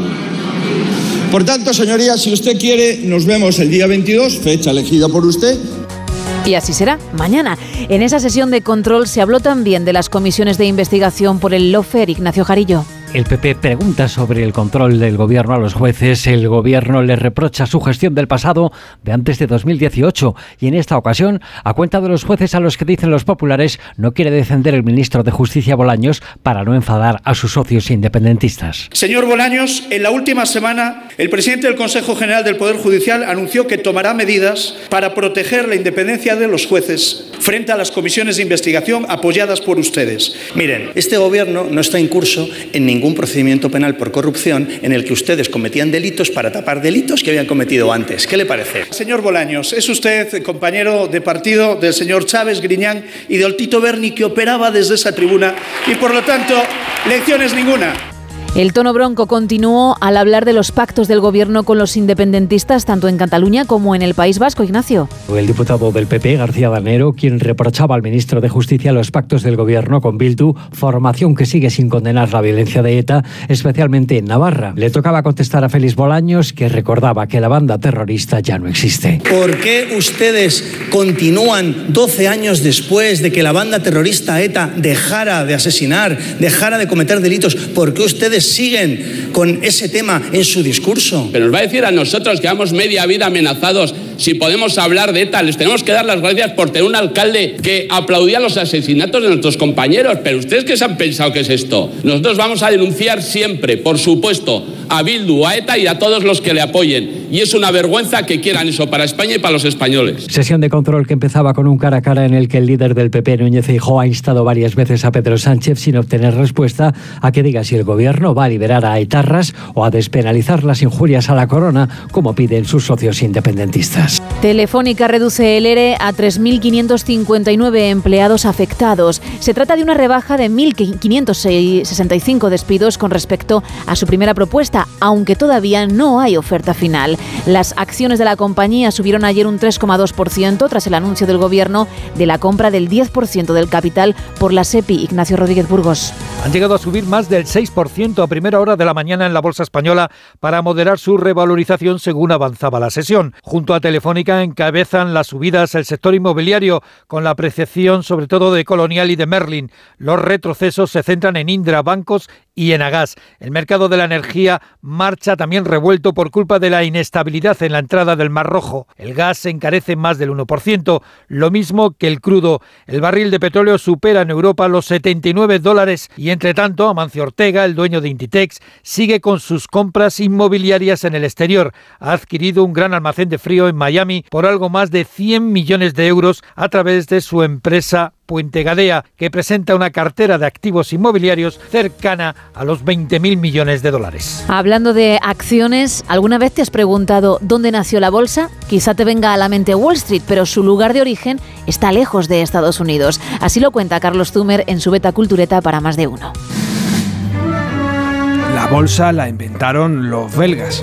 Por tanto, señorías, si usted quiere, nos vemos el día 22, fecha elegida por usted. Y así será, mañana. En esa sesión de control se habló también de las comisiones de investigación por el Lofer Ignacio Jarillo. El PP pregunta sobre el control del gobierno a los jueces. El gobierno le reprocha su gestión del pasado de antes de 2018 y en esta ocasión, a cuenta de los jueces a los que dicen los populares, no quiere defender el ministro de Justicia Bolaños para no enfadar a sus socios independentistas. Señor Bolaños, en la última semana, el presidente del Consejo General del Poder Judicial anunció que tomará medidas para proteger la independencia de los jueces frente a las comisiones de investigación apoyadas por ustedes. Miren, este gobierno no está en curso en ningún un procedimiento penal por corrupción en el que ustedes cometían delitos para tapar delitos que habían cometido antes. ¿Qué le parece? Señor Bolaños, es usted compañero de partido del señor Chávez Griñán y del Tito Berni que operaba desde esa tribuna y por lo tanto, lecciones ninguna. El tono bronco continuó al hablar de los pactos del gobierno con los independentistas tanto en Cataluña como en el País Vasco, Ignacio. El diputado del PP, García Danero, quien reprochaba al ministro de Justicia los pactos del gobierno con Bildu, formación que sigue sin condenar la violencia de ETA, especialmente en Navarra. Le tocaba contestar a Félix Bolaños, que recordaba que la banda terrorista ya no existe. ¿Por qué ustedes continúan 12 años después de que la banda terrorista ETA dejara de asesinar, dejara de cometer delitos? ¿Por qué ustedes siguen con ese tema en su discurso. Pero nos va a decir a nosotros que vamos media vida amenazados si podemos hablar de ETA. Les tenemos que dar las gracias por tener un alcalde que aplaudía los asesinatos de nuestros compañeros. Pero ustedes qué se han pensado que es esto? Nosotros vamos a denunciar siempre, por supuesto, a Bildu, a ETA y a todos los que le apoyen. Y es una vergüenza que quieran eso para España y para los españoles. Sesión de control que empezaba con un cara a cara en el que el líder del PP, Núñez Feijóo, ha instado varias veces a Pedro Sánchez sin obtener respuesta a que diga si el gobierno va a liberar a etarras o a despenalizar las injurias a la corona, como piden sus socios independentistas. Días. Telefónica reduce el ERE a 3.559 empleados afectados. Se trata de una rebaja de 1.565 despidos con respecto a su primera propuesta, aunque todavía no hay oferta final. Las acciones de la compañía subieron ayer un 3,2% tras el anuncio del gobierno de la compra del 10% del capital por la SEPI. Ignacio Rodríguez Burgos. Han llegado a subir más del 6% a primera hora de la mañana en la bolsa española para moderar su revalorización según avanzaba la sesión. Junto a Telefónica encabezan las subidas el sector inmobiliario, con la apreciación sobre todo de Colonial y de Merlin. Los retrocesos se centran en Indra, bancos y en Agas. El mercado de la energía marcha también revuelto por culpa de la inestabilidad en la entrada del Mar Rojo. El gas se encarece más del 1%, lo mismo que el crudo. El barril de petróleo supera en Europa los 79 dólares y entre tanto Amancio Ortega, el dueño de Inditex, sigue con sus compras inmobiliarias en el exterior. Ha adquirido un gran almacén de frío en Miami por algo más de 100 millones de euros a través de su empresa Puente Gadea, que presenta una cartera de activos inmobiliarios cercana a los 20.000 millones de dólares. Hablando de acciones, ¿alguna vez te has preguntado dónde nació la bolsa? Quizá te venga a la mente Wall Street, pero su lugar de origen está lejos de Estados Unidos. Así lo cuenta Carlos Zumer en su beta cultureta para más de uno. La bolsa la inventaron los belgas.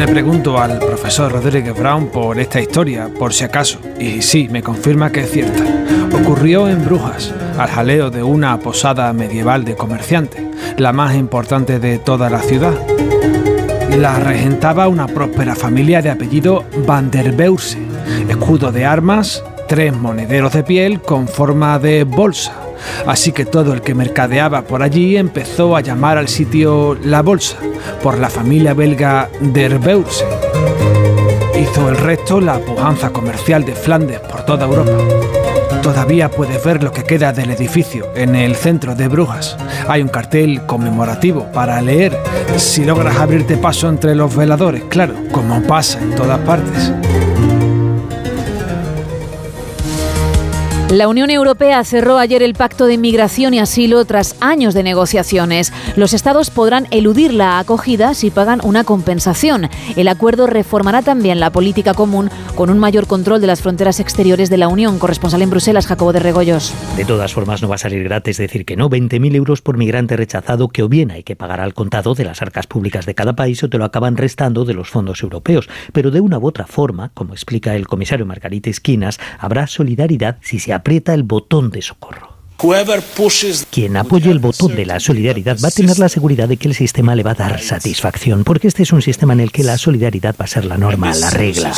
Le pregunto al profesor Rodríguez Brown por esta historia, por si acaso, y sí, me confirma que es cierta. Ocurrió en Brujas, al jaleo de una posada medieval de comerciantes, la más importante de toda la ciudad. La regentaba una próspera familia de apellido Van der Beurse, escudo de armas, tres monederos de piel con forma de bolsa. Así que todo el que mercadeaba por allí empezó a llamar al sitio La Bolsa, por la familia belga Der Beurse. Hizo el resto la pujanza comercial de Flandes por toda Europa. Todavía puedes ver lo que queda del edificio en el centro de Brujas. Hay un cartel conmemorativo para leer si logras abrirte paso entre los veladores, claro, como pasa en todas partes. La Unión Europea cerró ayer el pacto de inmigración y asilo tras años de negociaciones. Los estados podrán eludir la acogida si pagan una compensación. El acuerdo reformará también la política común con un mayor control de las fronteras exteriores de la Unión. Corresponsal en Bruselas, Jacobo de Regoyos. De todas formas, no va a salir gratis decir que no. 20.000 euros por migrante rechazado que o bien hay que pagar al contado de las arcas públicas de cada país o te lo acaban restando de los fondos europeos. Pero de una u otra forma, como explica el comisario Margarita Esquinas, habrá solidaridad si se aprieta el botón de socorro. Quien apoye el botón de la solidaridad va a tener la seguridad de que el sistema le va a dar satisfacción, porque este es un sistema en el que la solidaridad va a ser la norma, la regla.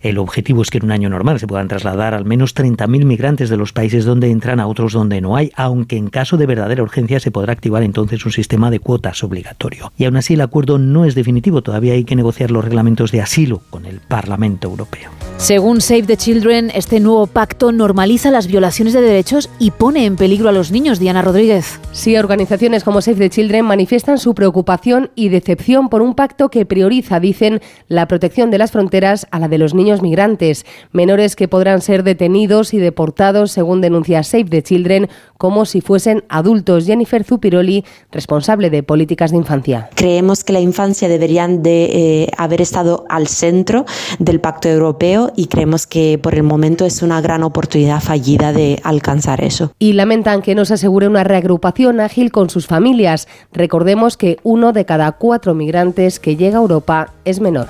El objetivo es que en un año normal se puedan trasladar al menos 30.000 migrantes de los países donde entran a otros donde no hay, aunque en caso de verdadera urgencia se podrá activar entonces un sistema de cuotas obligatorio. Y aún así el acuerdo no es definitivo, todavía hay que negociar los reglamentos de asilo con el Parlamento Europeo. Según Save the Children, este nuevo pacto normaliza las violaciones de derechos y pone en peligro a los niños. Diana Rodríguez. Sí, organizaciones como Save the Children manifiestan su preocupación y decepción por un pacto que prioriza, dicen, la protección de las fronteras a la de los niños migrantes, menores que podrán ser detenidos y deportados, según denuncia Save the Children, como si fuesen adultos. Jennifer Zupiroli, responsable de políticas de infancia. Creemos que la infancia deberían de eh, haber estado al centro del pacto europeo y creemos que por el momento es una gran oportunidad fallida de alcanzar eso. Y lamentan que no se asegure una reagrupación ágil con sus familias. Recordemos que uno de cada cuatro migrantes que llega a Europa es menor.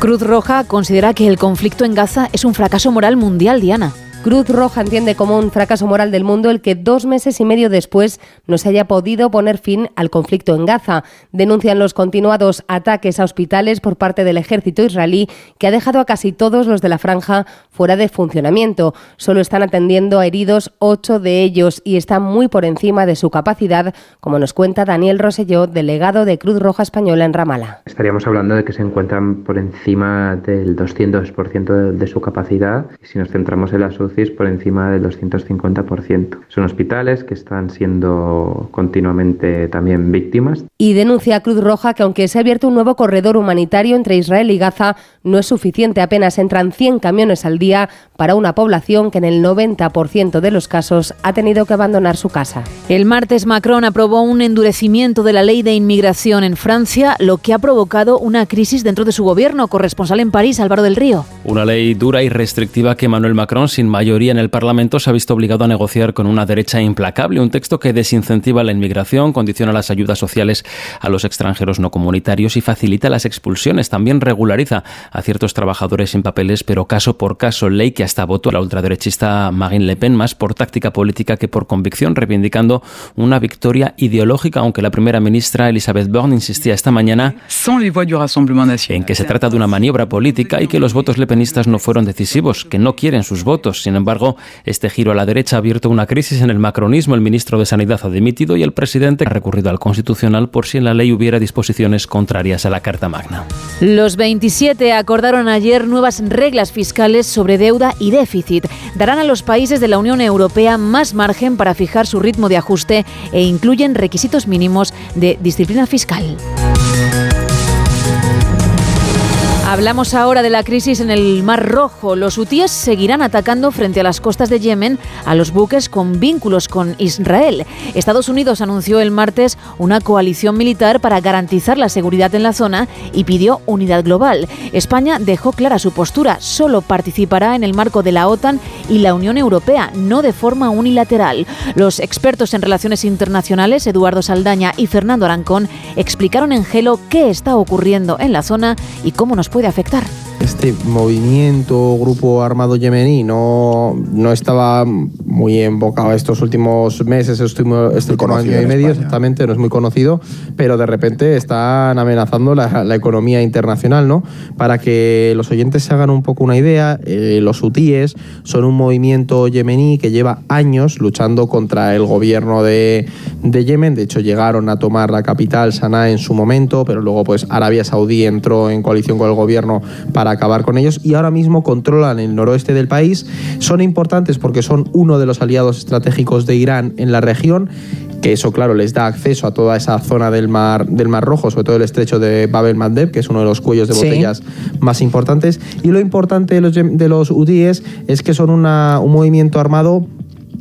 Cruz Roja considera que el conflicto en Gaza es un fracaso moral mundial, Diana. Cruz Roja entiende como un fracaso moral del mundo el que dos meses y medio después no se haya podido poner fin al conflicto en Gaza. Denuncian los continuados ataques a hospitales por parte del ejército israelí que ha dejado a casi todos los de la franja fuera de funcionamiento. Solo están atendiendo a heridos ocho de ellos y están muy por encima de su capacidad, como nos cuenta Daniel Roselló, delegado de Cruz Roja Española en Ramala. Estaríamos hablando de que se encuentran por encima del 200% de su capacidad. Si nos centramos en la por encima del 250%. Son hospitales que están siendo continuamente también víctimas. Y denuncia a Cruz Roja que aunque se ha abierto un nuevo corredor humanitario entre Israel y Gaza, no es suficiente. Apenas entran 100 camiones al día para una población que en el 90% de los casos ha tenido que abandonar su casa. El martes Macron aprobó un endurecimiento de la ley de inmigración en Francia, lo que ha provocado una crisis dentro de su gobierno. Corresponsal en París, Álvaro del Río. Una ley dura y restrictiva que Emmanuel Macron, sin mayoría en el Parlamento, se ha visto obligado a negociar con una derecha implacable. Un texto que desincentiva la inmigración, condiciona las ayudas sociales a los extranjeros no comunitarios y facilita las expulsiones. También regulariza a ciertos trabajadores sin papeles, pero caso por caso. Ley que hasta votó la ultraderechista Marine Le Pen, más por táctica política que por convicción, reivindicando una victoria ideológica, aunque la primera ministra Elisabeth Borne insistía esta mañana en que se trata de una maniobra política y que los votos lepenistas no fueron decisivos, que no quieren sus votos. Sin embargo, este giro a la derecha ha abierto una crisis en el macronismo. El ministro de Sanidad ha dimitido y el presidente ha recurrido al Constitucional por si en la ley hubiera disposiciones contrarias a la Carta Magna. Los 27 acordaron ayer nuevas reglas fiscales sobre deuda y déficit. Darán a los países de la Unión Europea más margen para fijar su ritmo de ajuste e incluyen requisitos mínimos de disciplina fiscal. Hablamos ahora de la crisis en el Mar Rojo. Los hutíes seguirán atacando frente a las costas de Yemen a los buques con vínculos con Israel. Estados Unidos anunció el martes una coalición militar para garantizar la seguridad en la zona y pidió unidad global. España dejó clara su postura, solo participará en el marco de la OTAN y la Unión Europea, no de forma unilateral. Los expertos en relaciones internacionales, Eduardo Saldaña y Fernando Arancón, explicaron en Gelo qué está ocurriendo en la zona y cómo nos puede puede afectar este movimiento, grupo armado yemení, no, no estaba muy embocado estos últimos meses, este último año y medio, exactamente, no es muy conocido, pero de repente están amenazando la, la, economía internacional, ¿no? Para que los oyentes se hagan un poco una idea, eh, los hutíes son un movimiento yemení que lleva años luchando contra el gobierno de, de Yemen, de hecho llegaron a tomar la capital, Sanaa, en su momento, pero luego pues Arabia Saudí entró en coalición con el gobierno para acabar con ellos y ahora mismo controlan el noroeste del país. Son importantes porque son uno de los aliados estratégicos de Irán en la región que eso, claro, les da acceso a toda esa zona del mar, del mar Rojo, sobre todo el estrecho de Bab el Mandeb, que es uno de los cuellos de botellas más importantes. Y lo importante de los, de los UDIs es que son una, un movimiento armado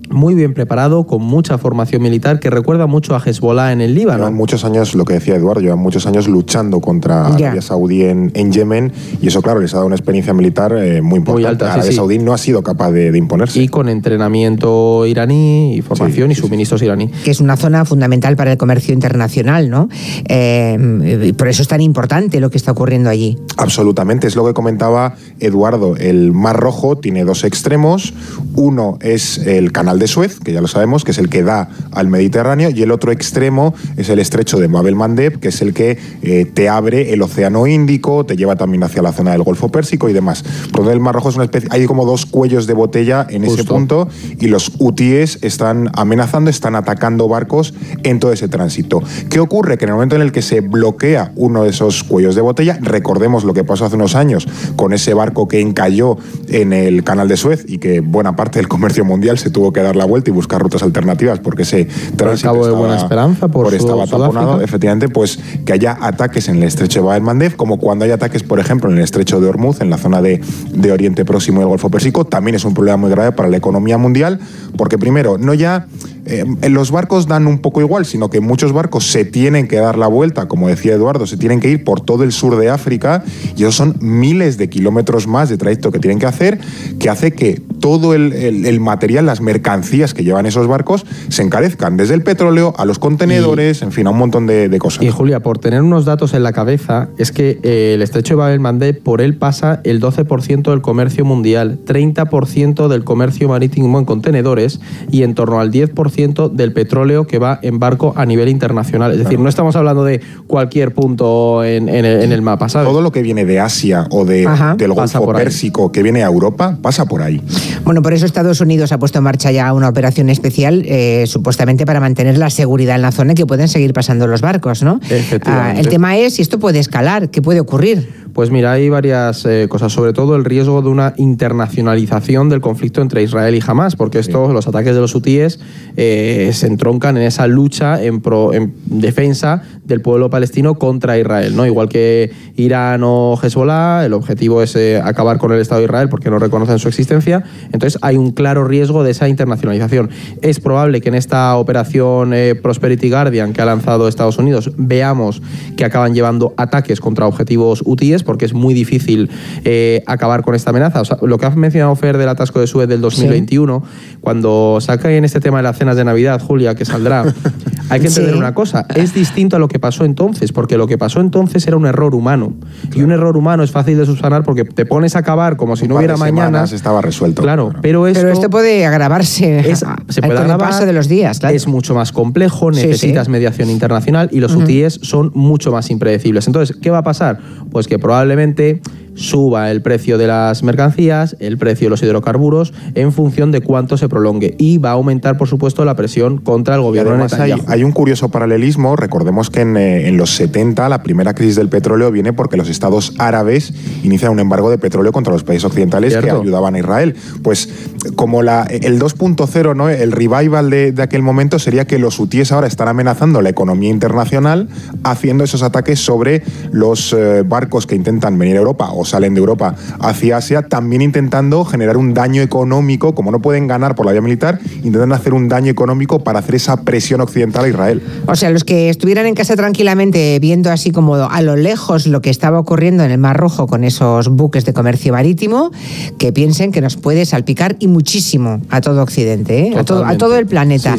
muy bien preparado, con mucha formación militar, que recuerda mucho a Hezbollah en el Líbano. Llevan muchos años, lo que decía Eduardo, llevan muchos años luchando contra Arabia Saudí en, Yemen y eso, claro, les ha dado una experiencia militar eh, muy importante. Muy alta, Arabia Saudí no ha sido capaz de, imponerse. Y con entrenamiento iraní y formación y suministros iraní. Que es una zona fundamental para el comercio internacional, ¿no? Eh, por eso es tan importante lo que está ocurriendo allí. Absolutamente, es lo que comentaba Eduardo. El Mar Rojo tiene dos extremos. Uno es el canal de Suez, que ya lo sabemos, que es el que da al Mediterráneo, y el otro extremo es el estrecho de Babel Mandeb, que es el que eh, te abre el Océano Índico, te lleva también hacia la zona del Golfo Pérsico y demás. Por el Mar Rojo es una especie, hay como dos cuellos de botella en ese punto y los hutíes están amenazando, están atacando barcos en todo ese tránsito. ¿Qué ocurre? Que en el momento en el que se bloquea uno de esos cuellos de botella, recordemos lo que pasó hace unos años con ese barco que encalló en el canal de Suez y que buena parte del comercio mundial se tuvo que dar la vuelta y buscar rutas alternativas porque ese tránsito Cabo de Buena Esperanza por, estaba taponado, efectivamente, pues que haya ataques en el estrecho de Bab el como cuando hay ataques, por ejemplo, en el estrecho de Hormuz, en la zona de, de Oriente Próximo y el Golfo Pérsico, también es un problema muy grave para la economía mundial, porque primero, no ya eh, los barcos dan un poco igual, sino que muchos barcos se tienen que dar la vuelta, como decía Eduardo, se tienen que ir por todo el sur de África y esos son miles de kilómetros más de trayecto que tienen que hacer, que hace que todo el, material, las mercancías que llevan esos barcos se encarezcan, desde el petróleo a los contenedores, en fin, a un montón de, cosas. Y Julia, por tener unos datos en la cabeza, es que eh, el estrecho de Babel Mandeb, por él pasa el 12% del comercio mundial, 30% del comercio marítimo en contenedores y en torno al 10% del petróleo que va en barco a nivel internacional. Es decir, no estamos hablando de cualquier punto en, el, mapa, Todo lo que viene de Asia o de, del Golfo Pérsico que viene a Europa pasa por ahí. Bueno, por eso Estados Unidos ha puesto en marcha ya una operación especial, eh, supuestamente para mantener la seguridad en la zona y que puedan seguir pasando los barcos, ¿no? Ah, el tema es si esto puede escalar, ¿qué puede ocurrir? Pues mira, hay varias eh, cosas, sobre todo el riesgo de una internacionalización del conflicto entre Israel y Hamas, porque estos, los ataques de los hutíes eh, se entroncan en esa lucha en, en defensa del pueblo palestino contra Israel, ¿no? Igual que Irán o Hezbollah, el objetivo es eh, acabar con el Estado de Israel porque no reconocen su existencia. Entonces hay un claro riesgo de esa internacionalización. Es probable que en esta operación eh, Prosperity Guardian que ha lanzado Estados Unidos veamos que acaban llevando ataques contra objetivos UTIs porque es muy difícil eh, acabar con esta amenaza. lo que ha mencionado Fer del atasco de Suez del 2021, cuando saca en este tema de las cenas de Navidad, Julia, que saldrá, hay que entender una cosa, es distinto a lo que pasó entonces, porque lo que pasó entonces era un error humano. Y un error humano es fácil de subsanar porque te pones a acabar como si no hubiera mañana. estaba resuelto. Claro, pero esto, pero esto puede agravarse. se puede agravar. paso de los días. Es mucho más complejo, necesitas mediación internacional y los UTIs son mucho más impredecibles. Entonces, ¿qué va a pasar? Pues que probablemente suba el precio de las mercancías, el precio de los hidrocarburos, en función de cuánto se prolongue. Y va a aumentar, por supuesto, la presión contra el gobierno. Además, hay, hay, un curioso paralelismo. Recordemos que en, eh, en, los 70 la primera crisis del petróleo viene porque los estados árabes inician un embargo de petróleo contra los países occidentales que ayudaban a Israel. Pues como la, el 2.0, ¿no? el revival de, de, aquel momento sería que los hutíes ahora están amenazando la economía internacional haciendo esos ataques sobre los eh, barcos que intentan venir a Europa o salen de Europa hacia Asia, también intentando generar un daño económico, como no pueden ganar por la vía militar, intentan hacer un daño económico para hacer esa presión occidental a Israel. O sea, los que estuvieran en casa tranquilamente viendo así como a lo lejos lo que estaba ocurriendo en el Mar Rojo con esos buques de comercio marítimo, que piensen que nos puede salpicar y muchísimo a todo Occidente, ¿eh? a, todo, a, todo, el planeta.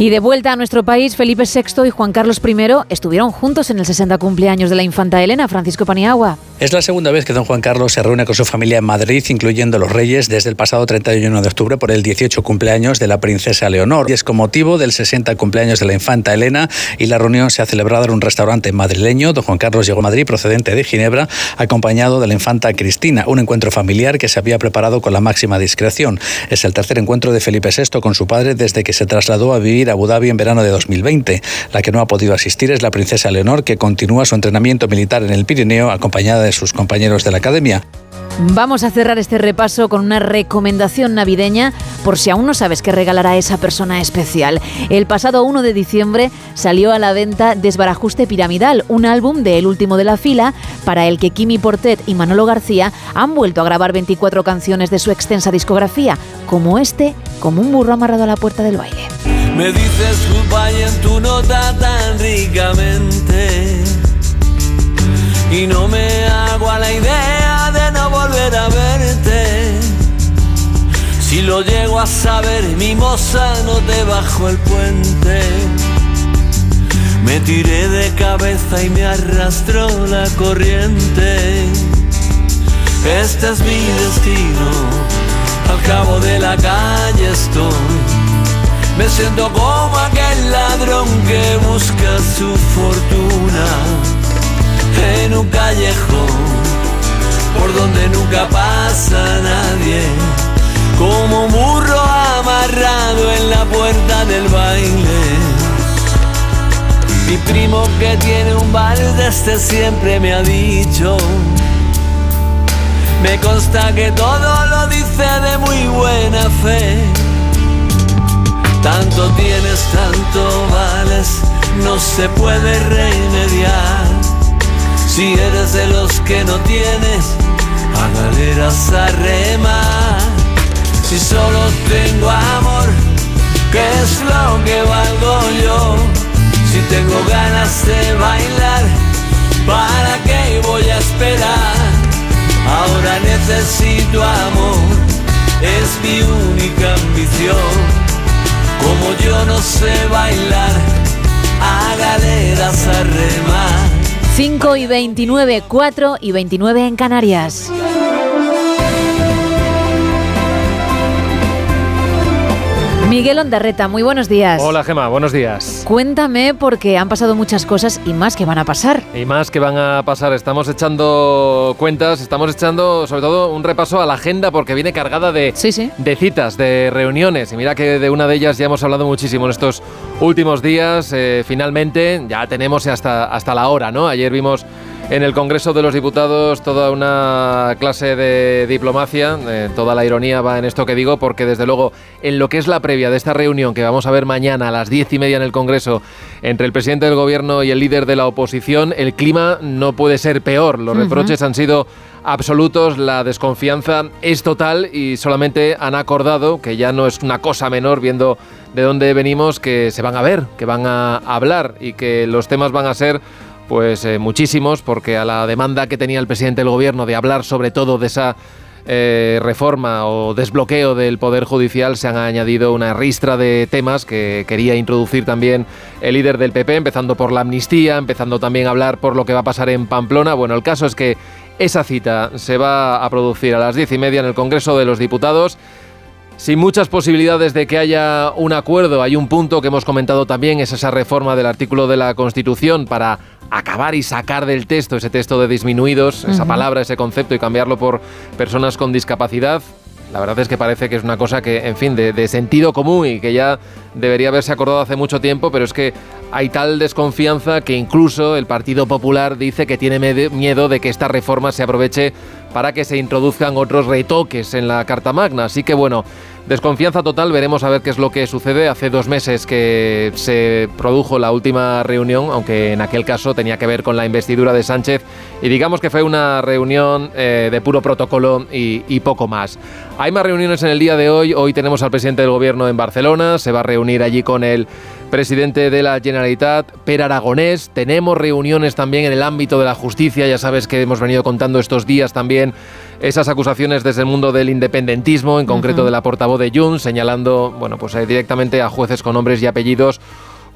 Y de vuelta a nuestro país, Felipe VI y Juan Carlos I estuvieron juntos en el 60 cumpleaños de la infanta Elena, Francisco Paniagua. Es la segunda vez que don Juan Carlos se reúne con su familia en Madrid, incluyendo los reyes, desde el pasado 31 de octubre por el 18 cumpleaños de la princesa Leonor. Y es con motivo del 60 cumpleaños de la infanta Elena y la reunión se ha celebrado en un restaurante madrileño. Don Juan Carlos llegó a Madrid procedente de Ginebra, acompañado de la infanta Cristina, un encuentro familiar que se había preparado con la máxima discreción. Es el tercer encuentro de Felipe VI con su padre desde que se trasladó a vivir a Abu Dhabi en verano de 2020. La que no ha podido asistir es la princesa Leonor, que continúa su entrenamiento militar en el Pirineo acompañada de sus compañeros de la academia. Vamos a cerrar este repaso con una recomendación navideña por si aún no sabes qué regalar a esa persona especial. El pasado 1 de diciembre salió a la venta Desbarajuste Piramidal, un álbum de El último de la fila para el que Kimi Portet y Manolo García han vuelto a grabar 24 canciones de su extensa discografía, como este, como un burro amarrado a la puerta del baile. Me dices goodbye en tu nota tan ricamente y no me hago a la idea Si lo llego a saber, mi moza, no te bajo el puente. Me tiré de cabeza y me arrastró la corriente. Este es mi destino, al cabo de la calle estoy. Me siento como aquel ladrón que busca su fortuna en un callejón por donde nunca pasa nadie, como un burro amarrado en la puerta del baile. Mi primo que tiene un bar de este siempre me ha dicho, me consta que todo lo dice de muy buena fe. Tanto tienes, tanto vales, no se puede remediar si eres de los que no tienes a galeras a remar. Si solo tengo amor, ¿qué es lo que valgo yo? Si tengo ganas de bailar, ¿para qué voy a esperar? Ahora necesito amor, es mi única ambición. Como yo no sé bailar, a galeras a remar. 5 y 29, 4 y 29 en Canarias. Miguel Ondarreta, muy buenos días. Hola Gema, buenos días. Cuéntame porque han pasado muchas cosas y más que van a pasar. Y más que van a pasar. Estamos echando cuentas, estamos echando sobre todo un repaso a la agenda porque viene cargada de, de citas, de reuniones. Y mira que de una de ellas ya hemos hablado muchísimo en estos últimos días. Eh, finalmente ya tenemos hasta, hasta la hora, ¿no? Ayer vimos En el Congreso de los Diputados toda una clase de diplomacia, eh, toda la ironía va en esto que digo, porque desde luego en lo que es la previa de esta reunión que vamos a ver mañana a las diez y media en el Congreso entre el presidente del Gobierno y el líder de la oposición, el clima no puede ser peor. Los reproches han sido absolutos, la desconfianza es total y solamente han acordado, que ya no es una cosa menor viendo de dónde venimos, que se van a ver, que van a hablar y que los temas van a ser pues eh, muchísimos, porque a la demanda que tenía el presidente del gobierno de hablar sobre todo de esa eh, reforma o desbloqueo del Poder Judicial se han añadido una ristra de temas que quería introducir también el líder del PP, empezando por la amnistía, empezando también a hablar por lo que va a pasar en Pamplona. Bueno, el caso es que esa cita se va a producir a las diez y media en el Congreso de los Diputados sin muchas posibilidades de que haya un acuerdo. Hay un punto que hemos comentado también, es esa reforma del artículo de la Constitución para acabar y sacar del texto ese texto de disminuidos, esa palabra, ese concepto y cambiarlo por personas con discapacidad. La verdad es que parece que es una cosa que, en fin, de, sentido común y que ya debería haberse acordado hace mucho tiempo, pero es que hay tal desconfianza que incluso el Partido Popular dice que tiene miedo de que esta reforma se aproveche para que se introduzcan otros retoques en la Carta Magna. Así que bueno, Desconfianza total, veremos a ver qué es lo que sucede. Hace dos meses que se produjo la última reunión, aunque en aquel caso tenía que ver con la investidura de Sánchez, y digamos que fue una reunión eh, de puro protocolo y, y, poco más. Hay más reuniones en el día de hoy. Hoy tenemos al presidente del gobierno en Barcelona, se va a reunir allí con el presidente de la Generalitat, Per Aragonés. Tenemos reuniones también en el ámbito de la justicia, ya sabes que hemos venido contando estos días también esas acusaciones desde el mundo del independentismo, en concreto de la portavoz de Junts, señalando bueno, pues, eh, directamente a jueces con nombres y apellidos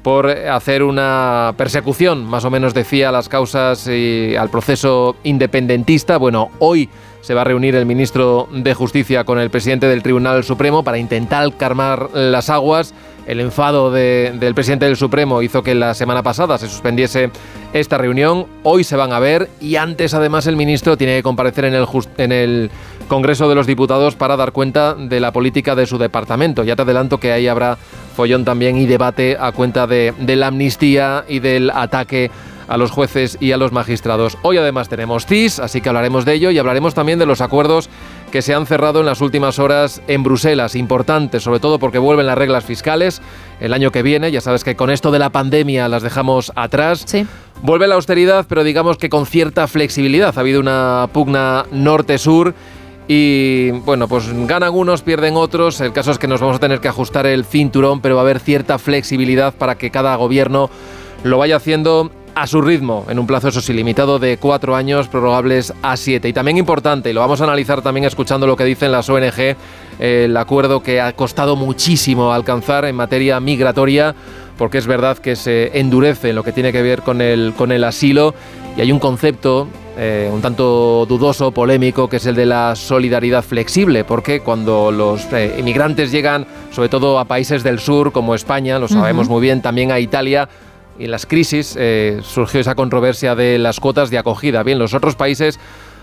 por hacer una persecución, más o menos decía, a las causas y al proceso independentista. Bueno, hoy se va a reunir el ministro de Justicia con el presidente del Tribunal Supremo para intentar calmar las aguas el enfado del presidente del Supremo hizo que la semana pasada se suspendiese esta reunión. Hoy se van a ver y antes además el ministro tiene que comparecer en el, Congreso de los Diputados para dar cuenta de la política de su departamento. Ya te adelanto que ahí habrá follón también y debate a cuenta de la amnistía y del ataque a los jueces y a los magistrados. Hoy además tenemos CIS, así que hablaremos de ello y hablaremos también de los acuerdos que se han cerrado en las últimas horas en Bruselas. Importante, sobre todo porque vuelven las reglas fiscales el año que viene. Ya sabes que con esto de la pandemia las dejamos atrás. Sí. Vuelve la austeridad, pero digamos que con cierta flexibilidad. Ha habido una pugna norte-sur. Y bueno, pues ganan unos, pierden otros. El caso es que nos vamos a tener que ajustar el cinturón, pero va a haber cierta flexibilidad para que cada gobierno lo vaya haciendo a su ritmo, en un plazo eso sí limitado de cuatro años, prorrogables a siete. Y también importante, y lo vamos a analizar también escuchando lo que dicen las ONG, el acuerdo que ha costado muchísimo alcanzar en materia migratoria, porque es verdad que se endurece en lo que tiene que ver con el, con el asilo, y hay un concepto eh, un tanto dudoso, polémico, que es el de la solidaridad flexible, porque cuando los eh, inmigrantes llegan, sobre todo a países del sur como España, lo sabemos muy bien, también a Italia, y en las crisis eh, surgió esa controversia de las cuotas de acogida. Bien, los otros países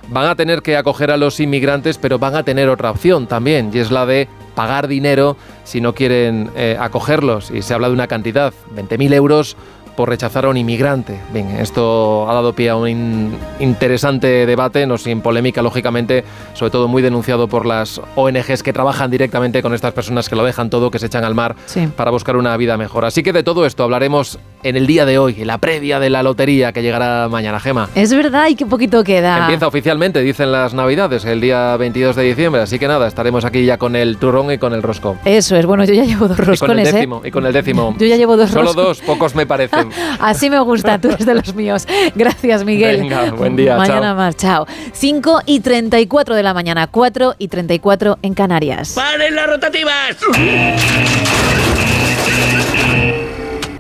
van a tener que acoger a los inmigrantes, pero van a tener otra opción también, y es la de pagar dinero si no quieren eh, acogerlos. Y se habla de una cantidad, 20.000 euros por rechazar a un inmigrante. Bien, esto ha dado pie a un interesante debate, no sin polémica, lógicamente, sobre todo muy denunciado por las ONGs que trabajan directamente con estas personas que lo dejan todo, que se echan al mar para buscar una vida mejor. Así que de todo esto hablaremos en el día de hoy, en la previa de la lotería que llegará mañana, Gema. Es verdad, y qué poquito queda. Empieza oficialmente, dicen las Navidades, el día 22 de diciembre, así que nada, estaremos aquí ya con el turrón y con el rosco. Eso es, bueno, yo ya llevo dos roscones, y con el ¿eh? décimo, Y con el décimo. Yo ya llevo dos Solo dos, pocos me parecen. Así me gusta, tú eres de los míos. Gracias, Miguel. Venga, buen día, Mañana más, chao. 5 y 34 de la mañana, 4 y 34 en Canarias. ¡Paren las rotativas!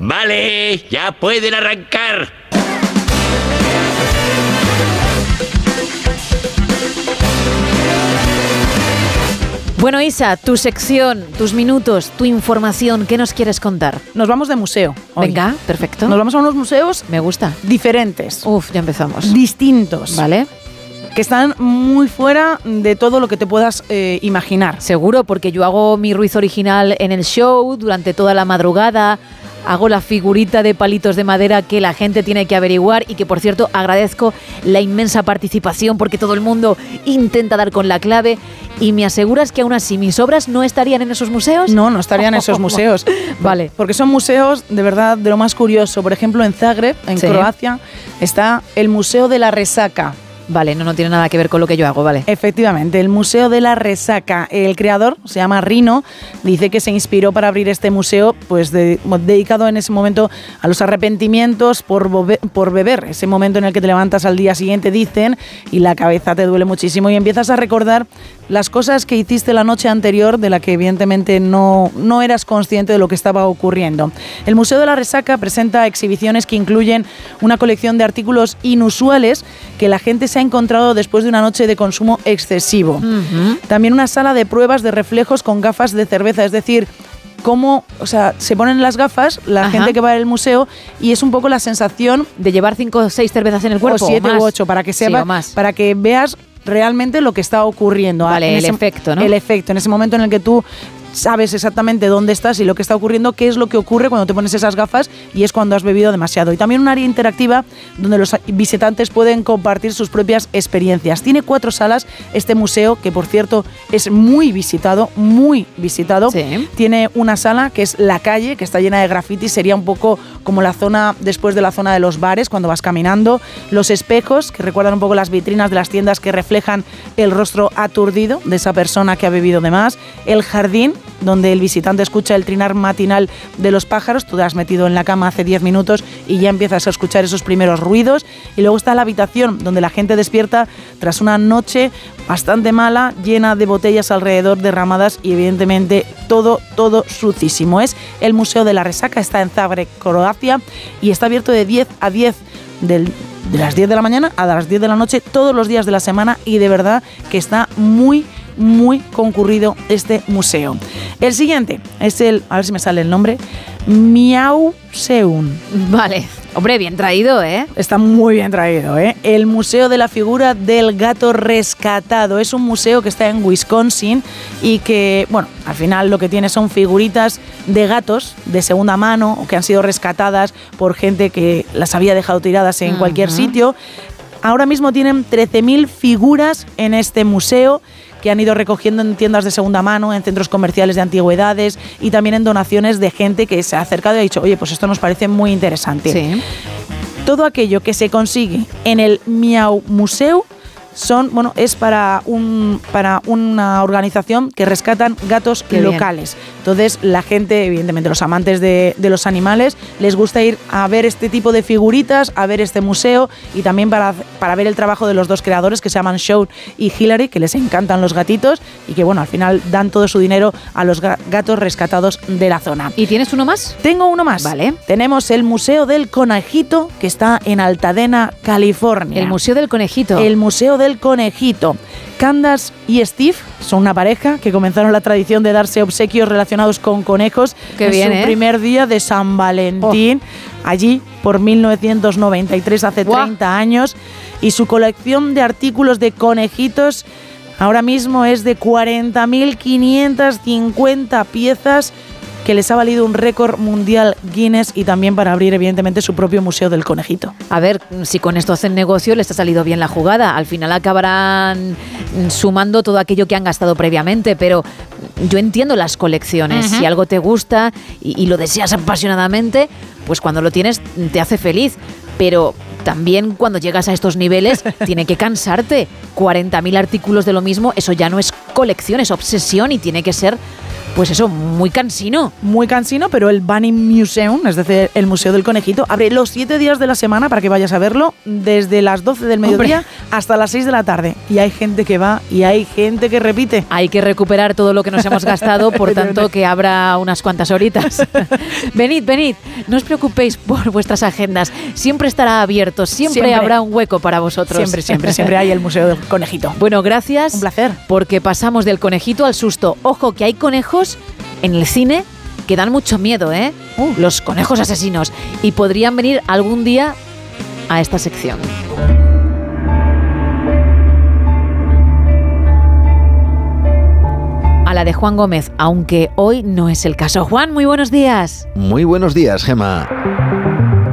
Vale, ya pueden arrancar. Bueno, Isa, tu sección, tus minutos, tu información, ¿qué nos quieres contar? Nos vamos de museo. hoy. Venga, perfecto. Nos vamos a unos museos Me gusta. diferentes, Uf, ya empezamos. distintos, ¿Vale? que están muy fuera de todo lo que te puedas eh, imaginar. Seguro, porque yo hago mi ruiz original en el show durante toda la madrugada. Hago la figurita de palitos de madera que la gente tiene que averiguar y que por cierto agradezco la inmensa participación porque todo el mundo intenta dar con la clave y me aseguras que aún así mis obras no estarían en esos museos. No, no estarían en esos museos. Vale. Porque son museos de verdad de lo más curioso. Por ejemplo, en Zagreb, en Sí. Croacia, está el Museo de la Resaca. Vale, no, no tiene nada que ver con lo que yo hago, vale. Efectivamente, el Museo de la Resaca. El creador se llama Rino, dice que se inspiró para abrir este museo, pues de- dedicado en ese momento a los arrepentimientos por, por beber. Ese momento en el que te levantas al día siguiente, dicen, y la cabeza te duele muchísimo y empiezas a recordar las cosas que hiciste la noche anterior, de la que evidentemente no, no eras consciente de lo que estaba ocurriendo. El Museo de la Resaca presenta exhibiciones que incluyen una colección de artículos inusuales que la gente se ha encontrado después de una noche de consumo excesivo. También una sala de pruebas de reflejos con gafas de cerveza, es decir, cómo, o sea, se ponen las gafas la Ajá. gente que va al museo y es un poco la sensación de llevar cinco o seis cervezas en el cuerpo. o siete o más. u ocho para que sepa, más. para que veas realmente lo que está ocurriendo. Vale, En el efecto, ¿no? El efecto, en ese momento en el que tú sabes exactamente dónde estás y lo que está ocurriendo, qué es lo que ocurre cuando te pones esas gafas y es cuando has bebido demasiado. Y también un área interactiva donde los visitantes pueden compartir sus propias experiencias. Tiene cuatro salas este museo, que por cierto es muy visitado, muy visitado. Tiene una sala que es la calle, que está llena de grafitis, sería un poco como la zona después de la zona de los bares cuando vas caminando. Los espejos, que recuerdan un poco las vitrinas de las tiendas que reflejan el rostro aturdido de esa persona que ha bebido de más. El jardín, donde el visitante escucha el trinar matinal de los pájaros. Tú te has metido en la cama hace 10 minutos y ya empiezas a escuchar esos primeros ruidos. Y luego está la habitación, donde la gente despierta tras una noche bastante mala, llena de botellas alrededor derramadas y evidentemente todo, todo sucísimo. Es el Museo de la Resaca, está en Zagreb, Croacia y está abierto de 10 a 10 del- de las 10 de la mañana a las 10 de la noche todos los días de la semana y de verdad que está muy muy concurrido este museo. El siguiente es el, a ver si me sale el nombre, Miauseum. Vale, hombre, bien traído, ¿eh? Está muy bien traído, ¿eh? El Museo de la Figura del Gato Rescatado. Es un museo que está en Wisconsin y que, bueno, al final lo que tiene son figuritas de gatos de segunda mano o que han sido rescatadas por gente que las había dejado tiradas en cualquier sitio. Ahora mismo tienen 13.000 figuras en este museo que han ido recogiendo en tiendas de segunda mano, en centros comerciales de antigüedades y también en donaciones de gente que se ha acercado y ha dicho, oye, pues esto nos parece muy interesante. Todo aquello que se consigue en el Miau Museo son, bueno, es para un para una organización que rescatan gatos Qué bien. locales. Entonces, la gente, evidentemente, los amantes de, de los animales, les gusta ir a ver este tipo de figuritas, a ver este museo y también para, para ver el trabajo de los dos creadores que se llaman Sean y Hillary, que les encantan los gatitos y que, bueno, al final dan todo su dinero a los ga- gatos rescatados de la zona. ¿Y tienes uno más? Tengo uno más. Vale. Tenemos el Museo del Conejito, que está en Altadena, California. El Museo del Conejito. El Museo del Conejito. Candace y Steve son una pareja que comenzaron la tradición de darse obsequios relacionados con conejos Qué en bien, su ¿eh? primer día de San Valentín, allí por 1993, hace 30 años, y su colección de artículos de conejitos ahora mismo es de 40.550 piezas que les ha valido un récord mundial Guinness y también para abrir evidentemente su propio museo del conejito. A ver, si con esto hacen negocio, les ha salido bien la jugada. Al final acabarán sumando todo aquello que han gastado previamente, pero yo entiendo las colecciones. Si algo te gusta y, y lo deseas apasionadamente, pues cuando lo tienes te hace feliz. Pero también cuando llegas a estos niveles tiene que cansarte. 40.000 artículos de lo mismo, eso ya no es colección, es obsesión y tiene que ser, pues eso, muy cansino. Muy cansino, pero el Bunny Museum, es decir, el Museo del Conejito, abre los siete días de la semana para que vayas a verlo, desde las 12 del mediodía Hombre. hasta las 6 de la tarde. Y hay gente que va y hay gente que repite. Hay que recuperar todo lo que nos hemos gastado, por tanto que habrá unas cuantas horitas. venid, venid, no os preocupéis por vuestras agendas, siempre estará abierto, siempre, Siempre. habrá un hueco para vosotros. Siempre, siempre, siempre hay el Museo del Conejito. Bueno, gracias. Un placer. Porque pasamos del conejito al susto. Ojo, que hay conejos en el cine que dan mucho miedo, ¿eh? Uh. Los conejos asesinos. Y podrían venir algún día a esta sección. A la de Juan Gómez, aunque hoy no es el caso. Juan, muy buenos días. Muy buenos días, Gema.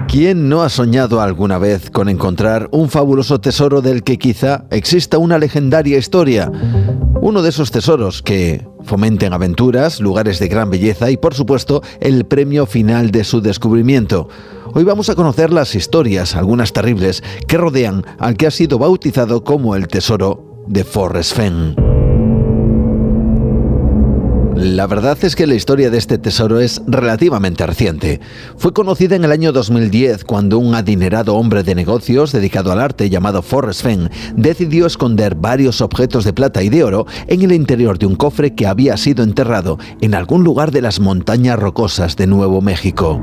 ¿Quién no ha soñado alguna vez con encontrar un fabuloso tesoro del que quizá exista una legendaria historia? Uno de esos tesoros que fomenten aventuras, lugares de gran belleza y por supuesto el premio final de su descubrimiento. Hoy vamos a conocer las historias, algunas terribles, que rodean al que ha sido bautizado como el tesoro de Forrest Fenn. La verdad es que la historia de este tesoro es relativamente reciente. Fue conocida en el año 2010 cuando un adinerado hombre de negocios dedicado al arte llamado Forrest Fenn decidió esconder varios objetos de plata y de oro en el interior de un cofre que había sido enterrado en algún lugar de las montañas rocosas de Nuevo México.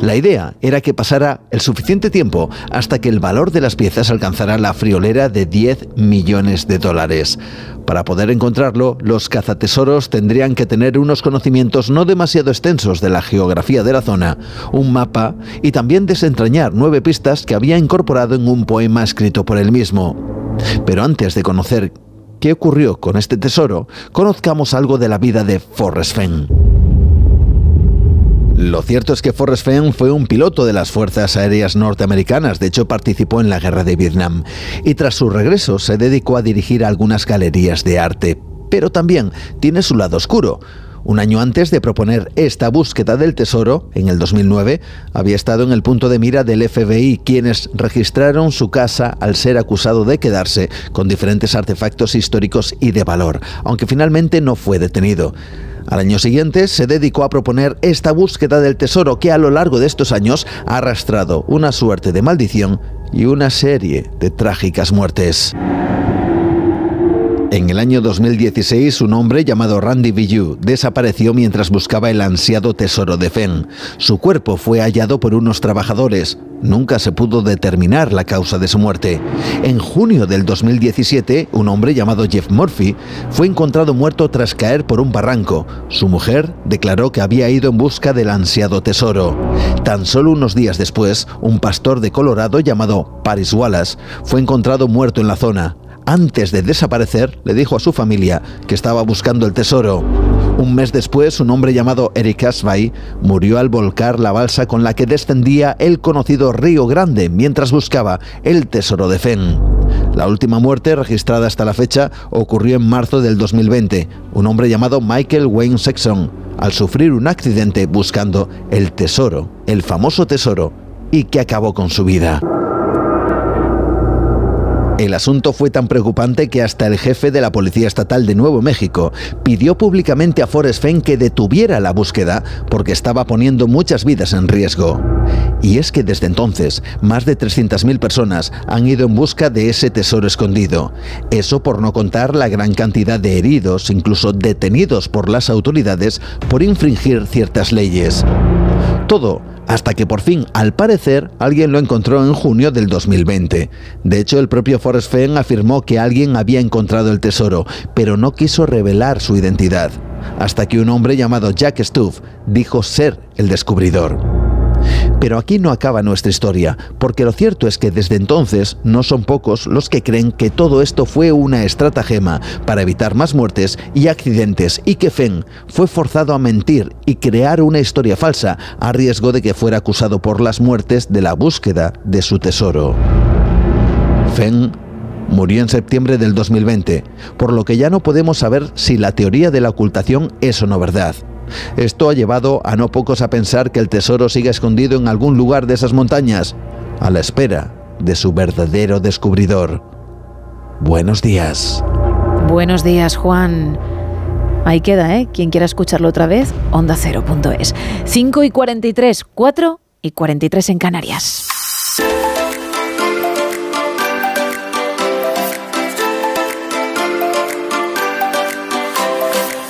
La idea era que pasara el suficiente tiempo hasta que el valor de las piezas alcanzara la friolera de 10 millones de dólares. Para poder encontrarlo, los cazatesoros tendrían que tener unos conocimientos no demasiado extensos de la geografía de la zona, un mapa y también desentrañar nueve pistas que había incorporado en un poema escrito por él mismo. Pero antes de conocer qué ocurrió con este tesoro, conozcamos algo de la vida de Forrest Fenn. Lo cierto es que Forrest Fenn fue un piloto de las Fuerzas Aéreas Norteamericanas, de hecho participó en la Guerra de Vietnam, y tras su regreso se dedicó a dirigir algunas galerías de arte. Pero también tiene su lado oscuro. Un año antes de proponer esta búsqueda del tesoro, en el 2009, había estado en el punto de mira del FBI, quienes registraron su casa al ser acusado de quedarse con diferentes artefactos históricos y de valor, aunque finalmente no fue detenido. Al año siguiente se dedicó a proponer esta búsqueda del tesoro que a lo largo de estos años ha arrastrado una suerte de maldición y una serie de trágicas muertes. En el año 2016, un hombre llamado Randy Villu desapareció mientras buscaba el ansiado tesoro de Fenn. Su cuerpo fue hallado por unos trabajadores. Nunca se pudo determinar la causa de su muerte. En junio del 2017, un hombre llamado Jeff Murphy fue encontrado muerto tras caer por un barranco. Su mujer declaró que había ido en busca del ansiado tesoro. Tan solo unos días después, un pastor de Colorado llamado Paris Wallace fue encontrado muerto en la zona antes de desaparecer, le dijo a su familia que estaba buscando el tesoro. Un mes después, un hombre llamado Eric Asbay murió al volcar la balsa con la que descendía el conocido Río Grande mientras buscaba el tesoro de Fenn. La última muerte registrada hasta la fecha ocurrió en marzo del 2020. Un hombre llamado Michael Wayne Sexton, al sufrir un accidente buscando el tesoro, el famoso tesoro, y que acabó con su vida. El asunto fue tan preocupante que hasta el jefe de la Policía Estatal de Nuevo México pidió públicamente a Forrest Fenn que detuviera la búsqueda porque estaba poniendo muchas vidas en riesgo. Y es que desde entonces, más de 300.000 personas han ido en busca de ese tesoro escondido. Eso por no contar la gran cantidad de heridos, incluso detenidos por las autoridades por infringir ciertas leyes. Todo hasta que por fin, al parecer, alguien lo encontró en junio del 2020. De hecho, el propio Forrest Fenn afirmó que alguien había encontrado el tesoro, pero no quiso revelar su identidad, hasta que un hombre llamado Jack Stuff dijo ser el descubridor. Pero aquí no acaba nuestra historia, porque lo cierto es que desde entonces no son pocos los que creen que todo esto fue una estratagema para evitar más muertes y accidentes y que Fenn fue forzado a mentir y crear una historia falsa a riesgo de que fuera acusado por las muertes de la búsqueda de su tesoro. Fenn murió en septiembre del 2020, por lo que ya no podemos saber si la teoría de la ocultación es o no verdad. Esto ha llevado a no pocos a pensar que el tesoro sigue escondido en algún lugar de esas montañas, a la espera de su verdadero descubridor. Buenos días. Buenos días, Juan. Ahí queda, ¿eh? Quien quiera escucharlo otra vez, onda 0.es. 5 y 43, 4 y 43 en Canarias.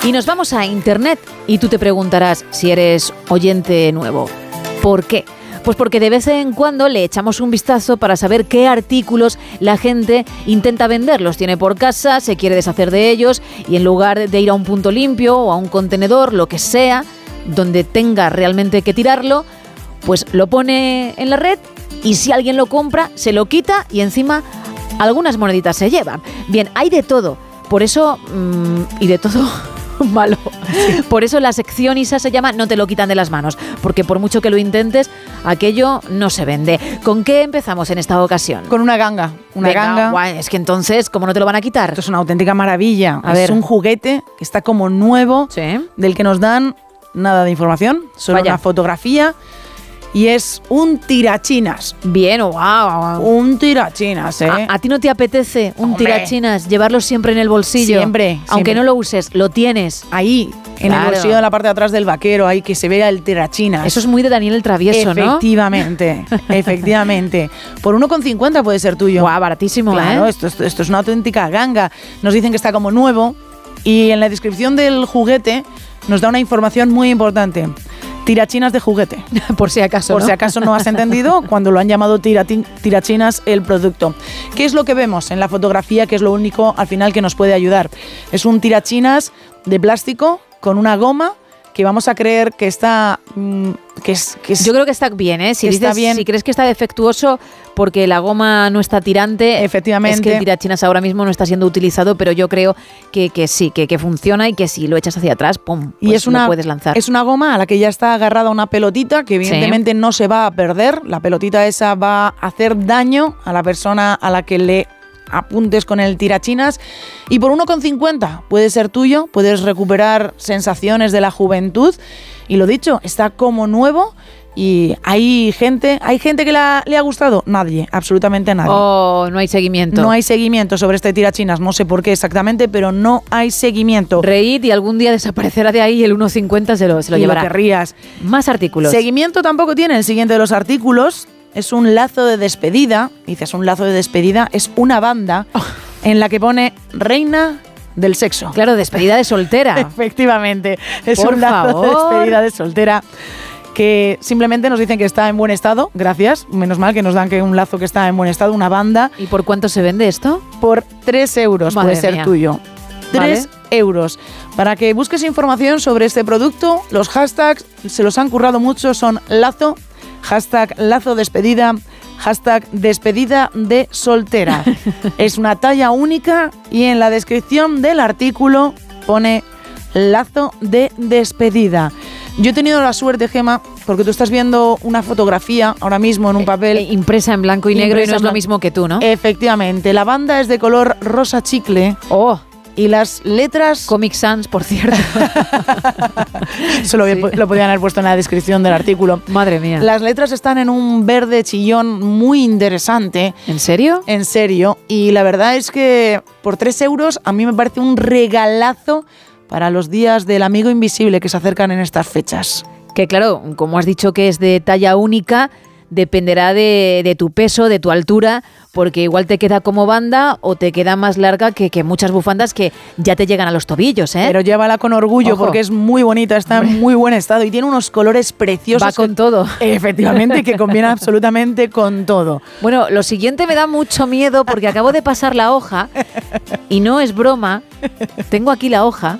Y nos vamos a Internet y tú te preguntarás si eres oyente nuevo. ¿Por qué? Pues porque de vez en cuando le echamos un vistazo para saber qué artículos la gente intenta vender. Los tiene por casa, se quiere deshacer de ellos y en lugar de ir a un punto limpio o a un contenedor, lo que sea, donde tenga realmente que tirarlo, pues lo pone en la red y si alguien lo compra, se lo quita y encima algunas moneditas se llevan. Bien, hay de todo. Por eso, mm, y de todo malo. Por eso la sección ISA se llama No te lo quitan de las manos, porque por mucho que lo intentes, aquello no se vende. ¿Con qué empezamos en esta ocasión? Con una ganga. Una Venga, ganga. guay, es que entonces, ¿cómo no te lo van a quitar? Esto es una auténtica maravilla. A es ver. un juguete que está como nuevo, del que nos dan nada de información, solo Vaya. una fotografía. Y es un tirachinas. Bien, wow. Un tirachinas, ¿eh? ¿A, a ti no te apetece un Hombre. tirachinas, llevarlo siempre en el bolsillo? Siempre, Aunque siempre. no lo uses, lo tienes. Ahí, en Claro. el bolsillo de la parte de atrás del vaquero, ahí que se vea el tirachinas. Eso es muy de Daniel el Travieso, ¿no? Efectivamente, efectivamente. Por 1,50 puede ser tuyo. Guau, baratísimo, Claro, ¿eh? esto, esto, esto es una auténtica ganga. Nos dicen que está como nuevo y en la descripción del juguete nos da una información muy importante. Tirachinas de juguete. Por si acaso. Por ¿no? si acaso no has entendido cuando lo han llamado tirachinas el producto. ¿Qué es lo que vemos en la fotografía? Que es lo único al final que nos puede ayudar. Es un tirachinas de plástico con una goma que vamos a creer que está mm, que es, que es- Yo creo que está bien, ¿eh? Si, está bien. si crees que está defectuoso porque la goma no está tirante, Efectivamente. es que el tirachinas ahora mismo no está siendo utilizado, pero yo creo que, que sí, que, que funciona y que si lo echas hacia atrás, ¡pum! y pues es una lo puedes lanzar. es una goma a la que ya está agarrada una pelotita que evidentemente no se va a perder. La pelotita esa va a hacer daño a la persona a la que le apuntes con el tirachinas y por 1,50 puede ser tuyo, puedes recuperar sensaciones de la juventud y lo dicho, está como nuevo y hay gente, hay gente que la- le ha gustado, nadie, absolutamente nadie. Oh, no hay seguimiento. No hay seguimiento sobre este tirachinas, no sé por qué exactamente, pero no hay seguimiento. Reíd y algún día desaparecerá de ahí y el 1.50 se lo, se lo Y lo llevará. querrías. Más artículos. Seguimiento tampoco tiene el siguiente de los artículos. Es un lazo de despedida. Dices, un lazo de despedida. Es una banda en la que pone reina del sexo. Claro, despedida de soltera. Efectivamente. Es Por un lazo de despedida de soltera que simplemente nos dicen que está en buen estado. Gracias. Menos mal que nos dan que un lazo que está en buen estado, una banda. ¿Y por cuánto se vende esto? Por 3 euros Madre puede ser mía. tuyo. 3 Vale. euros. Para que busques información sobre este producto, los hashtags se los han currado mucho, son lazo, hashtag lazo despedida, hashtag despedida de soltera. es una talla única y en la descripción del artículo pone lazo de despedida. Yo he tenido la suerte, Gema, porque tú estás viendo una fotografía ahora mismo en un papel. Eh, impresa en blanco y negro y no es lo mismo que tú, ¿no? Efectivamente, la banda es de color rosa chicle. Oh. Y las letras. Comic Sans, por cierto. Eso lo, lo podían haber puesto en la descripción del artículo. Madre mía. Las letras están en un verde chillón muy interesante. ¿En serio? En serio. Y la verdad es que por 3 euros a mí me parece un regalazo para los días del amigo invisible que se acercan en estas fechas. Que claro, como has dicho que es de talla única, dependerá de, de tu peso, de tu altura, porque igual te queda como banda o te queda más larga que, que muchas bufandas que ya te llegan a los tobillos, ¿eh? Pero llévala con orgullo Ojo. porque es muy bonita, está en muy buen estado y tiene unos colores preciosos. Va con que- todo. Efectivamente, que combina absolutamente con todo. Bueno, lo siguiente me da mucho miedo porque acabo de pasar la hoja y no es broma. Tengo aquí la hoja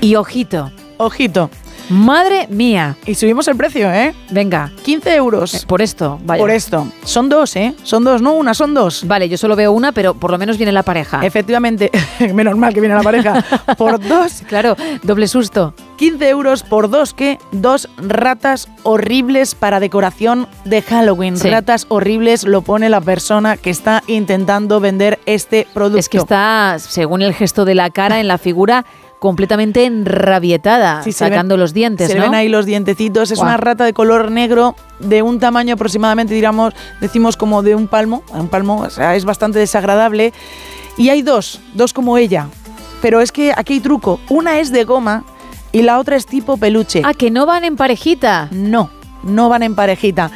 y ojito. Ojito. Madre mía. Y subimos el precio, ¿eh? Venga. 15 euros. Eh, Por esto, vaya. Por esto. Son dos, ¿eh? Son dos, no una, son dos. Vale, yo solo veo una, pero por lo menos viene la pareja. Efectivamente, menos mal que viene la pareja. Por dos, Claro, doble susto. 15 euros por dos, ¿qué? Dos ratas horribles para decoración de Halloween. Sí. Ratas horribles lo pone la persona que está intentando vender este producto. Es que está, según el gesto de la cara, en la figura, completamente enrabietada, Sí, sacando ven- los dientes, Se ven ahí los dientecitos. Es una rata de color negro de un tamaño aproximadamente, digamos, decimos como de un palmo. Un palmo, o sea, es bastante desagradable. Y hay dos, dos como ella. Pero es que aquí hay truco. Una es de goma y la otra es tipo peluche. Ah, que no van en parejita. No, no van en parejita.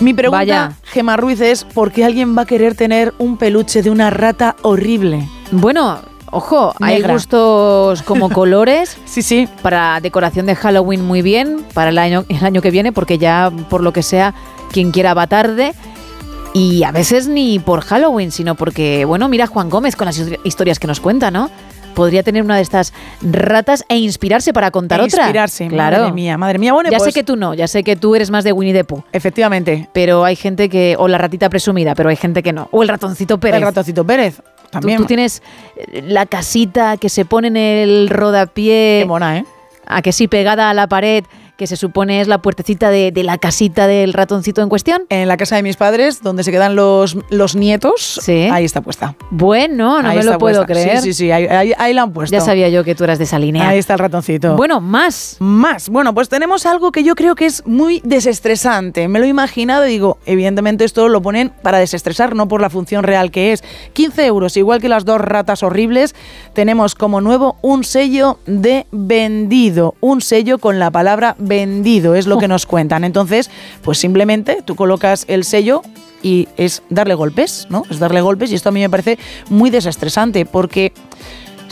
Mi pregunta, Vaya. Gema Ruiz, es ¿por qué alguien va a querer tener un peluche de una rata horrible? Bueno, ojo, hay gustos como colores. Sí, sí. Para decoración de Halloween muy bien, para el año, el año que viene, porque ya por lo que sea, quien quiera va tarde. Y a veces ni por Halloween, sino porque, bueno, mira Juan Gómez con las his- historias que nos cuenta, ¿no? Podría tener una de estas ratas e inspirarse para contar E otra. inspirarse, claro. madre mía, madre mía. Bueno, ya pues- sé que tú no, ya sé que tú eres más de Winnie the Pooh. Efectivamente. Pero hay gente que, o la ratita presumida, pero hay gente que no. O el ratoncito Pérez. El ratoncito Pérez. También. Tú, tú tienes eh, la casita que se pone en el rodapié. Qué mona, ¿eh? A que sí, pegada a la pared, que se supone es la puertecita de, de la casita del ratoncito en cuestión. En la casa de mis padres, donde se quedan los, los nietos, Sí. ahí está puesta. Bueno, no Ahí me lo puedo puesta. creer. Sí, sí, sí, ahí, ahí- ahí la han puesto. Ya sabía yo que tú eras de esa línea. Ahí está el ratoncito. Bueno, más. Más. Bueno, pues tenemos algo que yo creo que es muy desestresante. Me lo he imaginado y digo, evidentemente esto lo ponen para desestresar, no por la función real que es. 15 euros, igual que las dos ratas horribles, tenemos como nuevo un sello de vendido. Un sello con la palabra vendido, es lo que nos cuentan. Entonces, pues simplemente tú colocas el sello y es darle golpes, ¿no? Es darle golpes y esto a mí me parece muy desestresante porque...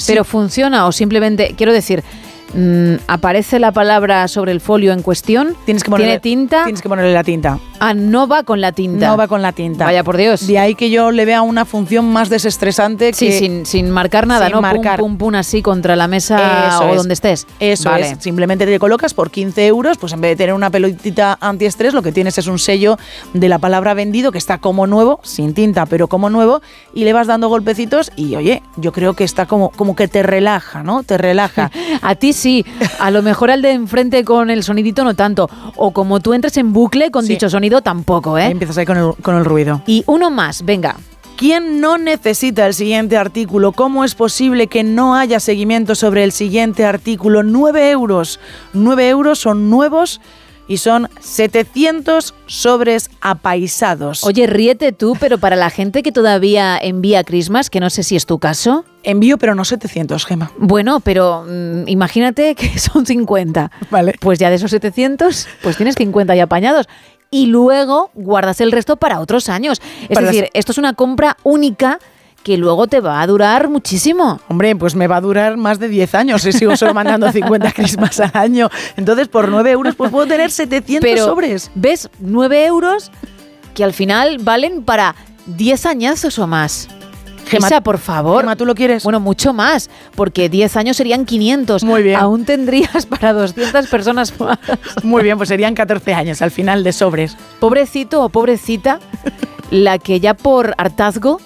Pero funciona o simplemente, quiero decir, mm, aparece la palabra sobre el folio en cuestión. Tienes que ponerle, ¿Tiene tinta? Tienes que ponerle la tinta. Ah, no va con la tinta. No va con la tinta. Vaya por Dios. De ahí que yo le vea una función más desestresante Sí, que... sin, sin marcar nada, sin ¿no? marcar. Pum, pum, pum, así contra la mesa Eso o es. donde estés. Eso Vale. es. Simplemente te colocas por 15 euros, pues en vez de tener una pelotita antiestrés, lo que tienes es un sello de la palabra vendido que está como nuevo, sin tinta, pero como nuevo, y le vas dando golpecitos y oye, yo creo que está como, como que te relaja, ¿no? Te relaja. A ti sí, a lo mejor al de enfrente con el sonidito no tanto. O como tú entres en bucle con Sí. dicho sonido tampoco, ¿eh? Empiezas ahí con el, con el ruido. Y uno más, venga. ¿Quién no necesita el siguiente artículo? ¿Cómo es posible que no haya seguimiento sobre el siguiente artículo? 9 euros. 9 euros son nuevos y son 700 sobres apaisados. Oye, ríete tú, pero para la gente que todavía envía Christmas, que no sé si es tu caso. Envío, pero no 700, Gema. Bueno, pero mm, imagínate que son 50. Vale. Pues ya de esos 700, pues tienes 50 ya apañados. Y luego guardas el resto para otros años. Es Para las- decir, esto es una compra única que luego te va a durar muchísimo. Hombre, pues me va a durar más de 10 años si sigo solo mandando 50 Christmas al año. Entonces, por 9 euros, pues puedo tener 700 Pero, sobres. ¿ves? 9 euros que al final valen para 10 añazos o más. Gema, Isa, por favor. Gema, ¿tú lo quieres? Bueno, mucho más, porque 10 años serían 500. Muy bien. Aún tendrías para 200 personas más. Muy bien, pues serían 14 años al final de sobres. Pobrecito o pobrecita, la que ya por hartazgo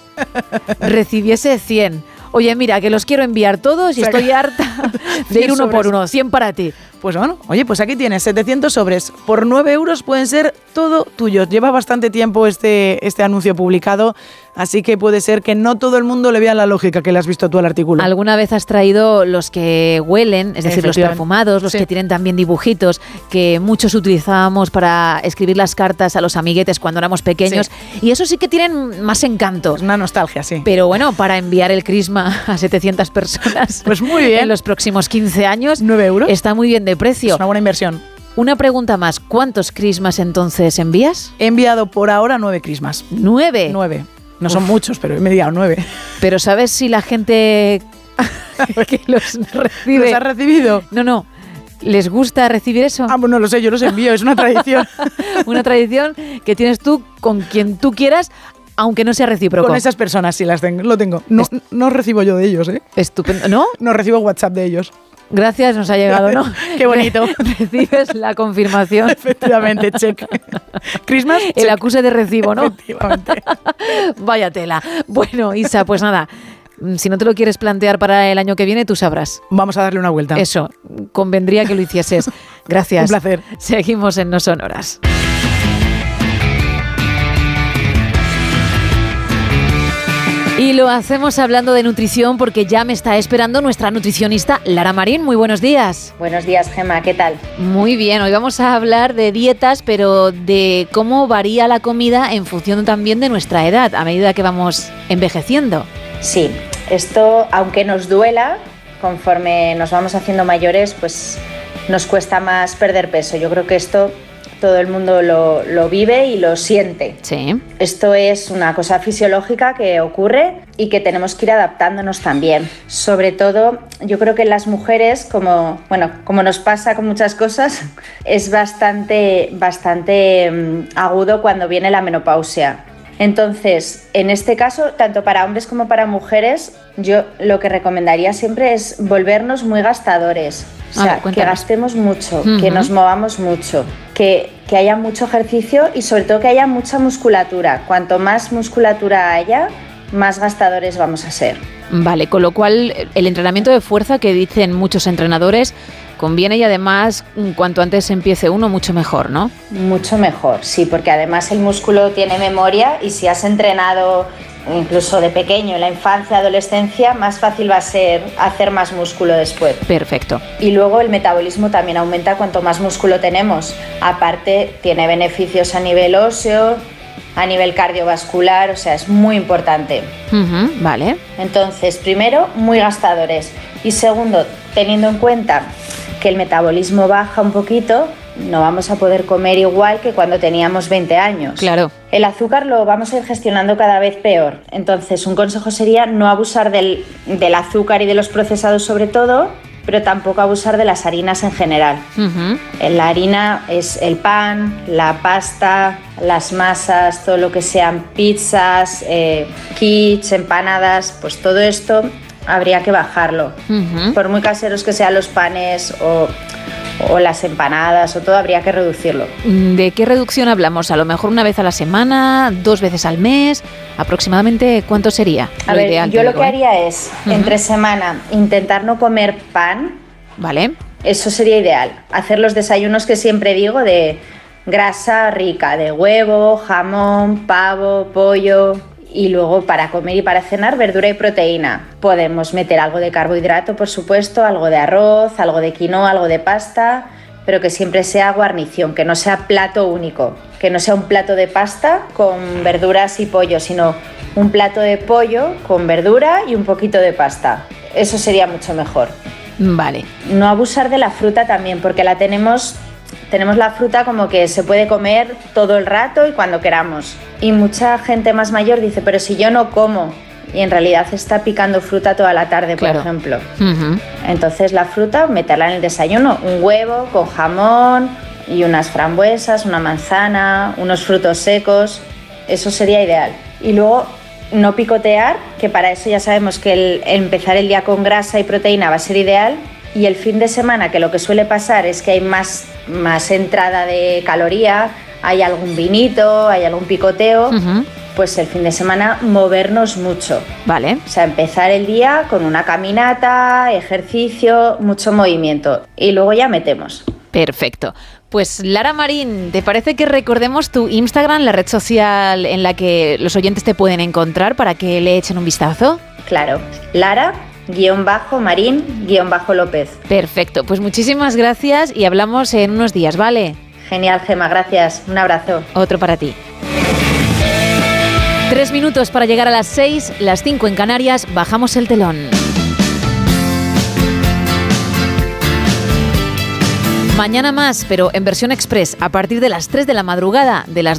recibiese 100. Oye, mira, que los quiero enviar todos y estoy harta de 100 ir uno por uno. 100 para ti. Pues bueno, oye, pues aquí tienes 700 sobres. Por 9 euros pueden ser todo tuyos. Lleva bastante tiempo este, este anuncio publicado, así que puede ser que no todo el mundo le vea la lógica que le has visto tú al artículo. ¿Alguna vez has traído los que huelen, es decir, los perfumados, los Sí. que tienen también dibujitos, que muchos utilizábamos para escribir las cartas a los amiguetes cuando éramos pequeños? Y eso sí que tienen más encanto. Es una nostalgia, sí. Pero bueno, para enviar el crisma a 700 personas Pues muy bien. en los próximos 15 años, 9 euros. está muy bien de precio. Es una buena inversión. Una pregunta más, ¿cuántos crismas entonces envías? He enviado por ahora 9 Christmas. ¿Nueve? 9. No son muchos, pero he enviado 9. Pero ¿sabes si la gente que los recibe... ¿Los has recibido? No, no. ¿Les gusta recibir eso? Ah, pues no lo sé, yo los envío, es una tradición. Una tradición que tienes tú con quien tú quieras, aunque no sea recíproco. Con esas personas sí las tengo, lo tengo. No, no recibo yo de ellos, ¿eh? Estupendo. ¿No? No recibo WhatsApp de ellos. Gracias, nos ha llegado, ¿no? Qué bonito. Recibes la confirmación. Efectivamente, check. Christmas, El acuse de recibo, ¿no? Efectivamente. Vaya tela. Bueno, Isa, pues nada. mm, Si no te lo quieres plantear para el año que viene, tú sabrás. Vamos a darle una vuelta. Eso, convendría que lo hicieses. Gracias. Un placer. Seguimos en No Sonoras. Y lo hacemos hablando de nutrición porque ya me está esperando nuestra nutricionista Lara Marín. Muy buenos días. Buenos días, Gema, ¿qué tal? Muy bien, hoy vamos a hablar de dietas, pero de cómo varía la comida en función también de nuestra edad, a medida que vamos envejeciendo. Sí, esto, aunque nos duela, conforme nos vamos haciendo mayores, pues nos cuesta más perder peso. Yo creo que esto todo el mundo lo, lo vive y lo siente. Sí. Esto es una cosa fisiológica que ocurre y que tenemos que ir adaptándonos también. Sobre todo, yo creo que las mujeres, como, bueno, como nos pasa con muchas cosas, es bastante, bastante mm, agudo cuando viene la menopausia. Entonces, en este caso, tanto para hombres como para mujeres, yo lo que recomendaría siempre es volvernos muy gastadores. O sea, ver, que gastemos mucho, que nos movamos mucho, que, que haya mucho ejercicio y sobre todo que haya mucha musculatura. Cuanto más musculatura haya, más gastadores vamos a ser. Vale, con lo cual el entrenamiento de fuerza que dicen muchos entrenadores conviene y además cuanto antes empiece uno mucho mejor, ¿no? Mucho mejor, sí, porque además el músculo tiene memoria y si has entrenado incluso de pequeño, en la infancia, adolescencia, más fácil va a ser hacer más músculo después. Perfecto. Y luego el metabolismo también aumenta cuanto más músculo tenemos. Aparte, tiene beneficios a nivel óseo, a nivel cardiovascular, o sea, es muy importante. vale. Entonces, primero, muy gastadores. Y segundo, teniendo en cuenta que el metabolismo baja un poquito, no vamos a poder comer igual que cuando teníamos 20 años. Claro. El azúcar lo vamos a ir gestionando cada vez peor. Entonces, un consejo sería no abusar del, del azúcar y de los procesados sobre todo, pero tampoco abusar de las harinas en general. La harina es el pan, la pasta, las masas, todo lo que sean pizzas, eh, kits, empanadas, pues todo esto habría que bajarlo. Por muy caseros que sean los panes o o las empanadas o todo, habría que reducirlo. ¿De qué reducción hablamos? A lo mejor una vez a la semana, dos veces al mes, aproximadamente cuánto sería? A ver, yo lo que haría es, entre semana, intentar no comer pan. Vale. Eso sería ideal. Hacer los desayunos que siempre digo de grasa rica, de huevo, jamón, pavo, pollo, y luego para comer y para cenar verdura y proteína. Podemos meter algo de carbohidrato, por supuesto, algo de arroz, algo de quinoa, algo de pasta, pero que siempre sea guarnición, que no sea plato único, que no sea un plato de pasta con verduras y pollo, sino un plato de pollo con verdura y un poquito de pasta. Eso sería mucho mejor. Vale. No abusar de la fruta también, porque la tenemos tenemos la fruta como que se puede comer todo el rato y cuando queramos. Y mucha gente más mayor dice, pero si yo no como, y en realidad está picando fruta toda la tarde, por ejemplo. Entonces la fruta, meterla en el desayuno, un huevo con jamón y unas frambuesas, una manzana, unos frutos secos, eso sería ideal. Y luego no picotear, que para eso ya sabemos que el empezar el día con grasa y proteína va a ser ideal, y el fin de semana, que lo que suele pasar es que hay más, más entrada de caloría, hay algún vinito, hay algún picoteo, pues el fin de semana movernos mucho. Vale. O sea, empezar el día con una caminata, ejercicio, mucho movimiento y luego ya metemos. Perfecto. Pues Lara Marín, ¿te parece que recordemos tu Instagram, la red social en la que los oyentes te pueden encontrar para que le echen un vistazo? Claro, Lara guion bajo Marín, guion bajo López. Perfecto, pues muchísimas gracias y hablamos en unos días, ¿vale? Genial, Gema, gracias. Un abrazo. Otro para ti. Tres minutos para llegar a las seis, las cinco en Canarias, bajamos el telón. Mañana más, pero en versión express, a partir de las 3 de la madrugada, de las 2